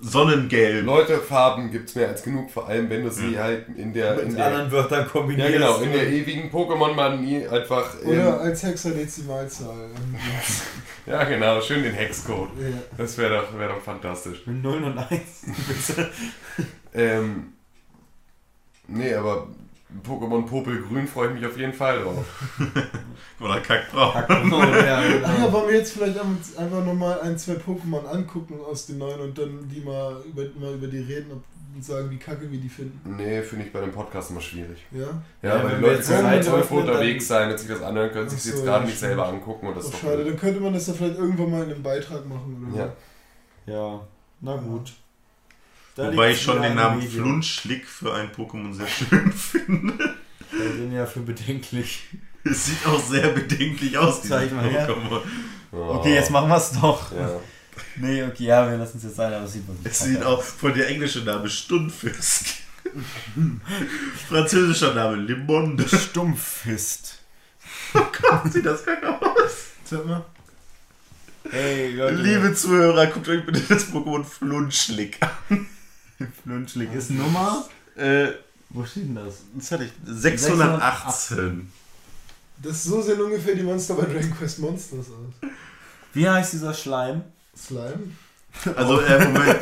Sonnengelb. Leute, Farben gibt's mehr als genug, vor allem wenn du sie halt in der, in Mit der anderen Wörtern ja kombiniert. genau, in der ewigen Pokémon-Manie einfach Oder ähm, als Hexadezimalzahl. (laughs) Ja genau, schön den Hexcode. ja. Das wäre doch, wär doch fantastisch. Mit 0 und 1. bitte. (laughs) Ähm, nee, aber Pokémon Popelgrün freue ich mich auf jeden Fall drauf. (laughs) Oder Kackbraun. ja, Ach (laughs) ja, genau. wollen wir jetzt vielleicht einfach nochmal ein, zwei Pokémon angucken aus den neuen und dann die mal über, mal über die reden und sagen, wie kacke wir die finden. Nee, finde ich bei dem Podcast immer schwierig. Ja? Ja, Ja, weil wenn die wir Leute jetzt können halt dann- unterwegs sein und sich das anhören, können sich so, jetzt ja, gerade nicht stimmt. selber angucken und das Oh, schade, dann könnte man das ja vielleicht irgendwann mal in einem Beitrag machen oder Ja. Ja, na gut. Da Wobei ich schon den Namen. Flunschlick für ein Pokémon sehr schön (laughs) finde. Wir sind ja für bedenklich. Es sieht auch sehr bedenklich aus, dieses Zeig. Pokémon. Oh. Okay, jetzt machen wir es doch. Ja. Nee, okay, ja, wir lassen es jetzt sein, aber es sieht wirklich Es sieht aus. auch von der englische Name Stunfisk. (laughs) Französischer Name Limonde. (laughs) Stumpfist. Sieht das kacke aus? Sag mal. Hey, Leute. Liebe Zuhörer, guckt euch bitte das Pokémon Flunschlick an. (laughs) Flunschlig ist Nummer. Äh, Wo steht denn das? das hatte ich. 618. Das so sehen ungefähr die Monster bei Dragon Quest Monsters aus. Wie heißt dieser Schleim? Slime? Also, äh, Moment.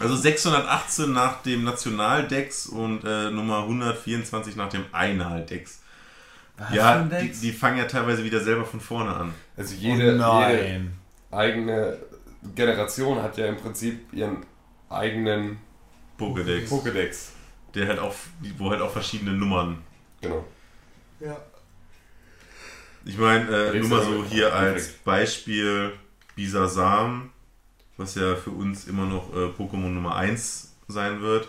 Also 618 nach dem Nationaldex und äh, Nummer 124 nach dem für Ja, die, die fangen ja teilweise wieder selber von vorne an. Also Oh jede, jede nein. eigene Generation hat ja im Prinzip ihren eigenen Pokédex. Pokédex. Der halt auch, wo halt auch verschiedene Nummern. Genau. Ja. Ich meine, äh, nur mal so damit? hier als. Beispiel Bisasam, was ja für uns immer noch äh, Pokémon Nummer 1 sein wird.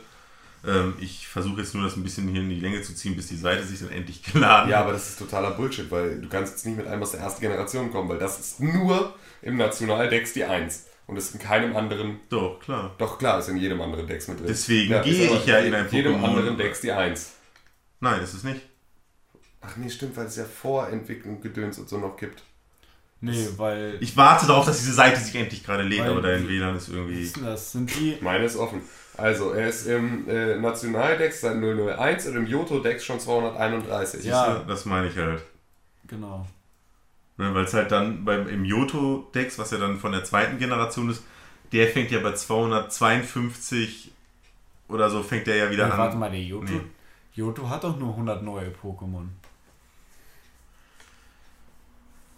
Ähm, ich versuche jetzt nur das ein bisschen hier in die Länge zu ziehen, bis die Seite sich dann endlich geladen Ja, aber das ist totaler Bullshit, weil du kannst jetzt nicht mit einem aus der ersten Generation kommen, weil das ist nur im Nationaldex die 1. Und ist in keinem anderen. Doch, klar. Doch klar, ist in jedem anderen Dex mit drin. Deswegen ist gehe ich ja in ein jedem Pokémon. anderen Dex die 1. Nein, ist es nicht. Ach nee, stimmt, weil es ja Vorentwicklung Gedöns und so noch gibt. Nee, weil. Ich warte darauf, dass diese Seite sich endlich gerade lädt, aber dein WLAN ist irgendwie. Das sind die. Meine ist offen. Also, er ist im äh, Nationaldex seit 001 und im Johto-Dex schon 231. Ja. Das meine ich halt. Genau. Ne, Weil es halt dann beim, im Yoto-Dex, was ja dann von der zweiten Generation ist, der fängt ja bei 252 oder so, fängt der ja wieder Ja, an. warte mal, der Yoto. Nee. Yoto hat doch nur 100 neue Pokémon.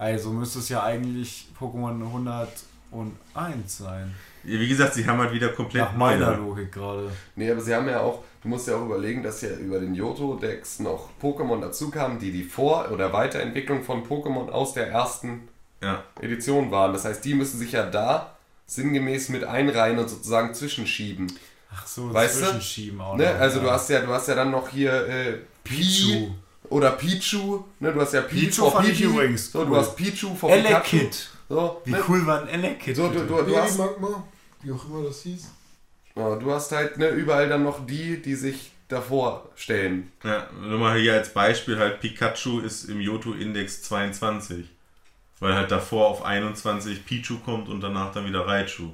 Also müsste es ja eigentlich Pokémon 101 sein. Wie gesagt, sie haben halt wieder komplett Nach meiner neue. Logik gerade. Nee, aber sie haben ja auch, du musst ja auch überlegen, dass ja über den Johto-Dex noch Pokémon dazu kamen, die die Vor- oder Weiterentwicklung von Pokémon aus der ersten Ja. Edition waren. Das heißt, die müssen sich ja da sinngemäß mit einreihen und sozusagen zwischenschieben. Ach so, Weißt du? Zwischenschieben auch Ne? noch, Also ja. du hast ja, du hast ja dann noch hier äh, Pi Pichu. Oder Pichu. Ne? Du hast ja Pi Pichu ich Pipi. übrigens So, du cool. hast Pichu vor Pikachu. Elekid. So, Wie ne? cool war ein Elekid? So, du, bitte? du, du, hast, Magma, wie auch immer das hieß. ja, du hast halt ne, überall dann noch die, die sich davor stellen. ja. Nur mal hier als Beispiel halt Pikachu ist im Yoto-Index 22. Weil halt davor auf 21 Pichu kommt und danach dann wieder Raichu.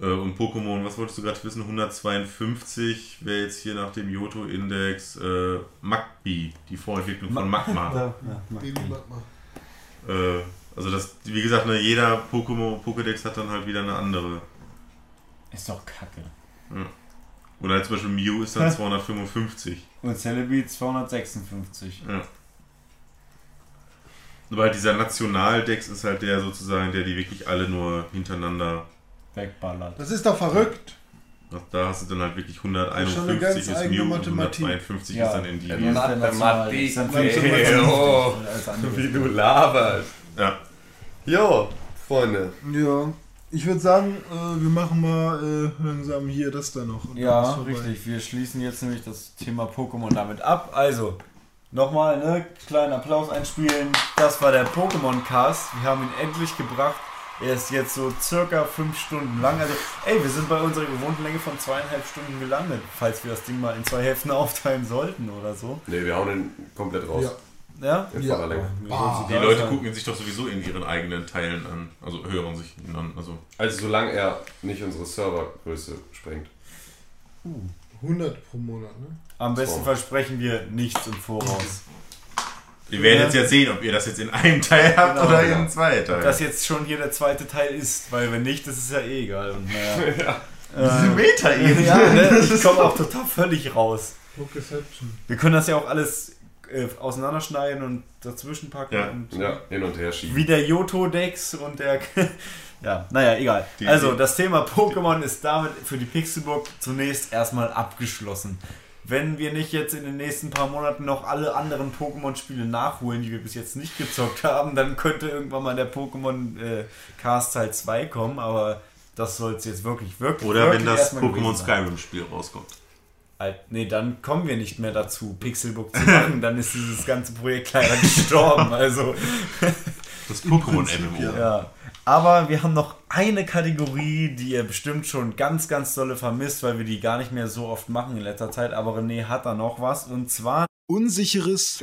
Äh, Und Pokémon, was wolltest du gerade wissen? 152 wäre jetzt hier nach dem Yoto-Index äh, Magby, die Vorentwicklung von Magma. (laughs) Ja, ich. Magma. Äh, also das, wie gesagt, ne, jeder Pokémon Pokédex hat dann halt wieder eine andere. Ist doch kacke. Oder halt zum Beispiel Mew ist dann 255. Und Celebi 256. Ja. Aber halt dieser Nationaldex ist halt der sozusagen, der die wirklich alle nur hintereinander. Wegballert. Das ist doch verrückt. Da hast du dann halt wirklich Das ist schon eine 151 ganz ist eigene Mew und Mathematik. 152 Ja. ist dann in die. Mathematik. National- ist dann Hey, 550 oh. als andere. Wie du laberst. Ja. Jo, Freunde. Ja. Ich würde sagen, äh, wir machen mal äh, langsam hier das da noch. Ja, richtig. Wir schließen jetzt nämlich das Thema Pokémon damit ab. Also, nochmal, ne, kleinen Applaus einspielen. Das war der Pokémon-Cast. Wir haben ihn endlich gebracht. Er ist jetzt so circa fünf Stunden lang. Also, ey, wir sind bei unserer gewohnten Länge von zweieinhalb Stunden gelandet, falls wir das Ding mal in zwei Hälften (laughs) aufteilen sollten oder so. Ne, wir hauen den komplett raus. Ja. Ja? In Ja. Die Leute gucken ihn sich doch sowieso in ihren eigenen Teilen an. Also hören sich ihn an. Also Also solange er nicht unsere Servergröße sprengt. 100 pro Monat, ne? Am besten So. versprechen wir nichts im Voraus. Wir werden jetzt ja sehen, ob ihr das jetzt in einem Teil habt Genau, oder ja. in zwei Ob Teilen. das jetzt schon hier der zweite Teil ist, weil wenn nicht, das ist ja eh egal. Und, naja. (laughs) Diese Meta-Ebene. Ja, ne, (laughs) ich komme auch total völlig raus. Wir können das ja auch alles äh, auseinanderschneiden und dazwischen packen. Ja. Und Ja, hin und her schieben. Wie der Yoto-Dex und der. (laughs) ja, naja, egal. Die- also, das Thema Pokémon ist damit für die Pixelburg zunächst erstmal abgeschlossen. Wenn wir nicht jetzt in den nächsten paar Monaten noch alle anderen Pokémon-Spiele nachholen, die wir bis jetzt nicht gezockt haben, dann könnte irgendwann mal der Pokémon äh, Cast Teil 2 kommen, aber das soll es jetzt wirklich, wirklich Oder wirklich wenn das Pokémon. Skyrim-Spiel rauskommt. Halt, Nee, dann kommen wir nicht mehr dazu, Pixelbook zu machen. Dann ist dieses ganze Projekt leider (laughs) gestorben. Also, Das Pokémon-MMO. ja. Aber wir haben noch eine Kategorie, die ihr bestimmt schon ganz, ganz dolle vermisst, weil wir die gar nicht mehr so oft machen in letzter Zeit. Aber René hat da noch was. Und zwar Unsicheres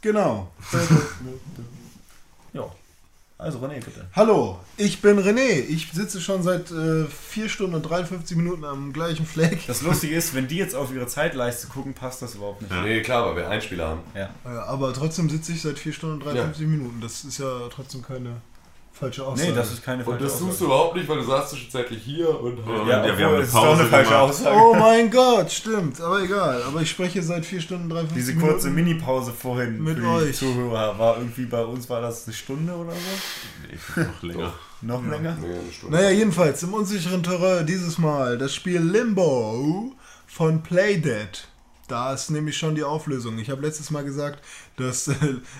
Genau. (laughs) Ja. Also René, bitte. Hallo, ich bin René. Ich sitze schon seit äh, 4 Stunden und 53 Minuten am gleichen Fleck. Das Lustige ist, wenn die jetzt auf ihre Zeitleiste gucken, passt das überhaupt nicht. Nee, klar, weil wir Einspieler haben. Ja. Aber trotzdem sitze ich seit 4 Stunden und 53 Minuten. Das ist ja trotzdem keine falsche Aussage. Nee, das ist keine Und falsche das tust Aussage. du überhaupt nicht, weil du saßt zwischenzeitlich hier und Ja, Ja, wir obwohl, haben eine es ist doch Pause eine falsche gemacht. Aussage. Oh mein Gott, stimmt. Aber egal. Aber ich spreche seit 4 Stunden und 53 Diese Minuten. kurze Mini-Pause vorhin Mit für die euch. Zuhörer war irgendwie bei uns war das eine Stunde oder so? Noch länger. Noch länger? Nee, eine Stunde. Naja, jedenfalls im unsicheren Terrain dieses Mal das Spiel Limbo von Playdead. Da ist nämlich schon die Auflösung. Ich habe letztes Mal gesagt, dass äh,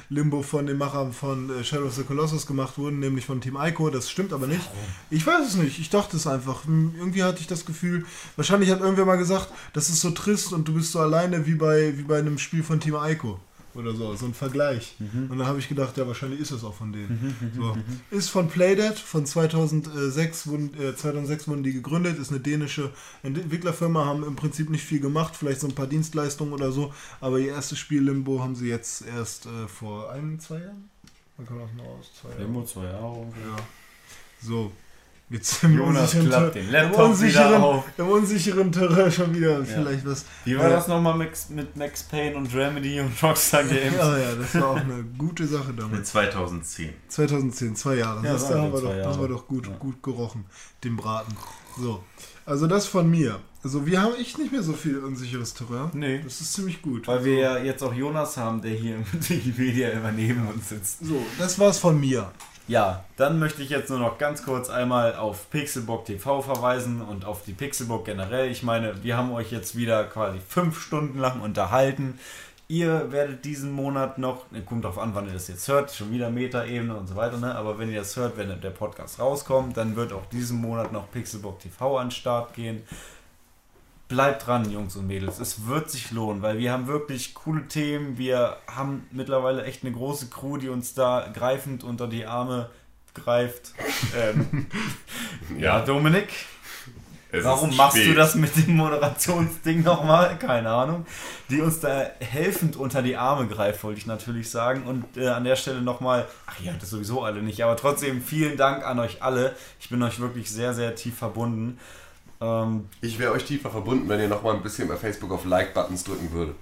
Limbo von den Machern von äh, Shadow of the Colossus gemacht wurde, nämlich von Team Ico. Das stimmt aber nicht. Ich weiß es nicht. Ich dachte es einfach. Hm, Irgendwie hatte ich das Gefühl, wahrscheinlich hat irgendwer mal gesagt, das ist so trist und du bist so alleine wie bei, wie bei einem Spiel von Team Ico. Oder so, so ein Vergleich. Und dann habe ich gedacht, ja, wahrscheinlich ist es auch von denen. So. Ist von Playdead, von 2006 wurden, äh, 2006 wurden die gegründet, ist eine dänische Entwicklerfirma, haben im Prinzip nicht viel gemacht, vielleicht so ein paar Dienstleistungen oder so, aber ihr erstes Spiel Limbo haben sie jetzt erst äh, vor ein, zwei Jahren? Man kann das mal aus, zwei Jahren. Limbo zwei Jahre. Ja. So. Jetzt im Jonas klappt den im Laptop wieder unsicheren, auf. im unsicheren Terrain schon wieder vielleicht was. Wie war Ja. das nochmal mit, mit Max Payne und Remedy und Rockstar (laughs) Games? Ja, ja, das war auch eine gute Sache Mit damals. 2010. 2010, zwei Jahre. Ja, das da haben wir doch, zwei haben wir Jahre. doch gut, Ja. gut gerochen, den Braten. So, also das von mir. Also wir haben echt nicht mehr so viel unsicheres Terrain. Nee. Das ist ziemlich gut. Weil wir ja jetzt auch Jonas haben, der hier im (laughs) Wikipedia immer neben uns sitzt. So, das war's von mir. Ja, dann möchte ich jetzt nur noch ganz kurz einmal auf Pixelbook TV verweisen und auf die Pixelbook generell. Ich meine, wir haben euch jetzt wieder quasi fünf Stunden lang unterhalten. Ihr werdet diesen Monat noch, ne, kommt drauf an, wann ihr das jetzt hört, schon wieder Metaebene und so weiter, ne? aber wenn ihr das hört, wenn der Podcast rauskommt, dann wird auch diesen Monat noch Pixelbook TV an den Start gehen. Bleibt dran, Jungs und Mädels. Es wird sich lohnen, weil wir haben wirklich coole Themen. Wir haben mittlerweile echt eine große Crew, die uns da greifend unter die Arme greift. Ähm, (laughs) ja, Dominik, Es warum machst du das mit dem Moderationsding nochmal? Keine Ahnung. Die uns da helfend unter die Arme greift, wollte ich natürlich sagen. Und äh, an der Stelle nochmal, ach ja, das sowieso alle nicht, aber trotzdem vielen Dank an euch alle. Ich bin euch wirklich sehr, sehr tief verbunden. Ähm, Ich wäre euch tiefer verbunden, wenn ihr noch mal ein bisschen bei Facebook auf Like-Buttons drücken würdet.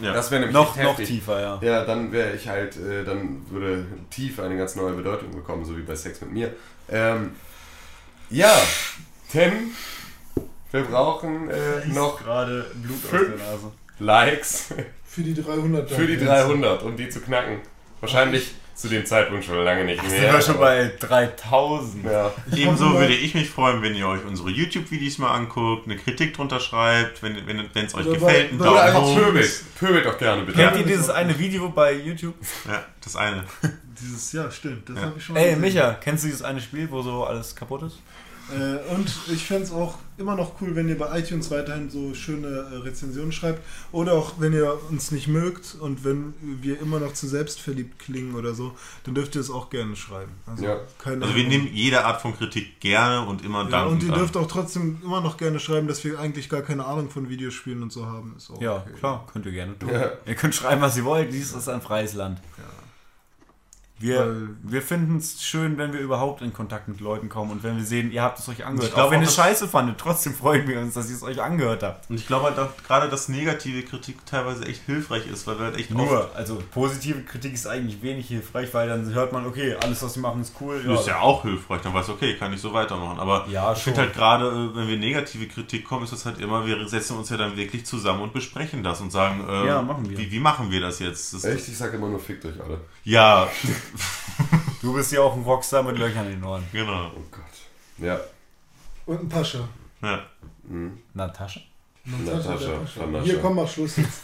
Ja. Das wäre nämlich noch, noch tiefer, ja. Ja, dann wäre ich halt, äh, dann würde tief eine ganz neue Bedeutung bekommen, so wie bei Sex mit mir. Ähm, ja, Tim, wir brauchen äh, noch gerade Blut aus der Nase. Likes Für die 300. für die 300, um die zu knacken. Wahrscheinlich zu dem Zeitpunkt schon lange nicht Sind mehr. wir schon bei 3000. ja. Ebenso würde ich mich freuen, wenn ihr euch unsere YouTube-Videos mal anguckt, eine Kritik drunter schreibt, wenn es wenn, euch Oder gefällt, einen Daumen hoch. pöbelt. Pöbelt doch gerne, bitte. Kennt ihr dieses eine Video bei YouTube? Ja, das eine. (laughs) Dieses, ja, stimmt, das Ja. habe ich schon mal Ey, gesehen. Micha, kennst du dieses eine Spiel, wo so alles kaputt ist? Äh, und ich fände es auch immer noch cool, wenn ihr bei iTunes weiterhin so schöne äh, Rezensionen schreibt. Oder auch, wenn ihr uns nicht mögt und wenn wir immer noch zu selbstverliebt klingen oder so, dann dürft ihr es auch gerne schreiben. Also, Ja. keine Also wir nehmen jede Art von Kritik gerne und immer ja, dankend und ihr an. dürft auch trotzdem immer noch gerne schreiben, dass wir eigentlich gar keine Ahnung von Videospielen und so haben. Ist auch Ja, okay. klar, könnt ihr gerne tun. Ja. Ihr könnt schreiben, was ihr wollt, dies ist ein freies Land. Wir, Weil- wir finden es schön, wenn wir überhaupt in Kontakt mit Leuten kommen und wenn wir sehen, ihr habt es euch angehört. Ich glaub auch wenn ihr es scheiße fandet, trotzdem freuen wir uns, dass ihr es euch angehört habt. Und ich glaube halt auch gerade, dass negative Kritik teilweise echt hilfreich ist, weil wir halt echt Nur, also positive Kritik ist eigentlich wenig hilfreich, weil dann hört man, okay, alles, was sie machen, ist cool. Das ist ja auch hilfreich, dann weißt du, okay, kann ich so weitermachen. Aber Ja, ich finde halt gerade, äh, wenn wir negative Kritik kommen, ist das halt immer, wir setzen uns ja dann wirklich zusammen und besprechen das und sagen, äh, Ja, machen wir. Wie, wie machen wir das jetzt? Das, Echt? Ich sag immer nur, fickt euch alle. Ja, (laughs) (laughs) Du bist ja auch ein Rockstar mit Löchern in den Ohren. genau. Oh Gott. Ja. Und ein Pascha. Ja. Natascha? Natascha, der Natascha. Hier, komm, mach Schluss jetzt.